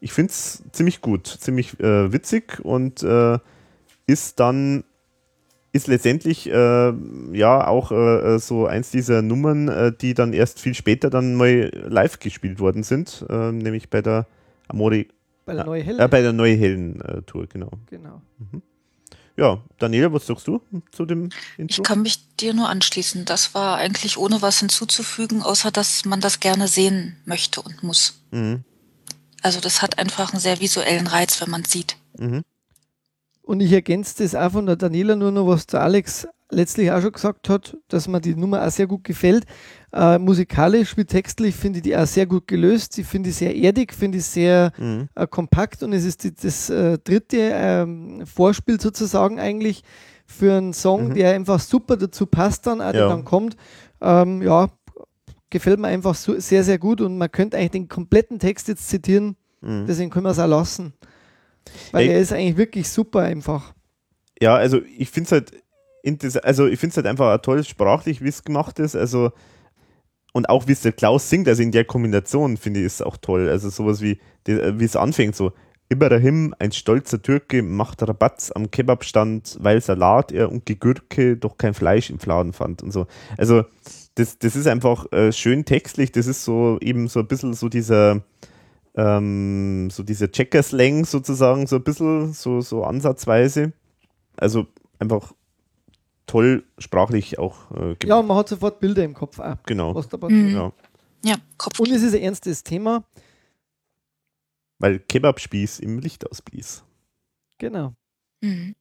ich finde es ziemlich gut, ziemlich äh, witzig und äh, ist dann ist letztendlich äh, ja auch äh, so eins dieser Nummern, die dann erst viel später dann mal live gespielt worden sind, nämlich bei der Amori, Bei der Neue Helle. äh, bei der Neue Hellen Tour, genau. genau. Ja, Daniela, was sagst du zu dem Ich Intro? kann mich dir nur anschließen. Das war eigentlich ohne was hinzuzufügen, außer dass man das gerne sehen möchte und muss. Mhm. Also das hat einfach einen sehr visuellen Reiz, wenn man es sieht. Mhm. Und ich ergänze das auch von der Daniela nur noch, was der Alex letztlich auch schon gesagt hat, dass mir die Nummer auch sehr gut gefällt. Äh, musikalisch wie textlich finde ich die auch sehr gut gelöst. Ich finde die sehr erdig, finde ich sehr Mhm. äh, kompakt und es ist die, das äh, dritte ähm, Vorspiel sozusagen eigentlich für einen Song, Mhm. der einfach super dazu passt dann, auch der Ja. dann kommt. Ähm, ja, gefällt mir einfach so, sehr, sehr gut und man könnte eigentlich den kompletten Text jetzt zitieren, Mhm. deswegen können wir es auch lassen. Weil Ey. er ist eigentlich wirklich super einfach. Ja, also ich finde es halt, also ich finde es halt einfach toll sprachlich, wie es gemacht ist. Also und auch wie es der Klaus singt, also in der Kombination finde ich ist auch toll. Also sowas wie, die- wie es anfängt, so Ibrahim, ein stolzer Türke, macht Rabatz am Kebabstand, weil Salat er und Gegürke doch kein Fleisch im Fladen fand und so. Also das, das ist einfach äh, schön textlich, das ist so eben so ein bisschen so dieser ähm, so dieser Checker-Slang sozusagen, so ein bisschen, so, so ansatzweise. Also einfach toll sprachlich auch äh, gemacht. Ja, und man hat sofort Bilder im Kopf auch, genau. was da passiert. Mhm. Ja. Ja, Kopf. Und es ist ein ernstes Thema. Weil Kebabspieß im Licht ausblies. Genau. Mhm.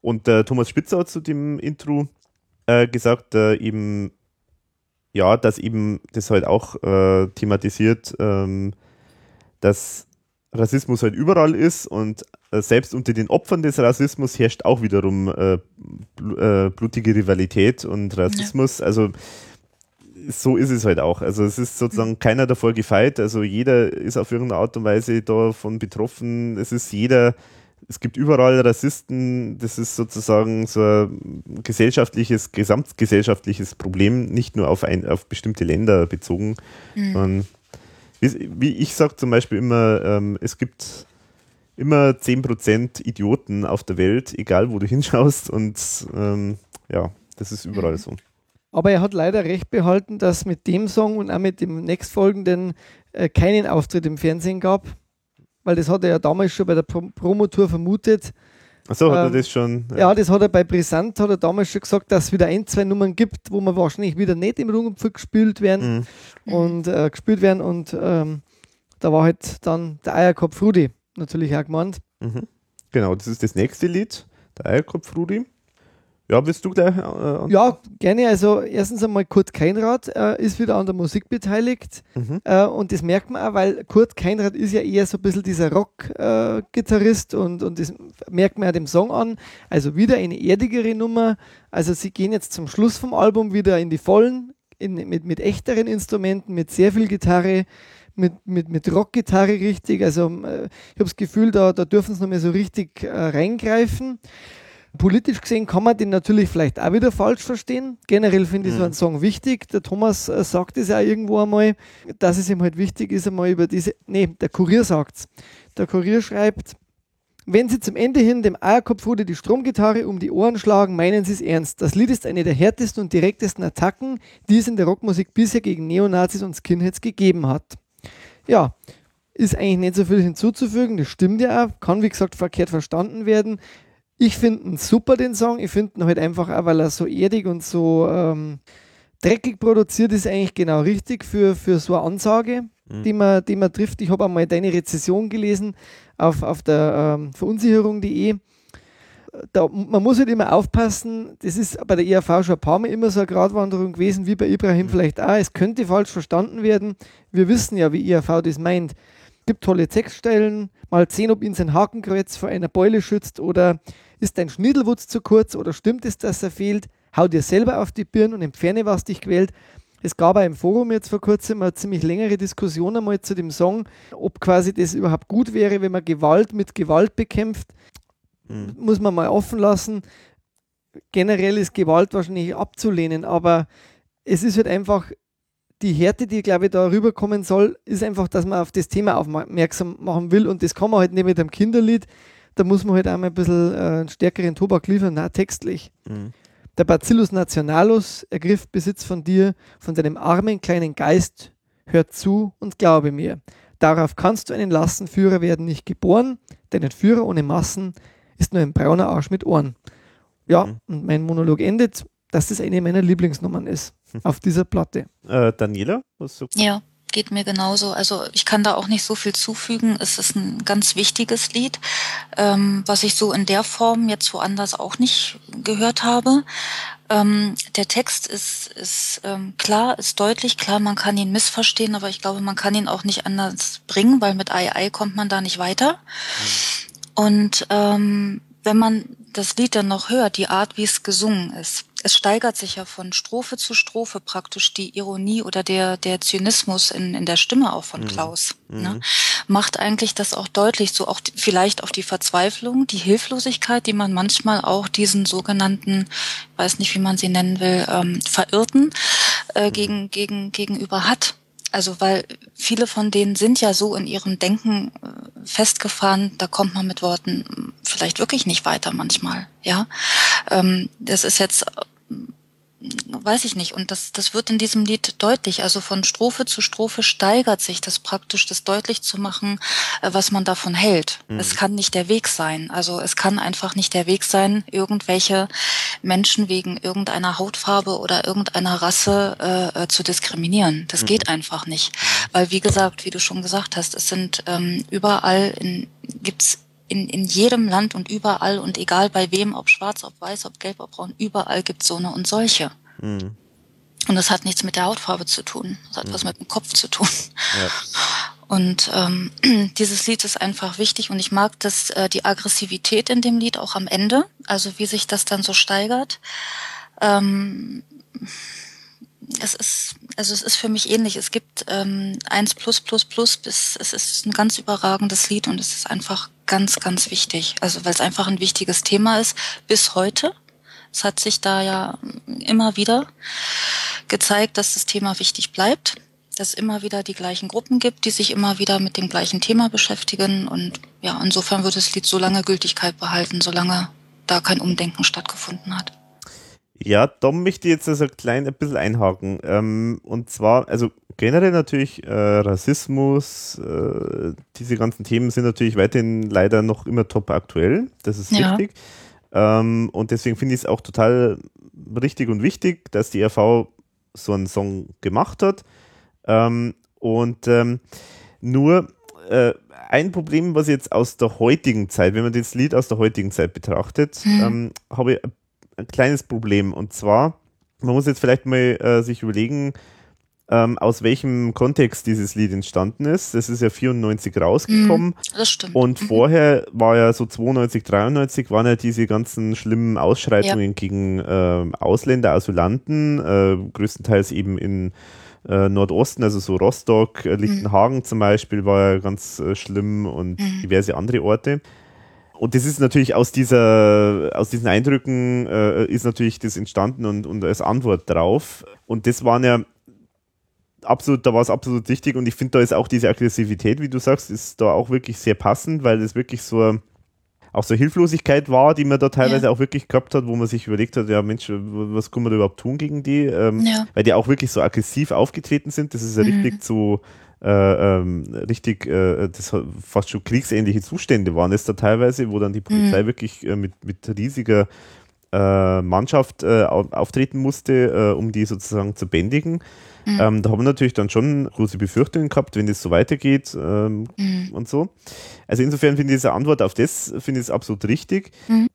Und äh, Thomas Spitzer hat zu dem Intro äh, gesagt, äh, eben, ja, dass eben das halt auch äh, thematisiert, ähm, dass Rassismus halt überall ist und selbst unter den Opfern des Rassismus herrscht auch wiederum äh, äh, blutige Rivalität und Rassismus. Also so ist es halt auch. Also es ist sozusagen keiner davor gefeit. Also jeder ist auf irgendeine Art und Weise davon betroffen. Es ist jeder, es gibt überall Rassisten. Das ist sozusagen so ein gesellschaftliches, gesamtgesellschaftliches Problem, nicht nur auf, ein, auf bestimmte Länder bezogen. Mhm. Wie, wie, ich sage zum Beispiel immer, ähm, es gibt immer 10% Idioten auf der Welt, egal wo du hinschaust. Und ähm, ja, das ist überall so. Aber er hat leider recht behalten, dass mit dem Song und auch mit dem nächstfolgenden äh, keinen Auftritt im Fernsehen gab. Weil das hat er ja damals schon bei der Pro Promotour vermutet. Achso, hat ähm, er das schon? Ja. ja. das hat er bei Brisant, hat er damals schon gesagt, dass es wieder ein, zwei Nummern gibt, wo man wahrscheinlich wieder nicht im Rundumflug gespielt werden mhm. und äh, gespielt werden. Und ähm, da war halt dann der Eierkopf Rudi natürlich auch gemeint. Mhm. Genau, das ist das nächste Lied, der Eierkopf Rudi. Ja, willst du gleich? Äh, ja, gerne. Also erstens einmal Kurt Keinrad äh, ist wieder an der Musik beteiligt. Mhm. Äh, und das merkt man auch, weil Kurt Keinrad ist ja eher so ein bisschen dieser Rock-Gitarrist und, und das merkt man ja dem Song an. Also wieder eine erdigere Nummer. Also sie gehen jetzt zum Schluss vom Album wieder in die Vollen, in, mit, mit echteren Instrumenten, mit sehr viel Gitarre mit, mit, mit Rockgitarre richtig. Also äh, ich habe das Gefühl, da, da dürfen sie noch mal so richtig äh, reingreifen. Politisch gesehen kann man den natürlich vielleicht auch wieder falsch verstehen. Generell finde ich mhm. so einen Song wichtig. Der Thomas äh, sagt es ja irgendwo einmal, dass es ihm halt wichtig ist, einmal über diese. Nee, der Kurier sagt es. Der Kurier schreibt, wenn Sie zum Ende hin dem Eierkopfhude die Stromgitarre um die Ohren schlagen, meinen Sie es ernst. Das Lied ist eine der härtesten und direktesten Attacken, die es in der Rockmusik bisher gegen Neonazis und Skinheads gegeben hat. Ja, ist eigentlich nicht so viel hinzuzufügen. Das stimmt ja auch. Kann, wie gesagt, verkehrt verstanden werden. Ich finde ihn super, den Song. Ich finde ihn halt einfach auch, weil er so erdig und so ähm, dreckig produziert ist, eigentlich genau richtig für, für so eine Ansage, mhm. die, man, die man trifft. Ich habe einmal deine Rezession gelesen auf, auf der ähm, Verunsicherung.de. Da, man muss halt immer aufpassen, das ist bei der ERV schon ein paar Mal immer so eine Gratwanderung gewesen, wie bei Ibrahim mhm. vielleicht auch. Es könnte falsch verstanden werden. Wir wissen ja, wie ERV das meint gibt tolle Textstellen, mal sehen, ob ihn sein Hakenkreuz vor einer Beule schützt oder ist dein Schnittelwutz zu kurz oder stimmt es, dass er fehlt? Hau dir selber auf die Birne und entferne, was dich quält. Es gab auch im Forum jetzt vor kurzem eine ziemlich längere Diskussion einmal zu dem Song, ob quasi das überhaupt gut wäre, wenn man Gewalt mit Gewalt bekämpft. Mhm. Muss man mal offen lassen. Generell ist Gewalt wahrscheinlich abzulehnen, aber es ist halt einfach die Härte, die, glaube ich, da rüberkommen soll, ist einfach, dass man auf das Thema aufmerksam machen will und das kann man halt nicht mit einem Kinderlied da muss man halt einmal ein bisschen äh, einen stärkeren Tobak liefern, na, textlich. Mhm. Der Bacillus nationalus ergriff Besitz von dir, von deinem armen kleinen Geist, hör zu und glaube mir. Darauf kannst du einen Lassenführer werden nicht geboren, denn ein Führer ohne Massen ist nur ein brauner Arsch mit Ohren. Ja, mhm. und mein Monolog endet, dass das eine meiner Lieblingsnummern ist auf dieser Platte. Äh, Daniela, was du? Ja, geht mir genauso. Also ich kann da auch nicht so viel zufügen. Es ist ein ganz wichtiges Lied, ähm, was ich so in der Form jetzt woanders auch nicht gehört habe. Ähm, der Text ist, ist ähm, klar, ist deutlich, klar, man kann ihn missverstehen, aber ich glaube, man kann ihn auch nicht anders bringen, weil mit Ei Ei kommt man da nicht weiter. Mhm. Und ähm, wenn man das Lied dann noch hört, die Art, wie es gesungen ist, es steigert sich ja von Strophe zu Strophe praktisch die Ironie oder der, der Zynismus in, in der Stimme auch von mhm. Klaus. Mhm. Ne? Macht eigentlich das auch deutlich, so auch vielleicht auch die Verzweiflung, die Hilflosigkeit, die man manchmal auch diesen sogenannten, weiß nicht, wie man sie nennen will, ähm, Verirrten äh, mhm. gegen, gegen, gegenüber hat. Also weil viele von denen sind ja so in ihrem Denken äh, festgefahren, da kommt man mit Worten vielleicht wirklich nicht weiter manchmal. Ja, ähm, das ist jetzt weiß ich nicht. Und das, das wird in diesem Lied deutlich. Also von Strophe zu Strophe steigert sich das praktisch, das deutlich zu machen, äh, was man davon hält. Mhm. Es kann nicht der Weg sein. Also es kann einfach nicht der Weg sein, irgendwelche Menschen wegen irgendeiner Hautfarbe oder irgendeiner Rasse äh, äh zu diskriminieren. Das mhm. geht einfach nicht. Weil, wie gesagt, wie du schon gesagt hast, es sind ähm, überall in, gibt's in, in jedem Land und überall und egal bei wem, ob schwarz, ob weiß, ob gelb, ob braun, überall gibt es so eine und solche. Mhm. Und das hat nichts mit der Hautfarbe zu tun. Das hat mhm. was mit dem Kopf zu tun. Ja. Und ähm, dieses Lied ist einfach wichtig und ich mag das, äh, die Aggressivität in dem Lied auch am Ende, also wie sich das dann so steigert. Ähm, es ist, Also es ist für mich ähnlich. Es gibt ähm, 1 plus plus plus bis es ist ein ganz überragendes Lied und es ist einfach ganz, ganz wichtig. Also weil es einfach ein wichtiges Thema ist bis heute. Es hat sich da ja immer wieder gezeigt, dass das Thema wichtig bleibt, dass es immer wieder die gleichen Gruppen gibt, die sich immer wieder mit dem gleichen Thema beschäftigen und ja, insofern wird das Lied so lange Gültigkeit behalten, solange da kein Umdenken stattgefunden hat. Ja, da möchte ich jetzt also klein ein bisschen einhaken. Ähm, und zwar, also generell natürlich äh, Rassismus, äh, diese ganzen Themen sind natürlich weiterhin leider noch immer top aktuell. Das ist ja. richtig. Ähm, und deswegen finde ich es auch total richtig und wichtig, dass die RV so einen Song gemacht hat. Ähm, und ähm, nur äh, ein Problem, was jetzt aus der heutigen Zeit, wenn man das Lied aus der heutigen Zeit betrachtet, mhm. habe ich ein kleines Problem. Und zwar, man muss jetzt vielleicht mal äh, sich überlegen, ähm, aus welchem Kontext dieses Lied entstanden ist. Das ist ja 94 rausgekommen. Mm, das stimmt. Und mhm. vorher war ja so 92, 93 waren ja diese ganzen schlimmen Ausschreitungen ja. gegen äh, Ausländer, Asylanten, äh, größtenteils eben in äh, Nordosten, also so Rostock, äh, Lichtenhagen mhm. zum Beispiel war ja ganz äh, schlimm und mhm. diverse andere Orte und das ist natürlich aus dieser, aus diesen Eindrücken äh, ist natürlich das entstanden und, und als Antwort drauf. Und das waren ja absolut, da war es absolut richtig und ich finde, da ist auch diese Aggressivität, wie du sagst, ist da auch wirklich sehr passend, weil das wirklich so auch so Hilflosigkeit war, die man da teilweise ja. auch wirklich gehabt hat, wo man sich überlegt hat, ja Mensch, was kann man da überhaupt tun gegen die? Ähm, ja. Weil die auch wirklich so aggressiv aufgetreten sind. Das ist ja mhm. richtig so äh, ähm, richtig, äh, das fast schon kriegsähnliche Zustände waren es da teilweise, wo dann die Polizei mhm. wirklich äh, mit, mit riesiger äh, Mannschaft äh, auftreten musste, um die sozusagen zu bändigen. Mhm. Ähm, da haben wir natürlich dann schon große Befürchtungen gehabt, wenn das so weitergeht ähm, mhm. und so. Also insofern finde ich diese Antwort auf das finde ich absolut richtig. Mhm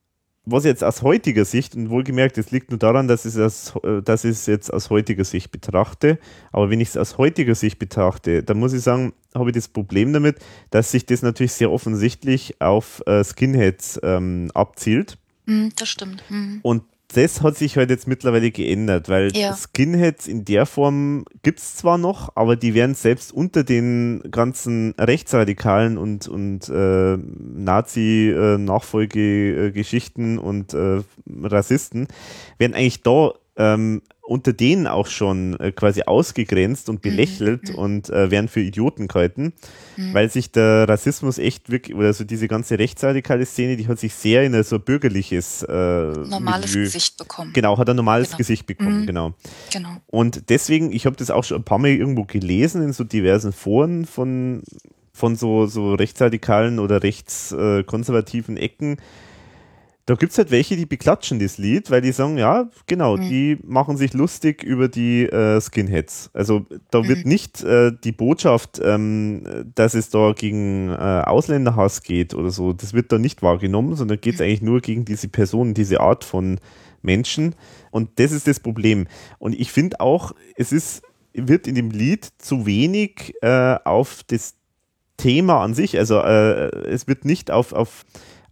was jetzt aus heutiger Sicht, und wohlgemerkt, es liegt nur daran, dass ich es, äh, dass ich es jetzt aus heutiger Sicht betrachte, aber wenn ich es aus heutiger Sicht betrachte, dann muss ich sagen, habe ich das Problem damit, dass sich das natürlich sehr offensichtlich auf äh, Skinheads ähm, abzielt. Mm, das stimmt. Mm. Und das hat sich halt jetzt mittlerweile geändert, weil ja. Skinheads in der Form gibt es zwar noch, aber die werden selbst unter den ganzen Rechtsradikalen und, und äh, Nazi-Nachfolgegeschichten und äh, Rassisten, werden eigentlich da ähm, unter denen auch schon äh, quasi ausgegrenzt und mhm, belächelt mhm. und äh, werden für Idioten gehalten, mhm. weil sich der Rassismus echt wirklich, oder so diese ganze rechtsradikale Szene, die hat sich sehr in ein so bürgerliches äh, normales Milieu, Gesicht bekommen. Genau, hat ein normales genau. Gesicht bekommen, mhm. genau. genau. Und deswegen, ich habe das auch schon ein paar Mal irgendwo gelesen in so diversen Foren von, von so, so rechtsradikalen oder rechtskonservativen Ecken, da gibt es halt welche, die beklatschen das Lied, weil die sagen, ja, genau, mhm. die machen sich lustig über die äh, Skinheads. Also da mhm. wird nicht äh, die Botschaft, ähm, dass es da gegen äh, Ausländerhass geht oder so, das wird da nicht wahrgenommen, sondern geht es mhm. eigentlich nur gegen diese Personen, diese Art von Menschen. Und das ist das Problem. Und ich finde auch, es ist, wird in dem Lied zu wenig äh, auf das Thema an sich, also äh, es wird nicht auf, auf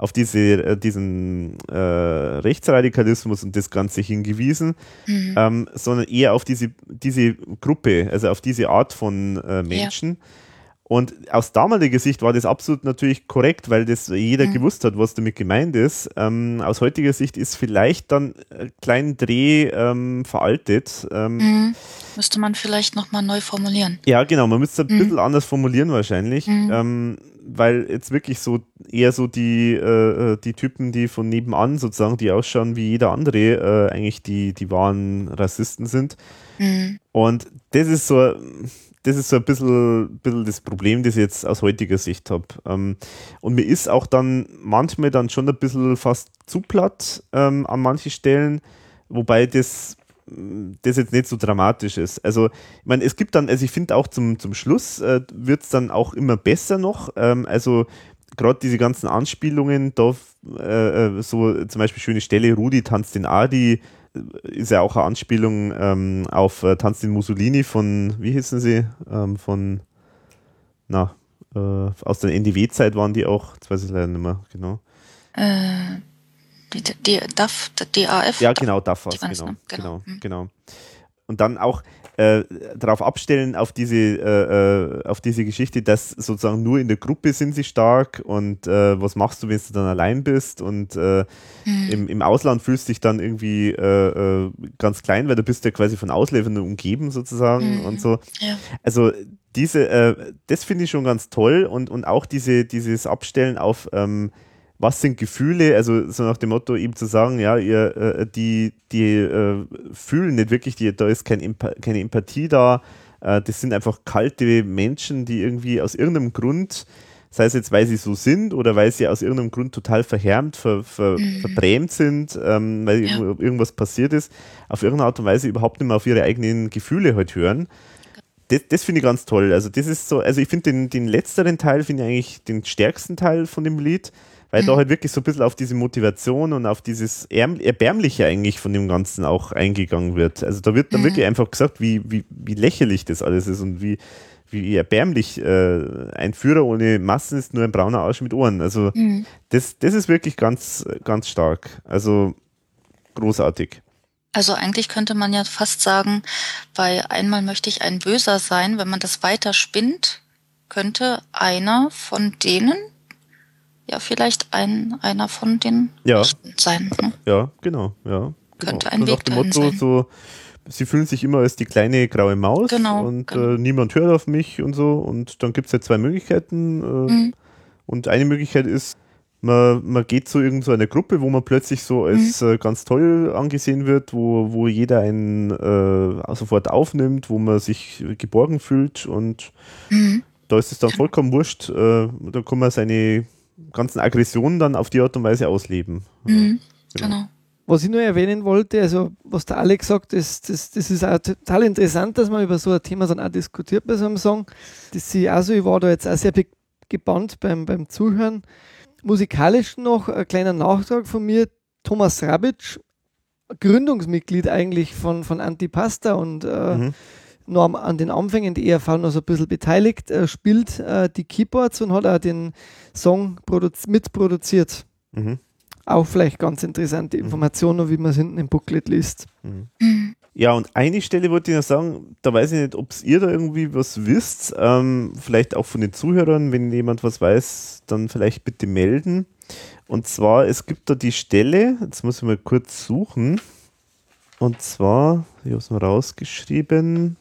auf diese, äh, diesen äh, Rechtsradikalismus und das Ganze hingewiesen, mhm. ähm, sondern eher auf diese, diese Gruppe, also auf diese Art von äh, Menschen. Ja. Und aus damaliger Sicht war das absolut natürlich korrekt, weil das jeder mhm. gewusst hat, was damit gemeint ist. Ähm, aus heutiger Sicht ist vielleicht dann ein kleinen Dreh ähm, veraltet. Ähm, mhm. Müsste man vielleicht nochmal neu formulieren. Ja, genau, man müsste es ein mhm. bisschen anders formulieren wahrscheinlich. Mhm. Weil jetzt wirklich so eher so die, äh, äh, die Typen, die von nebenan sozusagen, die ausschauen wie jeder andere, äh, eigentlich die, die wahren Rassisten sind. Mhm. Und das ist so, das ist so ein bisschen, bisschen das Problem, das ich jetzt aus heutiger Sicht habe. Ähm, und mir ist auch dann manchmal dann schon ein bisschen fast zu platt ähm, an manchen Stellen, wobei das das jetzt nicht so dramatisch ist. Also, ich meine, es gibt dann, also ich finde auch zum, zum Schluss äh, wird es dann auch immer besser noch. Ähm, also, gerade diese ganzen Anspielungen, da äh, äh, so zum Beispiel schöne Stelle, Rudi tanzt den Adi, äh, ist ja auch eine Anspielung ähm, auf äh, Tanz den Mussolini von, wie hießen sie? Ähm, von, na, äh, aus der NDW-Zeit waren die auch, jetzt weiß ich leider nicht mehr, genau. Äh, die, die DAF, DAF. Ja, genau, DAF war genau, genau, genau, genau. und dann auch äh, darauf abstellen, auf diese, äh, äh, auf diese Geschichte, dass sozusagen nur in der Gruppe sind sie stark und äh, was machst du, wenn du dann allein bist und äh, mhm. im, im Ausland fühlst du dich dann irgendwie äh, ganz klein, weil du bist ja quasi von Ausländern umgeben sozusagen mhm. und so. Ja. Also diese, das finde ich schon ganz toll und, und auch diese, dieses Abstellen auf ähm, was sind Gefühle, also so nach dem Motto eben zu sagen, ja, ihr, äh, die, die äh, fühlen nicht wirklich, die, da ist kein keine Empathie da, äh, das sind einfach kalte Menschen, die irgendwie aus irgendeinem Grund, sei es jetzt, weil sie so sind oder weil sie aus irgendeinem Grund total verhärmt, ver, ver, mhm. verbrämt sind, ähm, weil ja. irgendwas passiert ist, auf irgendeine Art und Weise überhaupt nicht mehr auf ihre eigenen Gefühle halt hören. Das, das finde ich ganz toll. Also das ist so, also ich finde den, den letzteren Teil, finde ich eigentlich den stärksten Teil von dem Lied weil da halt wirklich so ein bisschen auf diese Motivation und auf dieses Erbärmliche eigentlich von dem Ganzen auch eingegangen wird. Also da wird dann mhm. wirklich einfach gesagt, wie, wie, wie lächerlich das alles ist und wie, wie erbärmlich äh, ein Führer ohne Massen ist nur ein brauner Arsch mit Ohren. Also mhm. das, das ist wirklich ganz, ganz stark. Also großartig. Also eigentlich könnte man ja fast sagen, bei einmal möchte ich ein Böser sein, wenn man das weiter spinnt, könnte einer von denen, ja vielleicht ein, einer von den ja. sein. Ne? Ja, genau, ja. Könnte genau. ein so Weg Motto, sein. So, sie fühlen sich immer als die kleine graue Maus genau, und genau. Äh, niemand hört auf mich und so. Und dann gibt es ja zwei Möglichkeiten. Äh, mhm. Und eine Möglichkeit ist, man, man geht zu irgendeiner Gruppe, wo man plötzlich so als mhm. äh, ganz toll angesehen wird, wo, wo jeder einen äh, sofort aufnimmt, wo man sich geborgen fühlt und mhm. da ist es dann vollkommen wurscht. Äh, da kann man seine ganzen Aggressionen dann auf die Art und Weise ausleben. Mhm, genau. genau. Was ich nur erwähnen wollte, also was der Alex sagt, das, das, das ist auch total interessant, dass man über so ein Thema dann auch diskutiert bei so einem Song. Das sehe ich auch so, ich war da jetzt auch sehr gebannt beim, beim Zuhören. Musikalisch noch ein kleiner Nachtrag von mir. Thomas Rabitsch, Gründungsmitglied eigentlich von, von Antipasta und äh, mhm noch an den Anfängen der ERV noch so ein bisschen beteiligt, äh, spielt äh, die Keyboards und hat auch den Song mitproduziert. Mhm. Auch vielleicht ganz interessante mhm. Informationen, wie man es hinten im Booklet liest. Mhm. Ja, und eine Stelle wollte ich noch sagen, da weiß ich nicht, ob ihr da irgendwie was wisst, ähm, vielleicht auch von den Zuhörern, wenn jemand was weiß, dann vielleicht bitte melden. Und zwar, es gibt da die Stelle, jetzt muss ich mal kurz suchen, und zwar, ich habe es mal rausgeschrieben,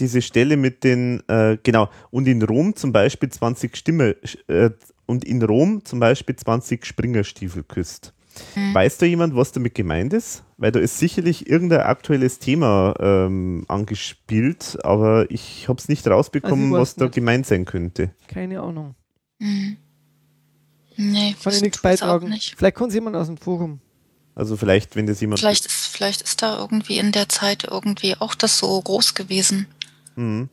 diese Stelle mit den, äh, genau, und in Rom zum Beispiel 20 Stimme, äh, und in Rom zum Beispiel 20 Springerstiefel küsst. Mhm. Weiß da jemand, was damit gemeint ist? Weil da ist sicherlich irgendein aktuelles Thema ähm, angespielt, aber ich habe es nicht rausbekommen, also was da nicht. gemeint sein könnte. Keine Ahnung. Mhm. Nee, kann ich nichts beitragen. Nicht. Vielleicht kommt jemand aus dem Forum. Also vielleicht, wenn das jemand. Vielleicht ist, vielleicht ist da irgendwie in der Zeit irgendwie auch das so groß gewesen. Mhm.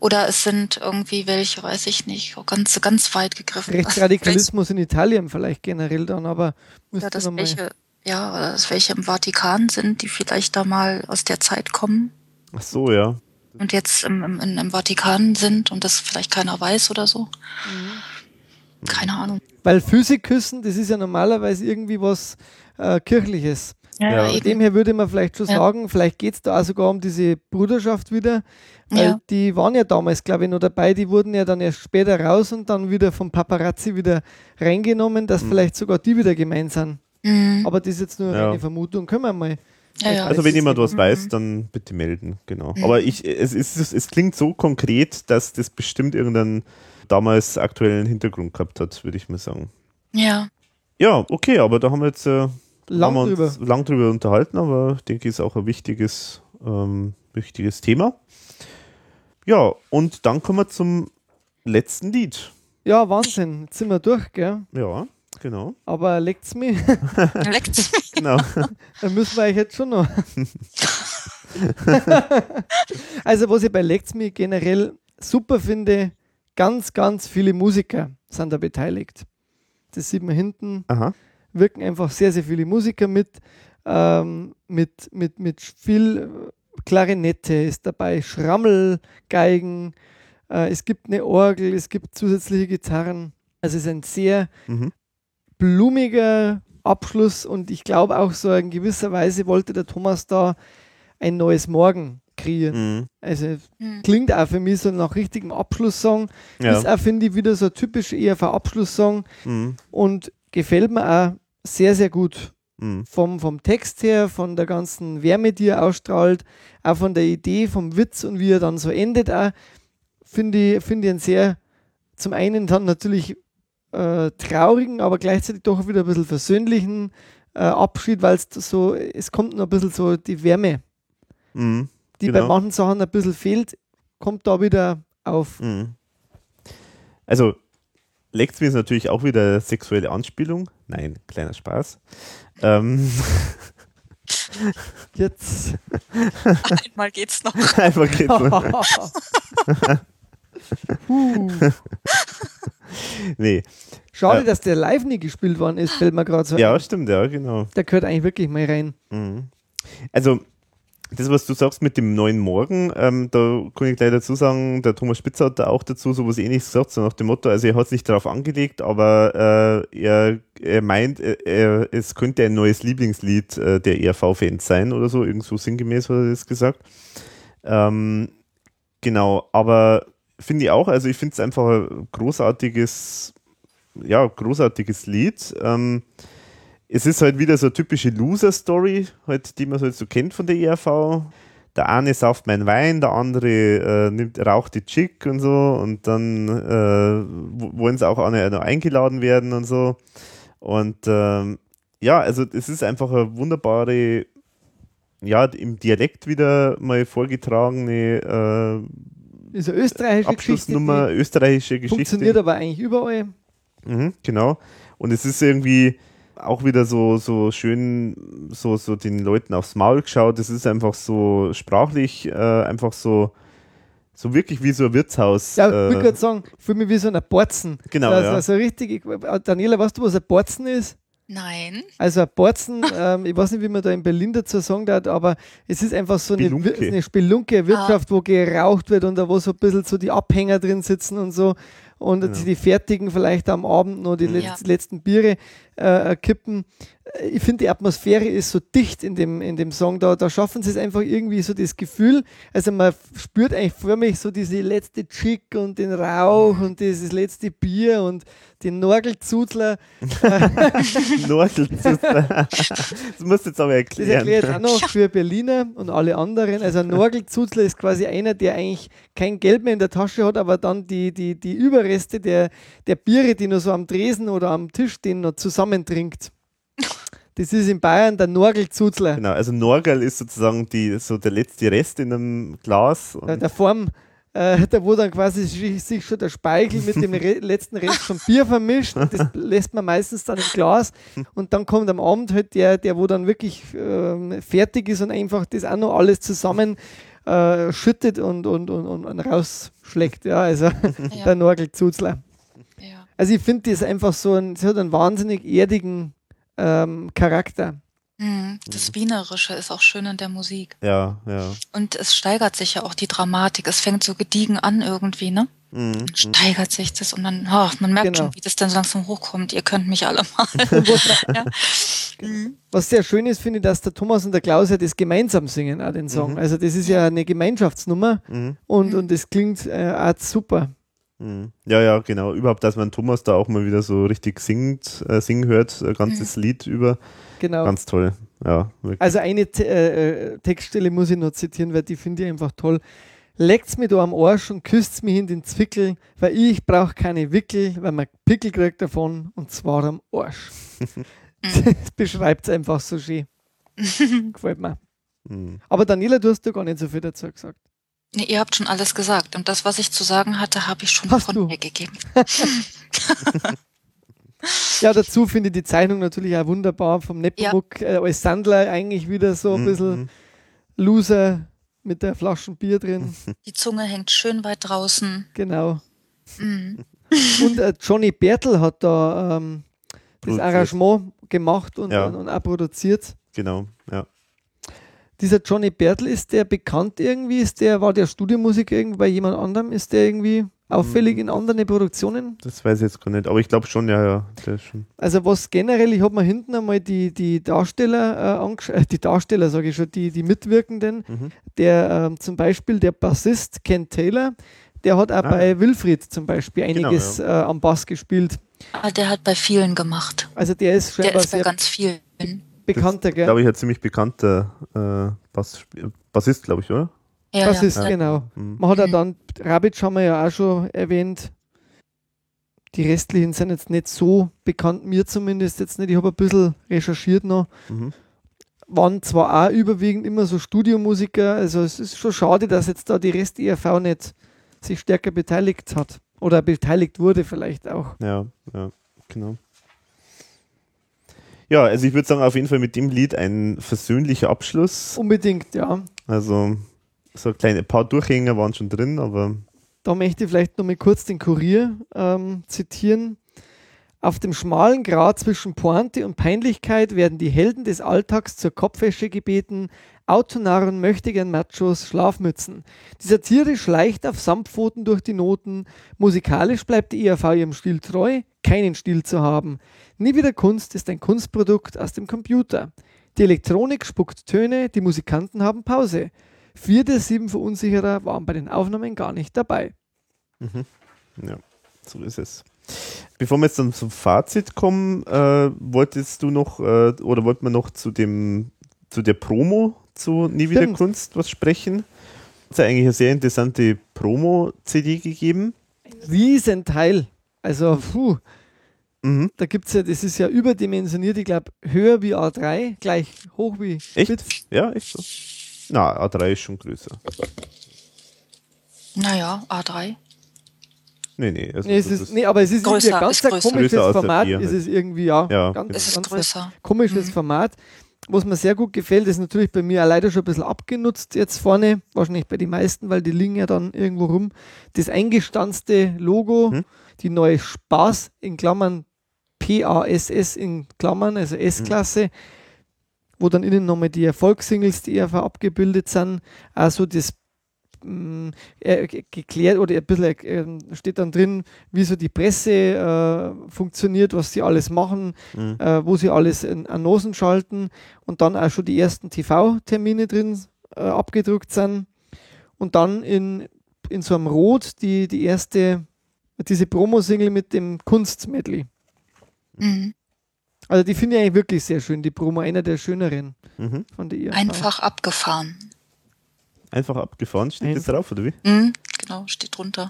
Oder es sind irgendwie welche, weiß ich nicht, ganz, ganz weit gegriffen. Rechtsradikalismus in Italien vielleicht generell dann, aber ja, dass welche, ja, oder dass welche im Vatikan sind, die vielleicht da mal aus der Zeit kommen. Ach so, ja. Und jetzt im, im, im Vatikan sind und das vielleicht keiner weiß oder so. Mhm. Keine Ahnung. Weil Physikküssen, das ist ja normalerweise irgendwie was äh, Kirchliches. Ja, ja. Dem her würde man vielleicht schon ja. sagen, vielleicht geht es da auch sogar um diese Bruderschaft wieder, ja. die waren ja damals, glaube ich, noch dabei, die wurden ja dann erst später raus und dann wieder vom Paparazzi wieder reingenommen, dass mhm. vielleicht sogar die wieder gemein sind. Mhm. Aber das ist jetzt nur eine Vermutung, können wir mal. also wenn jemand was weiß, dann bitte melden, genau. Mhm. Aber ich, es, ist, es klingt so konkret, dass das bestimmt irgendeinen damals aktuellen Hintergrund gehabt hat, würde ich mal sagen. Ja. Ja, okay, aber da haben wir jetzt äh, lang, haben drüber. lang drüber unterhalten, aber ich denke, ist auch ein wichtiges, ähm, wichtiges Thema. Ja, und dann kommen wir zum letzten Lied. Ja, Wahnsinn. Jetzt sind wir durch, gell? Ja, genau. Aber leckt's mich. leckt's mich. Genau. Dann müssen wir euch jetzt schon noch. also, was ich bei Leckt's mich generell super finde, ganz, ganz viele Musiker sind da beteiligt. Das sieht man hinten. Aha. Wirken einfach sehr, sehr viele Musiker mit, ähm, mit, mit, mit viel Klarinette ist dabei, Schrammelgeigen, äh, es gibt eine Orgel, es gibt zusätzliche Gitarren. Also es ist ein sehr mhm. blumiger Abschluss und ich glaube auch so in gewisser Weise wollte der Thomas da ein neues Morgen kreiert. Mhm. Also Mhm. klingt auch für mich so nach richtigem Abschlusssong. Ja. Ist auch, finde ich, wieder so ein typisch ERV-Abschlusssong Mhm. und gefällt mir auch sehr, sehr gut. Mhm. Vom, vom Text her, von der ganzen Wärme, die er ausstrahlt, auch von der Idee, vom Witz und wie er dann so endet, auch finde ich, finde ich einen sehr, zum einen dann natürlich äh, traurigen, aber gleichzeitig doch wieder ein bisschen versöhnlichen äh, Abschied, weil es so, es kommt noch ein bisschen so die Wärme, Mhm. die Genau. bei manchen Sachen ein bisschen fehlt, kommt da wieder auf. Mhm. Also, Lex mir ist natürlich auch wieder sexuelle Anspielung. Nein, kleiner Spaß. Ähm, Jetzt. Einmal geht's noch. einfach geht's noch. Nee. Schade, Äh. dass der live nie gespielt worden ist, fällt mir gerade so Ja, ein. stimmt, ja, genau. Der gehört eigentlich wirklich mal rein. Mhm. Also, das, was du sagst mit dem neuen Morgen, ähm, da kann ich gleich dazu sagen, der Thomas Spitzer hat da auch dazu sowas ähnliches gesagt, so nach dem Motto, also er hat es nicht darauf angelegt, aber äh, er, er meint, äh, es könnte ein neues Lieblingslied äh, der ERV-Fans sein oder so, irgendwo sinngemäß hat er das gesagt. Ähm, genau, aber finde ich auch, also ich finde es einfach ein großartiges, ja, großartiges Lied. Ähm, es ist halt wieder so eine typische Loser-Story, halt, die man halt so kennt von der ERV. Der eine sauft meinen Wein, der andere äh, nimmt, raucht die Chick und so und dann äh, wollen sie auch alle noch eingeladen werden und so. Und ähm, ja, also es ist einfach eine wunderbare, ja, im Dialekt wieder mal vorgetragene Ist eine österreichische äh, Abschlussnummer, Geschichte. österreichische Geschichte. funktioniert aber eigentlich überall. Mhm, genau. Und es ist irgendwie auch wieder so, so schön, so, so den Leuten aufs Maul geschaut. Es ist einfach so sprachlich, äh, einfach so, so wirklich wie so ein Wirtshaus. Ja, ich äh, will gerade sagen, für mich wie so ein Borzen. Genau, Also, ja. also richtig, ich, Daniela, weißt du, was ein Borzen ist? Nein. Also ein Borzen, ähm, ich weiß nicht, wie man da in Berlin dazu sagen darf, aber es ist einfach so eine, Spelunke. Eine Spelunke, eine Wirtschaft, wo geraucht wird und da wo so ein bisschen so die Abhänger drin sitzen und so und Genau. die, die Fertigen vielleicht am Abend noch die Mhm. Ja. letzten Biere äh, kippen. Ich finde, die Atmosphäre ist so dicht in dem, in dem Song, da, da schaffen sie es einfach irgendwie so das Gefühl, also man spürt eigentlich vor mich so diese letzte Chick und den Rauch und dieses letzte Bier und den Norgelzuzler. Norgel. das musst du jetzt aber Das erklären. erkläre ich auch noch für Berliner und alle anderen. Also ein Norgelzuzler ist quasi einer, der eigentlich kein Geld mehr in der Tasche hat, aber dann die, die, die Überreste der, der Biere, die noch so am Tresen oder am Tisch stehen, noch zusammentrinkt. Das ist in Bayern der Norgelzuzler. Genau, also Norgel ist sozusagen die, so der letzte Rest in einem Glas. Der, Und, der Form, äh, da wo dann quasi sich, schon der Speichel mit dem Re letzten Rest vom Bier vermischt. Das lässt man meistens dann im Glas. Und dann kommt am Abend halt der, der wo dann wirklich ähm, fertig ist und einfach das auch noch alles zusammen äh, schüttet und, und, und, und, und rausschlägt. Ja, also der Ja. Norgelzuzler. ja. Also ich finde das einfach so ein, es hat einen wahnsinnig erdigen ähm, Charakter. Mhm. Das Wienerische ist auch schön in der Musik. ja, ja. Und es steigert sich ja auch die Dramatik. Es fängt so gediegen an irgendwie, ne? Mhm. Dann steigert sich das und dann, oh, man merkt Genau. schon, wie das dann so langsam hochkommt. Ihr könnt mich alle mal. ja. Mhm. Was sehr schön ist, finde ich, dass der Thomas und der Klaus ja das gemeinsam singen, auch den Song. Also das ist ja eine Gemeinschaftsnummer Mhm. und, und das klingt äh, auch super. Mhm. Ja, ja, genau. Überhaupt, dass man Thomas da auch mal wieder so richtig singt, äh, singen hört, ein ganzes Lied über. Genau. Ganz toll. Ja, wirklich. Also eine Te äh, äh, Textstelle muss ich noch zitieren, weil die finde ich einfach toll. Leckt's mir da am Arsch und küsst's mich in den Zwickel, weil ich brauch keine Wickel, weil man Pickel kriegt davon und zwar am Arsch. das beschreibt es einfach so schön. Gefällt mir. Mhm. Aber Daniela, du hast ja gar nicht so viel dazu gesagt. Nee, ihr habt schon alles gesagt. Und das, was ich zu sagen hatte, habe ich schon Hast von du? mir gegeben. Ja, dazu finde ich die Zeichnung natürlich auch wunderbar vom Nepomuk äh, als Sandler eigentlich wieder so ein Mhm, bisschen mhm. Loser mit der Flaschen Bier drin. Die Zunge hängt schön weit draußen. Genau. Mhm. Und äh, Johnny Bertel hat da ähm, das. Arrangement gemacht und, Ja. und, und auch produziert. Genau, ja. Dieser Johnny Bertel, ist der bekannt irgendwie? Ist der, war der Studiomusiker irgendwie bei jemand anderem? Ist der irgendwie auffällig in anderen Produktionen? Das weiß ich jetzt gar nicht, aber ich glaube schon, ja, ja. Der ist schon. Also was generell, ich habe mir hinten einmal die, die Darsteller äh, angeschaut, äh, die Darsteller sage ich schon, die, die Mitwirkenden, Mhm. der ähm, zum Beispiel der Bassist Ken Taylor, der hat auch Ah. bei Wilfried zum Beispiel Genau, einiges äh, am Bass gespielt. Ah, der hat bei vielen gemacht. Also der ist Der scheinbar ist bei sehr ganz vielen. Bekannter, Das, gell? glaube ich, ein ziemlich bekannter äh, Bass, Bassist, glaube ich, oder? Ja, Bassist, ja. genau. Mhm. Man hat auch Mhm. dann, Rabic haben wir ja auch schon erwähnt. Die restlichen sind jetzt nicht so bekannt, mir zumindest jetzt nicht. Ich habe ein bisschen recherchiert noch. Mhm. Waren zwar auch überwiegend immer so Studiomusiker, also es ist schon schade, dass jetzt da die Rest-ERV nicht sich stärker beteiligt hat. Oder beteiligt wurde vielleicht auch. Ja, ja, genau. Ja, also ich würde sagen, auf jeden Fall mit dem Lied ein versöhnlicher Abschluss. Unbedingt, ja. Also so ein kleine paar Durchhänger waren schon drin, aber Da möchte ich vielleicht noch mal kurz den Kurier ähm, zitieren. Auf dem schmalen Grat zwischen Pointe und Peinlichkeit werden die Helden des Alltags zur Kopfwäsche gebeten, Autonarren, Möchtegern Machos, Schlafmützen. Die Satire schleicht auf Samtpfoten durch die Noten. Musikalisch bleibt die ERV ihrem Stil treu, keinen Stil zu haben. Nie wieder Kunst ist ein Kunstprodukt aus dem Computer. Die Elektronik spuckt Töne, die Musikanten haben Pause. Vier der sieben Verunsicherer waren bei den Aufnahmen gar nicht dabei. ja, so ist es. Bevor wir jetzt dann zum Fazit kommen, äh, wolltest du noch äh, oder wollten wir noch zu dem zu der Promo zu Nie wieder Stimmt. Kunst was sprechen? Es hat eigentlich eine sehr interessante Promo-CD gegeben. Riesenteil. Also, puh, Mhm. da gibt es ja, das ist ja überdimensioniert, ich glaube, höher wie A3, gleich hoch wie Echt? Spitz. Ja, echt so. Na, A3 ist schon größer. Naja, A3. Nee, nee. Also Nee, es ist, nee, aber es ist irgendwie Größer, ein ganz ist ein größer. komisches Größer Format. Ist halt. es irgendwie, ja. Ja, ganz. Es ist ganz größer. komisches Mhm. Format. Was mir sehr gut gefällt, ist natürlich bei mir auch leider schon ein bisschen abgenutzt jetzt vorne. Wahrscheinlich bei den meisten, weil die liegen ja dann irgendwo rum. Das eingestanzte Logo, Hm? die neue Spaß in Klammern PASS in Klammern, also S-Klasse, wo dann innen nochmal die Erfolgssingles, die ERV abgebildet sind. Also das äh, ge- geklärt oder ein bisschen äh, steht dann drin, wie so die Presse äh, funktioniert, was sie alles machen, Mhm. äh, wo sie alles in Annoncen schalten und dann auch schon die ersten TV-Termine drin äh, abgedruckt sind und dann in, in so einem Rot die, die erste, diese Promo-Single mit dem Kunstmedley. Mhm. Also die finde ich eigentlich wirklich sehr schön, die Promo, einer der schöneren Mhm. von der IAV. Einfach abgefahren. Einfach abgefahren, steht das Einfach. drauf, oder wie? Mhm. Genau, steht drunter.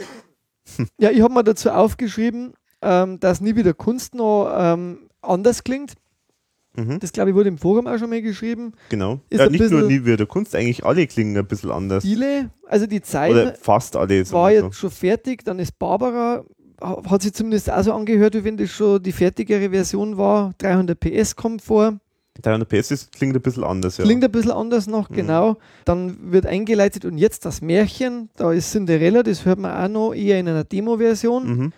Ja, ich habe mir dazu aufgeschrieben, ähm, dass nie wieder Kunst noch ähm, anders klingt. Mhm. Das glaube ich wurde im Forum auch schon mal geschrieben. Genau. Ist ja, ein nicht nur nie wieder Kunst, eigentlich alle klingen ein bisschen anders. Viele, also die Zeit Oder fast alle. war jetzt schon fertig, dann ist Barbara, hat sich zumindest auch so angehört, wie wenn das schon die fertigere Version war. 300 PS kommt vor. 300 PS ist, klingt ein bisschen anders, ja. Klingt ein bisschen anders noch, Mhm. genau. Dann wird eingeleitet und jetzt das Märchen, da ist Cinderella, das hört man auch noch eher in einer Demo-Version. Mhm.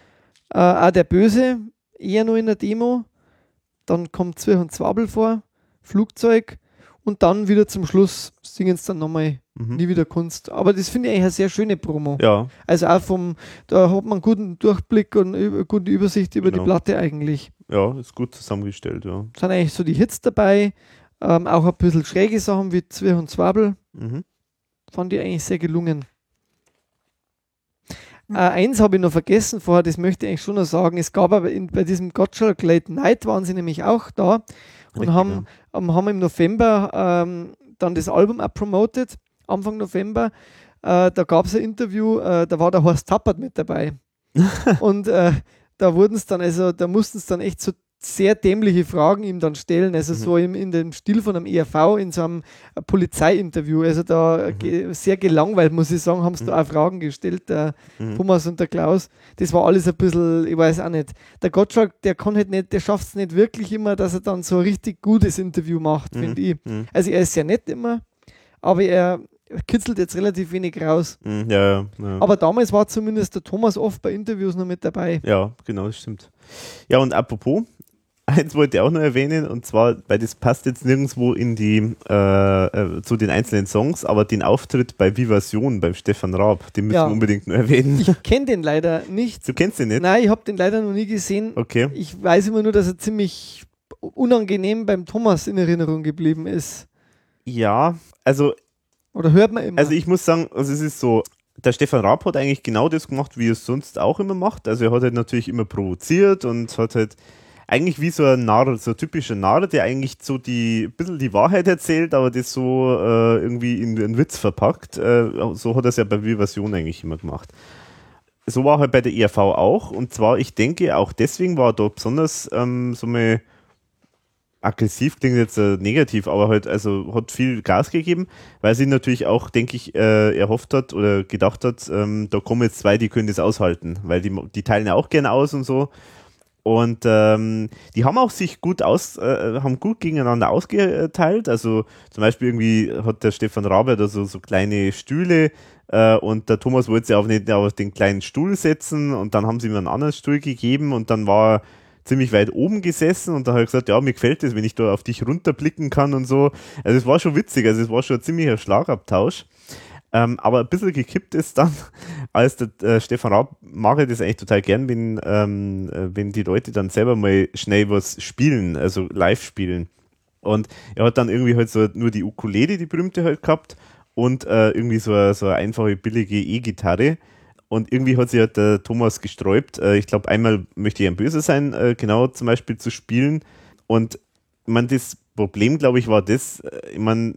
Äh, auch der Böse, eher noch in der Demo. Dann kommt Zwirch und Zwabel vor, Flugzeug und dann wieder zum Schluss singen es dann nochmal Mhm. nie wieder Kunst. Aber das finde ich eigentlich eine sehr schöne Promo. Ja, Also auch vom, da hat man einen guten Durchblick und eine gute Übersicht über Genau. die Platte eigentlich. ja, ist gut zusammengestellt, ja. Sind eigentlich so die Hits dabei, ähm, auch ein bisschen schräge Sachen wie Zwirch und Zwabel. Mhm. Fand ich eigentlich sehr gelungen. Äh, eins habe ich noch vergessen vorher, das möchte ich eigentlich schon noch sagen. Es gab aber in, bei diesem Gottschalk Late Night waren sie nämlich auch da und Richtig, haben, ähm, haben im November ähm, dann das Album auch promoted, Anfang November. Äh, da gab es ein Interview, äh, da war der Horst Tappert mit dabei. und äh, da wurden es dann, also da mussten es dann echt so sehr dämliche Fragen ihm dann stellen, also Mhm. so im, in dem Stil von einem ERV in so einem äh, Polizeiinterview. Also da Mhm. ge- sehr gelangweilt, muss ich sagen, haben sie da auch Fragen gestellt, der Mhm. Thomas und der Klaus. Das war alles ein bisschen, ich weiß auch nicht. Der Gottschalk, der kann halt nicht, der schafft es nicht wirklich immer, dass er dann so ein richtig gutes Interview macht, Mhm. finde ich. Mhm. Also er ist sehr nett immer, aber er kitzelt jetzt relativ wenig raus. Mhm. Ja, ja, ja. Aber damals war zumindest der Thomas oft bei Interviews noch mit dabei. ja, genau, das stimmt. Ja, und apropos, eins wollte ich auch noch erwähnen, und zwar, weil das passt jetzt nirgendwo in die, äh, äh, zu den einzelnen Songs, aber den Auftritt bei Vivasion beim Stefan Raab, den müssen Ja. wir unbedingt noch erwähnen. Ich kenne den leider nicht. du kennst den nicht? Nein, ich habe den leider noch nie gesehen. Okay. Ich weiß immer nur, dass er ziemlich unangenehm beim Thomas in Erinnerung geblieben ist. Ja, also Oder hört man immer. Also ich muss sagen, also es ist so, der Stefan Raab hat eigentlich genau das gemacht, wie er es sonst auch immer macht. Also er hat halt natürlich immer provoziert und hat halt eigentlich wie so ein Narr, so ein typischer Narr, der eigentlich so die, ein bisschen die Wahrheit erzählt, aber das so äh, irgendwie in einen Witz verpackt. Äh, so hat er es ja bei Vivasion eigentlich immer gemacht. So war halt bei der ERV auch. Und zwar, ich denke, auch deswegen war da besonders ähm, so mal aggressiv klingt jetzt äh, negativ, aber halt, also hat viel Gas gegeben, weil sie natürlich auch, denke ich, äh, erhofft hat oder gedacht hat, ähm, da kommen jetzt zwei, die können das aushalten, weil die, die teilen ja auch gerne aus und so. Und ähm, die haben auch sich gut aus, äh, haben gut gegeneinander ausgeteilt. Also zum Beispiel irgendwie hat der Stefan Rabe da so, so kleine Stühle äh, und der Thomas wollte sich auf, nicht auf den kleinen Stuhl setzen und dann haben sie ihm einen anderen Stuhl gegeben und dann war er ziemlich weit oben gesessen und dann hat er gesagt, ja, mir gefällt es, wenn ich da auf dich runterblicken kann und so. Also es war schon witzig, also es war schon ein ziemlicher Schlagabtausch. Ähm, aber ein bisschen gekippt ist dann, als der äh, Stefan Raab mag ich das eigentlich total gern, wenn, ähm, äh, wenn die Leute dann selber mal schnell was spielen, also live spielen. Und er hat dann irgendwie halt so nur die Ukulele, die berühmte halt gehabt und äh, irgendwie so so eine einfache, billige E-Gitarre. Und irgendwie hat sich halt der Thomas gesträubt. Äh, ich glaube, einmal möchte ich ein Böse sein, äh, genau zum Beispiel zu spielen. Und ich meine, das Problem, glaube ich, war das, äh, ich meine,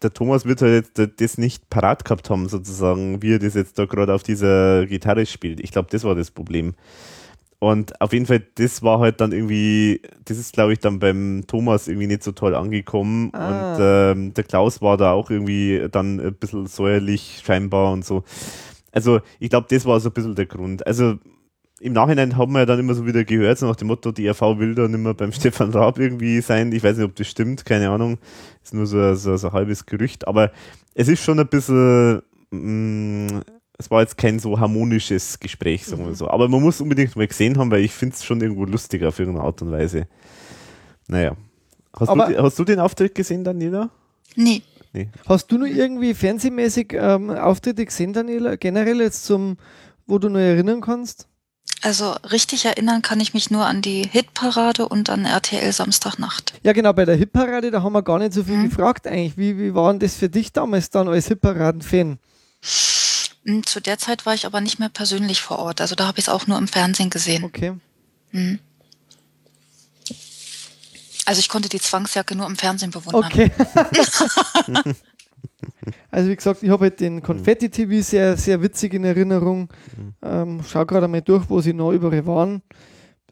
der Thomas wird halt das nicht parat gehabt haben, sozusagen, wie er das jetzt da gerade auf dieser Gitarre spielt. Ich glaube, das war das Problem. Und auf jeden Fall, das war halt dann irgendwie, das ist, glaube ich, dann beim Thomas irgendwie nicht so toll angekommen. Ah. Und ähm, der Klaus war da auch irgendwie dann ein bisschen säuerlich scheinbar und so. Also, ich glaube, das war so ein bisschen der Grund. Also, im Nachhinein haben wir ja dann immer so wieder gehört, so nach dem Motto, die RV will da nicht mehr beim Stefan Raab irgendwie sein. Ich weiß nicht, ob das stimmt, keine Ahnung. Ist nur so, so, so ein halbes Gerücht. Aber es ist schon ein bisschen, mh, es war jetzt kein so harmonisches Gespräch, sagen wir so. Aber man muss unbedingt mal gesehen haben, weil ich finde es schon irgendwo lustig auf irgendeine Art und Weise. Naja. Hast, Aber- du, hast du den Auftritt gesehen, Daniela? Nee. Nee. Hast du nur irgendwie fernsehmäßig ähm, Auftritte gesehen, Daniela? Generell jetzt zum, wo du nur erinnern kannst? Also richtig erinnern kann ich mich nur an die Hitparade und an RTL Samstagnacht. Ja, genau, bei der Hitparade, da haben wir gar nicht so viel Mhm. gefragt eigentlich. Wie, wie war denn das für dich damals dann als Hitparaden-Fan? Hm, Zu der Zeit war ich aber nicht mehr persönlich vor Ort. Also da habe ich es auch nur im Fernsehen gesehen. Okay. Mhm. Also ich konnte die Zwangsjacke nur im Fernsehen bewundern. Okay. also wie gesagt, ich habe halt den Konfetti-TV sehr, sehr witzig in Erinnerung. Ähm, schau gerade einmal durch, wo sie noch überall waren.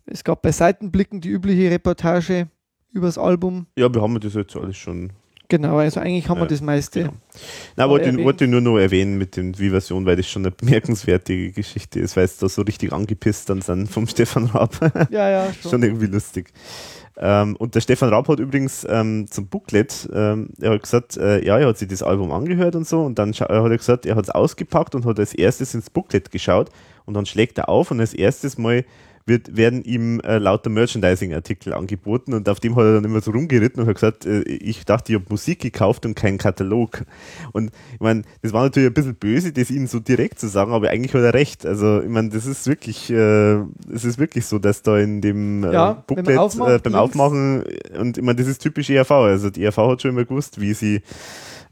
Es gab bei Seitenblicken die übliche Reportage übers Album. Ja, wir haben das jetzt alles schon Genau, also eigentlich haben wir das meiste. genau. Na, wollte, erwähnt. wollte nur noch erwähnen mit dem Vivasion, weil das schon eine bemerkenswerte Geschichte ist, weil es da so richtig angepisst dann sind vom Stefan Raab. Ja, ja, schon. schon irgendwie lustig. Ähm, und der Stefan Raab hat übrigens ähm, zum Booklet, ähm, er hat gesagt, äh, ja, er hat sich das Album angehört und so und dann hat er gesagt, er hat es ausgepackt und hat als erstes ins Booklet geschaut und dann schlägt er auf und als erstes mal wird, werden ihm äh, lauter Merchandising-Artikel angeboten und auf dem hat er dann immer so rumgeritten und hat gesagt, äh, ich dachte, ich habe Musik gekauft und keinen Katalog. Und ich meine, das war natürlich ein bisschen böse, das ihm so direkt zu sagen, aber eigentlich hat er recht. Also ich meine, das ist wirklich, äh, es ist wirklich so, dass da in dem äh, Ja, Booklet aufmacht, äh, beim links- Aufmachen und ich meine, das ist typisch ERV. Also die ERV hat schon immer gewusst, wie sie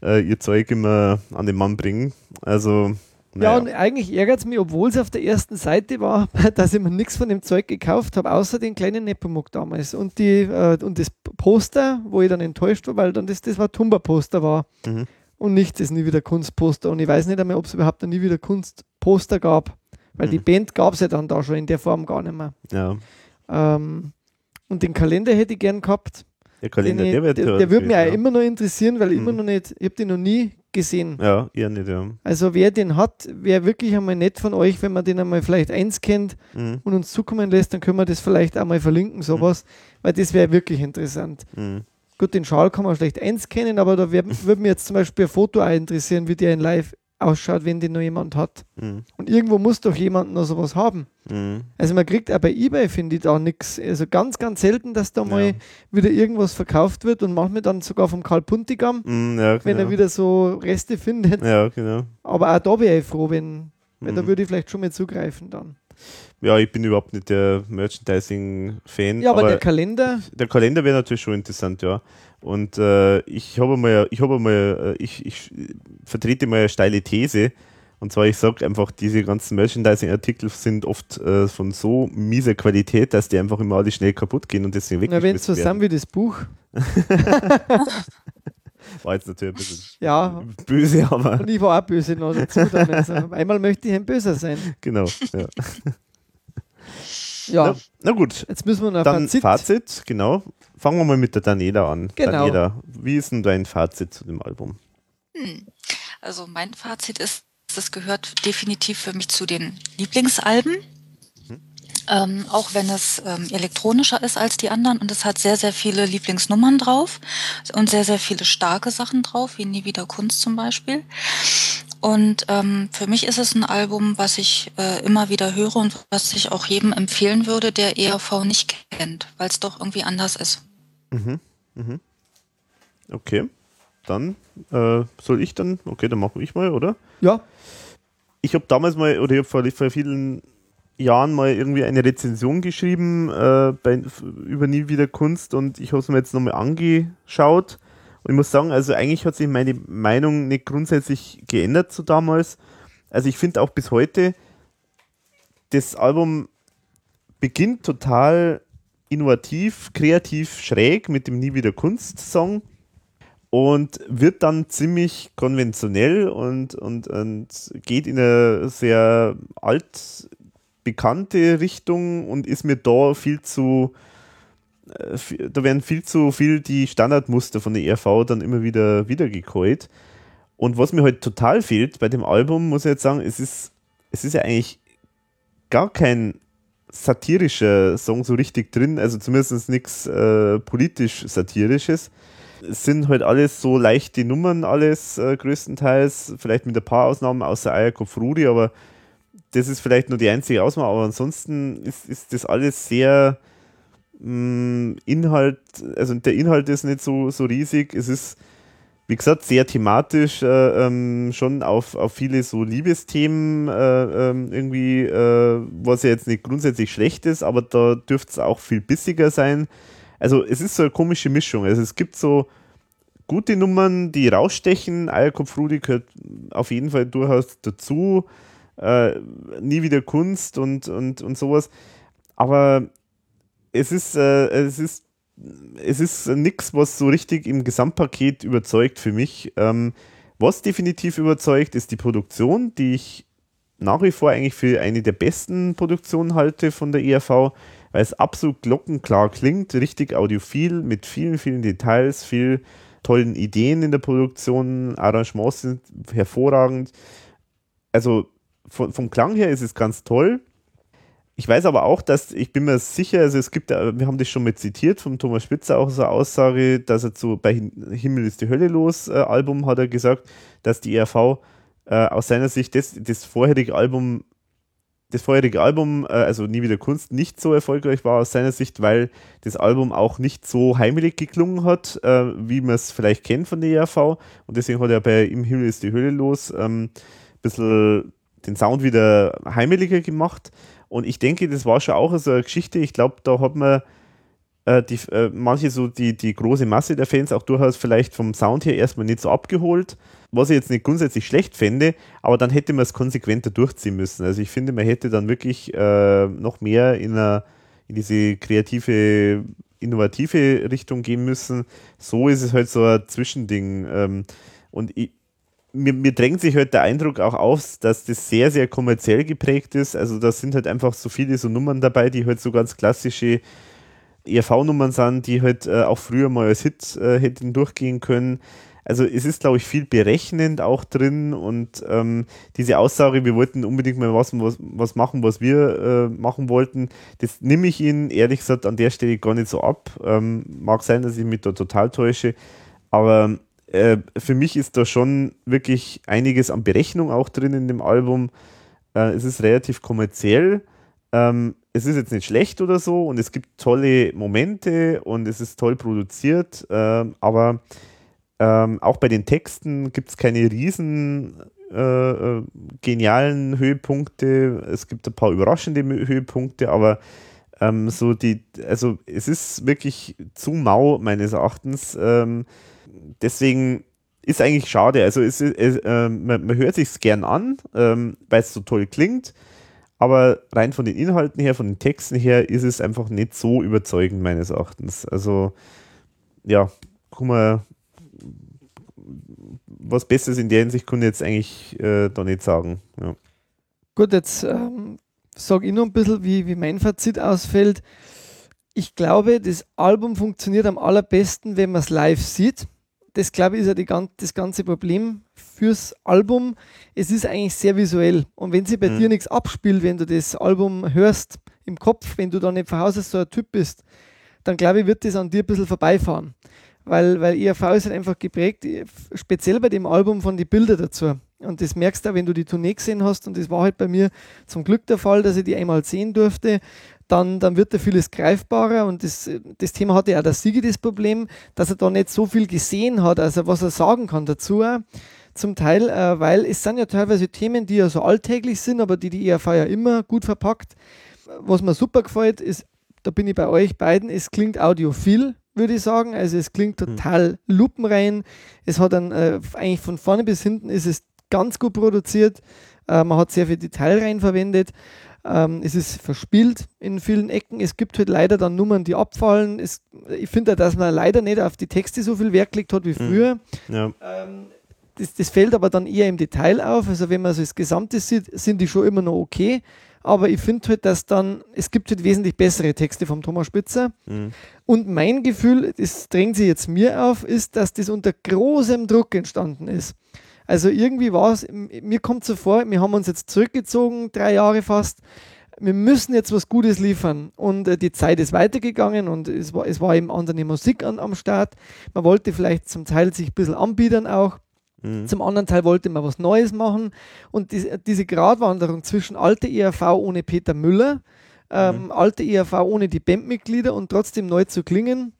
äh, ihr Zeug immer an den Mann bringen. Also Ja, naja. und eigentlich ärgert es mich, obwohl es auf der ersten Seite war, dass ich mir nichts von dem Zeug gekauft habe, außer den kleinen Nepomuk damals. Und, die, äh, und das Poster, wo ich dann enttäuscht war, weil dann das, das war Tumba-Poster war. Mhm. Und nicht das Nie wieder Kunst-Poster. Und ich weiß nicht einmal, ob es überhaupt Nie wieder Kunst-Poster gab. Weil die Mhm. Band gab es ja dann da schon in der Form gar nicht mehr. ja. Ähm, und den Kalender hätte ich gern gehabt. Der Kalender, ich, der wird der, der würde mich auch ja. immer noch interessieren, weil ich Mhm. immer noch nicht, ich habe den noch nie gesehen. Ja, eher nicht, ja. Also wer den hat, wäre wirklich einmal nett von euch, wenn man den einmal vielleicht eins kennt Mhm. und uns zukommen lässt, dann können wir das vielleicht einmal verlinken, sowas, weil das wäre wirklich interessant. Mhm. Gut, den Schal kann man schlecht eins kennen, aber da würde würd mich jetzt zum Beispiel ein Foto auch interessieren, wie der in live ausschaut, wenn den noch jemand hat. Mhm. Und irgendwo muss doch jemand noch sowas haben. Mhm. Also man kriegt auch bei Ebay, finde ich, da nichts. Also ganz, ganz selten, dass da ja. mal wieder irgendwas verkauft wird und manchmal dann sogar vom Karl Puntigam, mhm, ja, genau. wenn er genau. wieder so Reste findet. Ja, genau. Aber auch da wäre ich froh, wenn, weil mhm. da würde ich vielleicht schon mal zugreifen dann. Ja, ich bin überhaupt nicht der Merchandising-Fan. Ja, aber, aber, der Kalender. Der Kalender wäre natürlich schon interessant, ja. Und äh, ich habe mal, ich habe mal, äh, ich, ich vertrete mal eine steile These. Und zwar, ich sage einfach, diese ganzen Merchandising-Artikel sind oft äh, von so mieser Qualität, dass die einfach immer alle schnell kaputt gehen und deswegen weg. Na, wenn es so sind wie das Buch. war jetzt natürlich ein bisschen ja. böse, aber. Und ich war auch böse noch dazu. Dann. Also, einmal möchte ich ein Böser sein. Genau, ja. Ja. Na, na, gut. Jetzt müssen wir noch Dann Fazit. Fazit, genau. Fangen wir mal mit der Daniela an. Genau. Daniela, wie ist denn dein Fazit zu dem Album? Hm. Also mein Fazit ist, das gehört definitiv für mich zu den Lieblingsalben. Ähm, auch wenn es ähm, elektronischer ist als die anderen und es hat sehr, sehr viele Lieblingsnummern drauf und sehr, sehr viele starke Sachen drauf, wie Nie wieder Kunst zum Beispiel. Und ähm, für mich ist es ein Album, was ich äh, immer wieder höre und was ich auch jedem empfehlen würde, der ERV nicht kennt, weil es doch irgendwie anders ist. Mhm. Mhm. Okay. Dann äh, soll ich dann, okay, dann mache ich mal, oder? Ja. Ich habe damals mal, oder ich habe vor, vor vielen Jahren mal irgendwie eine Rezension geschrieben äh, bei, über Nie wieder Kunst und ich habe es mir jetzt nochmal angeschaut. Und ich muss sagen, also eigentlich hat sich meine Meinung nicht grundsätzlich geändert zu damals. Also ich finde auch bis heute, das Album beginnt total innovativ, kreativ, schräg mit dem Nie wieder Kunst-Song und wird dann ziemlich konventionell und, und, und geht in eine sehr alt bekannte Richtung und ist mir da viel zu, da werden viel zu viel die Standardmuster von der ERV dann immer wieder wiedergekäut. Und was mir heute halt total fehlt bei dem Album, muss ich jetzt sagen, es ist, es ist ja eigentlich gar kein satirischer Song so richtig drin, also zumindest nichts äh, politisch satirisches. Es sind halt alles so leichte Nummern, alles äh, größtenteils, vielleicht mit ein paar Ausnahmen außer Eierkopf Rudi, aber das ist vielleicht nur die einzige Ausnahme, aber ansonsten ist, ist das alles sehr Inhalt, also der Inhalt ist nicht so, so riesig. Es ist, wie gesagt, sehr thematisch, äh, ähm, schon auf, auf viele so Liebesthemen äh, ähm, irgendwie, äh, was ja jetzt nicht grundsätzlich schlecht ist, aber da dürfte es auch viel bissiger sein. Also es ist so eine komische Mischung. Also es gibt so gute Nummern, die rausstechen. Eierkopf Rudi gehört auf jeden Fall durchaus dazu äh, nie wieder Kunst und, und, und sowas. Aber es ist, äh, es ist, es ist nichts, was so richtig im Gesamtpaket überzeugt für mich. Ähm, was definitiv überzeugt, ist die Produktion, die ich nach wie vor eigentlich für eine der besten Produktionen halte von der ERV, weil es absolut glockenklar klingt, richtig audiophil, mit vielen, vielen Details, viel tollen Ideen in der Produktion, Arrangements sind hervorragend. Also von, vom Klang her ist es ganz toll. Ich weiß aber auch, dass ich bin mir sicher, also es gibt, wir haben das schon mal zitiert vom Thomas Spitzer auch so eine Aussage, dass er zu bei Himmel ist die Hölle los äh, Album hat er gesagt, dass die ERV äh, aus seiner Sicht das, das vorherige Album das vorherige Album, äh, also Nie wieder Kunst, nicht so erfolgreich war aus seiner Sicht, weil das Album auch nicht so heimelig geklungen hat, äh, wie man es vielleicht kennt von der ERV. Und deswegen hat er bei Im Himmel ist die Hölle los ähm, ein bisschen den Sound wieder heimeliger gemacht. Und ich denke, das war schon auch so eine Geschichte. Ich glaube, da hat man äh, die, äh, manche so die, die große Masse der Fans auch durchaus vielleicht vom Sound her erstmal nicht so abgeholt, was ich jetzt nicht grundsätzlich schlecht fände, aber dann hätte man es konsequenter durchziehen müssen. Also ich finde, man hätte dann wirklich äh, noch mehr in, einer, in diese kreative, innovative Richtung gehen müssen. So ist es halt so ein Zwischending. Ähm, und ich, mir, mir drängt sich halt der Eindruck auch auf, dass das sehr, sehr kommerziell geprägt ist. Also da sind halt einfach so viele so Nummern dabei, die halt so ganz klassische ERV-Nummern sind, die halt äh, auch früher mal als Hit äh, hätten durchgehen können. Also es ist, glaube ich, viel berechnend auch drin und ähm, diese Aussage, wir wollten unbedingt mal was, was, was machen, was wir äh, machen wollten, das nehme ich Ihnen ehrlich gesagt an der Stelle gar nicht so ab. Ähm, mag sein, dass ich mich da total täusche, aber äh, für mich ist da schon wirklich einiges an Berechnung auch drin in dem Album. Äh, es ist relativ kommerziell, ähm, es ist jetzt nicht schlecht oder so und es gibt tolle Momente und es ist toll produziert, ähm, aber ähm, auch bei den Texten gibt es keine riesen äh, äh, genialen Höhepunkte. Es gibt ein paar überraschende Höhepunkte, aber ähm, so die, also es ist wirklich zu mau meines Erachtens. Ähm, deswegen ist eigentlich schade. Also es, es äh, man, man, hört sich gern an, ähm, weil es so toll klingt. Aber rein von den Inhalten her, von den Texten her, ist es einfach nicht so überzeugend meines Erachtens. Also ja, guck mal, was Besseres in der Hinsicht kann ich jetzt eigentlich äh, da nicht sagen. Ja. Gut, jetzt ähm, sage ich noch ein bisschen, wie, wie mein Fazit ausfällt. Ich glaube, das Album funktioniert am allerbesten, wenn man es live sieht. Das, glaube ich, ist ja die, das ganze Problem fürs Album. Es ist eigentlich sehr visuell. Und wenn sie bei mhm. dir nichts abspielt, wenn du das Album hörst im Kopf, wenn du da nicht Hause so ein Typ bist, dann glaube ich, wird das an dir ein bisschen vorbeifahren weil, weil ERV ist halt einfach geprägt, speziell bei dem Album von den Bildern dazu. Und das merkst du auch, wenn du die Tournee gesehen hast, und das war halt bei mir zum Glück der Fall, dass ich die einmal sehen durfte, dann, dann wird da vieles greifbarer und das, das Thema hatte ja auch der Siege das Problem, dass er da nicht so viel gesehen hat, also was er sagen kann dazu. Zum Teil, äh, weil es sind ja teilweise Themen, die ja so alltäglich sind, aber die die ERV ja immer gut verpackt. Was mir super gefällt, ist, da bin ich bei euch beiden, es klingt audiophil, würde ich sagen. Also es klingt hm. total mhm. lupenrein. Es hat dann äh, eigentlich von vorne bis hinten ist es ganz gut produziert. Äh, man hat sehr viel Detail rein verwendet. Ähm, es ist verspielt in vielen Ecken. Es gibt halt leider dann Nummern, die abfallen. Es, ich finde, dass man leider nicht auf die Texte so viel Wert gelegt hat wie hm. früher. Mhm. Ja. Ähm, das, das, fällt aber dann eher im Detail auf. Also wenn man so das Gesamte sieht, sind die schon immer noch okay aber ich finde halt, dass dann, es gibt halt wesentlich bessere Texte vom Thomas Spitzer. Mhm. Und mein Gefühl, das drängt sich jetzt mir auf, ist, dass das unter großem Druck entstanden ist. Also irgendwie war es, mir kommt so vor, wir haben uns jetzt zurückgezogen, drei Jahre fast. Wir müssen jetzt was Gutes liefern. Und äh, die Zeit ist weitergegangen und es war, es war eben andere Musik an, am Start. Man wollte vielleicht zum Teil sich ein bisschen anbiedern auch. Mhm. Zum anderen Teil wollte man was Neues machen und die, diese Gratwanderung zwischen alte ERV ohne Peter Müller, ähm, mhm. alte ERV ohne die Bandmitglieder und trotzdem neu zu klingen,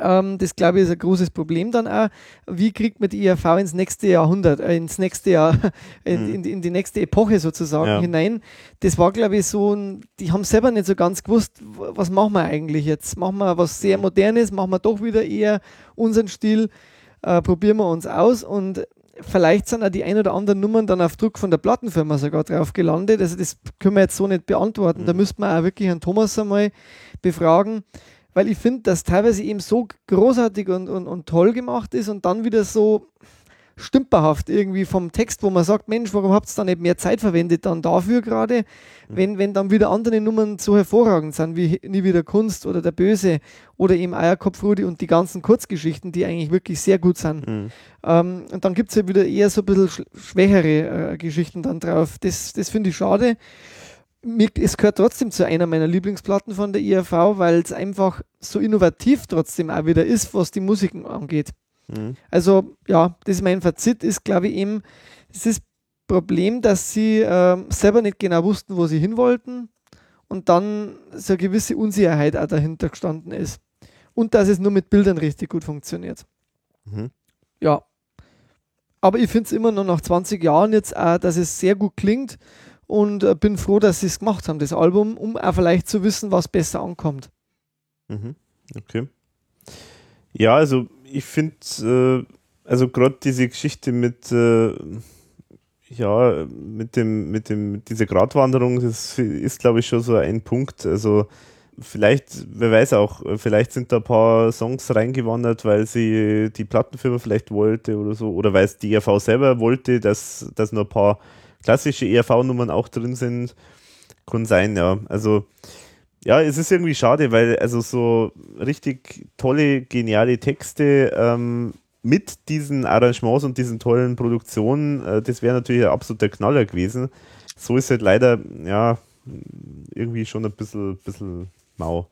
ähm, das glaube ich ist ein großes Problem dann auch. Wie kriegt man die ERV ins nächste Jahrhundert, äh, ins nächste Jahr, in, mhm. in, in, die nächste Epoche sozusagen ja. hinein? Das war glaube ich so, ein, die haben selber nicht so ganz gewusst, was machen wir eigentlich jetzt? Machen wir was sehr mhm. Modernes, machen wir doch wieder eher unseren Stil? äh, probieren wir uns aus und vielleicht sind auch die ein oder anderen Nummern dann auf Druck von der Plattenfirma sogar drauf gelandet. Also das können wir jetzt so nicht beantworten. Mhm. Da müsste man auch wirklich Herrn Thomas einmal befragen, weil ich finde, dass teilweise eben so großartig und, und, und toll gemacht ist und dann wieder so stümperhaft irgendwie vom Text, wo man sagt, Mensch, warum habt ihr da nicht mehr Zeit verwendet dann dafür gerade, mhm. wenn, wenn dann wieder andere Nummern so hervorragend sind, wie Nie wieder Kunst oder Der Böse oder eben Eierkopf Rudi und die ganzen Kurzgeschichten, die eigentlich wirklich sehr gut sind. Mhm. Ähm, und dann gibt es ja wieder eher so ein bisschen sch schwächere äh, Geschichten dann drauf. Das, das finde ich schade. Mir, es gehört trotzdem zu einer meiner Lieblingsplatten von der IRV, weil es einfach so innovativ trotzdem auch wieder ist, was die Musiken angeht. Mhm. Also ja, das ist mein Fazit, ist glaube ich eben, es ist Problem, dass sie äh, selber nicht genau wussten, wo sie hin wollten und dann so eine gewisse Unsicherheit auch dahinter gestanden ist. Und dass es nur mit Bildern richtig gut funktioniert. Mhm. Ja. Aber ich finde es immer noch nach 20 Jahren jetzt auch, dass es sehr gut klingt und äh, bin froh, dass sie es gemacht haben, das Album, um auch vielleicht zu wissen, was besser ankommt. Mhm. Okay. Ja, also ich finde, äh, also gerade diese Geschichte mit, äh, ja, mit dem, mit dem, mit dieser Gratwanderung, das ist, glaube ich, schon so ein Punkt. Also vielleicht, wer weiß auch, vielleicht sind da ein paar Songs reingewandert, weil sie die Plattenfirma vielleicht wollte oder so, oder weil es die ERV selber wollte, dass, dass nur ein paar klassische ERV-Nummern auch drin sind. Kann sein, ja. Also ja, es ist irgendwie schade, weil also so richtig tolle, geniale Texte ähm, mit diesen Arrangements und diesen tollen Produktionen, äh, das wäre natürlich ein absoluter Knaller gewesen. So ist halt leider, ja, irgendwie schon ein bisschen, bisschen mau.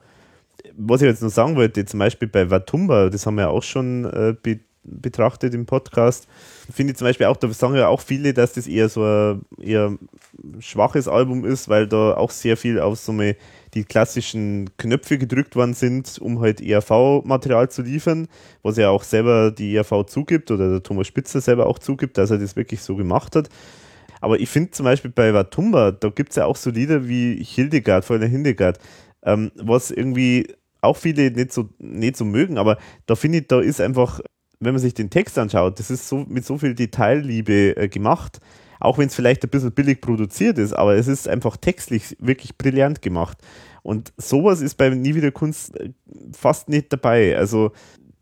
Was ich jetzt noch sagen wollte, zum Beispiel bei Watumba, das haben wir auch schon äh, betrachtet im Podcast, finde ich zum Beispiel auch, da sagen ja auch viele, dass das eher so ein eher schwaches Album ist, weil da auch sehr viel auf so eine, die klassischen Knöpfe gedrückt worden sind, um halt ERV-Material zu liefern, was ja auch selber die ERV zugibt oder der Thomas Spitzer selber auch zugibt, dass er das wirklich so gemacht hat. Aber ich finde zum Beispiel bei Watumba, da gibt es ja auch so Lieder wie Hildegard, Fräulein Hildegard, ähm, was irgendwie auch viele nicht so, nicht so mögen, aber da finde ich, da ist einfach, wenn man sich den Text anschaut, das ist so mit so viel Detailliebe äh, gemacht, auch wenn es vielleicht ein bisschen billig produziert ist, aber es ist einfach textlich wirklich brillant gemacht. Und sowas ist bei Nie wieder Kunst äh, fast nicht dabei. Also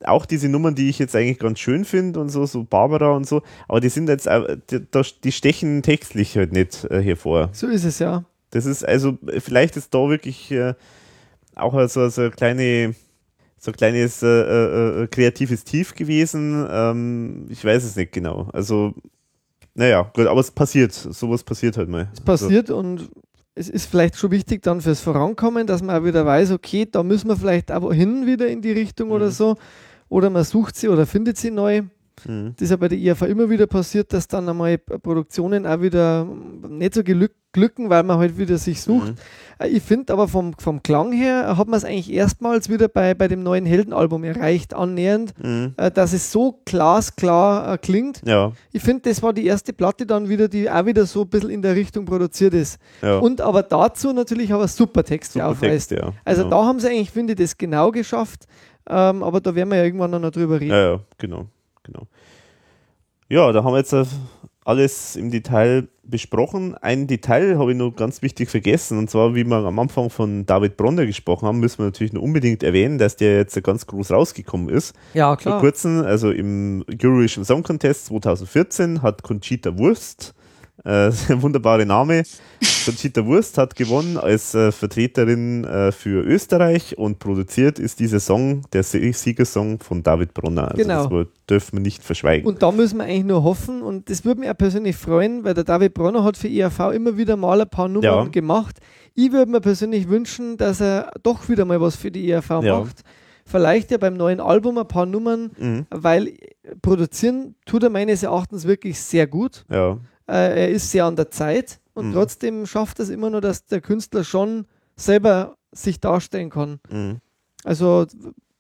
auch diese Nummern, die ich jetzt eigentlich ganz schön finde und so, so Barbara und so, aber die sind jetzt, die, stechen textlich halt nicht äh, hervor. So ist es ja. Das ist also, vielleicht ist da wirklich äh, auch so, so eine kleine, so ein kleines äh, äh, äh, kreatives Tief gewesen. Ähm, ich weiß es nicht genau. Also, naja, gut, aber es passiert. Sowas passiert halt mal. Es passiert so. und es ist vielleicht schon wichtig dann fürs Vorankommen, dass man auch wieder weiß, okay, da müssen wir vielleicht auch hin wieder in die Richtung mhm. oder so oder man sucht sie oder findet sie neu. Mhm. Das ist ja bei der IAV immer wieder passiert, dass dann einmal Produktionen auch wieder nicht so glücken, weil man halt wieder sich sucht. Mhm. Äh, ich finde aber vom, vom Klang her hat man es eigentlich erstmals wieder bei, bei dem neuen Heldenalbum erreicht, annähernd, mhm. Äh, dass es so glasklar äh, klingt. Ja. Ich finde, das war die erste Platte dann wieder, die auch wieder so ein bisschen in der Richtung produziert ist. Ja. Und aber dazu natürlich aber super Texte super. Text, ja. Also da haben sie eigentlich, finde ich, das genau geschafft. Ähm, aber da werden wir ja irgendwann noch drüber reden. Ja, ja, genau, genau. Ja, da haben wir jetzt äh, alles im Detail besprochen. Ein Detail habe ich noch ganz wichtig vergessen, und zwar, wie wir am Anfang von David Bronner gesprochen haben, müssen wir natürlich noch unbedingt erwähnen, dass der jetzt ganz groß rausgekommen ist. Ja, klar. Vor kurzem, also im Eurovision Song Contest 2014, hat Conchita Wurst äh, wunderbare Name. Conchita Wurst hat gewonnen als äh, Vertreterin äh, für Österreich und produziert ist dieser Song, der Siegersong von David Bronner. Also genau. Das dürfen wir nicht verschweigen. Und da müssen wir eigentlich nur hoffen und das würde mich auch persönlich freuen, weil der David Bronner hat für IAV immer wieder mal ein paar Nummern ja. gemacht. Ich würde mir persönlich wünschen, dass er doch wieder mal was für die IAV ja. macht vielleicht ja beim neuen Album ein paar Nummern, mhm. weil produzieren tut er meines Erachtens wirklich sehr gut. Ja. Äh, er ist sehr an der Zeit und mhm. trotzdem schafft es immer nur, dass der Künstler schon selber sich darstellen kann. Mhm. Also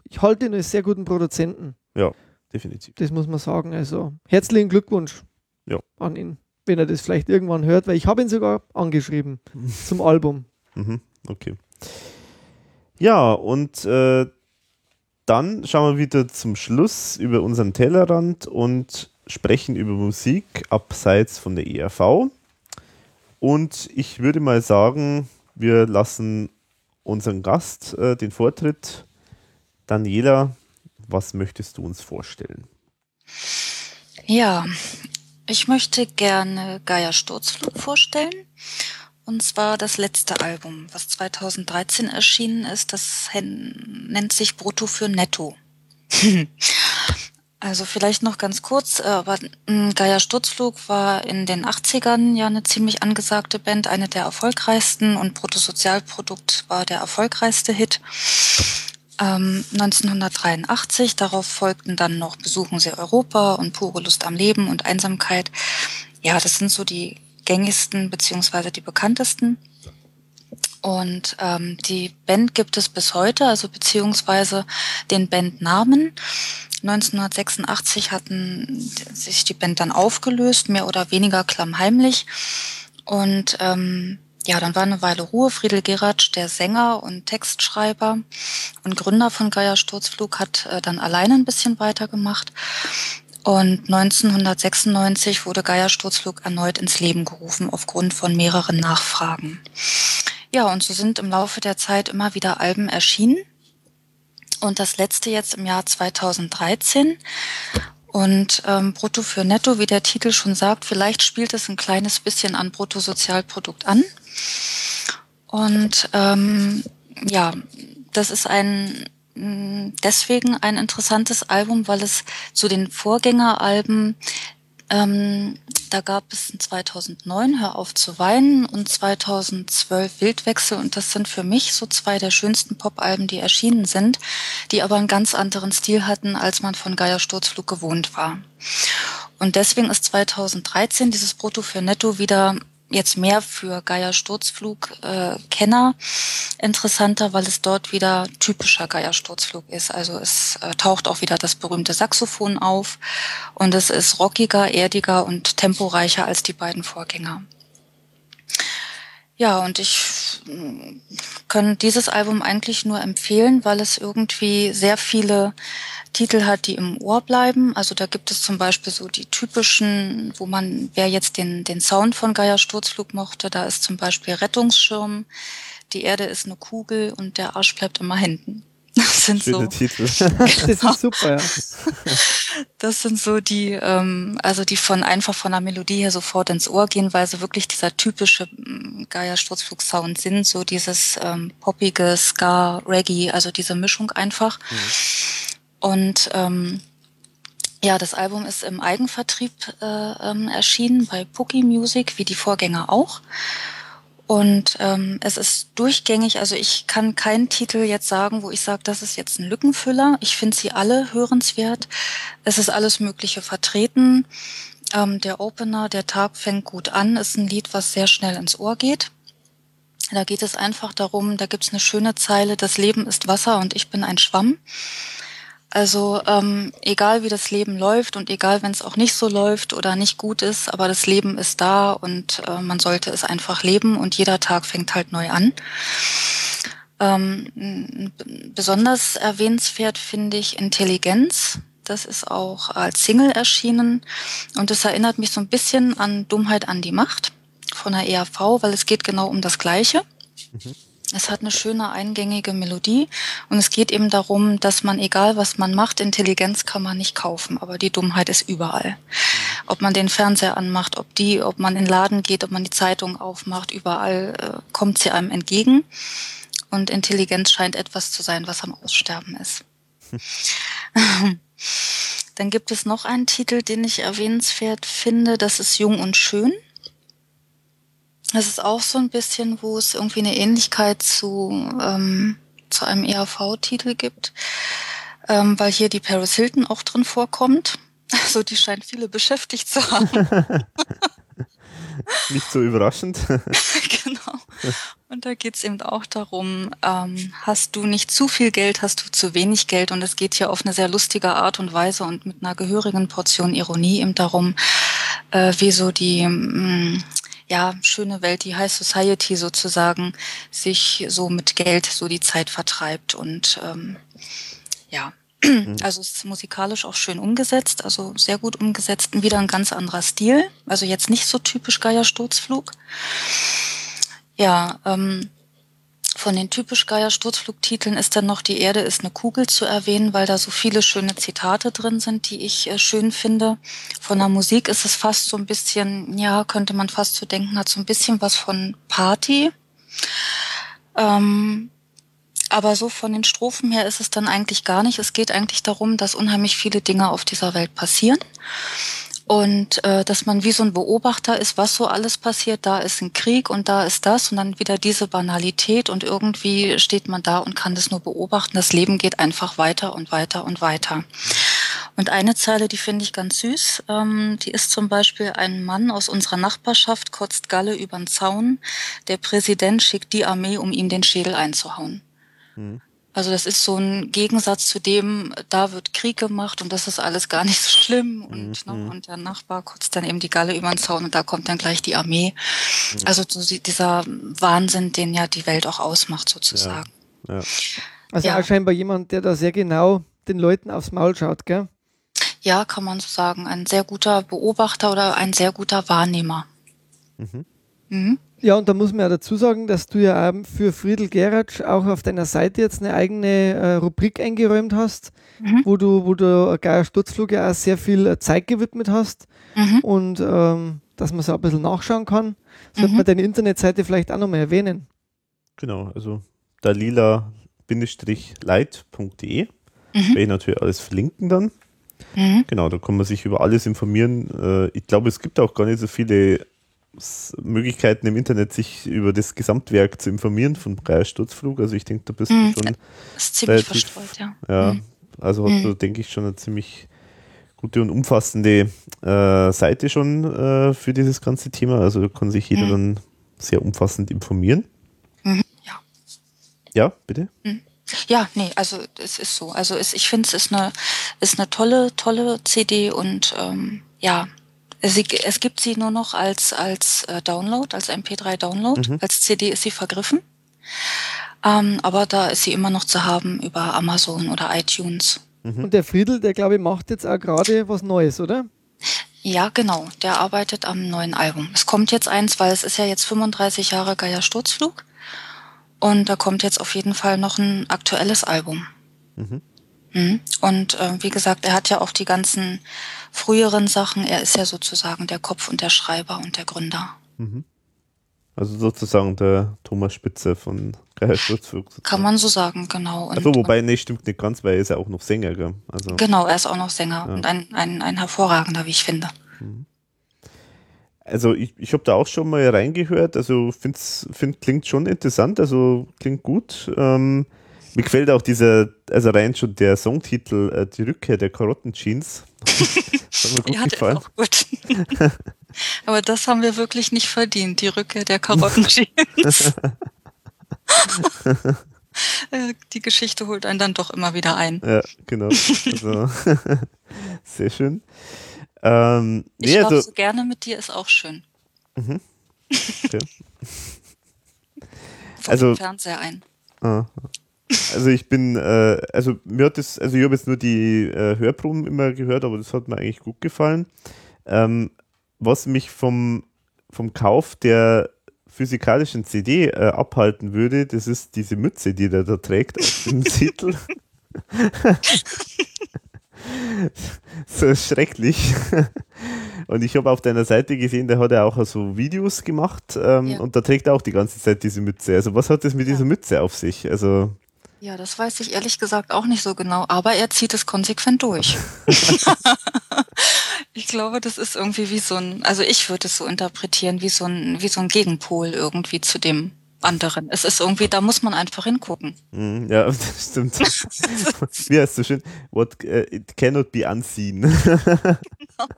ich halte ihn als sehr guten Produzenten. Ja, definitiv. Das muss man sagen. Also herzlichen Glückwunsch ja. an ihn, wenn er das vielleicht irgendwann hört, weil ich habe ihn sogar angeschrieben zum Album. Mhm. Okay. Ja, und äh, dann schauen wir wieder zum Schluss über unseren Tellerrand und sprechen über Musik abseits von der ERV. Und ich würde mal sagen, wir lassen unseren Gast äh, den Vortritt. Daniela, was möchtest du uns vorstellen? Ja, ich möchte gerne Gaia Sturzflug vorstellen. Und zwar das letzte Album, was 2013 erschienen ist. Das nennt sich Brutto für Netto. Also vielleicht noch ganz kurz, äh, aber hm, Gaia Sturzflug war in den 80ern ja eine ziemlich angesagte Band, eine der erfolgreichsten und Bruttosozialprodukt war der erfolgreichste Hit. Ähm, 1983, darauf folgten dann noch Besuchen Sie Europa und Pure Lust am Leben und Einsamkeit. Ja, das sind so die gängigsten beziehungsweise die bekanntesten. Und ähm, die Band gibt es bis heute, also beziehungsweise den Bandnamen. 1986 hatten sich die Band dann aufgelöst, mehr oder weniger klammheimlich. Und ähm, ja, dann war eine Weile Ruhe. Friedel Geratsch, der Sänger und Textschreiber und Gründer von Geier Sturzflug, hat äh, dann alleine ein bisschen weitergemacht. Und 1996 wurde Geier Sturzflug erneut ins Leben gerufen aufgrund von mehreren Nachfragen. Ja, und so sind im Laufe der Zeit immer wieder Alben erschienen. Und das letzte jetzt im Jahr 2013. Und ähm, Brutto für Netto, wie der Titel schon sagt, vielleicht spielt es ein kleines bisschen an Bruttosozialprodukt an. Und ähm, ja, das ist ein deswegen ein interessantes Album, weil es zu den Vorgängeralben Ähm, da gab es 2009 Hör auf zu weinen und 2012 Wildwechsel und das sind für mich so zwei der schönsten Pop-Alben, die erschienen sind, die aber einen ganz anderen Stil hatten, als man von Geier Sturzflug gewohnt war. Und deswegen ist 2013 dieses Brutto für Netto wieder jetzt mehr für Geier Sturzflug äh, interessanter, weil es dort wieder typischer Geier Sturzflug ist. Also es äh, taucht auch wieder das berühmte Saxophon auf und es ist rockiger, erdiger und temporeicher als die beiden Vorgänger. Ja, und ich mm, kann dieses Album eigentlich nur empfehlen, weil es irgendwie sehr viele Titel hat, die im Ohr bleiben. Also da gibt es zum Beispiel so die typischen, wo man, wer jetzt den, den Sound von Geier Sturzflug mochte, da ist zum Beispiel Rettungsschirm, die Erde ist eine Kugel und der Arsch bleibt immer hinten. Das sind Schöne so. Titel. Das ist super, ja. Das sind so die, ähm, also die von einfach von der Melodie her sofort ins Ohr gehen, weil sie wirklich dieser typische mm, Geier Sturzflug-Sound sind, so dieses ähm, poppige Ska, Reggae, also diese Mischung einfach. Und ähm, ja, das Album ist im Eigenvertrieb äh, ähm, erschienen bei Pookie Music, wie die Vorgänger auch. Und ähm, es ist durchgängig, also ich kann keinen Titel jetzt sagen, wo ich sage, das ist jetzt ein Lückenfüller. Ich finde sie alle hörenswert. Es ist alles Mögliche vertreten. Ähm, der Opener, der Tag fängt gut an, ist ein Lied, was sehr schnell ins Ohr geht. Da geht es einfach darum, da gibt's eine schöne Zeile, das Leben ist Wasser und ich bin ein Schwamm. Also ähm, egal wie das Leben läuft und egal wenn es auch nicht so läuft oder nicht gut ist, aber das Leben ist da und äh, man sollte es einfach leben und jeder Tag fängt halt neu an. Ähm, besonders erwähnenswert finde ich Intelligenz. Das ist auch als Single erschienen und es erinnert mich so ein bisschen an Dummheit an die Macht von der ERV, weil es geht genau um das Gleiche. Mhm. Es hat eine schöne eingängige Melodie und es geht eben darum, dass man, egal was man macht, Intelligenz kann man nicht kaufen, aber die Dummheit ist überall. Ob man den Fernseher anmacht, ob die, ob man in den Laden geht, ob man die Zeitung aufmacht, überall äh, kommt sie einem entgegen. Und Intelligenz scheint etwas zu sein, was am Aussterben ist. Dann gibt es noch einen Titel, den ich erwähnenswert finde, das ist Jung und Schön. Das ist auch so ein bisschen, wo es irgendwie eine Ähnlichkeit zu, ähm, zu einem ERV-Titel gibt, ähm, weil hier die Paris Hilton auch drin vorkommt. Also die scheint viele beschäftigt zu haben. Nicht so überraschend. genau. Und da geht's eben auch darum, ähm, hast du nicht zu viel Geld, hast du zu wenig Geld. Und es geht hier auf eine sehr lustige Art und Weise und mit einer gehörigen Portion Ironie eben darum, äh, wie so die mh, mm, ja, schöne Welt, die High Society sozusagen, sich so mit Geld so die Zeit vertreibt und ähm, ja, mhm. also es ist musikalisch auch schön umgesetzt, also sehr gut umgesetzt und wieder ein ganz anderer Stil, also jetzt nicht so typisch Geier Sturzflug. Ja, ähm, von den typisch Geier Sturzflugtiteln ist dann noch Die Erde ist eine Kugel zu erwähnen, weil da so viele schöne Zitate drin sind, die ich äh, schön finde. Von der Musik ist es fast so ein bisschen, ja, könnte man fast so denken, hat so ein bisschen was von Party. Ähm, aber so von den Strophen her ist es dann eigentlich gar nicht. Es geht eigentlich darum, dass unheimlich viele Dinge auf dieser Welt passieren und äh, dass man wie so ein Beobachter ist, was so alles passiert. Da ist ein Krieg und da ist das und dann wieder diese Banalität und irgendwie steht man da und kann das nur beobachten. Das Leben geht einfach weiter und weiter und weiter. Und eine Zeile, die finde ich ganz süß, ähm, die ist zum Beispiel ein Mann aus unserer Nachbarschaft kotzt Galle übern Zaun. Der Präsident schickt die Armee, um ihm den Schädel einzuhauen. Mhm. Also das ist so ein Gegensatz zu dem, da wird Krieg gemacht und das ist alles gar nicht so schlimm und, mhm. ne, und der Nachbar kotzt dann eben die Galle über den Zaun und da kommt dann gleich die Armee. Mhm. Also so dieser Wahnsinn, den ja die Welt auch ausmacht sozusagen. Ja. Ja. Also ja. scheinbar jemand, der da sehr genau den Leuten aufs Maul schaut, gell? Ja, kann man so sagen. Ein sehr guter Beobachter oder ein sehr guter Wahrnehmer. Mhm. Mhm. Ja, und da muss man ja dazu sagen, dass du ja für Friedel Geratsch auch auf deiner Seite jetzt eine eigene äh, Rubrik eingeräumt hast, mhm. wo du, wo du Geier Sturzflug ja auch sehr viel äh, Zeit gewidmet hast mhm. und ähm, dass man so ein bisschen nachschauen kann. Sollte mhm. man deine Internetseite vielleicht auch nochmal erwähnen. Genau, also dalila-light.de mhm. werde ich natürlich alles verlinken dann. Mhm. Genau, da kann man sich über alles informieren. Äh, ich glaube, es gibt auch gar nicht so viele Möglichkeiten im Internet, sich über das Gesamtwerk zu informieren von Breyer Sturzflug. Also ich denke, da bist mhm. du schon. Das ist ziemlich relativ, verstreut, ja. Ja, mhm. also hat mhm. denke ich, schon eine ziemlich gute und umfassende äh, Seite schon äh, für dieses ganze Thema. Also da kann sich jeder mhm. dann sehr umfassend informieren. Mhm. Ja. Ja, bitte. Mhm. Ja, nee, also es ist so. Also es, ich finde, es ist eine, ist eine tolle, tolle CD und ähm, ja, Sie, es gibt sie nur noch als, als äh, Download, als MP3-Download. Mhm. Als CD ist sie vergriffen. Ähm, aber da ist sie immer noch zu haben über Amazon oder iTunes. Mhm. Und der Friedel, der glaube ich macht jetzt auch gerade was Neues, oder? Ja, genau. Der arbeitet am neuen Album. Es kommt jetzt eins, weil es ist ja jetzt 35 Jahre Geier Sturzflug. Und da kommt jetzt auf jeden Fall noch ein aktuelles Album. Mhm. Mhm. Und äh, wie gesagt, er hat ja auch die ganzen früheren Sachen. Er ist ja sozusagen der Kopf und der Schreiber und der Gründer. Mhm. Also sozusagen der Thomas Spitze von Geier Sturzflug. Kann man so sagen, genau. Und, also wobei, nee, stimmt nicht ganz, weil er ist ja auch noch Sänger. Gell? Also, genau, er ist auch noch Sänger ja. und ein, ein, ein hervorragender, wie ich finde. Mhm. Also ich, ich habe da auch schon mal reingehört, also finde, find, klingt schon interessant, also klingt gut. Ähm, mir gefällt auch dieser, also rein schon der Songtitel, äh, die Rückkehr der Karottenjeans. ja, gefallen. auch gut. Aber das haben wir wirklich nicht verdient, die Rückkehr der Karottenjeans. Äh, die Geschichte holt einen dann doch immer wieder ein. Ja, genau. Also, sehr schön. Ähm, ich nee, also, so gerne mit dir, ist auch schön. Mhm. Okay. also, Fernseher ein. Ah, also ich bin, äh, also mir hat das, also ich habe jetzt nur die äh, Hörproben immer gehört, aber das hat mir eigentlich gut gefallen. Ähm, was mich vom, vom Kauf der physikalischen CD äh, abhalten würde, das ist diese Mütze, die der da trägt auf dem Titel. so schrecklich. Und ich habe auf deiner Seite gesehen, da hat er auch so Videos gemacht ähm, ja. und da trägt er auch die ganze Zeit diese Mütze. Also was hat das mit ja. dieser Mütze auf sich? Also ja, das weiß ich ehrlich gesagt auch nicht so genau, aber er zieht es konsequent durch. ich glaube, das ist irgendwie wie so ein, also ich würde es so interpretieren, wie so ein, wie so ein Gegenpol irgendwie zu dem anderen. Es ist irgendwie, da muss man einfach hingucken. Mhm, ja, das stimmt. wie heißt so schön? What uh, it cannot be unseen. genau.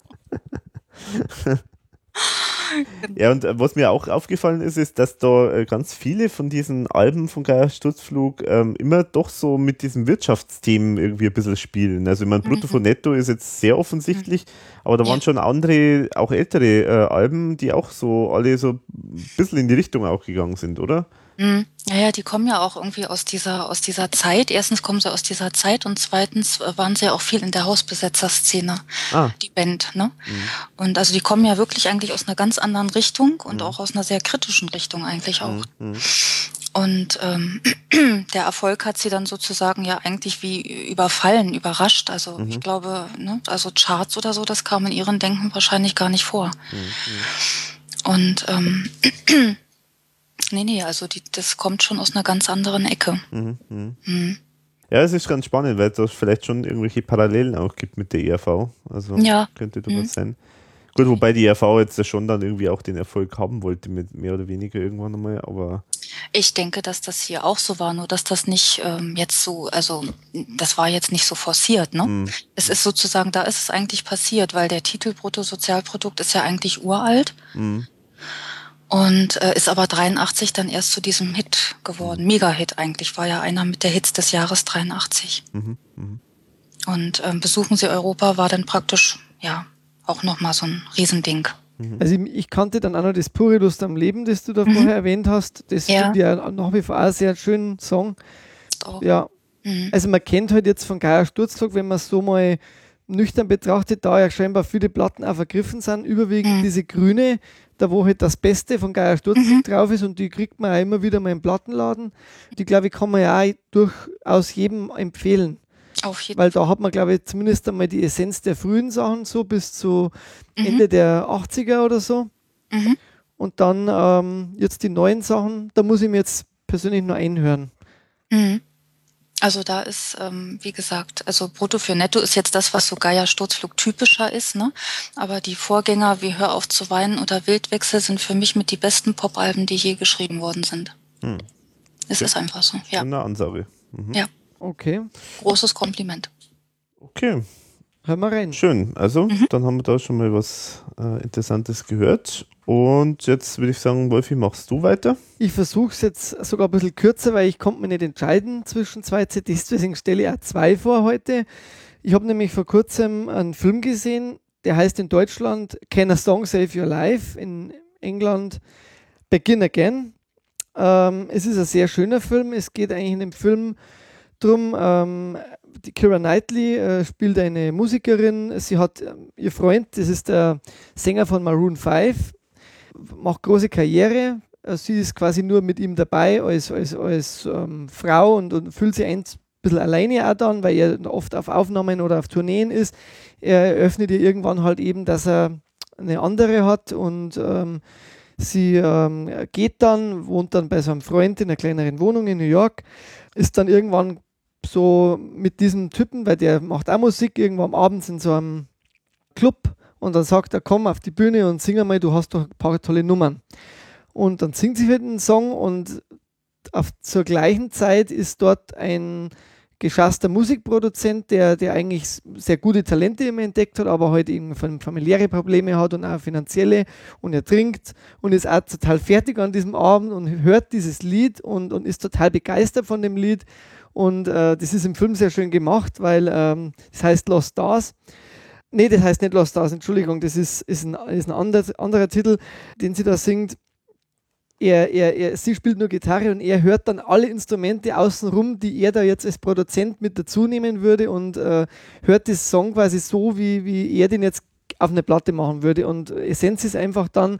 Ja, und äh, was mir auch aufgefallen ist, ist, dass da äh, ganz viele von diesen Alben von Geier Sturzflug ähm, immer doch so mit diesen Wirtschaftsthemen irgendwie ein bisschen spielen. Also, ich meine, Brutto von mhm. Netto ist jetzt sehr offensichtlich, aber da waren schon andere, auch ältere äh, Alben, die auch so alle so ein bisschen in die Richtung auch gegangen sind, oder? Mhm. Ja, ja, die kommen ja auch irgendwie aus dieser, aus dieser Zeit. Erstens kommen sie aus dieser Zeit und zweitens äh, waren sie ja auch viel in der Hausbesetzerszene, ah. die Band. Ne? Mhm. Und also die kommen ja wirklich eigentlich aus einer ganz anderen Richtung und mhm. auch aus einer sehr kritischen Richtung eigentlich auch. Mhm. mhm. Und ähm, der Erfolg hat sie dann sozusagen ja eigentlich wie überfallen, überrascht. Also ich mhm. glaube, ne, also Charts oder so, das kam in ihren Denken wahrscheinlich gar nicht vor. Mhm. Und ähm, Nee, nee, also die, das kommt schon aus einer ganz anderen Ecke. Mhm, mh. mhm. Ja, es ist ganz spannend, weil es vielleicht schon irgendwelche Parallelen auch gibt mit der ERV. Also ja. könnte da mhm. sein. Gut, wobei die ERV jetzt ja schon dann irgendwie auch den Erfolg haben wollte, mit mehr oder weniger irgendwann einmal, aber. Ich denke, dass das hier auch so war, nur dass das nicht ähm, jetzt so, also das war jetzt nicht so forciert, ne? Mhm. Es ist sozusagen, da ist es eigentlich passiert, weil der Titel Bruttosozialprodukt ist ja eigentlich uralt. Mhm. Und äh, ist aber 83 dann erst zu diesem Hit geworden. Mega-Hit eigentlich, war ja einer mit der Hits des Jahres 83. Mhm, mh. Und ähm, Besuchen Sie Europa war dann praktisch, ja, auch nochmal so ein Riesending. Mhm. Also ich, ich, kannte dann auch noch das pure Lust am Leben, das du da mhm. vorher erwähnt hast. Das ja. finde ich ja nach wie vor auch einen sehr schönen Song. Auch. Ja. Mhm. Also man kennt halt jetzt von Geier Sturzflug, wenn man es so mal nüchtern betrachtet, da ja scheinbar viele Platten auch vergriffen sind, überwiegend mhm. diese grüne, da wo halt das Beste von Geier Sturzflug mhm. drauf ist und die kriegt man auch immer wieder mal im Plattenladen. Die glaube ich kann man ja auch durchaus jedem empfehlen. Auf jeden Weil da hat man, glaube ich, zumindest einmal die Essenz der frühen Sachen, so bis zu mhm. Ende der 80er oder so. Mhm. Und dann ähm, jetzt die neuen Sachen, da muss ich mir jetzt persönlich nur einhören. Mhm. Also da ist, ähm, wie gesagt, also Brutto für Netto ist jetzt das, was so Geier Sturzflug typischer ist, ne? Aber die Vorgänger wie Hör auf zu weinen oder Wildwechsel sind für mich mit die besten Popalben, die je geschrieben worden sind. Hm. Es okay. ist einfach so, ja. Eine Ansage. Mhm. Ja. Okay. Großes Kompliment. Okay. Hör mal rein. Schön. Also, mhm. dann haben wir da schon mal was äh, Interessantes gehört. Und jetzt würde ich sagen, Wolfi, machst du weiter? Ich versuche es jetzt sogar ein bisschen kürzer, weil ich konnte mir nicht entscheiden zwischen zwei CDs, deswegen stelle ich auch zwei vor heute. Ich habe nämlich vor kurzem einen Film gesehen, der heißt in Deutschland Can a Song Save Your Life, in England Begin Again. Ähm, es ist ein sehr schöner Film. Es geht eigentlich in dem Film darum, ähm, die Kira Knightley äh, spielt eine Musikerin. Sie hat äh, ihr Freund, das ist der Sänger von Maroon 5, macht große Karriere. Äh, sie ist quasi nur mit ihm dabei als, als, als ähm, Frau und, und fühlt sich ein bisschen alleine auch dann, weil er oft auf Aufnahmen oder auf Tourneen ist. Er eröffnet ihr irgendwann halt eben, dass er eine andere hat und ähm, sie ähm, geht dann, wohnt dann bei seinem Freund in einer kleineren Wohnung in New York, ist dann irgendwann so mit diesem Typen, weil der macht auch Musik irgendwo am Abend in so einem Club und dann sagt er, komm auf die Bühne und sing einmal, du hast doch ein paar tolle Nummern. Und dann singt sie wieder einen Song und auf, zur gleichen Zeit ist dort ein geschasster Musikproduzent, der, der eigentlich sehr gute Talente immer entdeckt hat, aber heute halt eben familiäre Probleme hat und auch finanzielle und er trinkt und ist auch total fertig an diesem Abend und hört dieses Lied und, und ist total begeistert von dem Lied und äh, das ist im Film sehr schön gemacht, weil ähm, das heißt Lost Stars. Nee, das heißt nicht Lost Stars, Entschuldigung, das ist, ist ein, ist ein anderer, anderer Titel, den sie da singt. Er, er, er, sie spielt nur Gitarre und er hört dann alle Instrumente außenrum, die er da jetzt als Produzent mit dazu nehmen würde und äh, hört das Song quasi so, wie, wie er den jetzt auf eine Platte machen würde. Und Essenz ist einfach dann,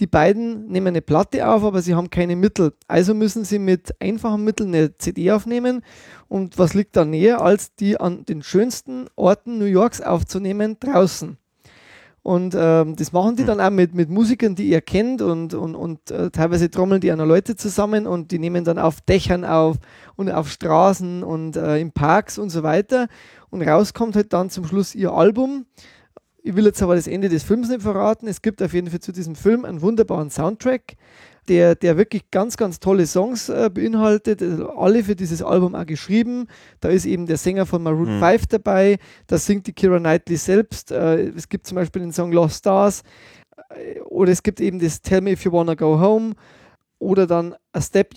die beiden nehmen eine Platte auf, aber sie haben keine Mittel. Also müssen sie mit einfachen Mitteln eine CD aufnehmen. Und was liegt da näher, als die an den schönsten Orten New Yorks aufzunehmen, draußen? Und ähm, das machen die hm. dann auch mit, mit Musikern, die ihr kennt und, und, und äh, teilweise trommeln die auch noch Leute zusammen und die nehmen dann auf Dächern auf und auf Straßen und äh, in Parks und so weiter. Und rauskommt halt dann zum Schluss ihr Album. Ich will jetzt aber das Ende des Films nicht verraten. Es gibt auf jeden Fall zu diesem Film einen wunderbaren Soundtrack, der, der wirklich ganz, ganz tolle Songs äh, beinhaltet. Also alle für dieses Album auch geschrieben. Da ist eben der Sänger von Maroon mhm. 5 dabei. Da singt die Kira Knightley selbst. Äh, es gibt zum Beispiel den Song Lost Stars. Äh, oder es gibt eben das Tell Me If You Wanna Go Home. Oder dann A Step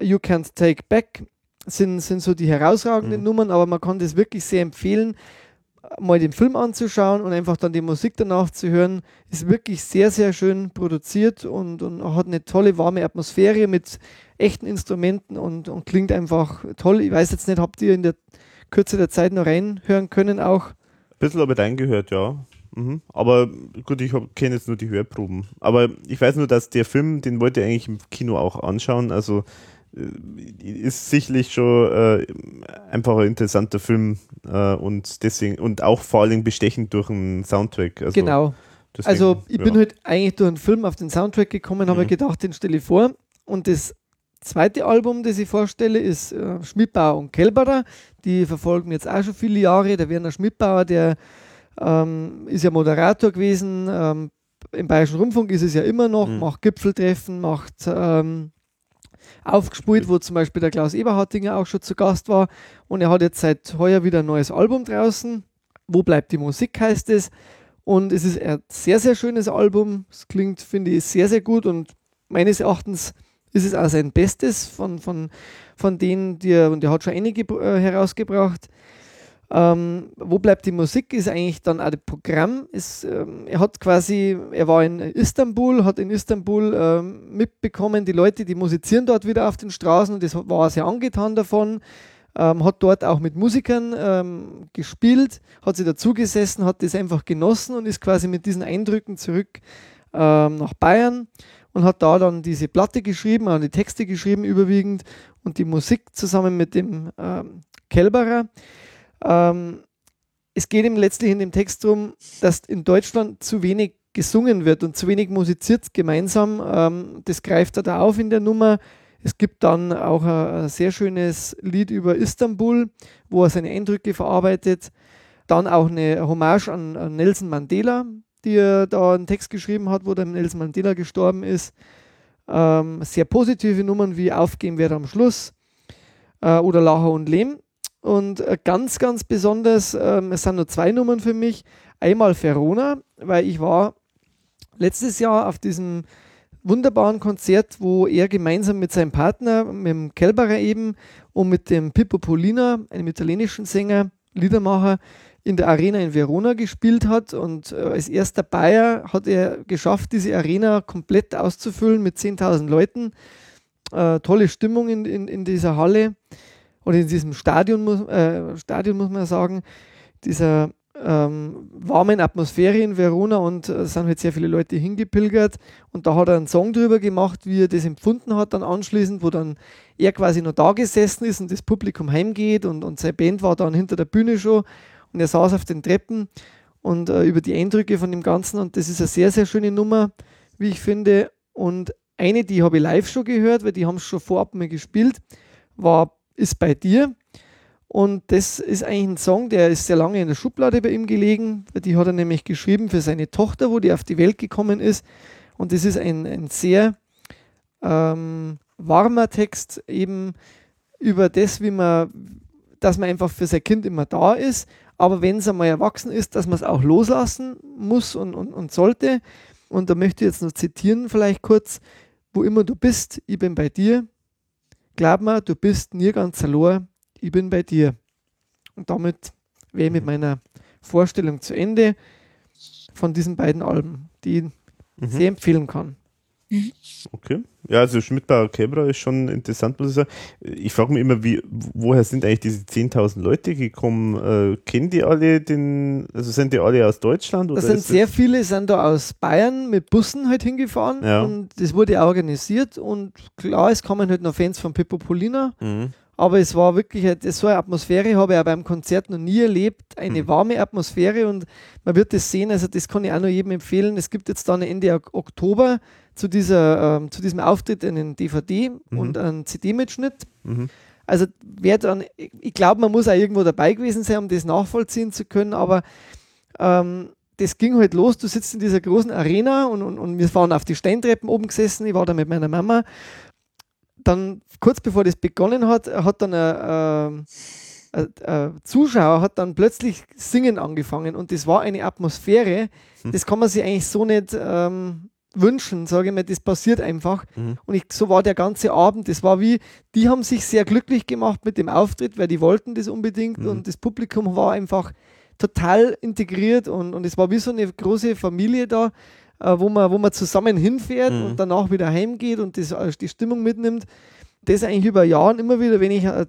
You Can't Take Back. Sind, sind so die herausragenden mhm. Nummern, aber man kann das wirklich sehr empfehlen mal den Film anzuschauen und einfach dann die Musik danach zu hören, ist wirklich sehr, sehr schön produziert und, und hat eine tolle, warme Atmosphäre mit echten Instrumenten und, und klingt einfach toll. Ich weiß jetzt nicht, habt ihr in der Kürze der Zeit noch reinhören können auch? Ein bisschen habe ich reingehört, ja. Mhm. Aber gut, ich kenne jetzt nur die Hörproben. Aber ich weiß nur, dass der Film, den wollte ich eigentlich im Kino auch anschauen. Also ist sicherlich schon äh, einfach ein interessanter Film äh, und deswegen und auch vor allem bestechend durch einen Soundtrack. Also genau. Deswegen, also ich ja. bin halt eigentlich durch einen Film auf den Soundtrack gekommen, habe mhm. gedacht, den stelle ich vor. Und das zweite Album, das ich vorstelle, ist äh, Schmidbauer und Kelberer. Die verfolgen jetzt auch schon viele Jahre. Der Werner Schmidbauer, der ähm, ist ja Moderator gewesen. Ähm, Im Bayerischen Rundfunk ist es ja immer noch, mhm. macht Gipfeltreffen, macht ähm, aufgespielt, wo zum Beispiel der Klaus Eberhardinger auch schon zu Gast war. Und er hat jetzt seit heuer wieder ein neues Album draußen. Wo bleibt die Musik heißt es. Und es ist ein sehr, sehr schönes Album. Es klingt, finde ich, sehr, sehr gut. Und meines Erachtens ist es auch sein Bestes von, von, von denen, die er, und er hat schon einige äh, herausgebracht. Ähm, wo bleibt die Musik? Ist eigentlich dann auch das Programm. Ist, ähm, er hat quasi, er war in Istanbul, hat in Istanbul ähm, mitbekommen, die Leute, die musizieren dort wieder auf den Straßen und das war sehr angetan davon. Ähm, hat dort auch mit Musikern ähm, gespielt, hat sich dazugesessen, hat das einfach genossen und ist quasi mit diesen Eindrücken zurück ähm, nach Bayern und hat da dann diese Platte geschrieben, auch die Texte geschrieben überwiegend und die Musik zusammen mit dem Kelberer. Ähm, es geht ihm letztlich in dem Text darum, dass in Deutschland zu wenig gesungen wird und zu wenig musiziert gemeinsam. Ähm, das greift er da auf in der Nummer. Es gibt dann auch ein, ein sehr schönes Lied über Istanbul, wo er seine Eindrücke verarbeitet. Dann auch eine Hommage an, an Nelson Mandela, die er da einen Text geschrieben hat, wo der Nelson Mandela gestorben ist. Ähm, sehr positive Nummern wie Aufgehen wäre am Schluss äh, oder Lacher und Lehm. Und äh, ganz, ganz besonders, ähm, es sind nur zwei Nummern für mich. Einmal Verona, weil ich war letztes Jahr auf diesem wunderbaren Konzert, wo er gemeinsam mit seinem Partner, mit dem Kelberer eben und mit dem Pippo Polina, einem italienischen Sänger, Liedermacher, in der Arena in Verona gespielt hat. Und äh, als erster Bayer hat er geschafft, diese Arena komplett auszufüllen mit 10.000 Leuten. Äh, tolle Stimmung in, in, in dieser Halle oder in diesem Stadion, muss, äh, Stadion muss man sagen. Dieser ähm, warmen Atmosphäre in Verona und äh, sind halt sehr viele Leute hingepilgert. Und da hat er einen Song drüber gemacht, wie er das empfunden hat, dann anschließend, wo dann er quasi noch da gesessen ist und das Publikum heimgeht und, und seine Band war dann hinter der Bühne schon und er saß auf den Treppen und äh, über die Eindrücke von dem Ganzen und das ist eine sehr, sehr schöne Nummer, wie ich finde. Und eine, die habe ich live schon gehört, weil die haben es schon vorab mal gespielt, war Ist bei dir. Und das ist eigentlich ein Song, der ist sehr lange in der Schublade bei ihm gelegen. Die hat er nämlich geschrieben für seine Tochter, wo die auf die Welt gekommen ist. Und das ist ein, ein sehr ähm, warmer Text eben über das, wie man, dass man einfach für sein Kind immer da ist, aber wenn es einmal erwachsen ist, dass man es auch loslassen muss und, und, und sollte. Und da möchte ich jetzt noch zitieren, vielleicht kurz, wo immer du bist, ich bin bei dir. Glaub mir, du bist nie ganz verloren, ich bin bei dir. Und damit wäre ich mit meiner Vorstellung zu Ende von diesen beiden Alben, die ich mhm. sehr empfehlen kann. Mhm. Okay. Ja, also Schmidtbauer Kebra ist schon interessant, muss ich sagen. Ich frage mich immer, wie, woher sind eigentlich diese 10.000 Leute gekommen? Äh, kennen die alle den, also sind die alle aus Deutschland? Oder das sind sehr das viele, sind da aus Bayern mit Bussen halt hingefahren ja. und das wurde organisiert und klar, es kommen halt noch Fans von Pippo Polina. Mhm. Aber es war wirklich so eine Atmosphäre, habe ich auch beim Konzert noch nie erlebt. Eine mhm. warme Atmosphäre und man wird das sehen, also das kann ich auch noch jedem empfehlen. Es gibt jetzt dann Ende Oktober zu, dieser, ähm, zu diesem Auftritt einen DVD mhm. und einen CD-Mitschnitt. Mhm. Also wer dann, ich glaube, man muss auch irgendwo dabei gewesen sein, um das nachvollziehen zu können, aber ähm, das ging halt los. Du sitzt in dieser großen Arena und, und, und wir waren auf die Steintreppen oben gesessen. Ich war da mit meiner Mama. Dann, kurz bevor das begonnen hat, hat dann ein, ein, ein Zuschauer hat dann plötzlich singen angefangen und das war eine Atmosphäre, hm. das kann man sich eigentlich so nicht ähm, wünschen, sage ich mal, das passiert einfach. Mhm. Und ich, so war der ganze Abend. Das war wie, die haben sich sehr glücklich gemacht mit dem Auftritt, weil die wollten das unbedingt mhm. und das Publikum war einfach total integriert und, und es war wie so eine große Familie da, äh, wo, man, wo man zusammen hinfährt mhm. und danach wieder heimgeht und das, äh, die Stimmung mitnimmt. Das eigentlich über Jahren immer wieder, wenn ich, äh,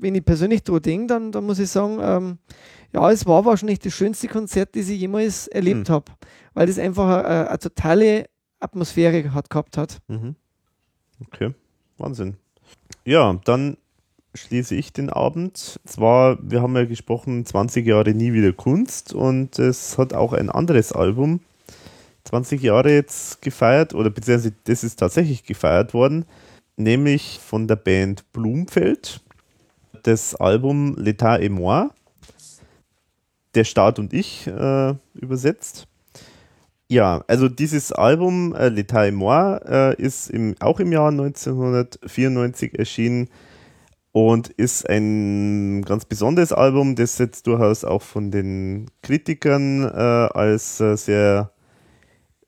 wenn ich persönlich daran denke, dann, dann muss ich sagen, ähm, ja, es war wahrscheinlich das schönste Konzert, das ich jemals erlebt mhm. habe, weil das einfach eine, eine, totale Atmosphäre hat, gehabt hat. Mhm. Okay, Wahnsinn. Ja, dann schließe ich den Abend. Zwar, wir haben ja gesprochen, 20 Jahre nie wieder Kunst und es hat auch ein anderes Album 20 Jahre jetzt gefeiert oder beziehungsweise das ist tatsächlich gefeiert worden, nämlich von der Band Blumfeld. Das Album L'État et moi, der Staat und ich äh, übersetzt. Ja, also dieses Album äh, L'État et moi äh, ist im, auch im Jahr 1994 erschienen und ist ein ganz besonderes Album, das jetzt durchaus auch von den Kritikern äh, als äh, sehr,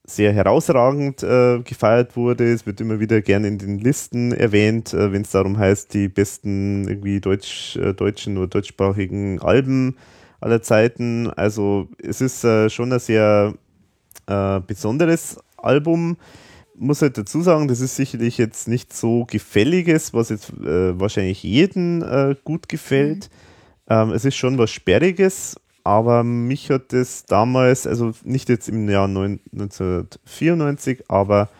sehr herausragend äh, gefeiert wurde. Es wird immer wieder gerne in den Listen erwähnt, äh, wenn es darum heißt, die besten irgendwie deutsch, deutschen oder deutschsprachigen Alben aller Zeiten. Also es ist schon ein sehr äh, besonderes Album. Muss halt dazu sagen, das ist sicherlich jetzt nicht so gefälliges, was jetzt äh, wahrscheinlich jeden äh, gut gefällt. Mhm. Ähm, es ist schon was Sperriges, aber mich hat es damals, also nicht jetzt im Jahr 1994, aber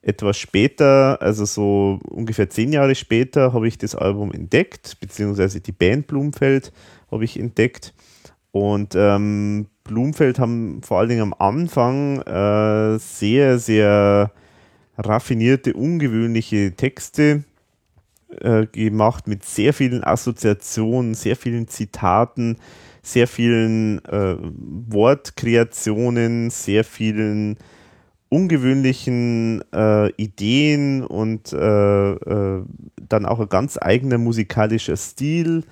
etwas später, also so ungefähr zehn Jahre später, habe ich das Album entdeckt, beziehungsweise die Band Blumfeld habe ich entdeckt. Und ähm, Blumfeld haben vor allen Dingen am Anfang äh, sehr, sehr raffinierte, ungewöhnliche Texte äh, gemacht mit sehr vielen Assoziationen, sehr vielen Zitaten, sehr vielen äh, Wortkreationen, sehr vielen ungewöhnlichen äh, Ideen und äh, äh, dann auch ein ganz eigener musikalischer Stil.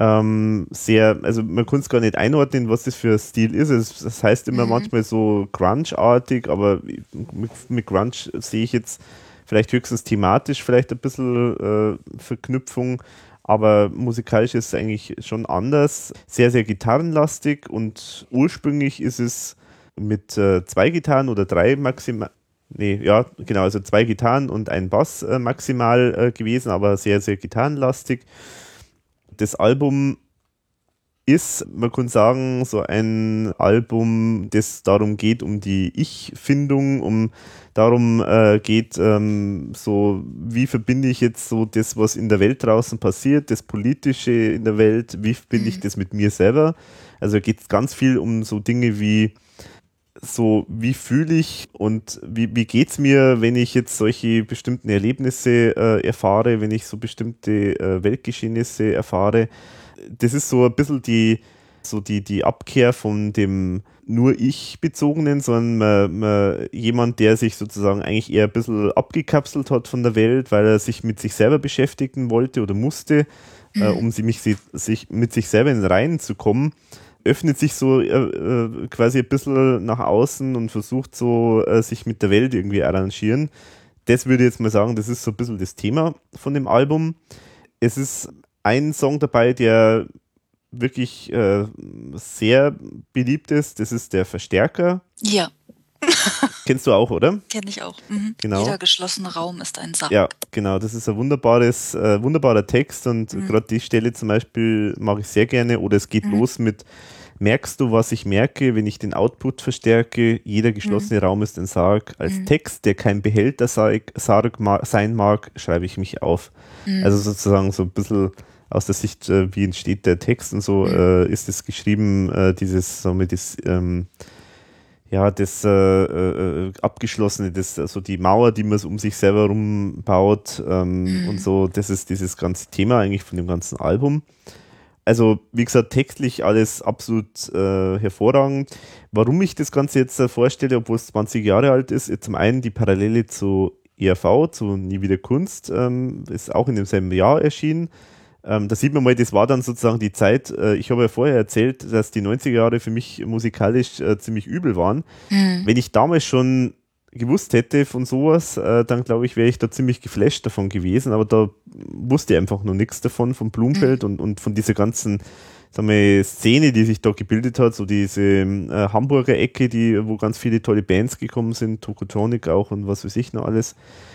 Ähm, sehr, also man kann es gar nicht einordnen, was das für ein Stil ist. Es, das heißt immer mhm. manchmal so Grunge-artig, aber mit, mit Grunge sehe ich jetzt vielleicht höchstens thematisch vielleicht ein bisschen äh, Verknüpfung, aber musikalisch ist es eigentlich schon anders. Sehr, sehr gitarrenlastig und ursprünglich ist es mit äh, zwei Gitarren oder drei maximal. Nee, ja, genau, also zwei Gitarren und ein Bass äh, maximal äh, gewesen, aber sehr, sehr gitarrenlastig. Das Album ist, man kann sagen, so ein Album, das darum geht, um die Ich-Findung, um darum äh, geht, ähm, so wie verbinde ich jetzt so das, was in der Welt draußen passiert, das Politische in der Welt, wie verbinde ich mhm. das mit mir selber? Also geht es ganz viel um so Dinge wie so, wie fühle ich und wie, wie geht es mir, wenn ich jetzt solche bestimmten Erlebnisse äh, erfahre, wenn ich so bestimmte äh, Weltgeschehnisse erfahre. Das ist so ein bisschen die, so die, die Abkehr von dem nur ich bezogenen, sondern man, man, jemand, der sich sozusagen eigentlich eher ein bisschen abgekapselt hat von der Welt, weil er sich mit sich selber beschäftigen wollte oder musste, äh, mhm. äh, um sie, mich, sich, mit sich selber in Reihen zu kommen öffnet sich so äh, äh, quasi ein bisschen nach außen und versucht so äh, sich mit der Welt irgendwie arrangieren. Das würde ich jetzt mal sagen, das ist so ein bisschen das Thema von dem Album. Es ist ein Song dabei, der wirklich äh, sehr beliebt ist. Das ist der Verstärker. Ja. Kennst du auch, oder? Kenn ich auch. Mhm. Genau. Jeder geschlossene Raum ist ein Sarg. Ja, genau. Das ist ein wunderbares, äh, wunderbarer Text und mhm. gerade die Stelle zum Beispiel mag ich sehr gerne. Oder es geht mhm. los mit Merkst du, was ich merke, wenn ich den Output verstärke? Jeder geschlossene mhm. Raum ist ein Sarg. Als mhm. Text, der kein Behälter Sarg, Sarg sein mag, schreibe ich mich auf. Mhm. Also sozusagen so ein bisschen aus der Sicht, äh, wie entsteht der Text und so, äh, ist es geschrieben, äh, dieses, so mit das, ähm, ja, das äh, äh, abgeschlossene, das, also die Mauer, die man so um sich selber rumbaut ähm, mhm. und so, das ist dieses ganze Thema eigentlich von dem ganzen Album. Also, wie gesagt, textlich alles absolut äh, hervorragend. Warum ich das Ganze jetzt äh, vorstelle, obwohl es 20 Jahre alt ist, zum einen die Parallele zu ERV, zu Nie wieder Kunst, ähm, ist auch in demselben Jahr erschienen. Ähm, da sieht man mal, das war dann sozusagen die Zeit, äh, ich habe ja vorher erzählt, dass die 90er Jahre für mich musikalisch äh, ziemlich übel waren. Mhm. Wenn ich damals schon gewusst hätte von sowas, äh, dann glaube ich, wäre ich da ziemlich geflasht davon gewesen, aber da wusste ich einfach noch nichts davon, von Blumfeld mhm. und, und von dieser ganzen sagen wir, Szene, die sich da gebildet hat, so diese äh, Hamburger Ecke, die, wo ganz viele tolle Bands gekommen sind, Tokotronic auch und was weiß ich noch alles.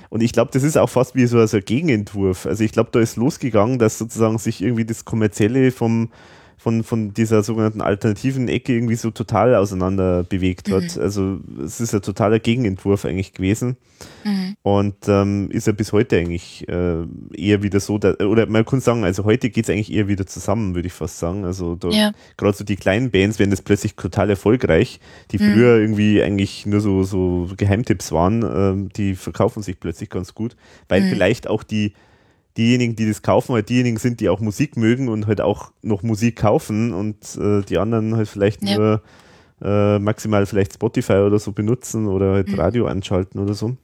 Und ich glaube, das ist auch fast wie so also ein Gegenentwurf. Also ich glaube, da ist losgegangen, dass sozusagen sich irgendwie das Kommerzielle vom, von, von dieser sogenannten alternativen Ecke irgendwie so total auseinander bewegt hat. Mhm. Also es ist ein totaler Gegenentwurf eigentlich gewesen. Mhm. Und ähm, ist ja bis heute eigentlich äh, eher wieder so, da, oder man kann sagen, also heute geht es eigentlich eher wieder zusammen, würde ich fast sagen. Also ja. gerade so die kleinen Bands werden das plötzlich total erfolgreich, die mhm. früher irgendwie eigentlich nur so, so Geheimtipps waren, ähm, die verkaufen sich plötzlich ganz gut, weil mhm. vielleicht auch die diejenigen, die das kaufen, halt diejenigen sind, die auch Musik mögen und halt auch noch Musik kaufen und äh, die anderen halt vielleicht ja. nur äh, maximal vielleicht Spotify oder so benutzen oder halt mhm. Radio anschalten oder so.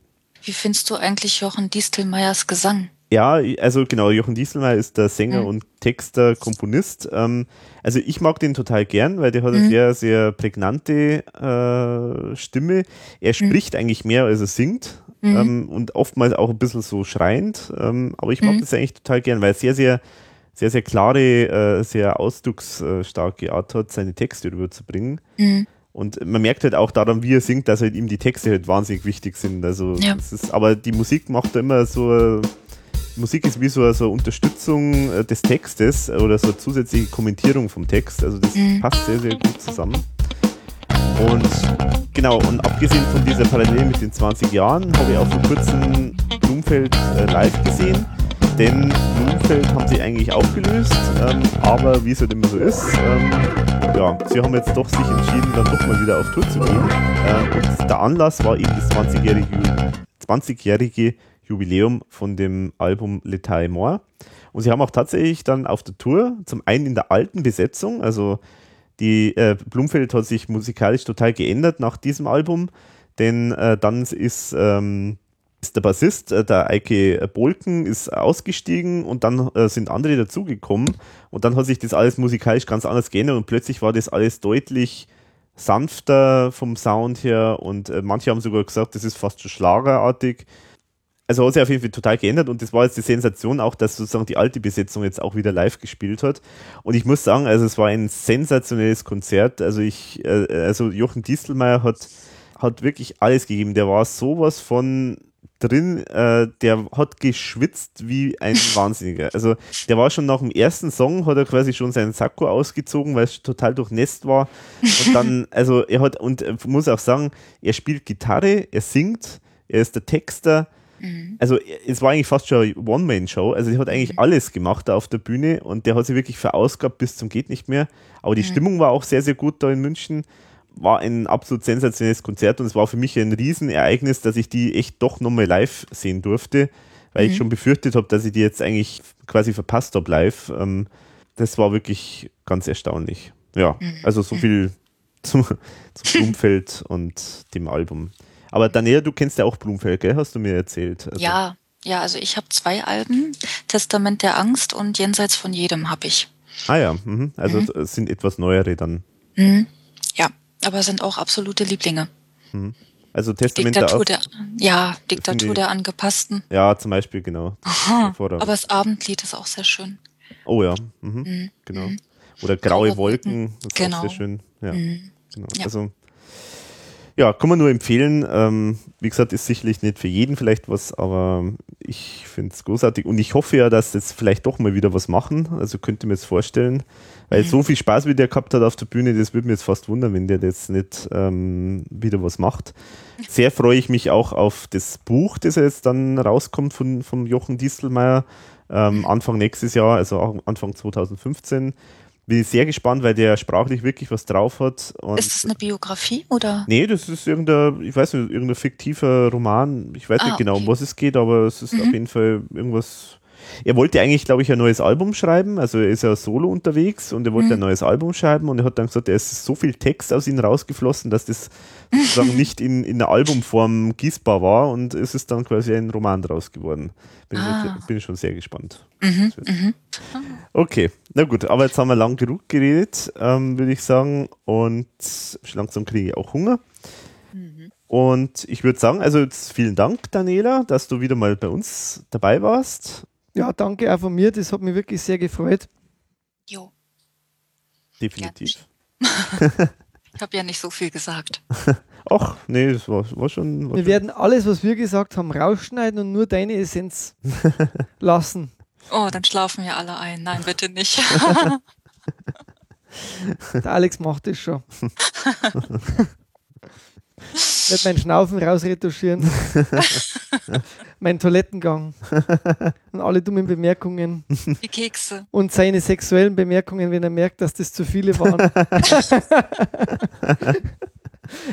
Wie findest du eigentlich Jochen Distelmeiers Gesang? Ja, also genau, Jochen Dieselmeier ist der Sänger mhm. und Texter, Komponist. Ähm, also ich mag den total gern, weil der hat eine mhm. sehr, sehr prägnante äh, Stimme. Er mhm. spricht mhm. eigentlich mehr, als er singt mhm. ähm, und oftmals auch ein bisschen so schreiend. Ähm, aber ich mag mhm. das eigentlich total gern, weil er sehr, sehr, sehr, sehr klare, äh, sehr ausdrucksstarke Art hat, seine Texte rüberzubringen. Und man merkt halt auch daran, wie er singt, dass halt ihm die Texte halt wahnsinnig wichtig sind. Also ja. ist, aber die Musik macht da immer so Musik ist wie so eine, so Unterstützung äh, des Textes oder so eine zusätzliche Kommentierung vom Text. Also das mhm. passt sehr, sehr gut zusammen. Und genau, und abgesehen von dieser Parallele mit den 20 Jahren habe ich auch vor kurzem Blumfeld äh, live gesehen. Denn Blumfeld haben sie eigentlich aufgelöst, ähm, aber wie es halt immer so ist, ähm, ja, sie haben jetzt doch sich entschieden, dann doch mal wieder auf Tour zu gehen. Äh, und der Anlass war eben das 20-jährige 20 Jubiläum von dem Album L'Etat est mort. Und sie haben auch tatsächlich dann auf der Tour, zum einen in der alten Besetzung, also die äh, Blumfeld hat sich musikalisch total geändert nach diesem Album, denn äh, dann ist, ähm, ist der Bassist, äh, der Eike Bolken, ist ausgestiegen und dann äh, sind andere dazugekommen und dann hat sich das alles musikalisch ganz anders geändert und plötzlich war das alles deutlich sanfter vom Sound her und äh, manche haben sogar gesagt, das ist fast schon schlagerartig also hat sich auf jeden Fall total geändert und das war jetzt die Sensation auch, dass sozusagen die alte Besetzung jetzt auch wieder live gespielt hat. Und ich muss sagen, also es war ein sensationelles Konzert. Also ich, äh, also Jochen Distelmeier hat, hat wirklich alles gegeben. Der war sowas von drin, äh, der hat geschwitzt wie ein Wahnsinniger. Also der war schon nach dem ersten Song, hat er quasi schon seinen Sakko ausgezogen, weil es total durchnässt war. Und dann, also er hat, und äh, muss auch sagen, er spielt Gitarre, er singt, er ist der Texter, Mhm. Also es war eigentlich fast schon eine One-Man-Show. Also er hat eigentlich mhm. alles gemacht da auf der Bühne und der hat sich wirklich verausgabt bis zum geht nicht mehr. Aber die mhm. Stimmung war auch sehr, sehr gut da in München. War ein absolut sensationelles Konzert und es war für mich ein Riesenereignis, dass ich die echt doch nochmal live sehen durfte, weil ich mhm. schon befürchtet habe, dass ich die jetzt eigentlich quasi verpasst habe live. Ähm, das war wirklich ganz erstaunlich. Ja, mhm. also so viel zum, zum Umfeld und dem Album. Aber Daniela, du kennst ja auch Blumfeld, gell? Hast du mir erzählt. Also ja, ja, also ich habe zwei Alben, Testament der Angst und Jenseits von jedem habe ich. Ah ja, mhm. also mhm. es sind etwas neuere dann. Mhm. Ja, aber sind auch absolute Lieblinge. Mhm. Also Testament Diktatur der, Ja, Diktatur der Angepassten. Ja, zum Beispiel, genau. aber das Abendlied ist auch sehr schön. Oh ja, mhm. Mhm. genau. Mhm. Oder Graue Wolken, das ist genau. auch sehr schön. Ja, genau. Ja. Also ja, kann man nur empfehlen. Ähm, wie gesagt, ist sicherlich nicht für jeden vielleicht was, aber ich finde es großartig und ich hoffe ja, dass jetzt vielleicht doch mal wieder was machen. Also könnte mir jetzt vorstellen, weil so viel Spaß, wie der gehabt hat auf der Bühne, das würde mir jetzt fast wundern, wenn der jetzt nicht ähm, wieder was macht. Sehr freue ich mich auch auf das Buch, das jetzt dann rauskommt von, von Jochen Distelmeier. Ähm, Anfang nächstes Jahr, also Anfang 2015 bin ich sehr gespannt, weil der sprachlich wirklich was drauf hat. Und ist das eine Biografie oder? Nee, das ist irgendein, ich weiß nicht, irgendein fiktiver Roman. Ich weiß ah, nicht genau, okay. um was es geht, aber es ist mhm. auf jeden Fall irgendwas. Er wollte eigentlich, glaube ich, ein neues Album schreiben. Also er ist ja solo unterwegs und er wollte mhm. ein neues Album schreiben und er hat dann gesagt, es ist so viel Text aus ihm rausgeflossen, dass das sozusagen nicht in, in der Albumform gießbar war und es ist dann quasi ein Roman draus geworden. Bin, ah. ich, bin schon sehr gespannt. Mhm, mhm. Okay, na gut, aber jetzt haben wir lang genug geredet, ähm, würde ich sagen. Und langsam kriege ich auch Hunger. Mhm. Und ich würde sagen, also jetzt vielen Dank, Daniela, dass du wieder mal bei uns dabei warst. Ja, danke auch von mir, das hat mich wirklich sehr gefreut. Jo. Definitiv. ich habe ja nicht so viel gesagt. Ach, nee, das war, war schon. War wir schon. werden alles, was wir gesagt haben, rausschneiden und nur deine Essenz lassen. Oh, dann schlafen wir alle ein. Nein, bitte nicht. Der Alex macht das schon. Nicht mein Schnaufen rausretuschieren. mein Toilettengang. Und alle dummen Bemerkungen. Die Kekse. Und seine sexuellen Bemerkungen, wenn er merkt, dass das zu viele waren.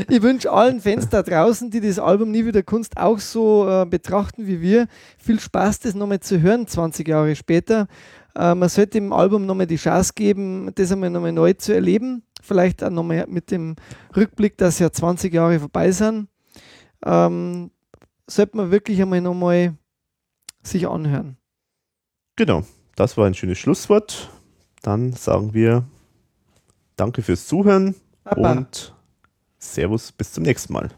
ich wünsche allen Fans da draußen, die das Album Nie wieder Kunst auch so äh, betrachten wie wir, viel Spaß, das nochmal zu hören, 20 Jahre später. Äh, man sollte dem Album nochmal die Chance geben, das einmal nochmal neu zu erleben. Vielleicht auch nochmal mit dem Rückblick, dass ja 20 Jahre vorbei sind. Ähm, sollte man wirklich einmal nochmal sich anhören. Genau, das war ein schönes Schlusswort. Dann sagen wir Danke fürs Zuhören Papa. und Servus, bis zum nächsten Mal.